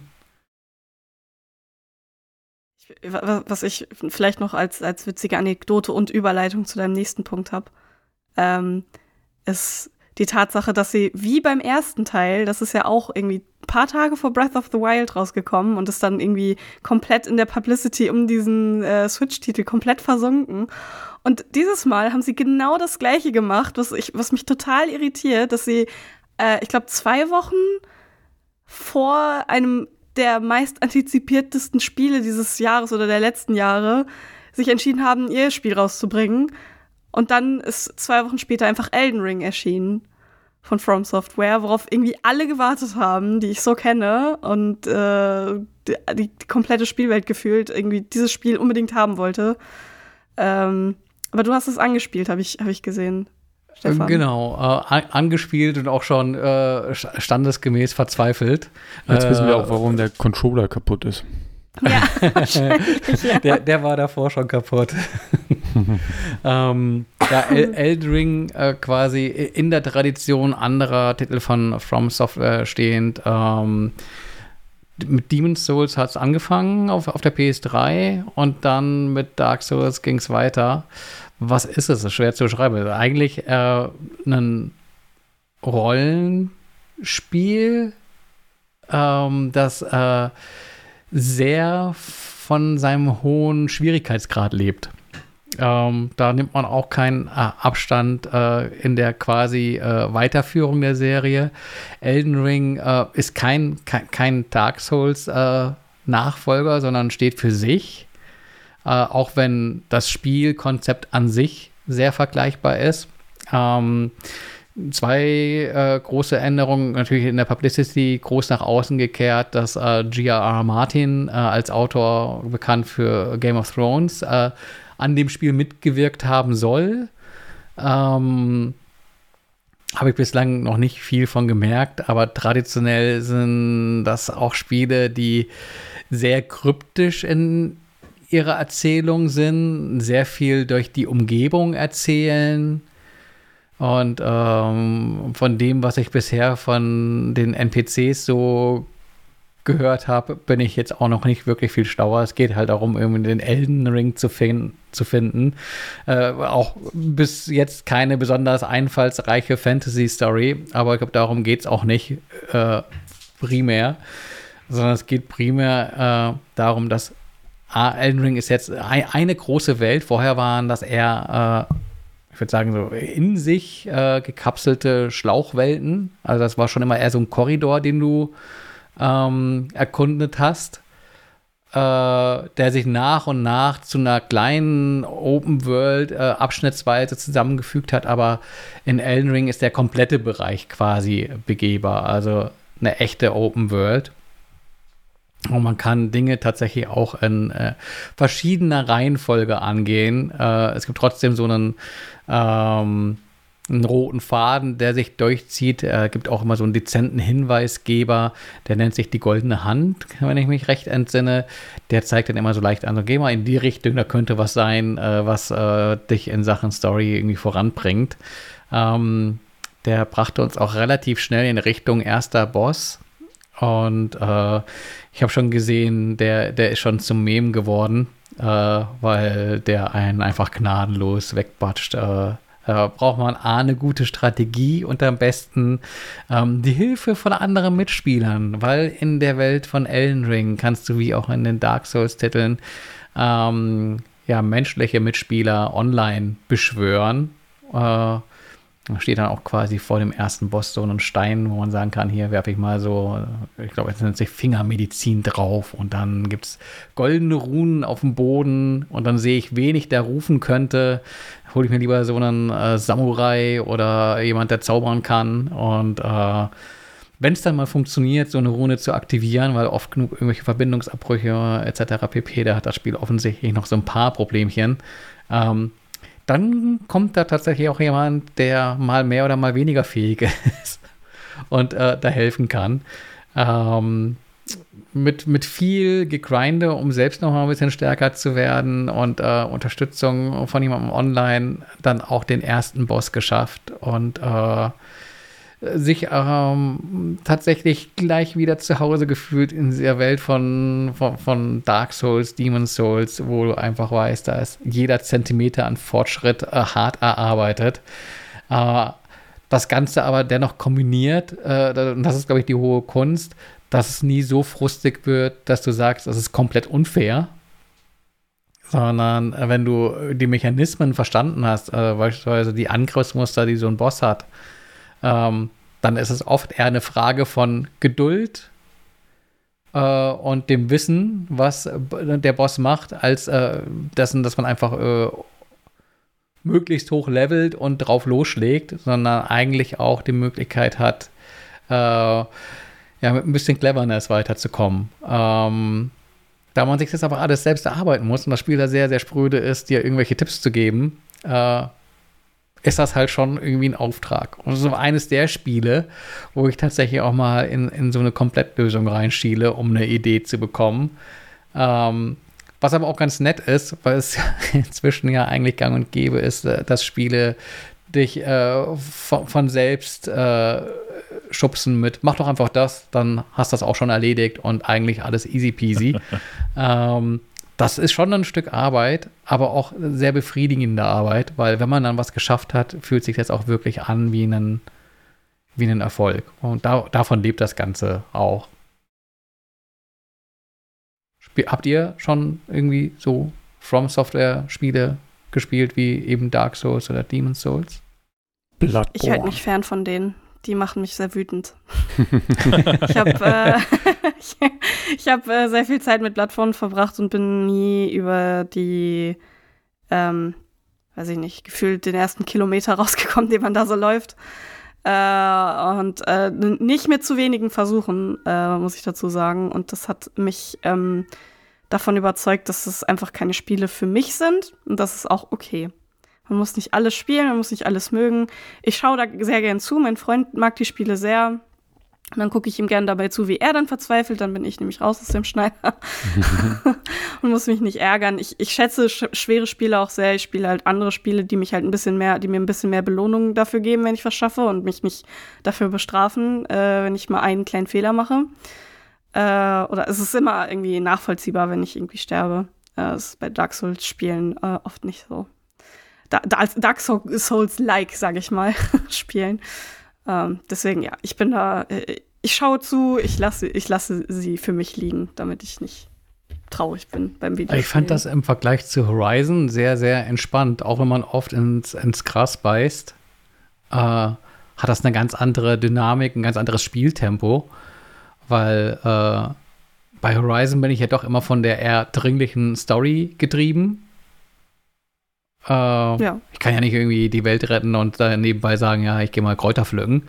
was ich vielleicht noch als, als witzige Anekdote und Überleitung zu deinem nächsten Punkt habe, ähm, ist die Tatsache, dass sie wie beim ersten Teil, das ist ja auch irgendwie ein paar Tage vor Breath of the Wild rausgekommen und ist dann irgendwie komplett in der Publicity um diesen äh, Switch-Titel komplett versunken. Und dieses Mal haben sie genau das Gleiche gemacht, was, ich, was mich total irritiert, dass sie, äh, ich glaube, zwei Wochen vor einem der meist antizipiertesten Spiele dieses Jahres oder der letzten Jahre sich entschieden haben, ihr Spiel rauszubringen. Und dann ist zwei Wochen später einfach Elden Ring erschienen von From Software, worauf irgendwie alle gewartet haben, die ich so kenne und äh, die, die, komplette Spielwelt gefühlt irgendwie dieses Spiel unbedingt haben wollte. Ähm, aber du hast es angespielt, habe ich, hab ich gesehen. Stefan. Genau, äh, angespielt und auch schon äh, standesgemäß verzweifelt. Jetzt wissen wir auch, warum der Controller kaputt ist. Ja, ja. Der, der war davor schon kaputt. ähm, ja, El Eldring äh, quasi in der Tradition anderer Titel von From Software stehend. Ähm, mit Demon's Souls hat es angefangen auf, auf der PS3 und dann mit Dark Souls ging es weiter was ist es? Das ist schwer zu beschreiben. Eigentlich äh, ein Rollenspiel, ähm, das äh, sehr von seinem hohen Schwierigkeitsgrad lebt. Ähm, da nimmt man auch keinen äh, Abstand äh, in der quasi äh, Weiterführung der Serie. Elden Ring äh, ist kein, kein, kein Dark Souls äh, Nachfolger, sondern steht für sich. Äh, auch wenn das Spielkonzept an sich sehr vergleichbar ist. Ähm, zwei äh, große Änderungen, natürlich in der Publicity groß nach außen gekehrt, dass äh, G.R.R. Martin äh, als Autor bekannt für Game of Thrones äh, an dem Spiel mitgewirkt haben soll. Ähm, habe ich bislang noch nicht viel von gemerkt, aber traditionell sind das auch Spiele, die sehr kryptisch in ihrer Erzählung sind, sehr viel durch die Umgebung erzählen. Und ähm, von dem, was ich bisher von den NPCs so gehört habe, bin ich jetzt auch noch nicht wirklich viel schlauer. Es geht halt darum, irgendwie den Elden Ring zu, fin zu finden. Äh, auch bis jetzt keine besonders einfallsreiche Fantasy-Story, aber ich glaube, darum geht es auch nicht äh, primär, sondern es geht primär äh, darum, dass Elden Ring ist jetzt ein, eine große Welt. Vorher waren das eher äh, ich würde sagen, so in sich äh, gekapselte Schlauchwelten. Also das war schon immer eher so ein Korridor, den du ähm, erkundet hast, äh, der sich nach und nach zu einer kleinen Open World äh, abschnittsweise zusammengefügt hat, aber in Elden Ring ist der komplette Bereich quasi begehbar, also eine echte Open World. Und man kann Dinge tatsächlich auch in äh, verschiedener Reihenfolge angehen. Äh, es gibt trotzdem so einen ähm, einen roten Faden, der sich durchzieht. Er gibt auch immer so einen dezenten Hinweisgeber, der nennt sich die goldene Hand, wenn ich mich recht entsinne. Der zeigt dann immer so leicht an, so geh mal in die Richtung, da könnte was sein, äh, was äh, dich in Sachen Story irgendwie voranbringt. Ähm, der brachte uns auch relativ schnell in Richtung erster Boss. Und äh, ich habe schon gesehen, der, der ist schon zum Mem geworden, äh, weil der einen einfach gnadenlos wegbatscht. Äh, da braucht man A, eine gute Strategie und am besten ähm, die Hilfe von anderen Mitspielern, weil in der Welt von Elden Ring kannst du wie auch in den Dark Souls-Titeln ähm, ja, menschliche Mitspieler online beschwören. Äh, da steht dann auch quasi vor dem ersten Boss so ein Stein, wo man sagen kann, hier werfe ich mal so, ich glaube, es nennt sich Fingermedizin drauf und dann gibt es goldene Runen auf dem Boden und dann sehe ich, wen ich da rufen könnte. Hole ich mir lieber so einen äh, Samurai oder jemand, der zaubern kann und äh, wenn es dann mal funktioniert, so eine Rune zu aktivieren, weil oft genug irgendwelche Verbindungsabbrüche etc. pp, da hat das Spiel offensichtlich noch so ein paar Problemchen. Ähm, dann kommt da tatsächlich auch jemand, der mal mehr oder mal weniger fähig ist und äh, da helfen kann. Ähm, mit, mit viel Gegrinde, um selbst noch mal ein bisschen stärker zu werden und äh, Unterstützung von jemandem online dann auch den ersten Boss geschafft und äh, sich ähm, tatsächlich gleich wieder zu Hause gefühlt in der Welt von, von, von, Dark Souls, Demon Souls, wo du einfach weißt, da ist jeder Zentimeter an Fortschritt äh, hart erarbeitet. Äh, das Ganze aber dennoch kombiniert, äh, und das ist, glaube ich, die hohe Kunst, dass es nie so frustig wird, dass du sagst, das ist komplett unfair, sondern äh, wenn du die Mechanismen verstanden hast, äh, beispielsweise die Angriffsmuster, die so ein Boss hat, ähm, dann ist es oft eher eine Frage von Geduld äh, und dem Wissen, was der Boss macht, als äh, dessen, dass man einfach äh, möglichst hoch levelt und drauf losschlägt, sondern eigentlich auch die Möglichkeit hat, äh, ja, mit ein bisschen Cleverness weiterzukommen. Ähm, da man sich das aber alles selbst erarbeiten muss und das Spiel da sehr, sehr spröde ist, dir irgendwelche Tipps zu geben, äh, ist das halt schon irgendwie ein Auftrag. Und so eines der Spiele, wo ich tatsächlich auch mal in, in so eine Komplettlösung reinschiele, um eine Idee zu bekommen. Ähm, was aber auch ganz nett ist, weil es inzwischen ja eigentlich gang und gäbe ist, äh, dass Spiele dich äh, von, von, selbst äh, schubsen mit, mach doch einfach das, dann hast du das auch schon erledigt und eigentlich alles easy peasy. ähm, das ist schon ein Stück Arbeit, aber auch sehr befriedigende Arbeit, weil wenn man dann was geschafft hat, fühlt sich das auch wirklich an wie ein, wie ein Erfolg. Und da, davon lebt das Ganze auch. Habt ihr schon irgendwie so From Software Spiele gespielt wie eben Dark Souls oder Demon's Souls? Bloodborne. Ich halte mich fern von denen die machen mich sehr wütend. ich habe äh, ich, hab, äh, sehr viel Zeit mit Bloodborne verbracht und bin nie über die, ähm, weiß ich nicht, gefühlt den ersten Kilometer rausgekommen, den man da so läuft. Äh, und äh, nicht mit zu wenigen Versuchen, äh, muss ich dazu sagen. Und das hat mich ähm, davon überzeugt, dass es einfach keine Spiele für mich sind. Und das ist auch okay. Man muss nicht alles spielen, man muss nicht alles mögen. Ich schaue da sehr gern zu. Mein Freund mag die Spiele sehr. Und dann gucke ich ihm gern dabei zu, wie er dann verzweifelt. Dann bin ich nämlich raus aus dem Schneider und muss mich nicht ärgern. Ich, ich schätze sch schwere Spiele auch sehr. Ich spiele halt andere Spiele, die mich halt ein bisschen mehr, die mir ein bisschen mehr Belohnung dafür geben, wenn ich was schaffe und mich nicht dafür bestrafen, äh, wenn ich mal einen kleinen Fehler mache. Äh, oder es ist immer irgendwie nachvollziehbar, wenn ich irgendwie sterbe. Äh, das ist bei Dark Souls-Spielen äh, oft nicht so. Da, da, Dark Souls-like, sage ich mal, spielen. Ähm, deswegen, ja, ich bin da, äh, ich schaue zu, ich lasse, ich lasse sie für mich liegen, damit ich nicht traurig bin beim Video. Ich fand das im Vergleich zu Horizon sehr, sehr entspannt. Auch wenn man oft ins, ins Gras beißt, äh, hat das eine ganz andere Dynamik, ein ganz anderes Spieltempo. Weil äh, bei Horizon bin ich ja doch immer von der eher dringlichen Story getrieben. Äh, ja. Ich kann ja nicht irgendwie die Welt retten und dann nebenbei sagen, ja, ich gehe mal Kräuter pflücken.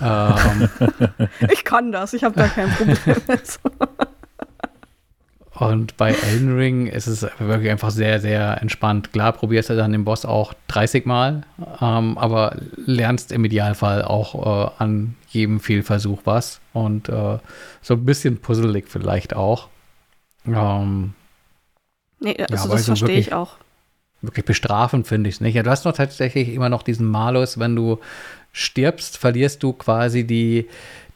Ähm, ich kann das, ich habe da kein Problem mit. und bei Elden Ring ist es wirklich einfach sehr, sehr entspannt. Klar, probierst du dann den Boss auch 30 Mal, ähm, aber lernst im Idealfall auch äh, an jedem Fehlversuch was. Und äh, so ein bisschen puzzelig vielleicht auch. Ähm, nee, also ja, das verstehe ich auch wirklich bestrafen, finde ich es nicht. Ja, du hast noch tatsächlich immer noch diesen Malus, wenn du stirbst, verlierst du quasi die,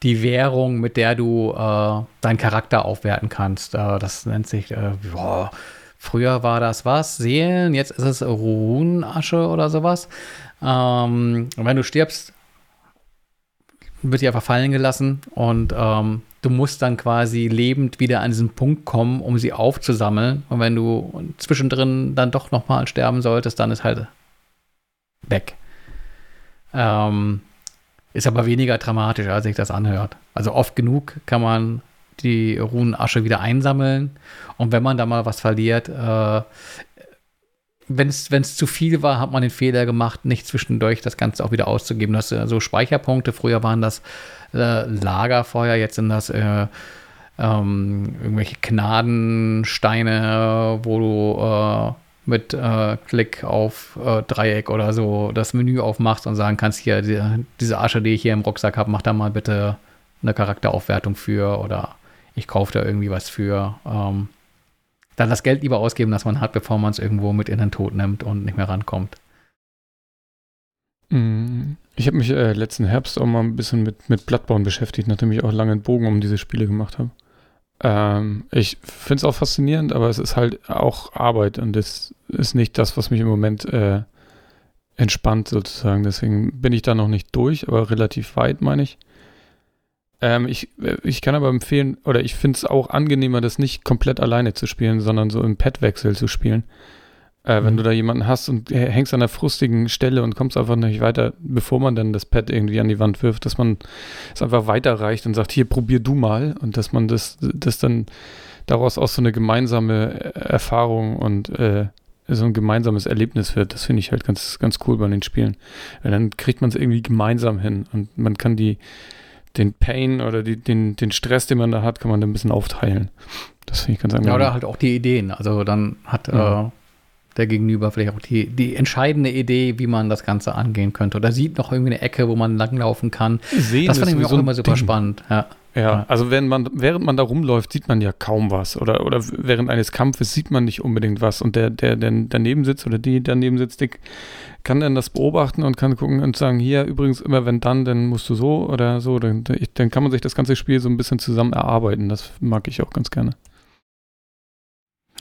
die Währung, mit der du äh, deinen Charakter aufwerten kannst. Äh, das nennt sich, äh, boah, früher war das was? Seelen, jetzt ist es Runenasche oder sowas. Ähm, wenn du stirbst, wird die einfach fallen gelassen und ähm, du musst dann quasi lebend wieder an diesen Punkt kommen, um sie aufzusammeln. Und wenn du zwischendrin dann doch nochmal sterben solltest, dann ist halt weg. Ähm, ist aber weniger dramatisch, als sich das anhört. Also oft genug kann man die Runenasche wieder einsammeln. Und wenn man da mal was verliert, äh, wenn es zu viel war, hat man den Fehler gemacht, nicht zwischendurch das Ganze auch wieder auszugeben. Das sind so Speicherpunkte. Früher waren das äh, Lagerfeuer, jetzt sind das äh, ähm, irgendwelche Gnadensteine, wo du äh, mit äh, Klick auf äh, Dreieck oder so das Menü aufmachst und sagen kannst, hier, die, diese Asche, die ich hier im Rucksack habe, mach da mal bitte eine Charakteraufwertung für oder ich kaufe da irgendwie was für. Ähm, dann das Geld lieber ausgeben, das man hat, bevor man es irgendwo mit in den Tod nimmt und nicht mehr rankommt. Mhm. Ich habe mich äh, letzten Herbst auch mal ein bisschen mit, mit Bloodborne beschäftigt, nachdem ich auch lange einen Bogen um diese Spiele gemacht habe. Ähm, ich finde es auch faszinierend, aber es ist halt auch Arbeit und das ist nicht das, was mich im Moment äh, entspannt sozusagen. Deswegen bin ich da noch nicht durch, aber relativ weit, meine ich. Ähm, ich, äh, ich kann aber empfehlen, oder ich finde es auch angenehmer, das nicht komplett alleine zu spielen, sondern so im Pad-Wechsel zu spielen. Äh, wenn mhm. du da jemanden hast und hängst an der frustigen Stelle und kommst einfach nicht weiter, bevor man dann das Pad irgendwie an die Wand wirft, dass man es einfach weiterreicht und sagt, hier, probier du mal und dass man das, das dann daraus auch so eine gemeinsame Erfahrung und äh, so ein gemeinsames Erlebnis wird. Das finde ich halt ganz, ganz cool bei den Spielen. Weil dann kriegt man es irgendwie gemeinsam hin und man kann die, den Pain oder die, den, den Stress, den man da hat, kann man dann ein bisschen aufteilen. Das finde ich ganz angenehm. Ja, oder halt auch die Ideen. Also dann hat ja. äh, der Gegenüber vielleicht auch die, die entscheidende Idee, wie man das Ganze angehen könnte. Oder sieht noch irgendwie eine Ecke, wo man langlaufen kann. Sehen das fand ich auch immer super Ding. spannend. Ja. Ja, also wenn man, während man da rumläuft, sieht man ja kaum was. Oder, oder während eines Kampfes sieht man nicht unbedingt was. Und der, der, der daneben sitzt oder die daneben sitzt, die kann dann das beobachten und kann gucken und sagen, hier übrigens immer wenn dann, dann musst du so oder so. Dann, dann kann man sich das ganze Spiel so ein bisschen zusammen erarbeiten. Das mag ich auch ganz gerne.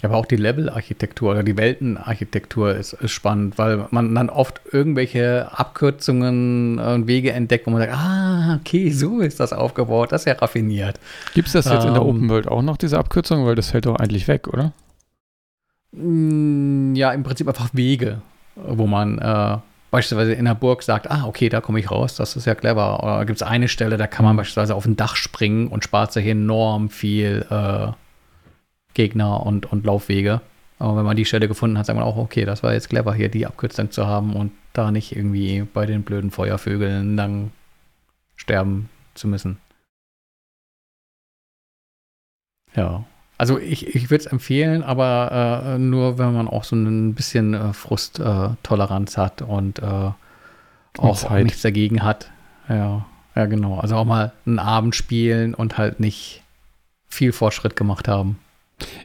Aber auch die Level-Architektur oder die Weltenarchitektur ist, ist, spannend, weil man dann oft irgendwelche Abkürzungen und Wege entdeckt, wo man sagt, ah, okay, so ist das aufgebaut, das ist ja raffiniert. Gibt es das jetzt ähm, in der ähm, Open World auch noch, diese Abkürzung? Weil das fällt doch eigentlich weg, oder? Mm, ja, im Prinzip einfach Wege, wo man äh, beispielsweise in der Burg sagt, ah, okay, da komme ich raus, das ist ja clever. Oder gibt es eine Stelle, da kann man beispielsweise auf ein Dach springen und spart sich enorm viel äh, Gegner und, und Laufwege. Aber wenn man die Stelle gefunden hat, sagt man auch, okay, das war jetzt clever, hier die Abkürzung zu haben und da nicht irgendwie bei den blöden Feuervögeln dann sterben zu müssen. Ja. Also ich, ich würde es empfehlen, aber äh, nur wenn man auch so ein bisschen äh, Frusttoleranz äh, hat und äh, auch Zeit. nichts dagegen hat. Ja, ja, genau. Also auch mal einen Abend spielen und halt nicht viel Fortschritt gemacht haben.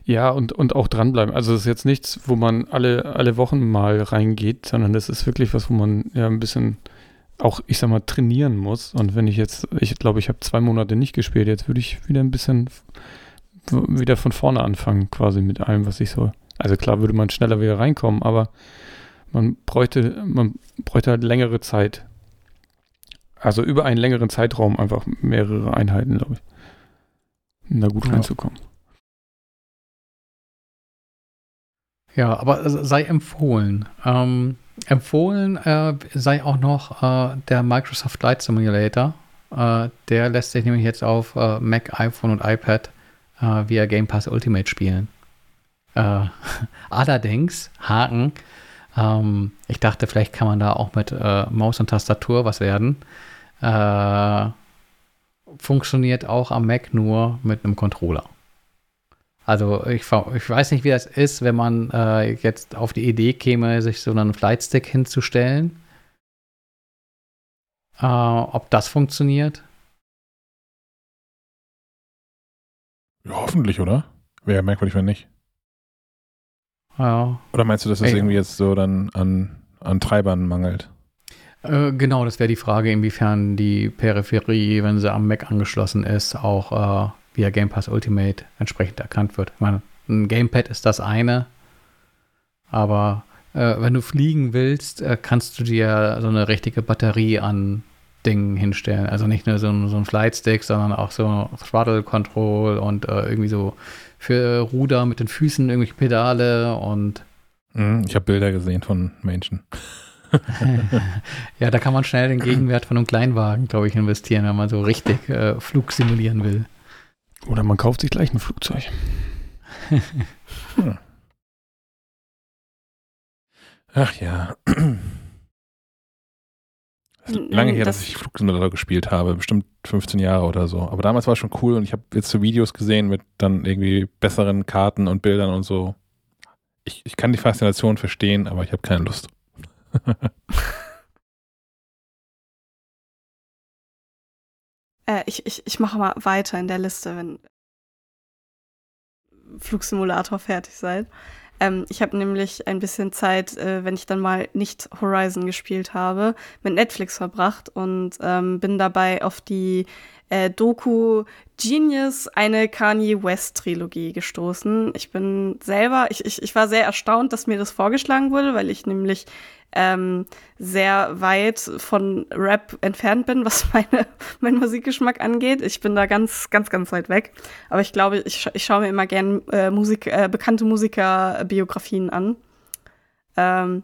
Ja, und, und auch dranbleiben. Also es ist jetzt nichts, wo man alle, alle Wochen mal reingeht, sondern das ist wirklich was, wo man ja ein bisschen auch, ich sag mal, trainieren muss. Und wenn ich jetzt, ich glaube, ich habe zwei Monate nicht gespielt, jetzt würde ich wieder ein bisschen wieder von vorne anfangen, quasi mit allem, was ich so. Also klar würde man schneller wieder reinkommen, aber man bräuchte, man bräuchte halt längere Zeit. Also über einen längeren Zeitraum einfach mehrere Einheiten, glaube ich. Um da gut ja. reinzukommen. Ja, aber sei empfohlen. Ähm, empfohlen äh, sei auch noch äh, der Microsoft Flight Simulator. Äh, der lässt sich nämlich jetzt auf äh, Mac, iPhone und iPad äh, via Game Pass Ultimate spielen. Äh, allerdings, Haken, ähm, ich dachte, vielleicht kann man da auch mit Maus und Tastatur was werden. funktioniert auch am Mac nur mit einem Controller. Also ich, ich, weiß nicht, wie das ist, wenn man äh, jetzt auf die Idee käme, sich so einen Flightstick hinzustellen. Äh, ob das funktioniert? Ja, hoffentlich, oder? Wäre merkwürdig, wenn nicht. Ja. Oder meinst du, dass es das irgendwie jetzt so dann an, an Treibern mangelt? Äh, genau, das wäre die Frage, inwiefern die Peripherie, wenn sie am Mac angeschlossen ist, auch äh, via Game Pass Ultimate entsprechend erkannt wird. Ich meine, ein Gamepad ist das eine, aber äh, wenn du fliegen willst, äh, kannst du dir so eine richtige Batterie an Dingen hinstellen. Also nicht nur so ein, so ein Flightstick, sondern auch so Throttle Control und äh, irgendwie so für Ruder mit den Füßen irgendwelche Pedale und mhm, ich habe Bilder gesehen von Menschen. ja, da kann man schnell den Gegenwert von einem Kleinwagen, glaube ich, investieren, wenn man so richtig äh, Flug simulieren will. Oder man kauft sich gleich ein Flugzeug. hm. Ach ja. Lange her, das dass ich Flugsimulator gespielt habe, bestimmt 15 Jahre oder so. Aber damals war es schon cool und ich habe jetzt so Videos gesehen mit dann irgendwie besseren Karten und Bildern und so. Ich, ich kann die Faszination verstehen, aber ich habe keine Lust. Äh, ich, ich, ich mache mal weiter in der Liste, wenn Flugsimulator fertig seid. Ähm, ich habe nämlich ein bisschen Zeit, äh, wenn ich dann mal nicht Horizon gespielt habe, mit Netflix verbracht und ähm, bin dabei auf die äh, Doku Genius, eine Kanye West Trilogie gestoßen. Ich bin selber, ich, ich, ich war sehr erstaunt, dass mir das vorgeschlagen wurde, weil ich nämlich ähm, sehr weit von Rap entfernt bin, was meine, mein Musikgeschmack angeht. Ich bin da ganz, ganz, ganz weit weg. Aber ich glaube, ich, ich schaue mir immer gern äh, Musik, äh, bekannte Musikerbiografien an. Ähm,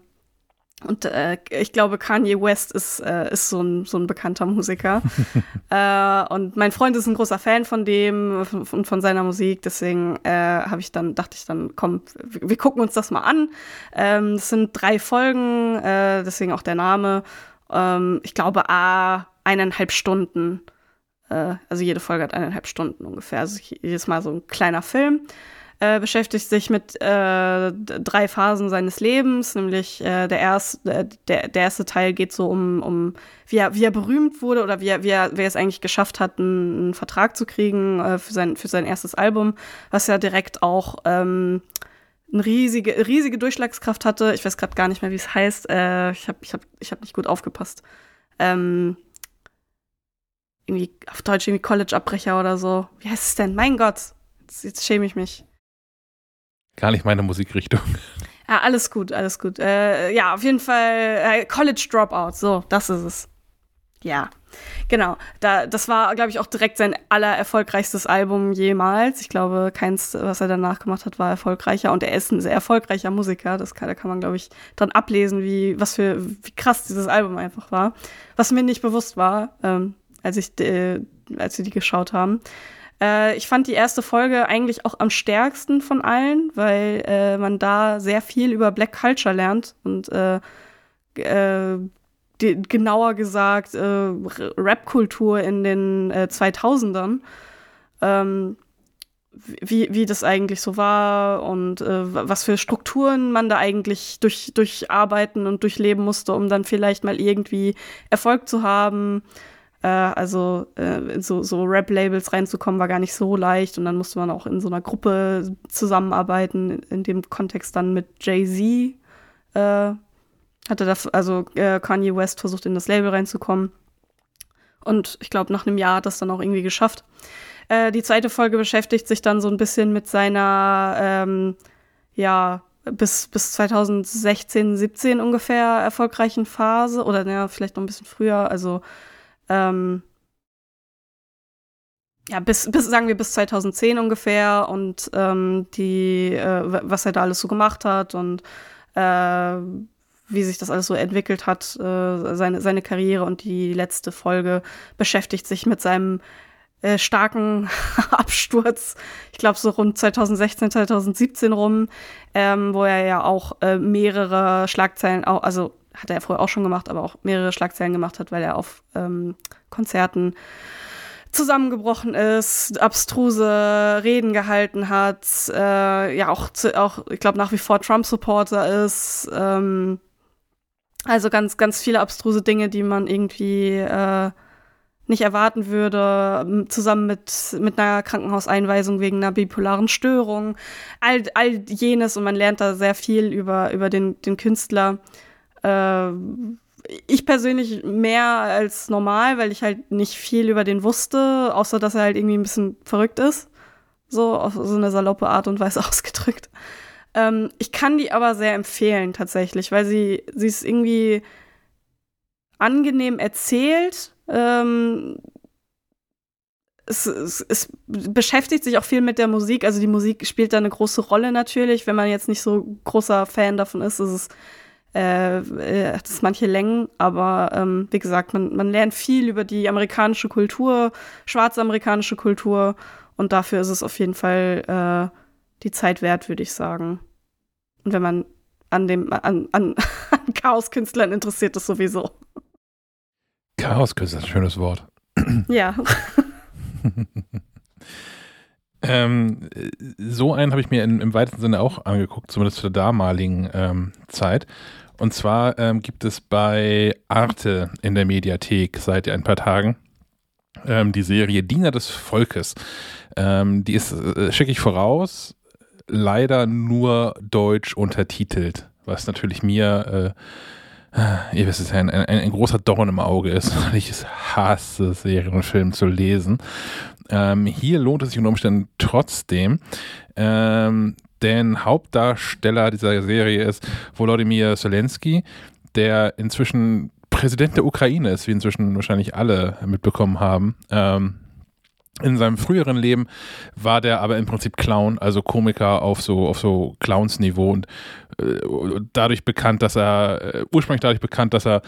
und äh, ich glaube, Kanye West ist, äh, ist so, ein, so ein bekannter Musiker. äh, und mein Freund ist ein großer Fan von dem und von, seiner Musik. Deswegen äh, habe ich dann, dachte ich dann, komm, wir, wir gucken uns das mal an. Ähm, das sind drei Folgen, äh, deswegen auch der Name. Ähm, ich glaube, a eineinhalb Stunden. Äh, also jede Folge hat eineinhalb Stunden ungefähr. Also jedes Mal so ein kleiner Film äh, beschäftigt sich mit äh, drei Phasen seines Lebens, nämlich äh, der, erste, äh, der, der erste Teil geht so um, um wie, er, wie er berühmt wurde oder wie er, wie er, wie er es eigentlich geschafft hat, einen, einen Vertrag zu kriegen äh, für, sein, für sein erstes Album, was ja direkt auch ähm, eine riesige, riesige Durchschlagskraft hatte. Ich weiß gerade gar nicht mehr, wie es heißt. Äh, ich habe ich hab, ich hab nicht gut aufgepasst. Ähm, irgendwie auf Deutsch irgendwie College-Abbrecher oder so. Wie heißt es denn? Mein Gott, jetzt, jetzt schäme ich mich. Gar nicht meine Musikrichtung. Ja, alles gut, alles gut. Äh, ja, auf jeden Fall äh, College Dropout, so, das ist es. Ja, genau. Da, das war, glaube ich, auch direkt sein aller erfolgreichstes Album jemals. Ich glaube, keins, was er danach gemacht hat, war erfolgreicher. Und er ist ein sehr erfolgreicher Musiker. Das kann, da kann man, glaube ich, dran ablesen, wie, was für, wie krass dieses Album einfach war. Was mir nicht bewusst war, ähm, als ich, äh, als wir die geschaut haben. Äh, ich fand die erste Folge eigentlich auch am stärksten von allen, weil äh, man da sehr viel über Black Culture lernt und äh, äh, genauer gesagt äh, Rap-Kultur in den äh, 2000ern. Ähm, wie, wie das eigentlich so war und äh, was für Strukturen man da eigentlich durch, durcharbeiten und durchleben musste, um dann vielleicht mal irgendwie Erfolg zu haben. Äh, also äh, in so, so Rap-Labels reinzukommen, war gar nicht so leicht und dann musste man auch in so einer Gruppe zusammenarbeiten, in dem Kontext dann mit Jay-Z. Äh, hatte da, also äh, Kanye West versucht, in das Label reinzukommen. Und ich glaube, nach einem Jahr hat das dann auch irgendwie geschafft. Äh, die zweite Folge beschäftigt sich dann so ein bisschen mit seiner, ähm, ja, bis, bis 2016, 17 ungefähr erfolgreichen Phase oder ja, vielleicht noch ein bisschen früher. Also, ähm, ja, bis, bis, sagen wir, bis 2010 ungefähr und ähm, die, äh, was er da alles so gemacht hat und äh, wie sich das alles so entwickelt hat, äh, seine, seine Karriere und die letzte Folge beschäftigt sich mit seinem äh, starken Absturz, ich glaube so rund 2016, 2017 rum, ähm, wo er ja auch äh, mehrere Schlagzeilen, also hat er vorher auch schon gemacht, aber auch mehrere Schlagzeilen gemacht hat, weil er auf ähm, Konzerten zusammengebrochen ist, abstruse Reden gehalten hat, äh, ja auch, zu, auch ich glaube, nach wie vor Trump-Supporter ist. Ähm, also ganz, ganz viele abstruse Dinge, die man irgendwie äh, nicht erwarten würde, zusammen mit, mit einer Krankenhauseinweisung wegen einer bipolaren Störung. All, all jenes und man lernt da sehr viel über, über den, den Künstler. Äh, ich persönlich mehr als normal, weil ich halt nicht viel über den wusste, außer dass er halt irgendwie ein bisschen verrückt ist. So, auf so eine saloppe Art und Weise ausgedrückt. Ähm, ich kann die aber sehr empfehlen, tatsächlich, weil sie, sie ist irgendwie angenehm erzählt ähm, es, es, es, beschäftigt sich auch viel mit der Musik. Also die Musik spielt da eine große Rolle natürlich. Wenn man jetzt nicht so großer Fan davon ist, ist es äh, äh, hat es manche Längen, aber ähm, wie gesagt, man, man lernt viel über die amerikanische Kultur, schwarze amerikanische Kultur und dafür ist es auf jeden Fall äh, die Zeit wert, würde ich sagen. Und wenn man an dem an, an, an Chaoskünstlern interessiert ist sowieso. Ein schönes Wort. Ja. ähm, so einen habe ich mir in, im weitesten Sinne auch angeguckt, zumindest zur damaligen ähm, Zeit. Und zwar ähm, gibt es bei Arte in der Mediathek seit ein paar Tagen ähm, die Serie Diener des Volkes. Ähm, die ist, äh, schicke ich voraus, leider nur deutsch untertitelt, was natürlich mir äh, ihr wisst es ja, ein, ein, ein, großer Dorn im Auge ist, weil ich hasse, Serien und Filme zu lesen. Ähm, hier lohnt es sich unter Umständen trotzdem, ähm, denn Hauptdarsteller dieser Serie ist Volodymyr Zelensky, der inzwischen Präsident der Ukraine ist, wie inzwischen wahrscheinlich alle mitbekommen haben. Ähm, in seinem früheren Leben war der aber im Prinzip Clown, also Komiker auf so auf so Clowns-Niveau und dadurch bekannt, dass er äh, ursprünglich dadurch bekannt, dass er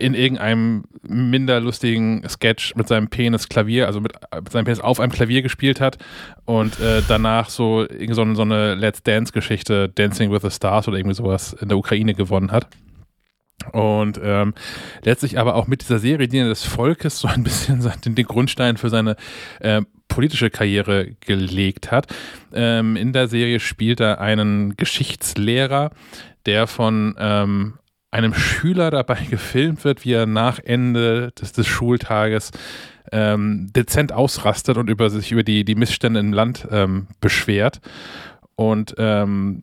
in irgendeinem minder lustigen Sketch mit seinem Penis Klavier, also mit, mit seinem Penis auf einem Klavier gespielt hat und äh, danach so, so, so eine Let's Dance-Geschichte, Dancing with the Stars oder irgendwie sowas in der Ukraine gewonnen hat. Und ähm, letztlich aber auch mit dieser Serie Diener des Volkes so ein bisschen den, Grundstein für seine äh, politische Karriere gelegt hat. Ähm, in der Serie spielt er einen Geschichtslehrer, der von ähm, einem Schüler dabei gefilmt wird, wie er nach Ende des, des Schultages ähm, dezent ausrastet und über sich über die, die Missstände im Land ähm, beschwert. Und ähm,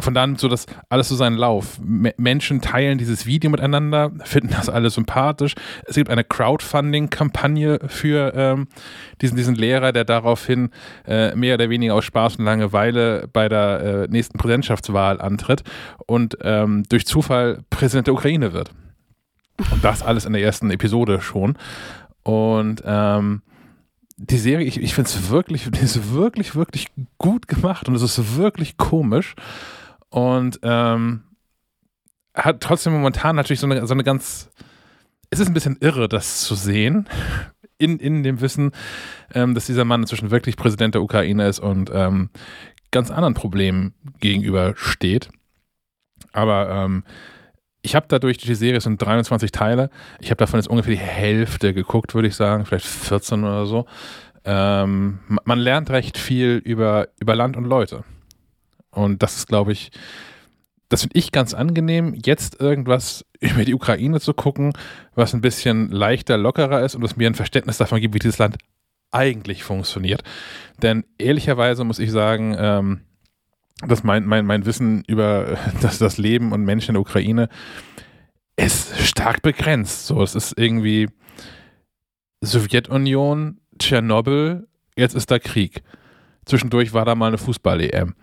von dann so das alles so seinen Lauf. M Menschen teilen dieses Video miteinander, finden das alles sympathisch. Es gibt eine Crowdfunding-Kampagne für ähm, diesen, diesen Lehrer, der daraufhin äh, mehr oder weniger aus Spaß und Langeweile bei der äh, nächsten Präsidentschaftswahl antritt und ähm, durch Zufall Präsident der Ukraine wird. Und das alles in der ersten Episode schon. Und ähm, die Serie, ich, ich finde es wirklich, die ist wirklich, wirklich gut gemacht und es ist wirklich komisch. Und ähm, hat trotzdem momentan natürlich so eine, so eine ganz. Es ist ein bisschen irre, das zu sehen. In, in dem Wissen, ähm, dass dieser Mann inzwischen wirklich Präsident der Ukraine ist und ähm, ganz anderen Problemen gegenübersteht. Aber ähm, ich habe dadurch, die Serie sind 23 Teile, ich habe davon jetzt ungefähr die Hälfte geguckt, würde ich sagen, vielleicht 14 oder so. Ähm, man lernt recht viel über, über Land und Leute. Und das ist, glaube ich, das finde ich ganz angenehm, jetzt irgendwas über die Ukraine zu gucken, was ein bisschen leichter, lockerer ist und was mir ein Verständnis davon gibt, wie dieses Land eigentlich funktioniert. Denn ehrlicherweise muss ich sagen, ähm, dass mein, mein, mein Wissen über das, das Leben und Menschen in der Ukraine ist stark begrenzt. So, es ist irgendwie Sowjetunion, Tschernobyl, jetzt ist da Krieg. Zwischendurch war da mal eine Fußball-EM.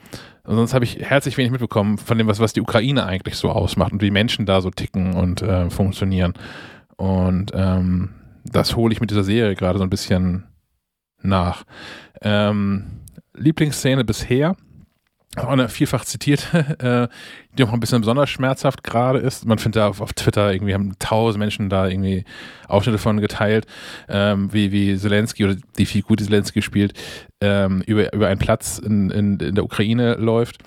Und sonst habe ich herzlich wenig mitbekommen von dem, was, was die Ukraine eigentlich so ausmacht und wie Menschen da so ticken und äh, funktionieren. Und ähm, das hole ich mit dieser Serie gerade so ein bisschen nach. Ähm, Lieblingsszene bisher auch eine vielfach zitierte, äh, die auch ein bisschen besonders schmerzhaft gerade ist. Man findet da auf, auf, Twitter irgendwie haben tausend Menschen da irgendwie Ausschnitte von geteilt, ähm, wie, wie Zelensky oder die Figur, die Zelensky spielt, ähm, über, über einen Platz in, in, in der Ukraine läuft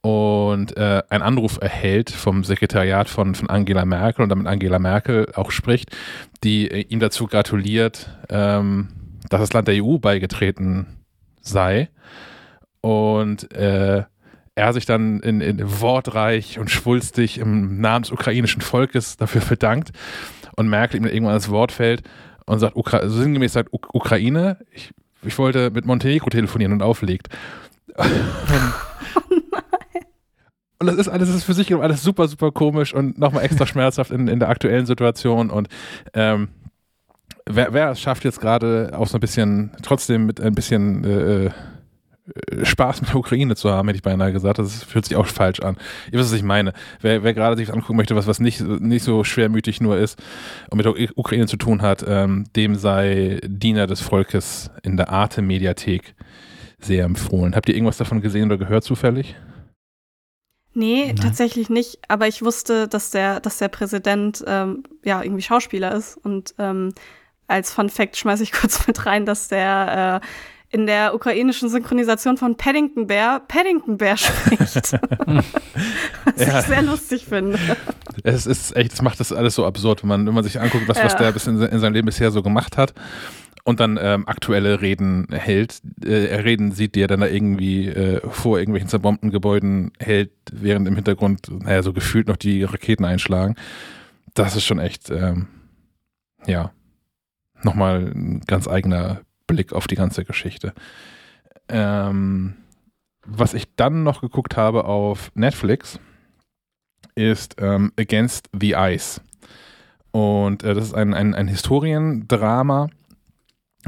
und äh, einen Anruf erhält vom Sekretariat von, von Angela Merkel und damit Angela Merkel auch spricht, die äh, ihm dazu gratuliert, ähm, dass das Land der EU beigetreten sei und äh, er sich dann in, in wortreich und schwulstig im Namen des ukrainischen Volkes dafür bedankt und Merkel ihm irgendwann das Wort fällt und sagt, Ukra also sinngemäß sagt, Uk Ukraine, ich, ich wollte mit Montenegro telefonieren und auflegt. Und das ist alles das ist für sich alles super, super komisch und nochmal extra schmerzhaft in, in der aktuellen Situation. Und ähm, wer, wer es schafft jetzt gerade auch so ein bisschen, trotzdem mit ein bisschen äh, äh, Spaß mit der Ukraine zu haben, hätte ich beinahe gesagt. Das fühlt sich auch falsch an. Ihr wisst, was ich meine. Wer, wer gerade sich angucken möchte, was, was nicht, nicht so schwermütig nur ist und mit der Ukraine zu tun hat, ähm, dem sei Diener des Volkes in der Arte-Mediathek sehr empfohlen. Habt ihr irgendwas davon gesehen oder gehört zufällig? Nee, Nein. tatsächlich nicht. Aber ich wusste, dass der, dass der Präsident ähm, ja irgendwie Schauspieler ist. Und ähm, als Fun Fact schmeiße ich kurz mit rein, dass der äh, in der ukrainischen Synchronisation von Paddington Bear Paddington Bear spricht. was ja. ich sehr lustig finde. Es ist echt, es macht das alles so absurd, wenn man, wenn man sich anguckt, was, ja. was der bis in, in seinem Leben bisher so gemacht hat und dann ähm, aktuelle Reden hält, äh, Reden sieht, die er dann da irgendwie äh, vor irgendwelchen zerbombten Gebäuden hält, während im Hintergrund, naja, so gefühlt noch die Raketen einschlagen. Das ist schon echt, ähm, ja, nochmal ein ganz eigener Blick auf die ganze Geschichte. Ähm, was ich dann noch geguckt habe auf Netflix ist ähm, Against the Ice. Und äh, das ist ein, ein, ein Historiendrama,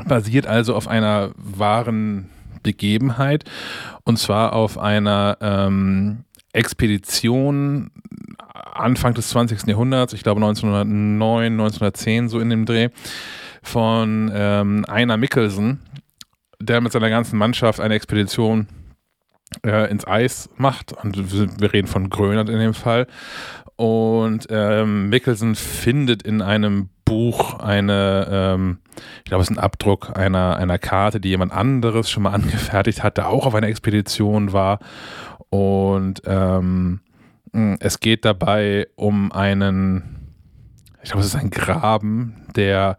basiert also auf einer wahren Begebenheit und zwar auf einer ähm, Expedition Anfang des 20. Jahrhunderts, ich glaube 1909, 1910 so in dem Dreh, von ähm, Einer Mickelson, der mit seiner ganzen Mannschaft eine Expedition äh, ins Eis macht. Und wir reden von Grönland in dem Fall. Und ähm, Mickelson findet in einem Buch eine, ähm, ich glaube, es ist ein Abdruck einer, einer Karte, die jemand anderes schon mal angefertigt hat, der auch auf einer Expedition war. Und ähm, es geht dabei um einen, ich glaube, es ist ein Graben, der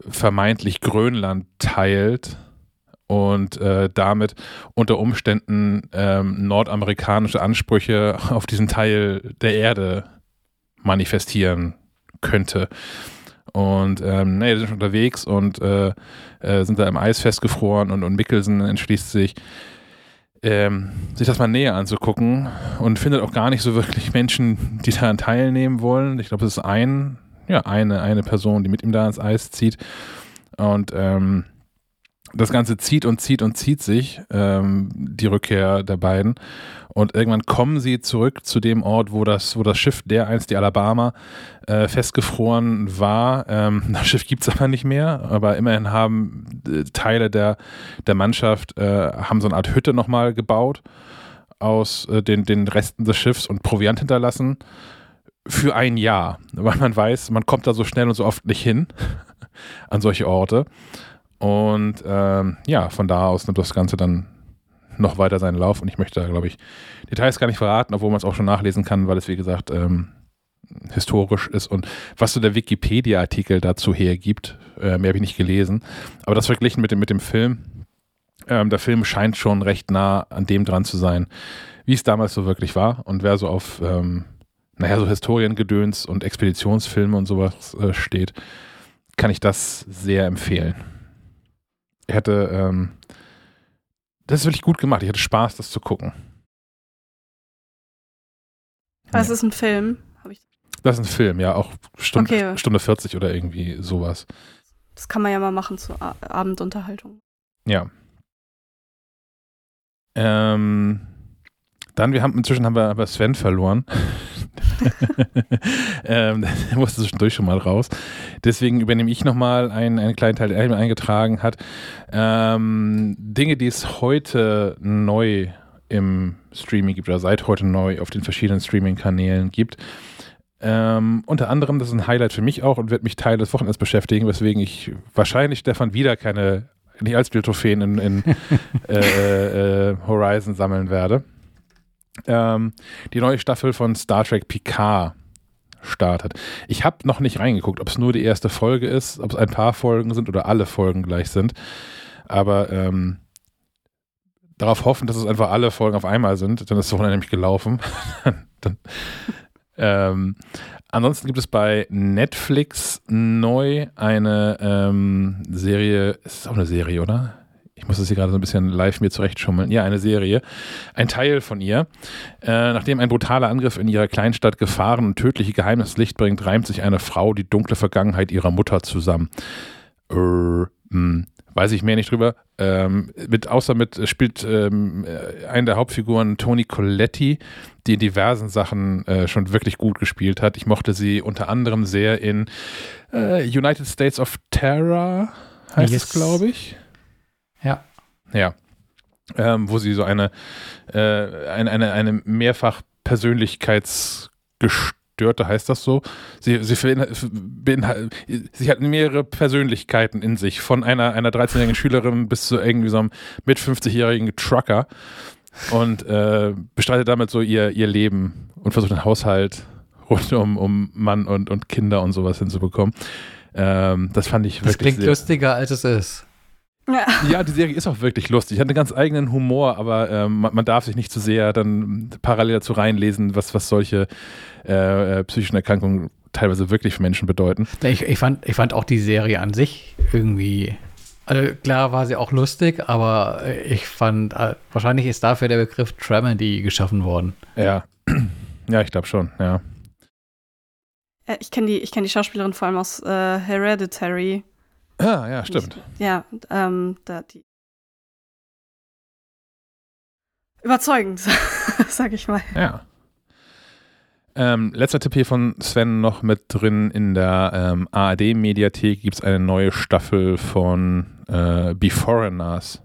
vermeintlich Grönland teilt und äh, damit unter Umständen ähm, nordamerikanische Ansprüche auf diesen Teil der Erde manifestieren könnte. Und ähm, nee, die sind unterwegs und äh, äh, sind da im Eis festgefroren und, und Mickelson entschließt sich, ähm, sich das mal näher anzugucken und findet auch gar nicht so wirklich Menschen, die daran teilnehmen wollen. Ich glaube, es ist ein ja, eine, eine Person, die mit ihm da ins Eis zieht. Und ähm, das Ganze zieht und zieht und zieht sich, ähm, die Rückkehr der beiden. Und irgendwann kommen sie zurück zu dem Ort, wo das, wo das Schiff, der einst die Alabama, äh, festgefroren war. Ähm, das Schiff gibt es aber nicht mehr, aber immerhin haben äh, Teile der, der Mannschaft, äh, haben so eine Art Hütte nochmal gebaut aus äh, den, den Resten des Schiffs und Proviant hinterlassen für ein Jahr, weil man weiß, man kommt da so schnell und so oft nicht hin an solche Orte. Und ähm, ja, von da aus nimmt das Ganze dann noch weiter seinen Lauf und ich möchte da, glaube ich, Details gar nicht verraten, obwohl man es auch schon nachlesen kann, weil es, wie gesagt, ähm, historisch ist und was so der Wikipedia-Artikel dazu hergibt. Äh, mehr habe ich nicht gelesen. Aber das verglichen mit dem, mit dem Film, ähm, der Film scheint schon recht nah an dem dran zu sein, wie es damals so wirklich war. Und wer so auf, ähm, naja, so Historiengedöns und Expeditionsfilme und sowas äh, steht, kann ich das sehr empfehlen. Ich hatte, ähm, das ist wirklich gut gemacht. Ich hatte Spaß, das zu gucken. Das ist ein Film. Das ist ein Film, ja, auch Stunde, Okay. Stunde 40 oder irgendwie sowas. das kann man ja mal machen zur Abendunterhaltung. Ja. Ähm, dann, wir haben inzwischen haben wir, haben wir Sven verloren. ähm, der musste zwischendurch schon mal raus. Deswegen übernehme ich nochmal einen, einen kleinen Teil, der er mir eingetragen hat. Ähm, Dinge, die es heute neu im Streaming gibt oder seit heute neu auf den verschiedenen Streaming-Kanälen gibt. Ähm, unter anderem, das ist ein Highlight für mich auch und wird mich Teil des Wochenendes beschäftigen, weswegen ich wahrscheinlich Stefan wieder keine nicht als Trophäen in, in äh, äh, Horizon sammeln werde. Ähm, die neue Staffel von Star Trek Picard startet. Ich habe noch nicht reingeguckt, ob es nur die erste Folge ist, ob es ein paar Folgen sind oder alle Folgen gleich sind. Aber ähm, darauf hoffen, dass es einfach alle Folgen auf einmal sind, dann ist Wochenende nämlich gelaufen. dann, ähm, ansonsten gibt es bei Netflix neu eine ähm, Serie, ist es auch eine Serie, oder? Ich muss das hier gerade so ein bisschen live mir zurechtschummeln. Ja, eine Serie. Ein Teil von ihr. Äh, nachdem ein brutaler Angriff in ihrer Kleinstadt Gefahren und tödliche Geheimnisse ins Licht bringt, reimt sich eine Frau die dunkle Vergangenheit ihrer Mutter zusammen. Äh, mh, weiß ich mehr nicht drüber. Ähm, mit, außer mit spielt ähm, äh, eine der Hauptfiguren Toni Colletti, die in diversen Sachen äh, schon wirklich gut gespielt hat. Ich mochte sie unter anderem sehr in äh, United States of Terror, heißt Yes. es, glaube ich. Ja. Ähm, wo sie so eine, äh, eine, eine, eine mehrfach Persönlichkeitsgestörte, heißt das so? Sie, sie, sie hat mehrere Persönlichkeiten in sich, von einer, einer 13-jährigen Schülerin bis zu irgendwie so einem mit 50-jährigen Trucker und äh, bestreitet damit so ihr, ihr Leben und versucht den Haushalt rund um, um Mann und, und Kinder und sowas hinzubekommen. Ähm, das fand ich Das wirklich klingt sehr, lustiger, als es ist. Ja. ja, die Serie ist auch wirklich lustig. Hat einen ganz eigenen Humor, aber ähm, man, man darf sich nicht zu sehr dann parallel dazu reinlesen, was, was solche äh, äh, psychischen Erkrankungen teilweise wirklich für Menschen bedeuten. Ich, ich, fand, ich fand auch die Serie an sich irgendwie. Also klar war sie auch lustig, aber ich fand, äh, wahrscheinlich ist dafür der Begriff Dramedy geschaffen worden. Ja, ja, ich glaube schon, ja. Äh, Ich kenne die, ich kenn die Schauspielerin vor allem aus äh, Hereditary. Ah, ja, stimmt. Ja, ähm, da die. Überzeugend, sag ich mal. Ja. Ähm, letzter Tipp hier von Sven noch mit drin. In der ähm, ARD-Mediathek gibt es eine neue Staffel von äh, Beforeigners.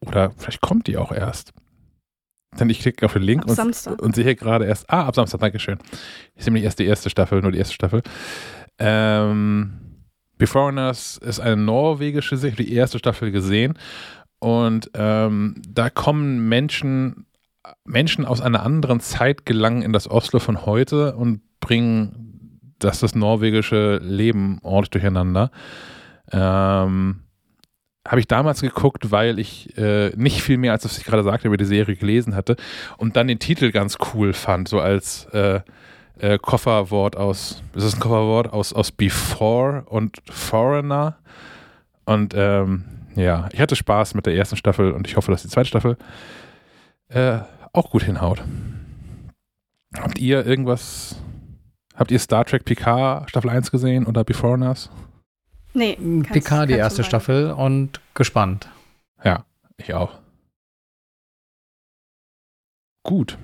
Oder vielleicht kommt die auch erst. Denn ich klicke auf den Link Ab und, Samstag. und sehe gerade erst. Ah, ab Samstag, Dankeschön. Sehe nämlich erst die erste Staffel, nur die erste Staffel. Ähm, Beforeigners ist eine norwegische Serie, die erste Staffel gesehen. Und ähm, da kommen Menschen, Menschen aus einer anderen Zeit gelangen in das Oslo von heute und bringen das, das norwegische Leben ordentlich durcheinander. Ähm, habe ich damals geguckt, weil ich äh, nicht viel mehr, als was ich gerade sagte, über die Serie gelesen hatte und dann den Titel ganz cool fand, so als äh, äh, Kofferwort aus, ist das ein Kofferwort aus, aus Before und Foreigner und ähm, ja, ich hatte Spaß mit der ersten Staffel und ich hoffe, dass die zweite Staffel äh, auch gut hinhaut. Habt ihr irgendwas, habt ihr Star Trek Picard Staffel 1 gesehen oder Beforeigners? Nee, kannst- PK, die erste. Staffel und gespannt. Ja, ich auch. Gut.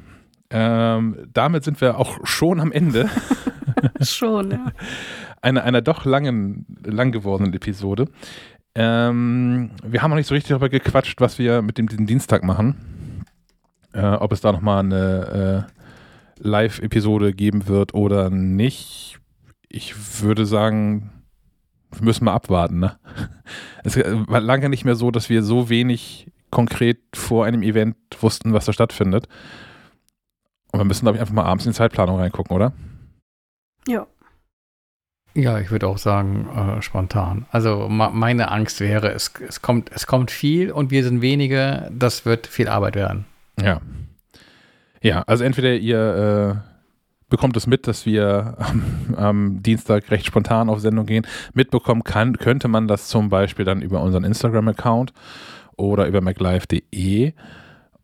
Ähm, damit sind wir auch schon am Ende Schon, ja. einer, einer doch langen, lang gewordenen Episode. Ähm, wir haben noch nicht so richtig darüber gequatscht, was wir mit dem diesem Dienstag machen. Äh, ob es da nochmal eine äh, Live-Episode geben wird oder nicht. Ich würde sagen, wir müssen mal abwarten. Ne? Es war lange nicht mehr so, dass wir so wenig konkret vor einem Event wussten, was da stattfindet. Und wir müssen, glaube ich, einfach mal abends in die Zeitplanung reingucken, oder? Ja. Ja, ich würde auch sagen, äh, spontan. Also meine Angst wäre, es, es, kommt, es kommt viel und wir sind wenige, das wird viel Arbeit werden. Ja. Ja, also entweder ihr äh, bekommt es mit, dass wir am, am, Dienstag recht spontan auf Sendung gehen. Mitbekommen kann, könnte man das zum Beispiel dann über unseren Instagram-Account oder über maclife.de.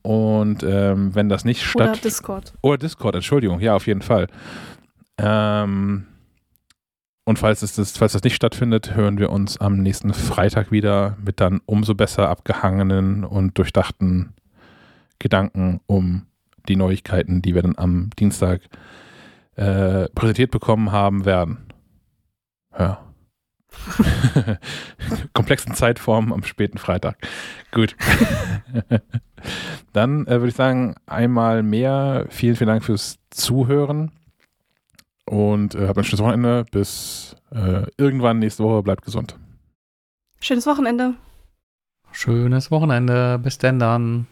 Und ähm, wenn das nicht statt... Oder Discord. Oder Discord, Entschuldigung, ja, auf jeden Fall. Ähm, und falls, es das, falls das nicht stattfindet, hören wir uns am nächsten Freitag wieder mit dann umso besser abgehangenen und durchdachten Gedanken um die Neuigkeiten, die wir dann am Dienstag äh, präsentiert bekommen haben werden. Ja. Komplexen Zeitformen am späten Freitag. Gut. Dann äh, würde ich sagen, einmal mehr vielen, vielen Dank fürs Zuhören. Und äh, habt ein schönes Wochenende. Bis äh, irgendwann nächste Woche. Bleibt gesund. Schönes Wochenende. Schönes Wochenende. Bis denn dann.